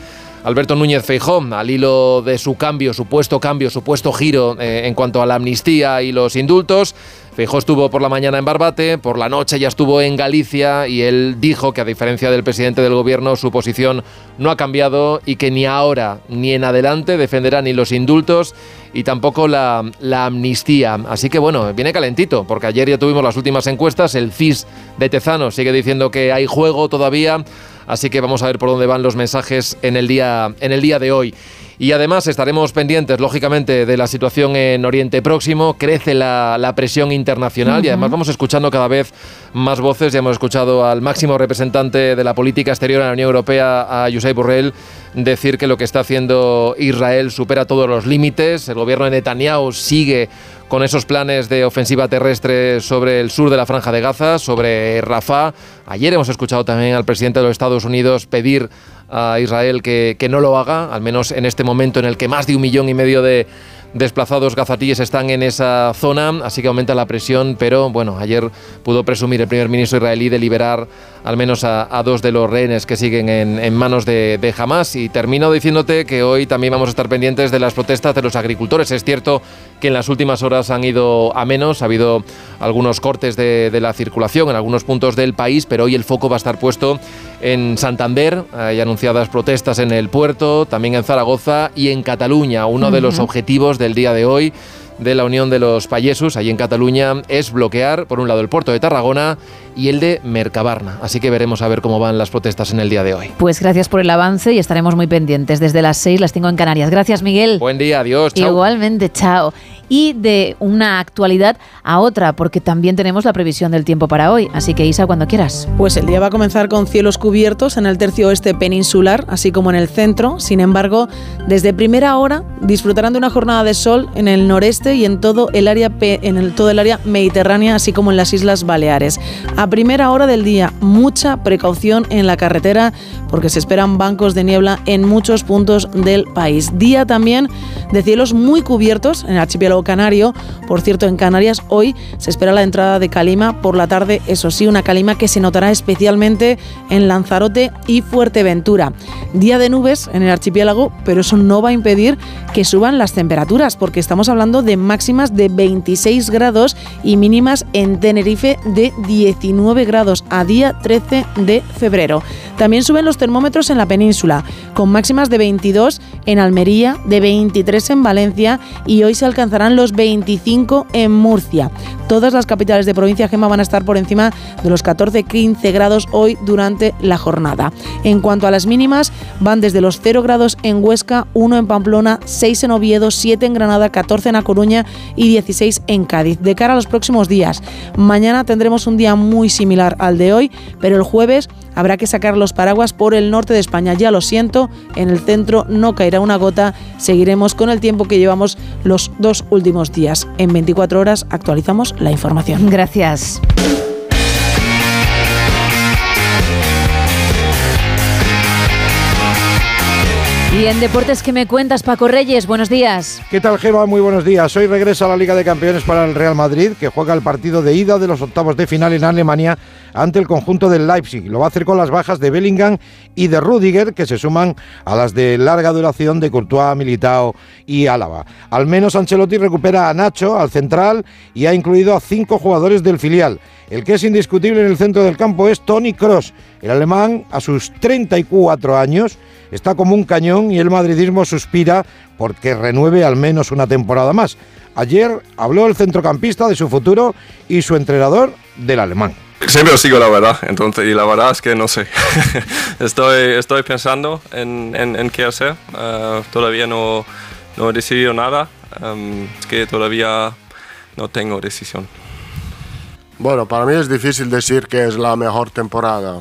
Alberto Núñez Feijón, al hilo de su cambio, supuesto cambio, supuesto giro eh, en cuanto a la amnistía y los indultos. Feijó estuvo por la mañana en Barbate, por la noche ya estuvo en Galicia y él dijo que a diferencia del presidente del gobierno su posición no ha cambiado y que ni ahora ni en adelante defenderá ni los indultos y tampoco la, la amnistía. Así que bueno, viene calentito, porque ayer ya tuvimos las últimas encuestas, el CIS de Tezano sigue diciendo que hay juego todavía, así que vamos a ver por dónde van los mensajes en el día, en el día de hoy. Y además estaremos pendientes, lógicamente, de la situación en Oriente Próximo. Crece la, la presión internacional y además vamos escuchando cada vez más voces. Ya hemos escuchado al máximo representante de la política exterior en la Unión Europea, a Josep Borrell, decir que lo que está haciendo Israel supera todos los límites. El gobierno de Netanyahu sigue con esos planes de ofensiva terrestre sobre el sur de la Franja de Gaza, sobre Rafah. Ayer hemos escuchado también al presidente de los Estados Unidos pedir a Israel que, que no lo haga, al menos en este momento en el que más de un millón y medio de desplazados gazatíes están en esa zona, así que aumenta la presión, pero bueno, ayer pudo presumir el primer ministro israelí de liberar al menos a, a dos de los rehenes que siguen en, en manos de, de Hamas. Y termino diciéndote que hoy también vamos a estar pendientes de las protestas de los agricultores. Es cierto que en las últimas horas han ido a menos, ha habido algunos cortes de, de la circulación en algunos puntos del país, pero hoy el foco va a estar puesto en Santander, hay anunciadas protestas en el puerto, también en Zaragoza y en Cataluña. Uno de los Ujú. Del día de hoy de la Unión de los Payesos, allí en Cataluña, es bloquear, por un lado, el puerto de Tarragona y el de Mercabarna. Así que veremos a ver cómo van las protestas en el día de hoy. Pues gracias por el avance y estaremos muy pendientes desde las 6, las 5 en Canarias. Gracias, Miguel. Buen día, adiós, chao. Igualmente, chao. Y de una actualidad a otra, porque también tenemos la previsión del tiempo para hoy. Así que, Isa, cuando quieras. Pues el día va a comenzar con cielos cubiertos en el tercio oeste peninsular, así como en el centro. Sin embargo, desde primera hora disfrutarán de una jornada de sol en el noreste y en todo el área en el- todo el área mediterránea, así como en las Islas Baleares. A primera hora del día, mucha precaución en la carretera porque se esperan bancos de niebla en muchos puntos del país. Día también de cielos muy cubiertos en el archipiélago canario. Por cierto, en Canarias hoy se espera la entrada de calima por la tarde, eso sí, una calima que se notará especialmente en Lanzarote y Fuerteventura. Día de nubes en el archipiélago, pero eso no va a impedir que suban las temperaturas, porque estamos hablando de máximas de 26 grados y mínimas en Tenerife de 19 grados a día 13 de febrero. También suben los termómetros en la península, con máximas de 22 en Almería, de 23 en Valencia y hoy se alcanzarán los 25 en Murcia. Todas las capitales de provincia Gema van a estar por encima de los 14-15 grados hoy durante la jornada. En cuanto a las mínimas, van desde los 0 grados en Huesca, 1 en Pamplona, 6 en Oviedo, 7 en Granada, 14 en A Coruña y 16 en Cádiz. De cara a los próximos días, mañana tendremos un día muy similar al de hoy, pero el jueves habrá que sacar los paraguas por el norte de España. Ya lo siento, en el centro no caerá una gota. Seguiremos con el tiempo que llevamos los dos últimos días. En 24 horas actualizamos la información. Gracias. Y en deportes, ¿qué me cuentas, Paco Reyes? Buenos días. ¿Qué tal, Gema? Muy buenos días. Hoy regresa a la Liga de Campeones para el Real Madrid, que juega el partido de ida de los octavos de final en Alemania ante el conjunto del Leipzig. Lo va a hacer con las bajas de Bellingham y de Rudiger, que se suman a las de larga duración de Courtois, Militao y Álava. Al menos Ancelotti recupera a Nacho, al central, y ha incluido a cinco jugadores del filial. El que es indiscutible en el centro del campo es Tony Cross. El alemán, a sus 34 años, está como un cañón y el madridismo suspira porque renueve al menos una temporada más. Ayer habló el centrocampista de su futuro y su entrenador del alemán. Siempre lo sigo la verdad, entonces, y la verdad es que no sé. estoy, estoy pensando en, en, en qué hacer. Eh, todavía no, no he decidido nada. Em, es que todavía no tengo decisión. Bueno, para mí es difícil decir que es la mejor temporada,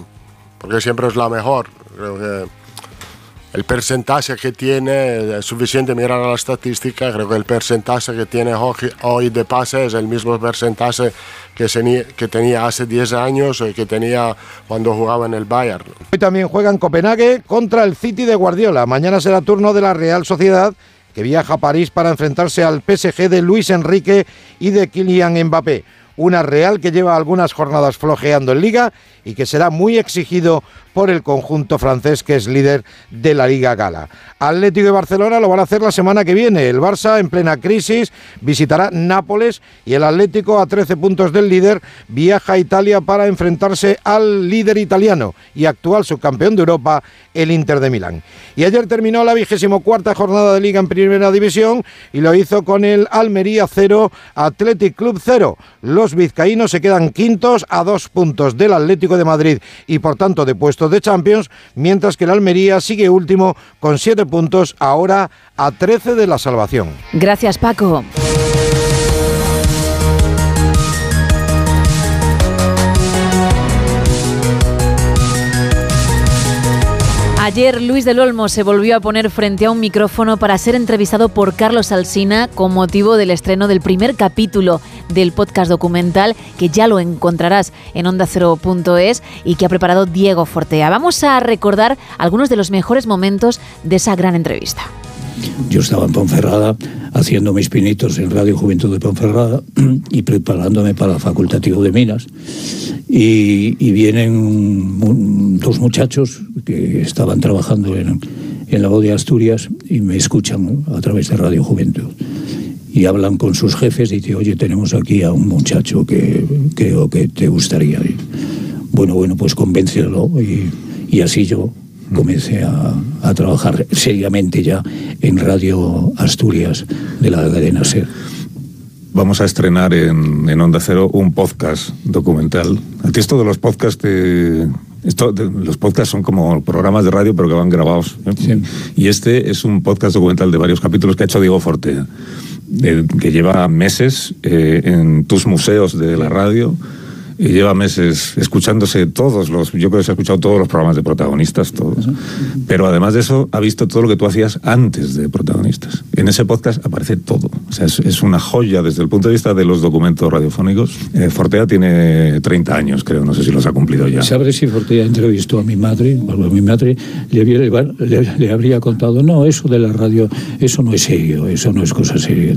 porque siempre es la mejor. Creo que el porcentaje que tiene es suficiente mirar a la estadística. Creo que el porcentaje que tiene hoy, de pase es el mismo porcentaje que, tenía hace 10 años y que tenía cuando jugaba en el Bayern. Hoy también juega en Copenhague contra el City de Guardiola. Mañana será turno de la Real Sociedad, que viaja a París para enfrentarse al PSG de Luis Enrique y de Kylian Mbappé. Una Real que lleva algunas jornadas flojeando en Liga y que será muy exigido por el conjunto francés que es líder de la Liga Gala. Atlético y Barcelona lo van a hacer la semana que viene. El Barça en plena crisis visitará Nápoles y el Atlético a 13 puntos del líder viaja a Italia para enfrentarse al líder italiano y actual subcampeón de Europa, el Inter de Milán. Y ayer terminó la vigésimo cuarta jornada de Liga en Primera División y lo hizo con el Almería 0, Athletic Club 0. Los vizcaínos se quedan quintos a dos puntos del Atlético de Madrid y por tanto de puestos de Champions, mientras que el Almería sigue último con siete puntos, ahora a 13 de la salvación. Gracias, Paco. Ayer Luis del Olmo se volvió a poner frente a un micrófono para ser entrevistado por Carlos Alsina con motivo del estreno del primer capítulo del podcast documental que ya lo encontrarás en ondacero.es y que ha preparado Diego Fortea. Vamos a recordar algunos de los mejores momentos de esa gran entrevista. Yo estaba en Ponferrada haciendo mis pinitos en Radio Juventud de Ponferrada y preparándome para el facultativo de Minas. Y, y vienen un- dos muchachos que estaban trabajando en, en la voz de Asturias y me escuchan a través de Radio Juventud. Y hablan con sus jefes y dicen, oye, tenemos aquí a un muchacho que creo que te gustaría. Y, bueno, bueno, pues convéncelo. Y, y así yo comencé a, a trabajar seriamente ya en Radio Asturias de la cadena SER. Vamos a estrenar en, en Onda Cero un podcast documental. A ti esto de los podcasts, te- esto de- los podcasts son como programas de radio pero que van grabados. ¿eh? Y este es un podcast documental de varios capítulos que ha hecho Diego Fortea, de- que lleva meses eh, en tus museos de la radio. Y lleva meses escuchándose todos los, yo creo que se ha escuchado todos los programas de protagonistas, todos. Pero además de eso, ha visto todo lo que tú hacías antes de protagonistas. En ese podcast aparece todo. O sea, es, es una joya desde el punto de vista de los documentos radiofónicos. Eh, Fortea tiene 30 años, creo, no sé si los ha cumplido ya. ¿Sabes si Fortea entrevistó a mi madre? Bueno, a mi madre le, habría- le- le habría contado, no, eso de la radio, eso no es serio, eso no es cosa seria.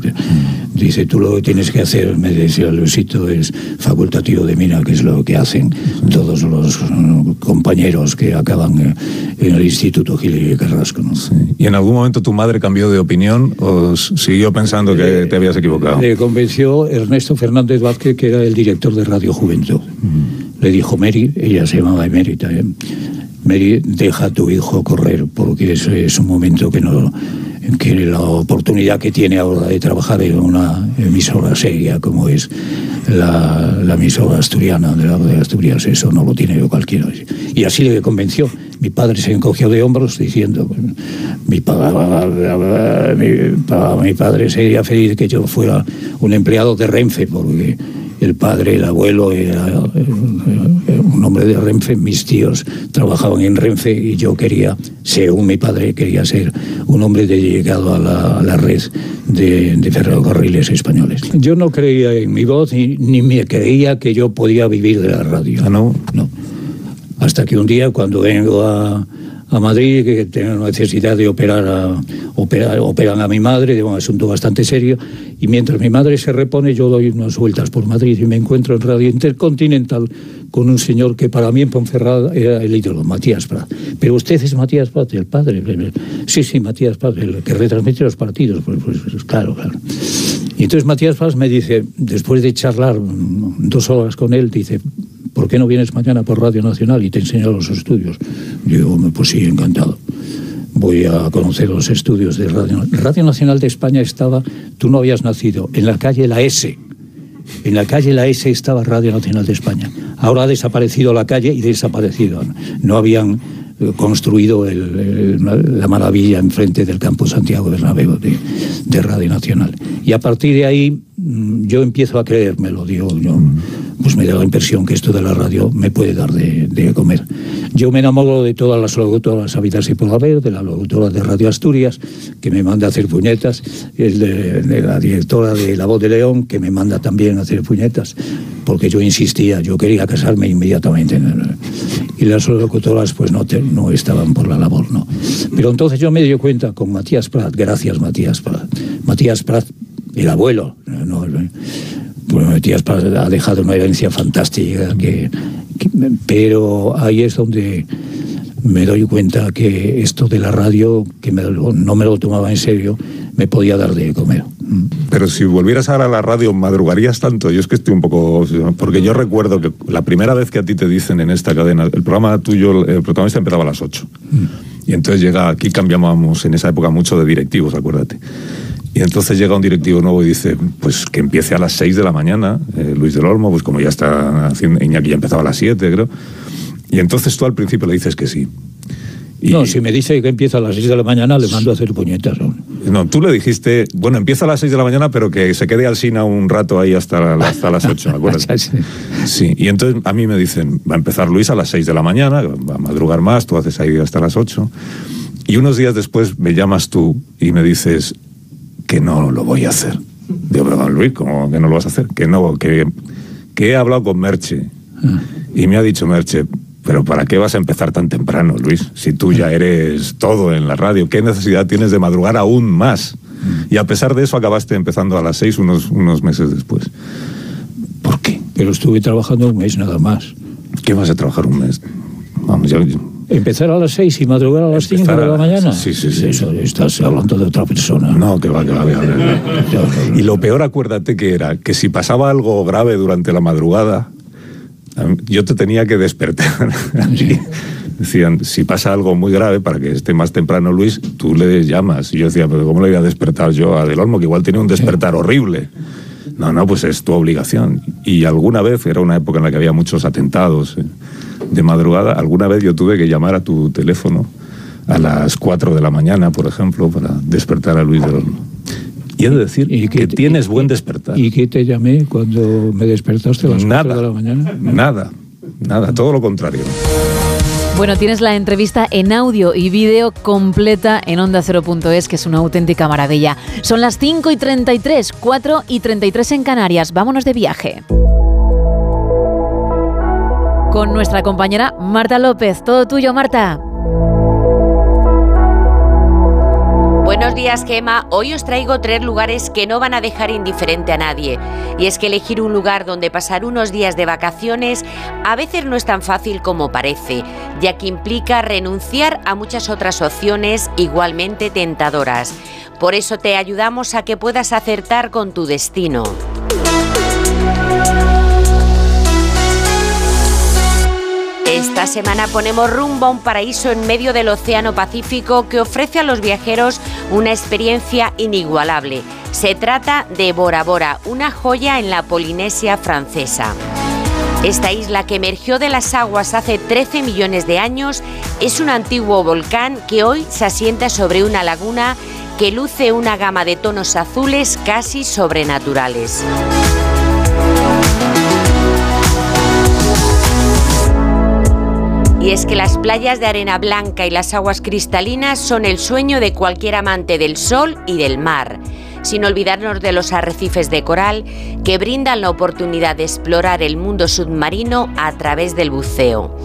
Dice, tú lo que tienes que hacer, me decía Luisito, es facultativo de mina, que es lo que hacen todos los eh, compañeros que acaban eh, en el Instituto Gil y Carrasco. ¿no? ¿Y en algún momento tu madre cambió de opinión o siguió pensando que te habías equivocado? Le convenció Ernesto Fernández Vázquez, que era el director de Radio Juventud. Le dijo, Mary, ella se llamaba Emérita, ¿eh? Deja a tu hijo correr, porque es, es un momento que no que la oportunidad que tiene ahora de trabajar en una emisora seria como es la, la emisora asturiana de la de Asturias, eso no lo tiene cualquiera. Y así le convenció. Mi padre se encogió de hombros diciendo, "Bueno, mi, mi padre sería feliz que yo fuera un empleado de Renfe, porque el padre, el abuelo era eh, un hombre de Renfe, mis tíos trabajaban en Renfe y yo quería, según mi padre, quería ser un hombre dedicado a la, a la red de, de ferrocarriles españoles. Yo no creía en mi voz ni, ni me creía que yo podía vivir de la radio. no? No. Hasta que un día, cuando vengo a, a Madrid, que tengo necesidad de operar a, operan a mi madre, de un asunto bastante serio, y mientras mi madre se repone, yo doy unas vueltas por Madrid y me encuentro en Radio Intercontinental con un señor que para mí en Ponferrada era el ídolo, Matías Prat. Pero usted es Matías Prat, el padre. Sí, sí, Matías Prat, el que retransmite los partidos. Pues, pues, pues, claro, claro. Y entonces Matías Paz me dice, después de charlar dos horas con él, dice, ¿por qué no vienes mañana por Radio Nacional y te enseño los estudios? Digo, "Hombre, pues sí, encantado. voy a conocer los estudios de Radio, Radio Nacional de España. Estaba, tú no habías nacido, en la calle La S. En la calle La S estaba Radio Nacional de España. Ahora ha desaparecido la calle y desaparecido. No habían eh, construido la maravilla enfrente del campo Santiago Bernabéu de, Radio Nacional. Y a partir de ahí mm, yo empiezo a creérmelo, digo, yo, pues me da la impresión que esto de la radio me puede dar de, comer. Yo me enamoro de todas las locutoras habidas y por haber, de la locutora de Radio Asturias, que me manda a hacer puñetas, el de, de la directora de La Voz de León, que me manda también a hacer puñetas, porque yo insistía, yo quería casarme inmediatamente. Y las locutoras pues no, te- no estaban por la labor, ¿no? Pero entonces yo me di cuenta con Matías Prat, gracias Matías Prat. Matías Prat, el abuelo, no, Matías Prat ha dejado una herencia fantástica, que, que- pero ahí es donde me doy cuenta que esto de la radio, que me no me lo tomaba en serio, me podía dar de comer. Pero si volvieras ahora a la radio, ¿madrugarías tanto? Yo es que estoy un poco... Porque yo recuerdo que la primera vez que a ti te dicen en esta cadena, el programa tuyo, el protagonista empezaba a las 8. Y entonces llega, aquí cambiábamos en esa época mucho de directivos, acuérdate. Y entonces llega un directivo nuevo y dice, pues que empiece a las 6 de la mañana, eh, Luis del Olmo, pues como ya está haciendo, Iñaki ya empezaba a las 7, creo. Y entonces tú al principio le dices que sí. No, si me dice que empieza a las 6 de la mañana, le mando a hacer puñetas. ¿no? No, tú le dijiste, bueno, empieza a las 6 de la mañana, pero que se quede al Sina un rato ahí hasta, la- hasta las 8, ¿me acuerdas? Sí, y entonces a mí me dicen, va a empezar Luis a las 6 de la mañana, va a madrugar más, tú haces ahí hasta las 8. Y unos días después me llamas tú y me dices que no lo voy a hacer. Digo, pero don Luis, ¿cómo que no lo vas a hacer? Que no, que, que he hablado con Merche. Y me ha dicho Merche, pero ¿para qué vas a empezar tan temprano, Luis? Si tú ya eres todo en la radio, ¿qué necesidad tienes de madrugar aún más? Y a pesar de eso acabaste empezando a las seis unos, unos meses después. Pero estuve trabajando un mes nada más. ¿Qué vas a trabajar un mes? Vamos, ya... Empezar a las 6 y madrugar a las 5 Empezar de la mañana. Sí, sí, sí. Eso, estás hablando de otra persona. No, que va, que va, que va. Y lo peor, acuérdate que era que si pasaba algo grave durante la madrugada, yo te tenía que despertar. Decían, si pasa algo muy grave, para que esté más temprano Luis, tú le llamas. Y yo decía, pero ¿cómo le voy a despertar yo a Del Olmo, que igual tiene un despertar horrible? No, no, pues es tu obligación. Y alguna vez, era una época en la que había muchos atentados eh, de madrugada, alguna vez yo tuve que llamar a tu teléfono a las 4 de la mañana, por ejemplo, para despertar a Luis del Olmo. Y he de decir que tienes buen despertar. ¿Y qué te llamé cuando me despertaste a las 4 de la mañana? Nada, nada, todo lo contrario. Bueno, tienes la entrevista en audio y vídeo completa en onda0.es, que es una auténtica maravilla. Son las 5 y 33, 4 y 33 en Canarias. Vámonos de viaje. Con nuestra compañera Marta López. Todo tuyo, Marta. Buenos días, Gema. Hoy os traigo tres lugares que no van a dejar indiferente a nadie. Y es que elegir un lugar donde pasar unos días de vacaciones a veces no es tan fácil como parece, ya que implica renunciar a muchas otras opciones igualmente tentadoras. Por eso te ayudamos a que puedas acertar con tu destino. Esta semana ponemos rumbo a un paraíso en medio del Océano Pacífico que ofrece a los viajeros una experiencia inigualable. Se trata de Bora Bora, una joya en la Polinesia francesa. Esta isla que emergió de las aguas hace 13 millones de años es un antiguo volcán que hoy se asienta sobre una laguna que luce una gama de tonos azules casi sobrenaturales. Y es que las playas de arena blanca y las aguas cristalinas son el sueño de cualquier amante del sol y del mar, sin olvidarnos de los arrecifes de coral que brindan la oportunidad de explorar el mundo submarino a través del buceo.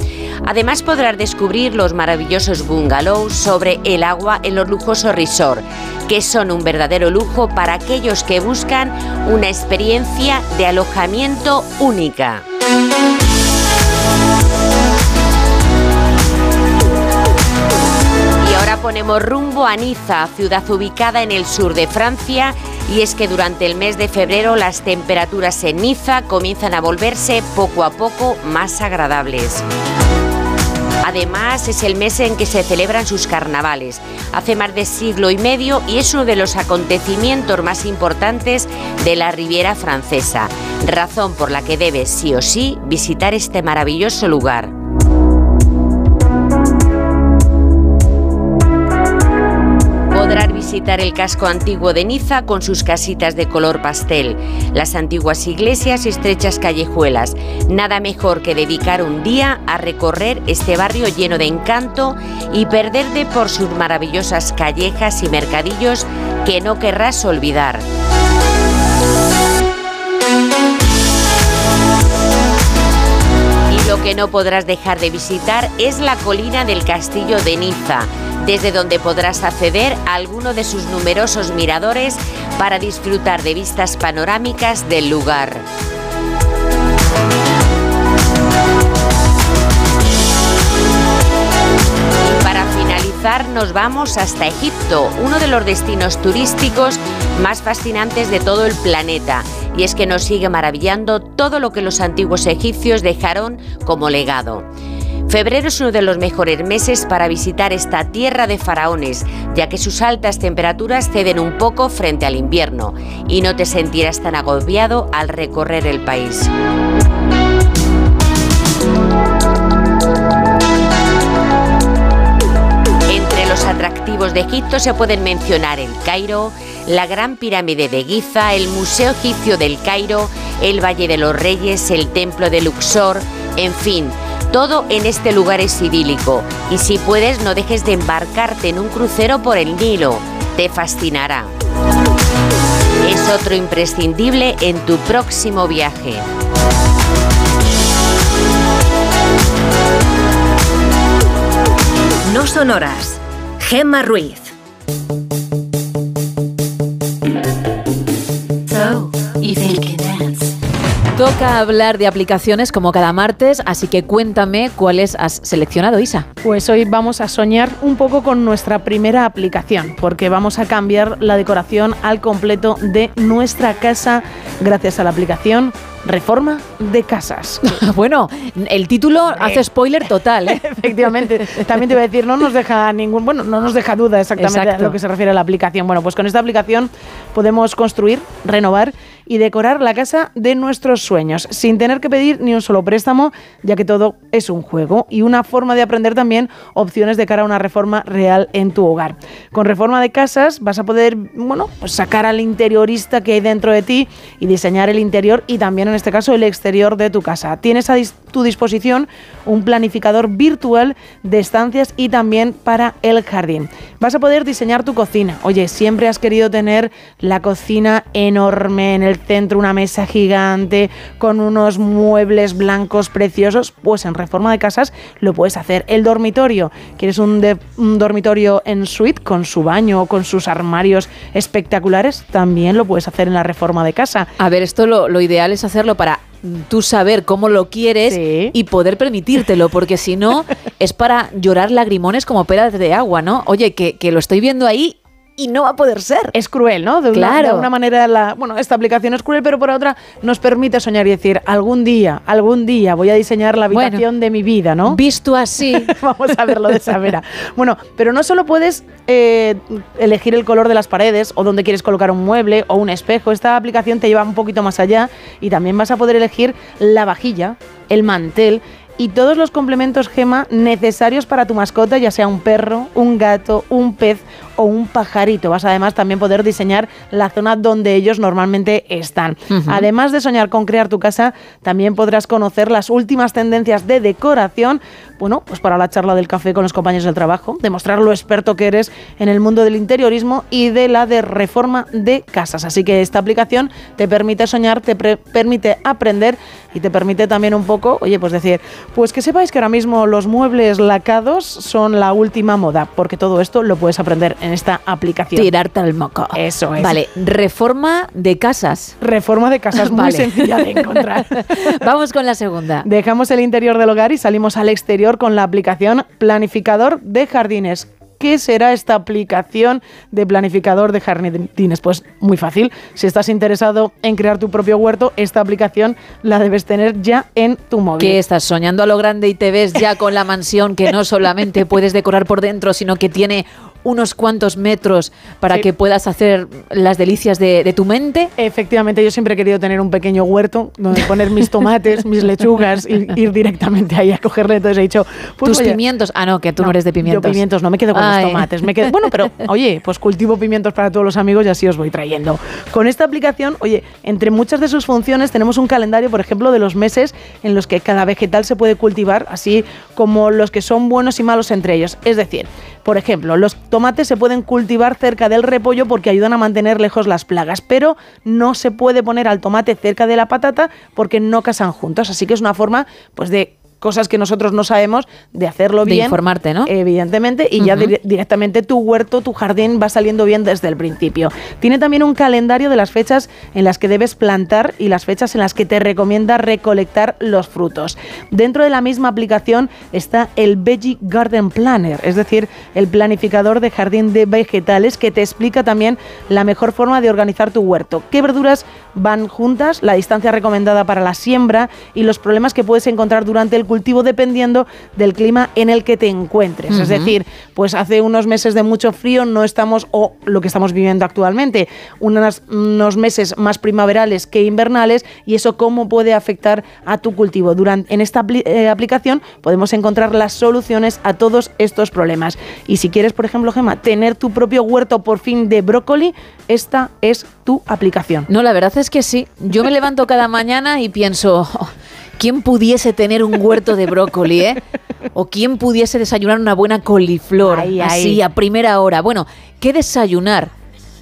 Además podrás descubrir los maravillosos bungalows sobre el agua en los lujosos resort, que son un verdadero lujo para aquellos que buscan una experiencia de alojamiento única. Ponemos rumbo a Niza, ciudad ubicada en el sur de Francia, y es que durante el mes de febrero las temperaturas en Niza comienzan a volverse poco a poco más agradables. Además, es el mes en que se celebran sus carnavales. Hace más de siglo y medio y es uno de los acontecimientos más importantes de la Riviera Francesa, razón por la que debes sí o sí visitar este maravilloso lugar. Visitar el casco antiguo de Niza con sus casitas de color pastel, las antiguas iglesias y estrechas callejuelas. Nada mejor que dedicar un día a recorrer este barrio lleno de encanto y perderte por sus maravillosas callejas y mercadillos que no querrás olvidar. Lo que no podrás dejar de visitar es la colina del castillo de Niza, desde donde podrás acceder a alguno de sus numerosos miradores para disfrutar de vistas panorámicas del lugar. Para finalizar nos vamos hasta Egipto, uno de los destinos turísticos más fascinantes de todo el planeta. Y es que nos sigue maravillando todo lo que los antiguos egipcios dejaron como legado. Febrero es uno de los mejores meses para visitar esta tierra de faraones, ya que sus altas temperaturas ceden un poco frente al invierno y no te sentirás tan agobiado al recorrer el país. Entre los atractivos de Egipto se pueden mencionar el Cairo, la Gran Pirámide de Giza, el Museo Egipcio del Cairo, el Valle de los Reyes, el Templo de Luxor, en fin, todo en este lugar es idílico y si puedes no dejes de embarcarte en un crucero por el Nilo, te fascinará. Es otro imprescindible en tu próximo viaje. No son horas. Gemma Ruiz. Toca hablar de aplicaciones como cada martes, así que cuéntame cuáles has seleccionado, Isa. Pues hoy vamos a soñar un poco con nuestra primera aplicación, porque vamos a cambiar la decoración al completo de nuestra casa gracias a la aplicación Reforma de Casas. bueno, el título hace spoiler total. ¿eh? Efectivamente. También te voy a decir, no nos deja ningún, bueno, no nos deja duda exactamente Exacto. a lo que se refiere a la aplicación. Bueno, pues con esta aplicación podemos construir, renovar y decorar la casa de nuestros sueños, sin tener que pedir ni un solo préstamo, ya que todo es un juego y una forma de aprender también opciones de cara a una reforma real en tu hogar. Con reforma de casas vas a poder, bueno, pues sacar al interiorista que hay dentro de ti y diseñar el interior y también en este caso el exterior de tu casa. Tienes a tu disposición un planificador virtual de estancias y también para el jardín. Vas a poder diseñar tu cocina. Oye, siempre has querido tener la cocina enorme en el centro, una mesa gigante con unos muebles blancos preciosos, pues en Reforma de Casas lo puedes hacer. El dormitorio, ¿quieres un, de- un dormitorio en suite con su baño o con sus armarios espectaculares? También lo puedes hacer en la Reforma de Casa. A ver, esto lo, lo ideal es hacerlo para tú saber cómo lo quieres y poder permitírtelo, porque si no, es para llorar lagrimones como peras de agua, ¿no? Oye, que, que lo estoy viendo ahí y no va a poder ser. Es cruel, ¿no? De una, de una manera, la, bueno, esta aplicación es cruel, pero por otra nos permite soñar y decir, algún día, algún día voy a diseñar la Bueno, habitación de mi vida, ¿no? Visto así. Vamos a verlo de esa manera. Bueno, pero no solo puedes eh, elegir el color de las paredes o donde quieres colocar un mueble o un espejo. Esta aplicación te lleva un poquito más allá y también vas a poder elegir la vajilla, el mantel y todos los complementos gema necesarios para tu mascota, ya sea un perro, un gato, un pez o un pajarito. Vas además también poder diseñar la zona donde ellos normalmente están. Además de soñar con crear tu casa, también podrás conocer las últimas tendencias de decoración, bueno, pues para la charla del café con los compañeros del trabajo, demostrar lo experto que eres en el mundo del interiorismo y de la de reforma de casas. Así que esta aplicación te permite soñar, te permite aprender y te permite también un poco, oye, pues decir, pues que sepáis que ahora mismo los muebles lacados son la última moda, porque todo esto lo puedes aprender en esta aplicación. Tirarte al moco. Eso es. Vale, reforma de casas. Reforma de casas muy Vale. sencilla de encontrar. Vamos con la segunda. Dejamos el interior del hogar y salimos al exterior con la aplicación Planificador de Jardines. ¿Qué será esta aplicación de planificador de jardines? Pues muy fácil. Si estás interesado en crear tu propio huerto, esta aplicación la debes tener ya en tu móvil. ¿Qué estás soñando a lo grande y te ves ya con la mansión que no solamente puedes decorar por dentro, sino que tiene unos cuantos metros para Sí. que puedas hacer las delicias de, de tu mente? Efectivamente, yo siempre he querido tener un pequeño huerto donde poner mis tomates, mis lechugas y ir directamente ahí a cogerle. Entonces he dicho, pues Tus oye, pimientos. Ah, no, que tú no, eres de pimientos. Yo pimientos, no me quedo con Ay. los tomates. Me quedo, bueno, pero oye, pues cultivo pimientos para todos los amigos y así os voy trayendo. Con esta aplicación, oye, entre muchas de sus funciones tenemos un calendario, por ejemplo, de los meses en los que cada vegetal se puede cultivar, así como los que son buenos y malos entre ellos. Es decir, por ejemplo, los tomates se pueden cultivar cerca del repollo porque ayudan a mantener lejos las plagas, pero no se puede poner al tomate cerca de la patata porque no casan juntos. Así que es una forma, pues, de cosas que nosotros no sabemos de hacerlo De bien. informarte, ¿no? Evidentemente, y ya directamente tu huerto, tu jardín va saliendo bien desde el principio. Tiene también un calendario de las fechas en las que debes plantar y las fechas en las que te recomienda recolectar los frutos. Dentro de la misma aplicación está el Veggie Garden Planner, es decir, el planificador de jardín de vegetales que te explica también la mejor forma de organizar tu huerto. ¿Qué verduras van juntas? La distancia recomendada para la siembra y los problemas que puedes encontrar durante el cultivo dependiendo del clima en el que te encuentres. Es decir, pues hace unos meses de mucho frío no estamos, o lo que estamos viviendo actualmente, unas- unos meses más primaverales que invernales y eso cómo puede afectar a tu cultivo. Durante, en esta apli- eh, aplicación podemos encontrar las soluciones a todos estos problemas. Y si quieres, por ejemplo, Gema, tener tu propio huerto por fin de brócoli, esta es tu aplicación. No, la verdad es que sí. Yo me levanto cada mañana y pienso, "Oh, ¿quién pudiese tener un huerto de brócoli, eh? O quién pudiese desayunar una buena coliflor, Ay, así ay. a primera hora. Bueno, ¿qué desayunar?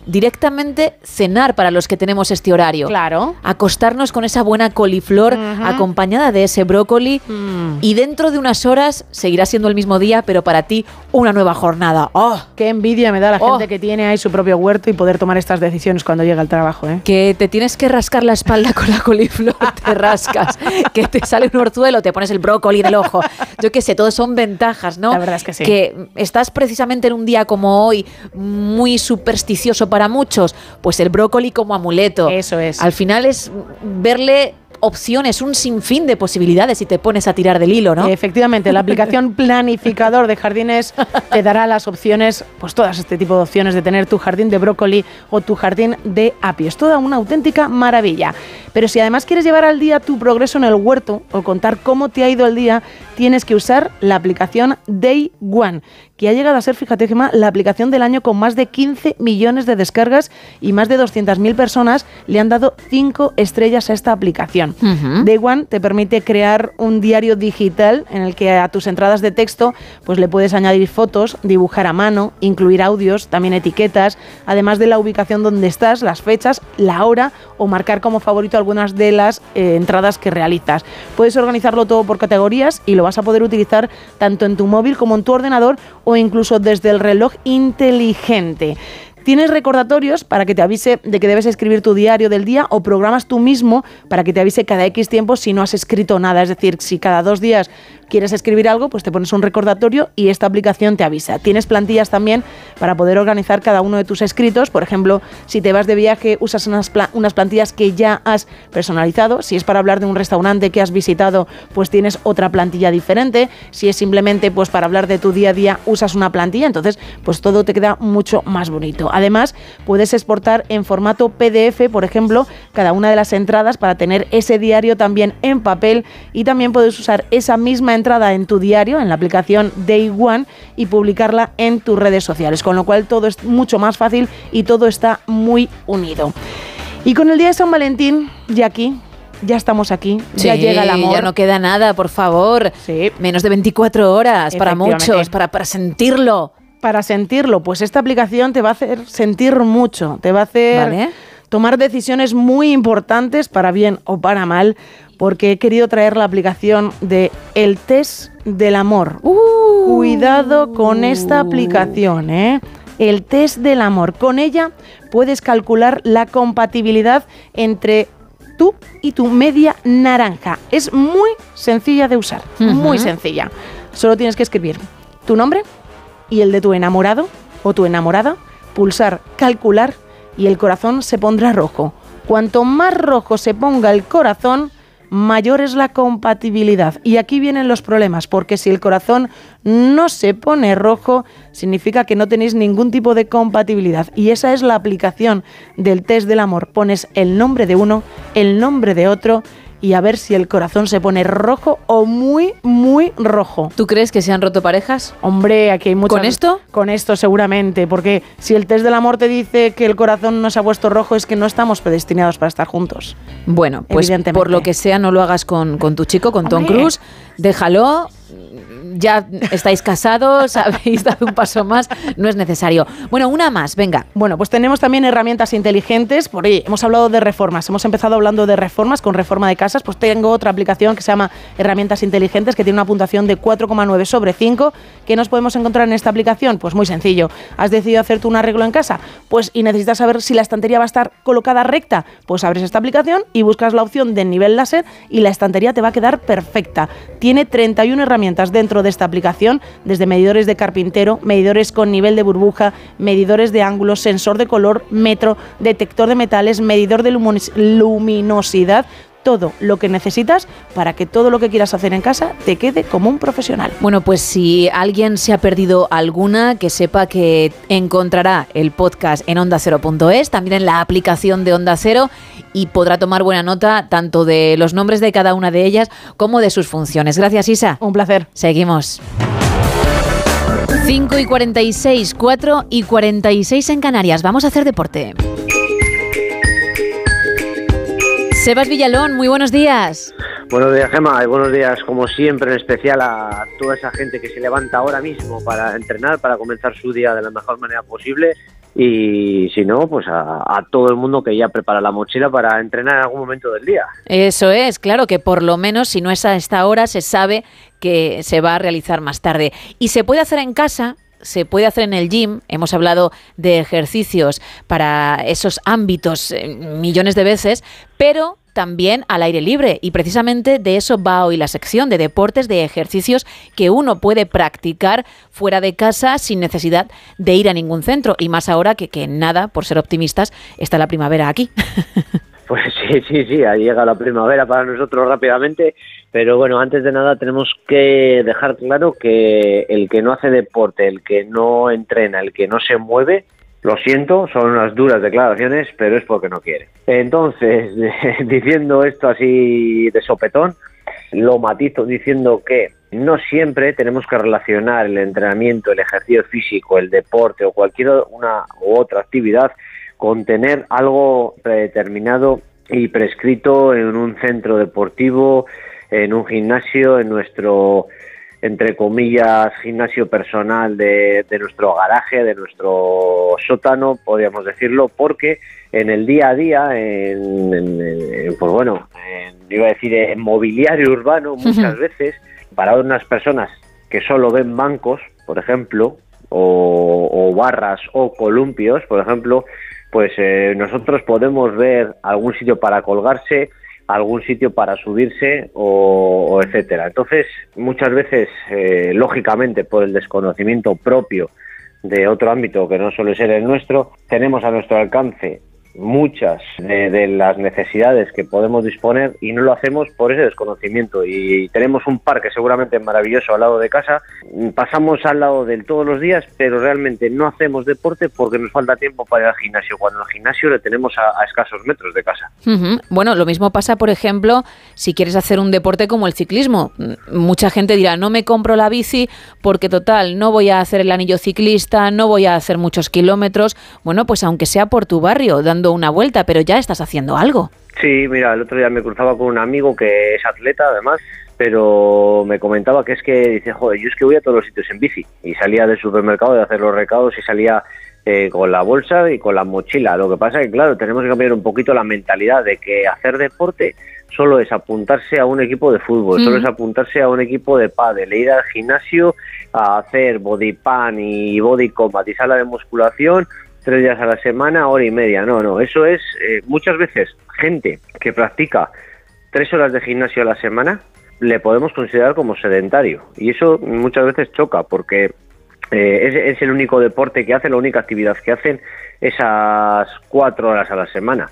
Directamente cenar para los que tenemos este horario. Claro. Acostarnos con esa buena coliflor acompañada de ese brócoli Mm. y dentro de unas horas seguirá siendo el mismo día, pero para ti una nueva jornada. ¡Oh! Qué envidia me da la Oh. gente que tiene ahí su propio huerto y poder tomar estas decisiones cuando llega al trabajo, ¿eh? que te tienes que rascar la espalda con la coliflor, te rascas, que te sale un orzuelo, te pones el brócoli en el ojo. Yo qué sé, todo son ventajas, ¿no? La verdad es que sí. Que estás precisamente en un día como hoy, muy supersticioso para muchos, pues el brócoli como amuleto. Eso es. Al final es verle opciones, un sinfín de posibilidades si te pones a tirar del hilo, ¿no? Efectivamente, la aplicación planificador de jardines te dará las opciones, pues todas este tipo de opciones de tener tu jardín de brócoli o tu jardín de apio. Es toda una auténtica maravilla. Pero si además quieres llevar al día tu progreso en el huerto o contar cómo te ha ido el día, tienes que usar la aplicación Day One, que ha llegado a ser, fíjate Gemma, la aplicación del año con más de 15 millones de descargas y más de 200.000 personas le han dado 5 estrellas a esta aplicación. Ujú. Day One te permite crear un diario digital en el que a tus entradas de texto pues le puedes añadir fotos, dibujar a mano, incluir audios, también etiquetas, además de la ubicación donde estás, las fechas, la hora o marcar como favorito algunas de las eh, entradas que realizas. Puedes organizarlo todo por categorías y lo vas a poder utilizar tanto en tu móvil como en tu ordenador o incluso desde el reloj inteligente. Tienes recordatorios para que te avise de que debes escribir tu diario del día o programas tú mismo para que te avise cada X tiempo si no has escrito nada. Es decir, si cada dos días quieres escribir algo, pues te pones un recordatorio y esta aplicación te avisa. Tienes plantillas también para poder organizar cada uno de tus escritos. Por ejemplo, si te vas de viaje, usas unas, unas plantillas que ya has personalizado. Si es para hablar de un restaurante que has visitado, pues tienes otra plantilla diferente. Si es simplemente pues para hablar de tu día a día, usas una plantilla. Entonces, pues todo te queda mucho más bonito. Además, puedes exportar en formato PDF, por ejemplo, cada una de las entradas para tener ese diario también en papel y también puedes usar esa misma entrada en tu diario, en la aplicación Day One y publicarla en tus redes sociales, con lo cual todo es mucho más fácil y todo está muy unido. Y con el día de San Valentín, ya aquí, ya estamos aquí, ya Sí, llega el amor. Ya no queda nada, por favor. Menos de 24 horas para muchos, para, para sentirlo. para sentirlo, pues esta aplicación te va a hacer sentir mucho, te va a hacer Vale. Tomar decisiones muy importantes para bien o para mal, porque he querido traer la aplicación de el test del amor. Cuidado con esta aplicación, ¿eh? El test del amor. Con ella puedes calcular la compatibilidad entre tú y tu media naranja. Es muy sencilla de usar, muy sencilla. Solo tienes que escribir tu nombre, y el de tu enamorado o tu enamorada, pulsar calcular y el corazón se pondrá rojo. Cuanto más rojo se ponga el corazón, mayor es la compatibilidad. Y aquí vienen los problemas, porque si el corazón no se pone rojo, significa que no tenéis ningún tipo de compatibilidad. Y esa es la aplicación del test del amor. Pones el nombre de uno, el nombre de otro y a ver si el corazón se pone rojo o muy, muy rojo. ¿Tú crees que se han roto parejas? Hombre, aquí hay muchas... ¿Con esto? Con esto seguramente, porque si el test del amor te dice que el corazón no se ha puesto rojo es que no estamos predestinados para estar juntos. Bueno, pues por lo que sea, no lo hagas con, con tu chico, con Tom Hombre. Cruise. Déjalo. Ya estáis casados, habéis dado un paso más, no es necesario. Bueno, una más, venga. Bueno, pues tenemos también herramientas inteligentes. Por ahí hemos hablado de reformas. Hemos empezado hablando de reformas con reforma de casas. Pues tengo otra aplicación que se llama Herramientas Inteligentes, que tiene una puntuación de 4,9 sobre 5. ¿Qué nos podemos encontrar en esta aplicación? Pues muy sencillo. ¿Has decidido hacerte un arreglo en casa? Pues y necesitas saber si la estantería va a estar colocada recta. Pues abres esta aplicación y buscas la opción de nivel láser y la estantería te va a quedar perfecta. Tiene 31 herramientas dentro de esta aplicación, desde medidores de carpintero, medidores con nivel de burbuja, medidores de ángulos, sensor de color, metro, detector de metales, medidor de luminos- luminosidad, todo lo que necesitas para que todo lo que quieras hacer en casa te quede como un profesional. Bueno, pues si alguien se ha perdido alguna, que sepa que encontrará el podcast en ondacero.es, también en la aplicación de Onda Cero y podrá tomar buena nota tanto de los nombres de cada una de ellas como de sus funciones. Gracias, Isa. Un placer. Seguimos. 5 y 46, 4 y 46 en Canarias. Vamos a hacer deporte. Sebas Villalón, muy buenos días. Buenos días, Gema, y buenos días, como siempre, en especial a toda esa gente que se levanta ahora mismo para entrenar, para comenzar su día de la mejor manera posible. Y si no, pues a, a todo el mundo que ya prepara la mochila para entrenar en algún momento del día. Eso es, claro que por lo menos si no es a esta hora se sabe que se va a realizar más tarde. Y se puede hacer en casa, se puede hacer en el gym, hemos hablado de ejercicios para esos ámbitos eh, millones de veces, pero también al aire libre y precisamente de eso va hoy la sección de deportes, de ejercicios que uno puede practicar fuera de casa sin necesidad de ir a ningún centro y más ahora que, que nada, por ser optimistas, está la primavera aquí. Pues sí, sí, sí, ahí llega la primavera para nosotros rápidamente, pero bueno, antes de nada tenemos que dejar claro que el que no hace deporte, el que no entrena, el que no se mueve, lo siento, son unas duras declaraciones, pero es porque no quiere. Entonces, diciendo esto así de sopetón, lo matizo diciendo que no siempre tenemos que relacionar el entrenamiento, el ejercicio físico, el deporte o cualquier una u otra actividad con tener algo predeterminado y prescrito en un centro deportivo, en un gimnasio, en nuestro, entre comillas, gimnasio personal de, de nuestro garaje, de nuestro sótano, podríamos decirlo, porque en el día a día, en, en- en- pues bueno, en- iba a decir en mobiliario urbano, muchas veces, para unas personas que solo ven bancos, por ejemplo, o, o barras o columpios, por ejemplo, pues eh, nosotros podemos ver algún sitio para colgarse, algún sitio para subirse o, o etcétera. Entonces, muchas veces, eh, lógicamente, por el desconocimiento propio de otro ámbito que no suele ser el nuestro, tenemos a nuestro alcance muchas de, las necesidades que podemos disponer y no lo hacemos por ese desconocimiento y tenemos un parque seguramente maravilloso al lado de casa pasamos al lado del todos los días pero realmente no hacemos deporte porque nos falta tiempo para ir al gimnasio cuando el gimnasio le tenemos a, escasos metros de casa. Bueno, lo mismo pasa, por ejemplo, si quieres hacer un deporte como el ciclismo. Mucha gente dirá, no me compro la bici porque total, no voy a hacer el anillo ciclista, no voy a hacer muchos kilómetros. Bueno, pues aunque sea por tu barrio, dando una vuelta, pero ya estás haciendo algo. Sí, mira, el otro día me cruzaba con un amigo que es atleta además, pero me comentaba que es que dice, joder, yo es que voy a todos los sitios en bici y salía del supermercado de hacer los recados y salía eh, con la bolsa y con la mochila. Lo que pasa es que, claro, tenemos que cambiar un poquito la mentalidad de que hacer deporte solo es apuntarse a un equipo de fútbol, solo Mm. es apuntarse a un equipo de pádel, ir al gimnasio a hacer body pan y body combat y sala de musculación tres días a la semana, hora y media. No, no, eso es eh, muchas veces gente que practica tres horas de gimnasio a la semana le podemos considerar como sedentario y eso muchas veces choca porque Eh, es, el único deporte que hacen, la única actividad que hacen esas cuatro horas a la semana.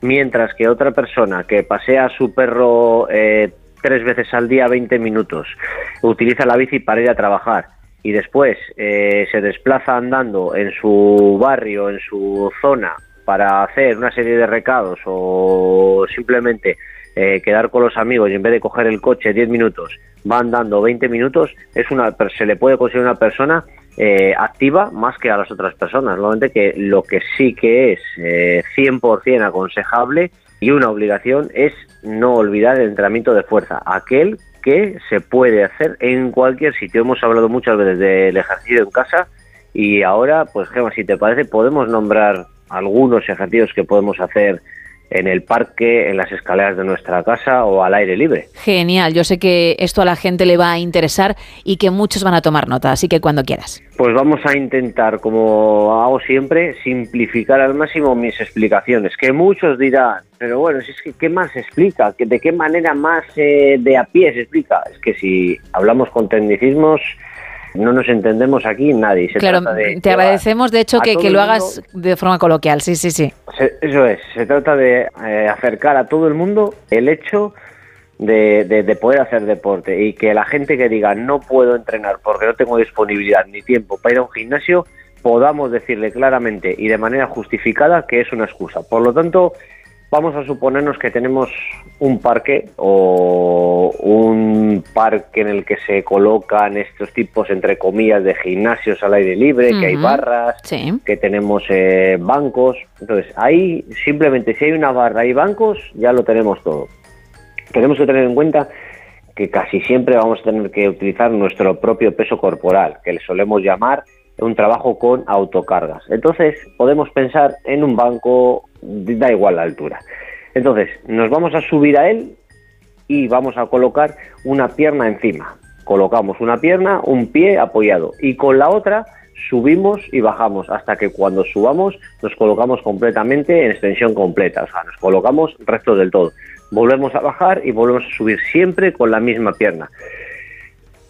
Mientras que otra persona que pasea a su perro eh, tres veces al día 20 minutos, utiliza la bici para ir a trabajar y después eh, se desplaza andando en su barrio, en su zona, para hacer una serie de recados o simplemente eh, quedar con los amigos y en vez de coger el coche 10 minutos va andando 20 minutos, es una, se le puede considerar una persona eh, activa más que a las otras personas. Normalmente que lo que sí que es eh, 100% aconsejable y una obligación es no olvidar el entrenamiento de fuerza, aquel que se puede hacer en cualquier sitio. Hemos hablado muchas veces del ejercicio en casa y ahora, pues Gemma, si te parece, podemos nombrar algunos ejercicios que podemos hacer en el parque, en las escaleras de nuestra casa o al aire libre. Genial, yo sé que esto a la gente le va a interesar y que muchos van a tomar nota, así que cuando quieras. Pues vamos a intentar, como hago siempre, simplificar al máximo mis explicaciones, que muchos dirán, pero bueno, si es que ¿qué más se explica? ¿Que ¿De qué manera más eh, de a pie se explica? Es que si hablamos con tecnicismos, no nos entendemos aquí nadie. Se claro, trata de te agradecemos de hecho que, que lo mundo- hagas de forma coloquial, sí, sí, sí. Se- Eso es, se trata de eh, acercar a todo el mundo el hecho de, de- de poder hacer deporte y que la gente que diga no puedo entrenar porque no tengo disponibilidad ni tiempo para ir a un gimnasio, podamos decirle claramente y de manera justificada que es una excusa. Por lo tanto, vamos a suponernos que tenemos un parque o un parque en el que se colocan estos tipos, entre comillas, de gimnasios al aire libre, que hay barras, que tenemos eh, bancos. Entonces, ahí simplemente si hay una barra y bancos, ya lo tenemos todo. Tenemos que tener en cuenta que casi siempre vamos a tener que utilizar nuestro propio peso corporal, que le solemos llamar un trabajo con autocargas. Entonces, podemos pensar en un banco, da igual la altura. Entonces, nos vamos a subir a él y vamos a colocar una pierna encima. Colocamos una pierna, un pie apoyado y con la otra subimos y bajamos hasta que cuando subamos nos colocamos completamente en extensión completa, o sea, nos colocamos recto del todo. Volvemos a bajar y volvemos a subir siempre con la misma pierna.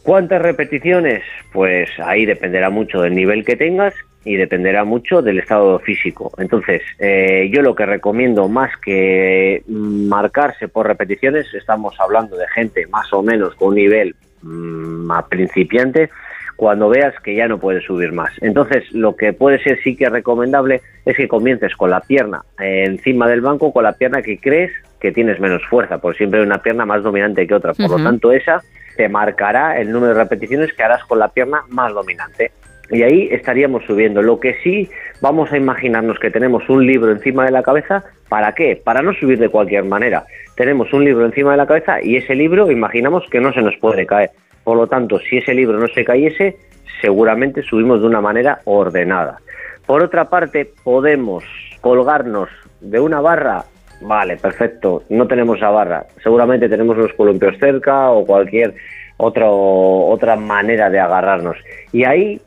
¿Cuántas repeticiones? Pues ahí dependerá mucho del nivel que tengas y dependerá mucho del estado físico. Entonces, eh, yo lo que recomiendo más que marcarse por repeticiones, estamos hablando de gente más o menos con un nivel mm, a principiante, cuando veas que ya no puedes subir más. Entonces, lo que puede ser sí que recomendable es que comiences con la pierna eh, encima del banco, con la pierna que crees que tienes menos fuerza, porque siempre hay una pierna más dominante que otra. Por lo tanto, esa te marcará el número de repeticiones que harás con la pierna más dominante. Y ahí estaríamos subiendo. Lo que sí vamos a imaginarnos que tenemos un libro encima de la cabeza, ¿para qué? Para no subir de cualquier manera. Tenemos un libro encima de la cabeza y ese libro imaginamos que no se nos puede caer. Por lo tanto, si ese libro no se cayese, seguramente subimos de una manera ordenada. Por otra parte, podemos colgarnos de una barra. Vale, perfecto. No tenemos esa barra. Seguramente tenemos unos columpios cerca o cualquier otro, otra manera de agarrarnos. Y ahí,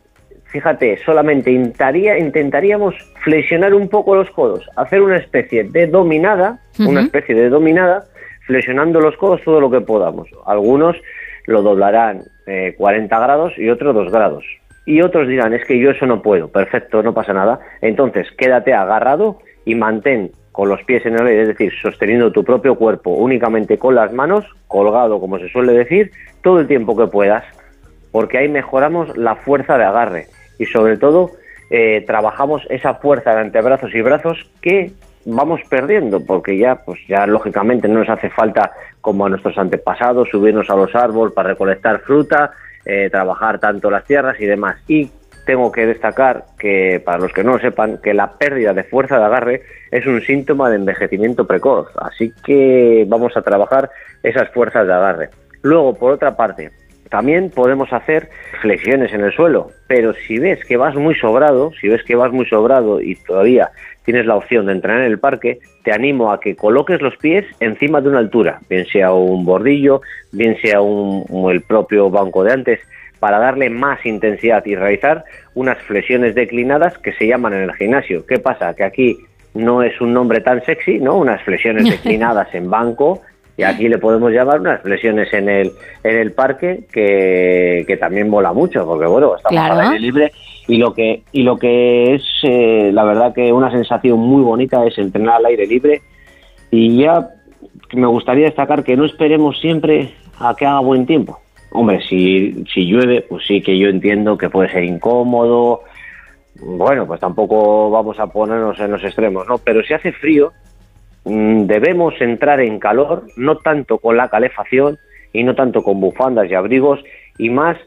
fíjate, solamente intentaría, intentaríamos flexionar un poco los codos, hacer una especie de dominada, una especie de dominada, flexionando los codos todo lo que podamos. Algunos lo doblarán eh, 40 grados y otros 2 grados. Y otros dirán, es que yo eso no puedo. Perfecto, no pasa nada. Entonces, quédate agarrado y mantén con los pies en el aire, es decir, sosteniendo tu propio cuerpo únicamente con las manos, colgado, como se suele decir, todo el tiempo que puedas, porque ahí mejoramos la fuerza de agarre y sobre todo eh, trabajamos esa fuerza de antebrazos y brazos que vamos perdiendo porque ya pues ya lógicamente no nos hace falta como a nuestros antepasados subirnos a los árboles para recolectar fruta eh, trabajar tanto las tierras y demás. Y tengo que destacar que para los que no lo sepan que la pérdida de fuerza de agarre es un síntoma de envejecimiento precoz. Así que vamos a trabajar esas fuerzas de agarre. Luego por otra parte también podemos hacer flexiones en el suelo, pero si ves que vas muy sobrado, si ves que vas muy sobrado y todavía tienes la opción de entrenar en el parque, te animo a que coloques los pies encima de una altura, bien sea un bordillo, bien sea un, el propio banco de antes, para darle más intensidad y realizar unas flexiones declinadas que se llaman en el gimnasio. ¿Qué pasa? Que aquí no es un nombre tan sexy, ¿no? Unas flexiones declinadas en banco, Y aquí le podemos llamar unas flexiones en el, en el parque que, que también mola mucho, porque bueno, estamos Claro. al aire libre y lo que, y lo que es, eh, la verdad que una sensación muy bonita es entrenar al aire libre y ya me gustaría destacar que no esperemos siempre a que haga buen tiempo. Hombre, si, si llueve, pues sí que yo entiendo que puede ser incómodo. Bueno, pues tampoco vamos a ponernos en los extremos, ¿no? Pero si hace frío, debemos entrar en calor, no tanto con la calefacción y no tanto con bufandas y abrigos, y más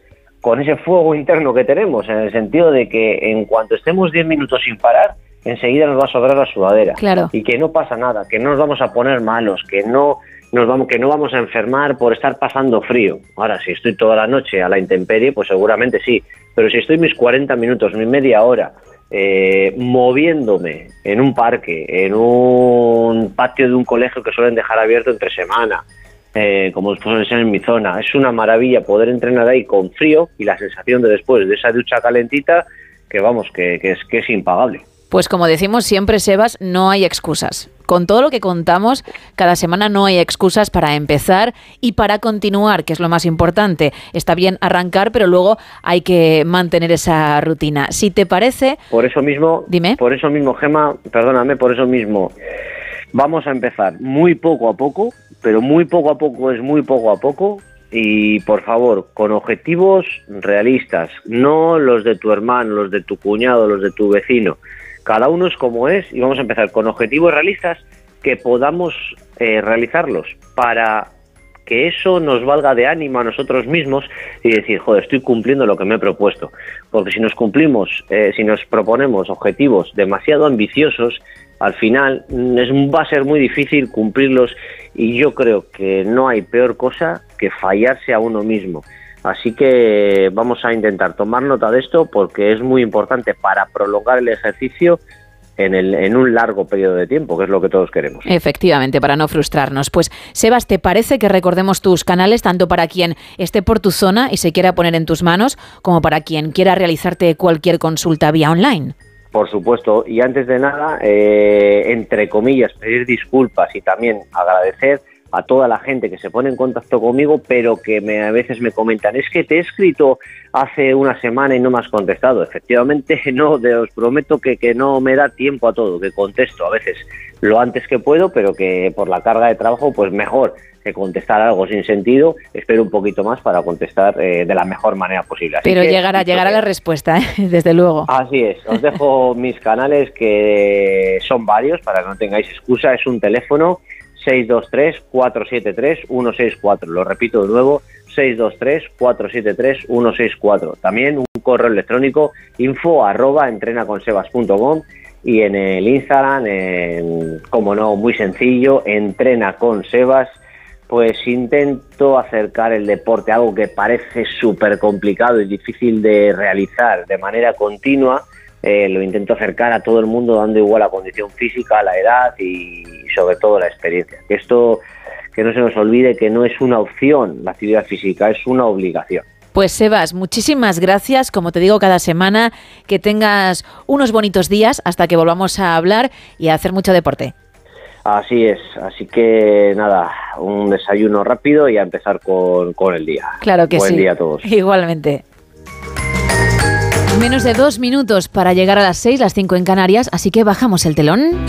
con ese fuego interno que tenemos, en el sentido de que en cuanto estemos 10 minutos sin parar, enseguida nos va a sobrar la sudadera. Claro. Y que no pasa nada, que no nos vamos a poner malos, que no nos vamos, que no vamos a enfermar por estar pasando frío. Ahora, si estoy toda la noche a la intemperie, pues seguramente sí. Pero si estoy mis 40 minutos, mi media hora, eh, moviéndome en un parque, en un patio de un colegio que suelen dejar abierto entre semana, eh, como suele ser en mi zona, es una maravilla poder entrenar ahí con frío y la sensación de después de esa ducha calentita, que vamos, que es, que es impagable. Pues como decimos siempre, Sebas, no hay excusas. Con todo lo que contamos, cada semana no hay excusas para empezar y para continuar, que es lo más importante. Está bien arrancar, pero luego hay que mantener esa rutina. Si te parece, Por eso mismo, Dime. por eso mismo, Gema, perdóname, por eso mismo, vamos a empezar muy poco a poco, pero muy poco a poco es muy poco a poco. Y por favor, con objetivos realistas, no los de tu hermano, los de tu cuñado, los de tu vecino. Cada uno es como es y vamos a empezar con objetivos realistas que podamos eh, realizarlos para que eso nos valga de ánimo a nosotros mismos y decir, joder, estoy cumpliendo lo que me he propuesto. Porque si nos cumplimos, eh, si nos proponemos objetivos demasiado ambiciosos, al final mm, es, va a ser muy difícil cumplirlos y yo creo que no hay peor cosa que fallarse a uno mismo. Así que vamos a intentar tomar nota de esto porque es muy importante para prolongar el ejercicio en, el, en un largo periodo de tiempo, que es lo que todos queremos. efectivamente, para no frustrarnos. Pues, Sebas, ¿te parece que recordemos tus canales tanto para quien esté por tu zona y se quiera poner en tus manos, como para quien quiera realizarte cualquier consulta vía online? Por supuesto, y antes de nada, eh, entre comillas, pedir disculpas y también agradecer a toda la gente que se pone en contacto conmigo, pero que me, a veces me comentan, es que te he escrito hace una semana y no me has contestado. Efectivamente, no, de- os prometo que, que no me da tiempo a todo, que contesto a veces lo antes que puedo, pero que por la carga de trabajo, pues mejor que contestar algo sin sentido, espero un poquito más para contestar eh, de la mejor manera posible. Así Pero que- llegará, llegará la respuesta, ¿eh? desde luego. Así es, os dejo mis canales que son varios para que no tengáis excusa. Es un teléfono 623-473-164. Lo repito de nuevo, 623-473-164. También un correo electrónico info arroba entrenaconsebas.com y en el Instagram, como no, muy sencillo, entrena. Pues intento acercar el deporte, algo que parece súper complicado y difícil de realizar de manera continua, eh, lo intento acercar a todo el mundo dando igual la condición física, la edad y sobre todo la experiencia. Que esto, que no se nos olvide que no es una opción la actividad física, es una obligación. Pues Sebas, muchísimas gracias, como te digo cada semana, que tengas unos bonitos días hasta que volvamos a hablar y a hacer mucho deporte. Así es, así que nada, un desayuno rápido y a empezar con, con el día. Claro que Buen sí. día a todos. Igualmente. Menos de dos minutos para llegar a las seis, las cinco en Canarias, así que bajamos el telón.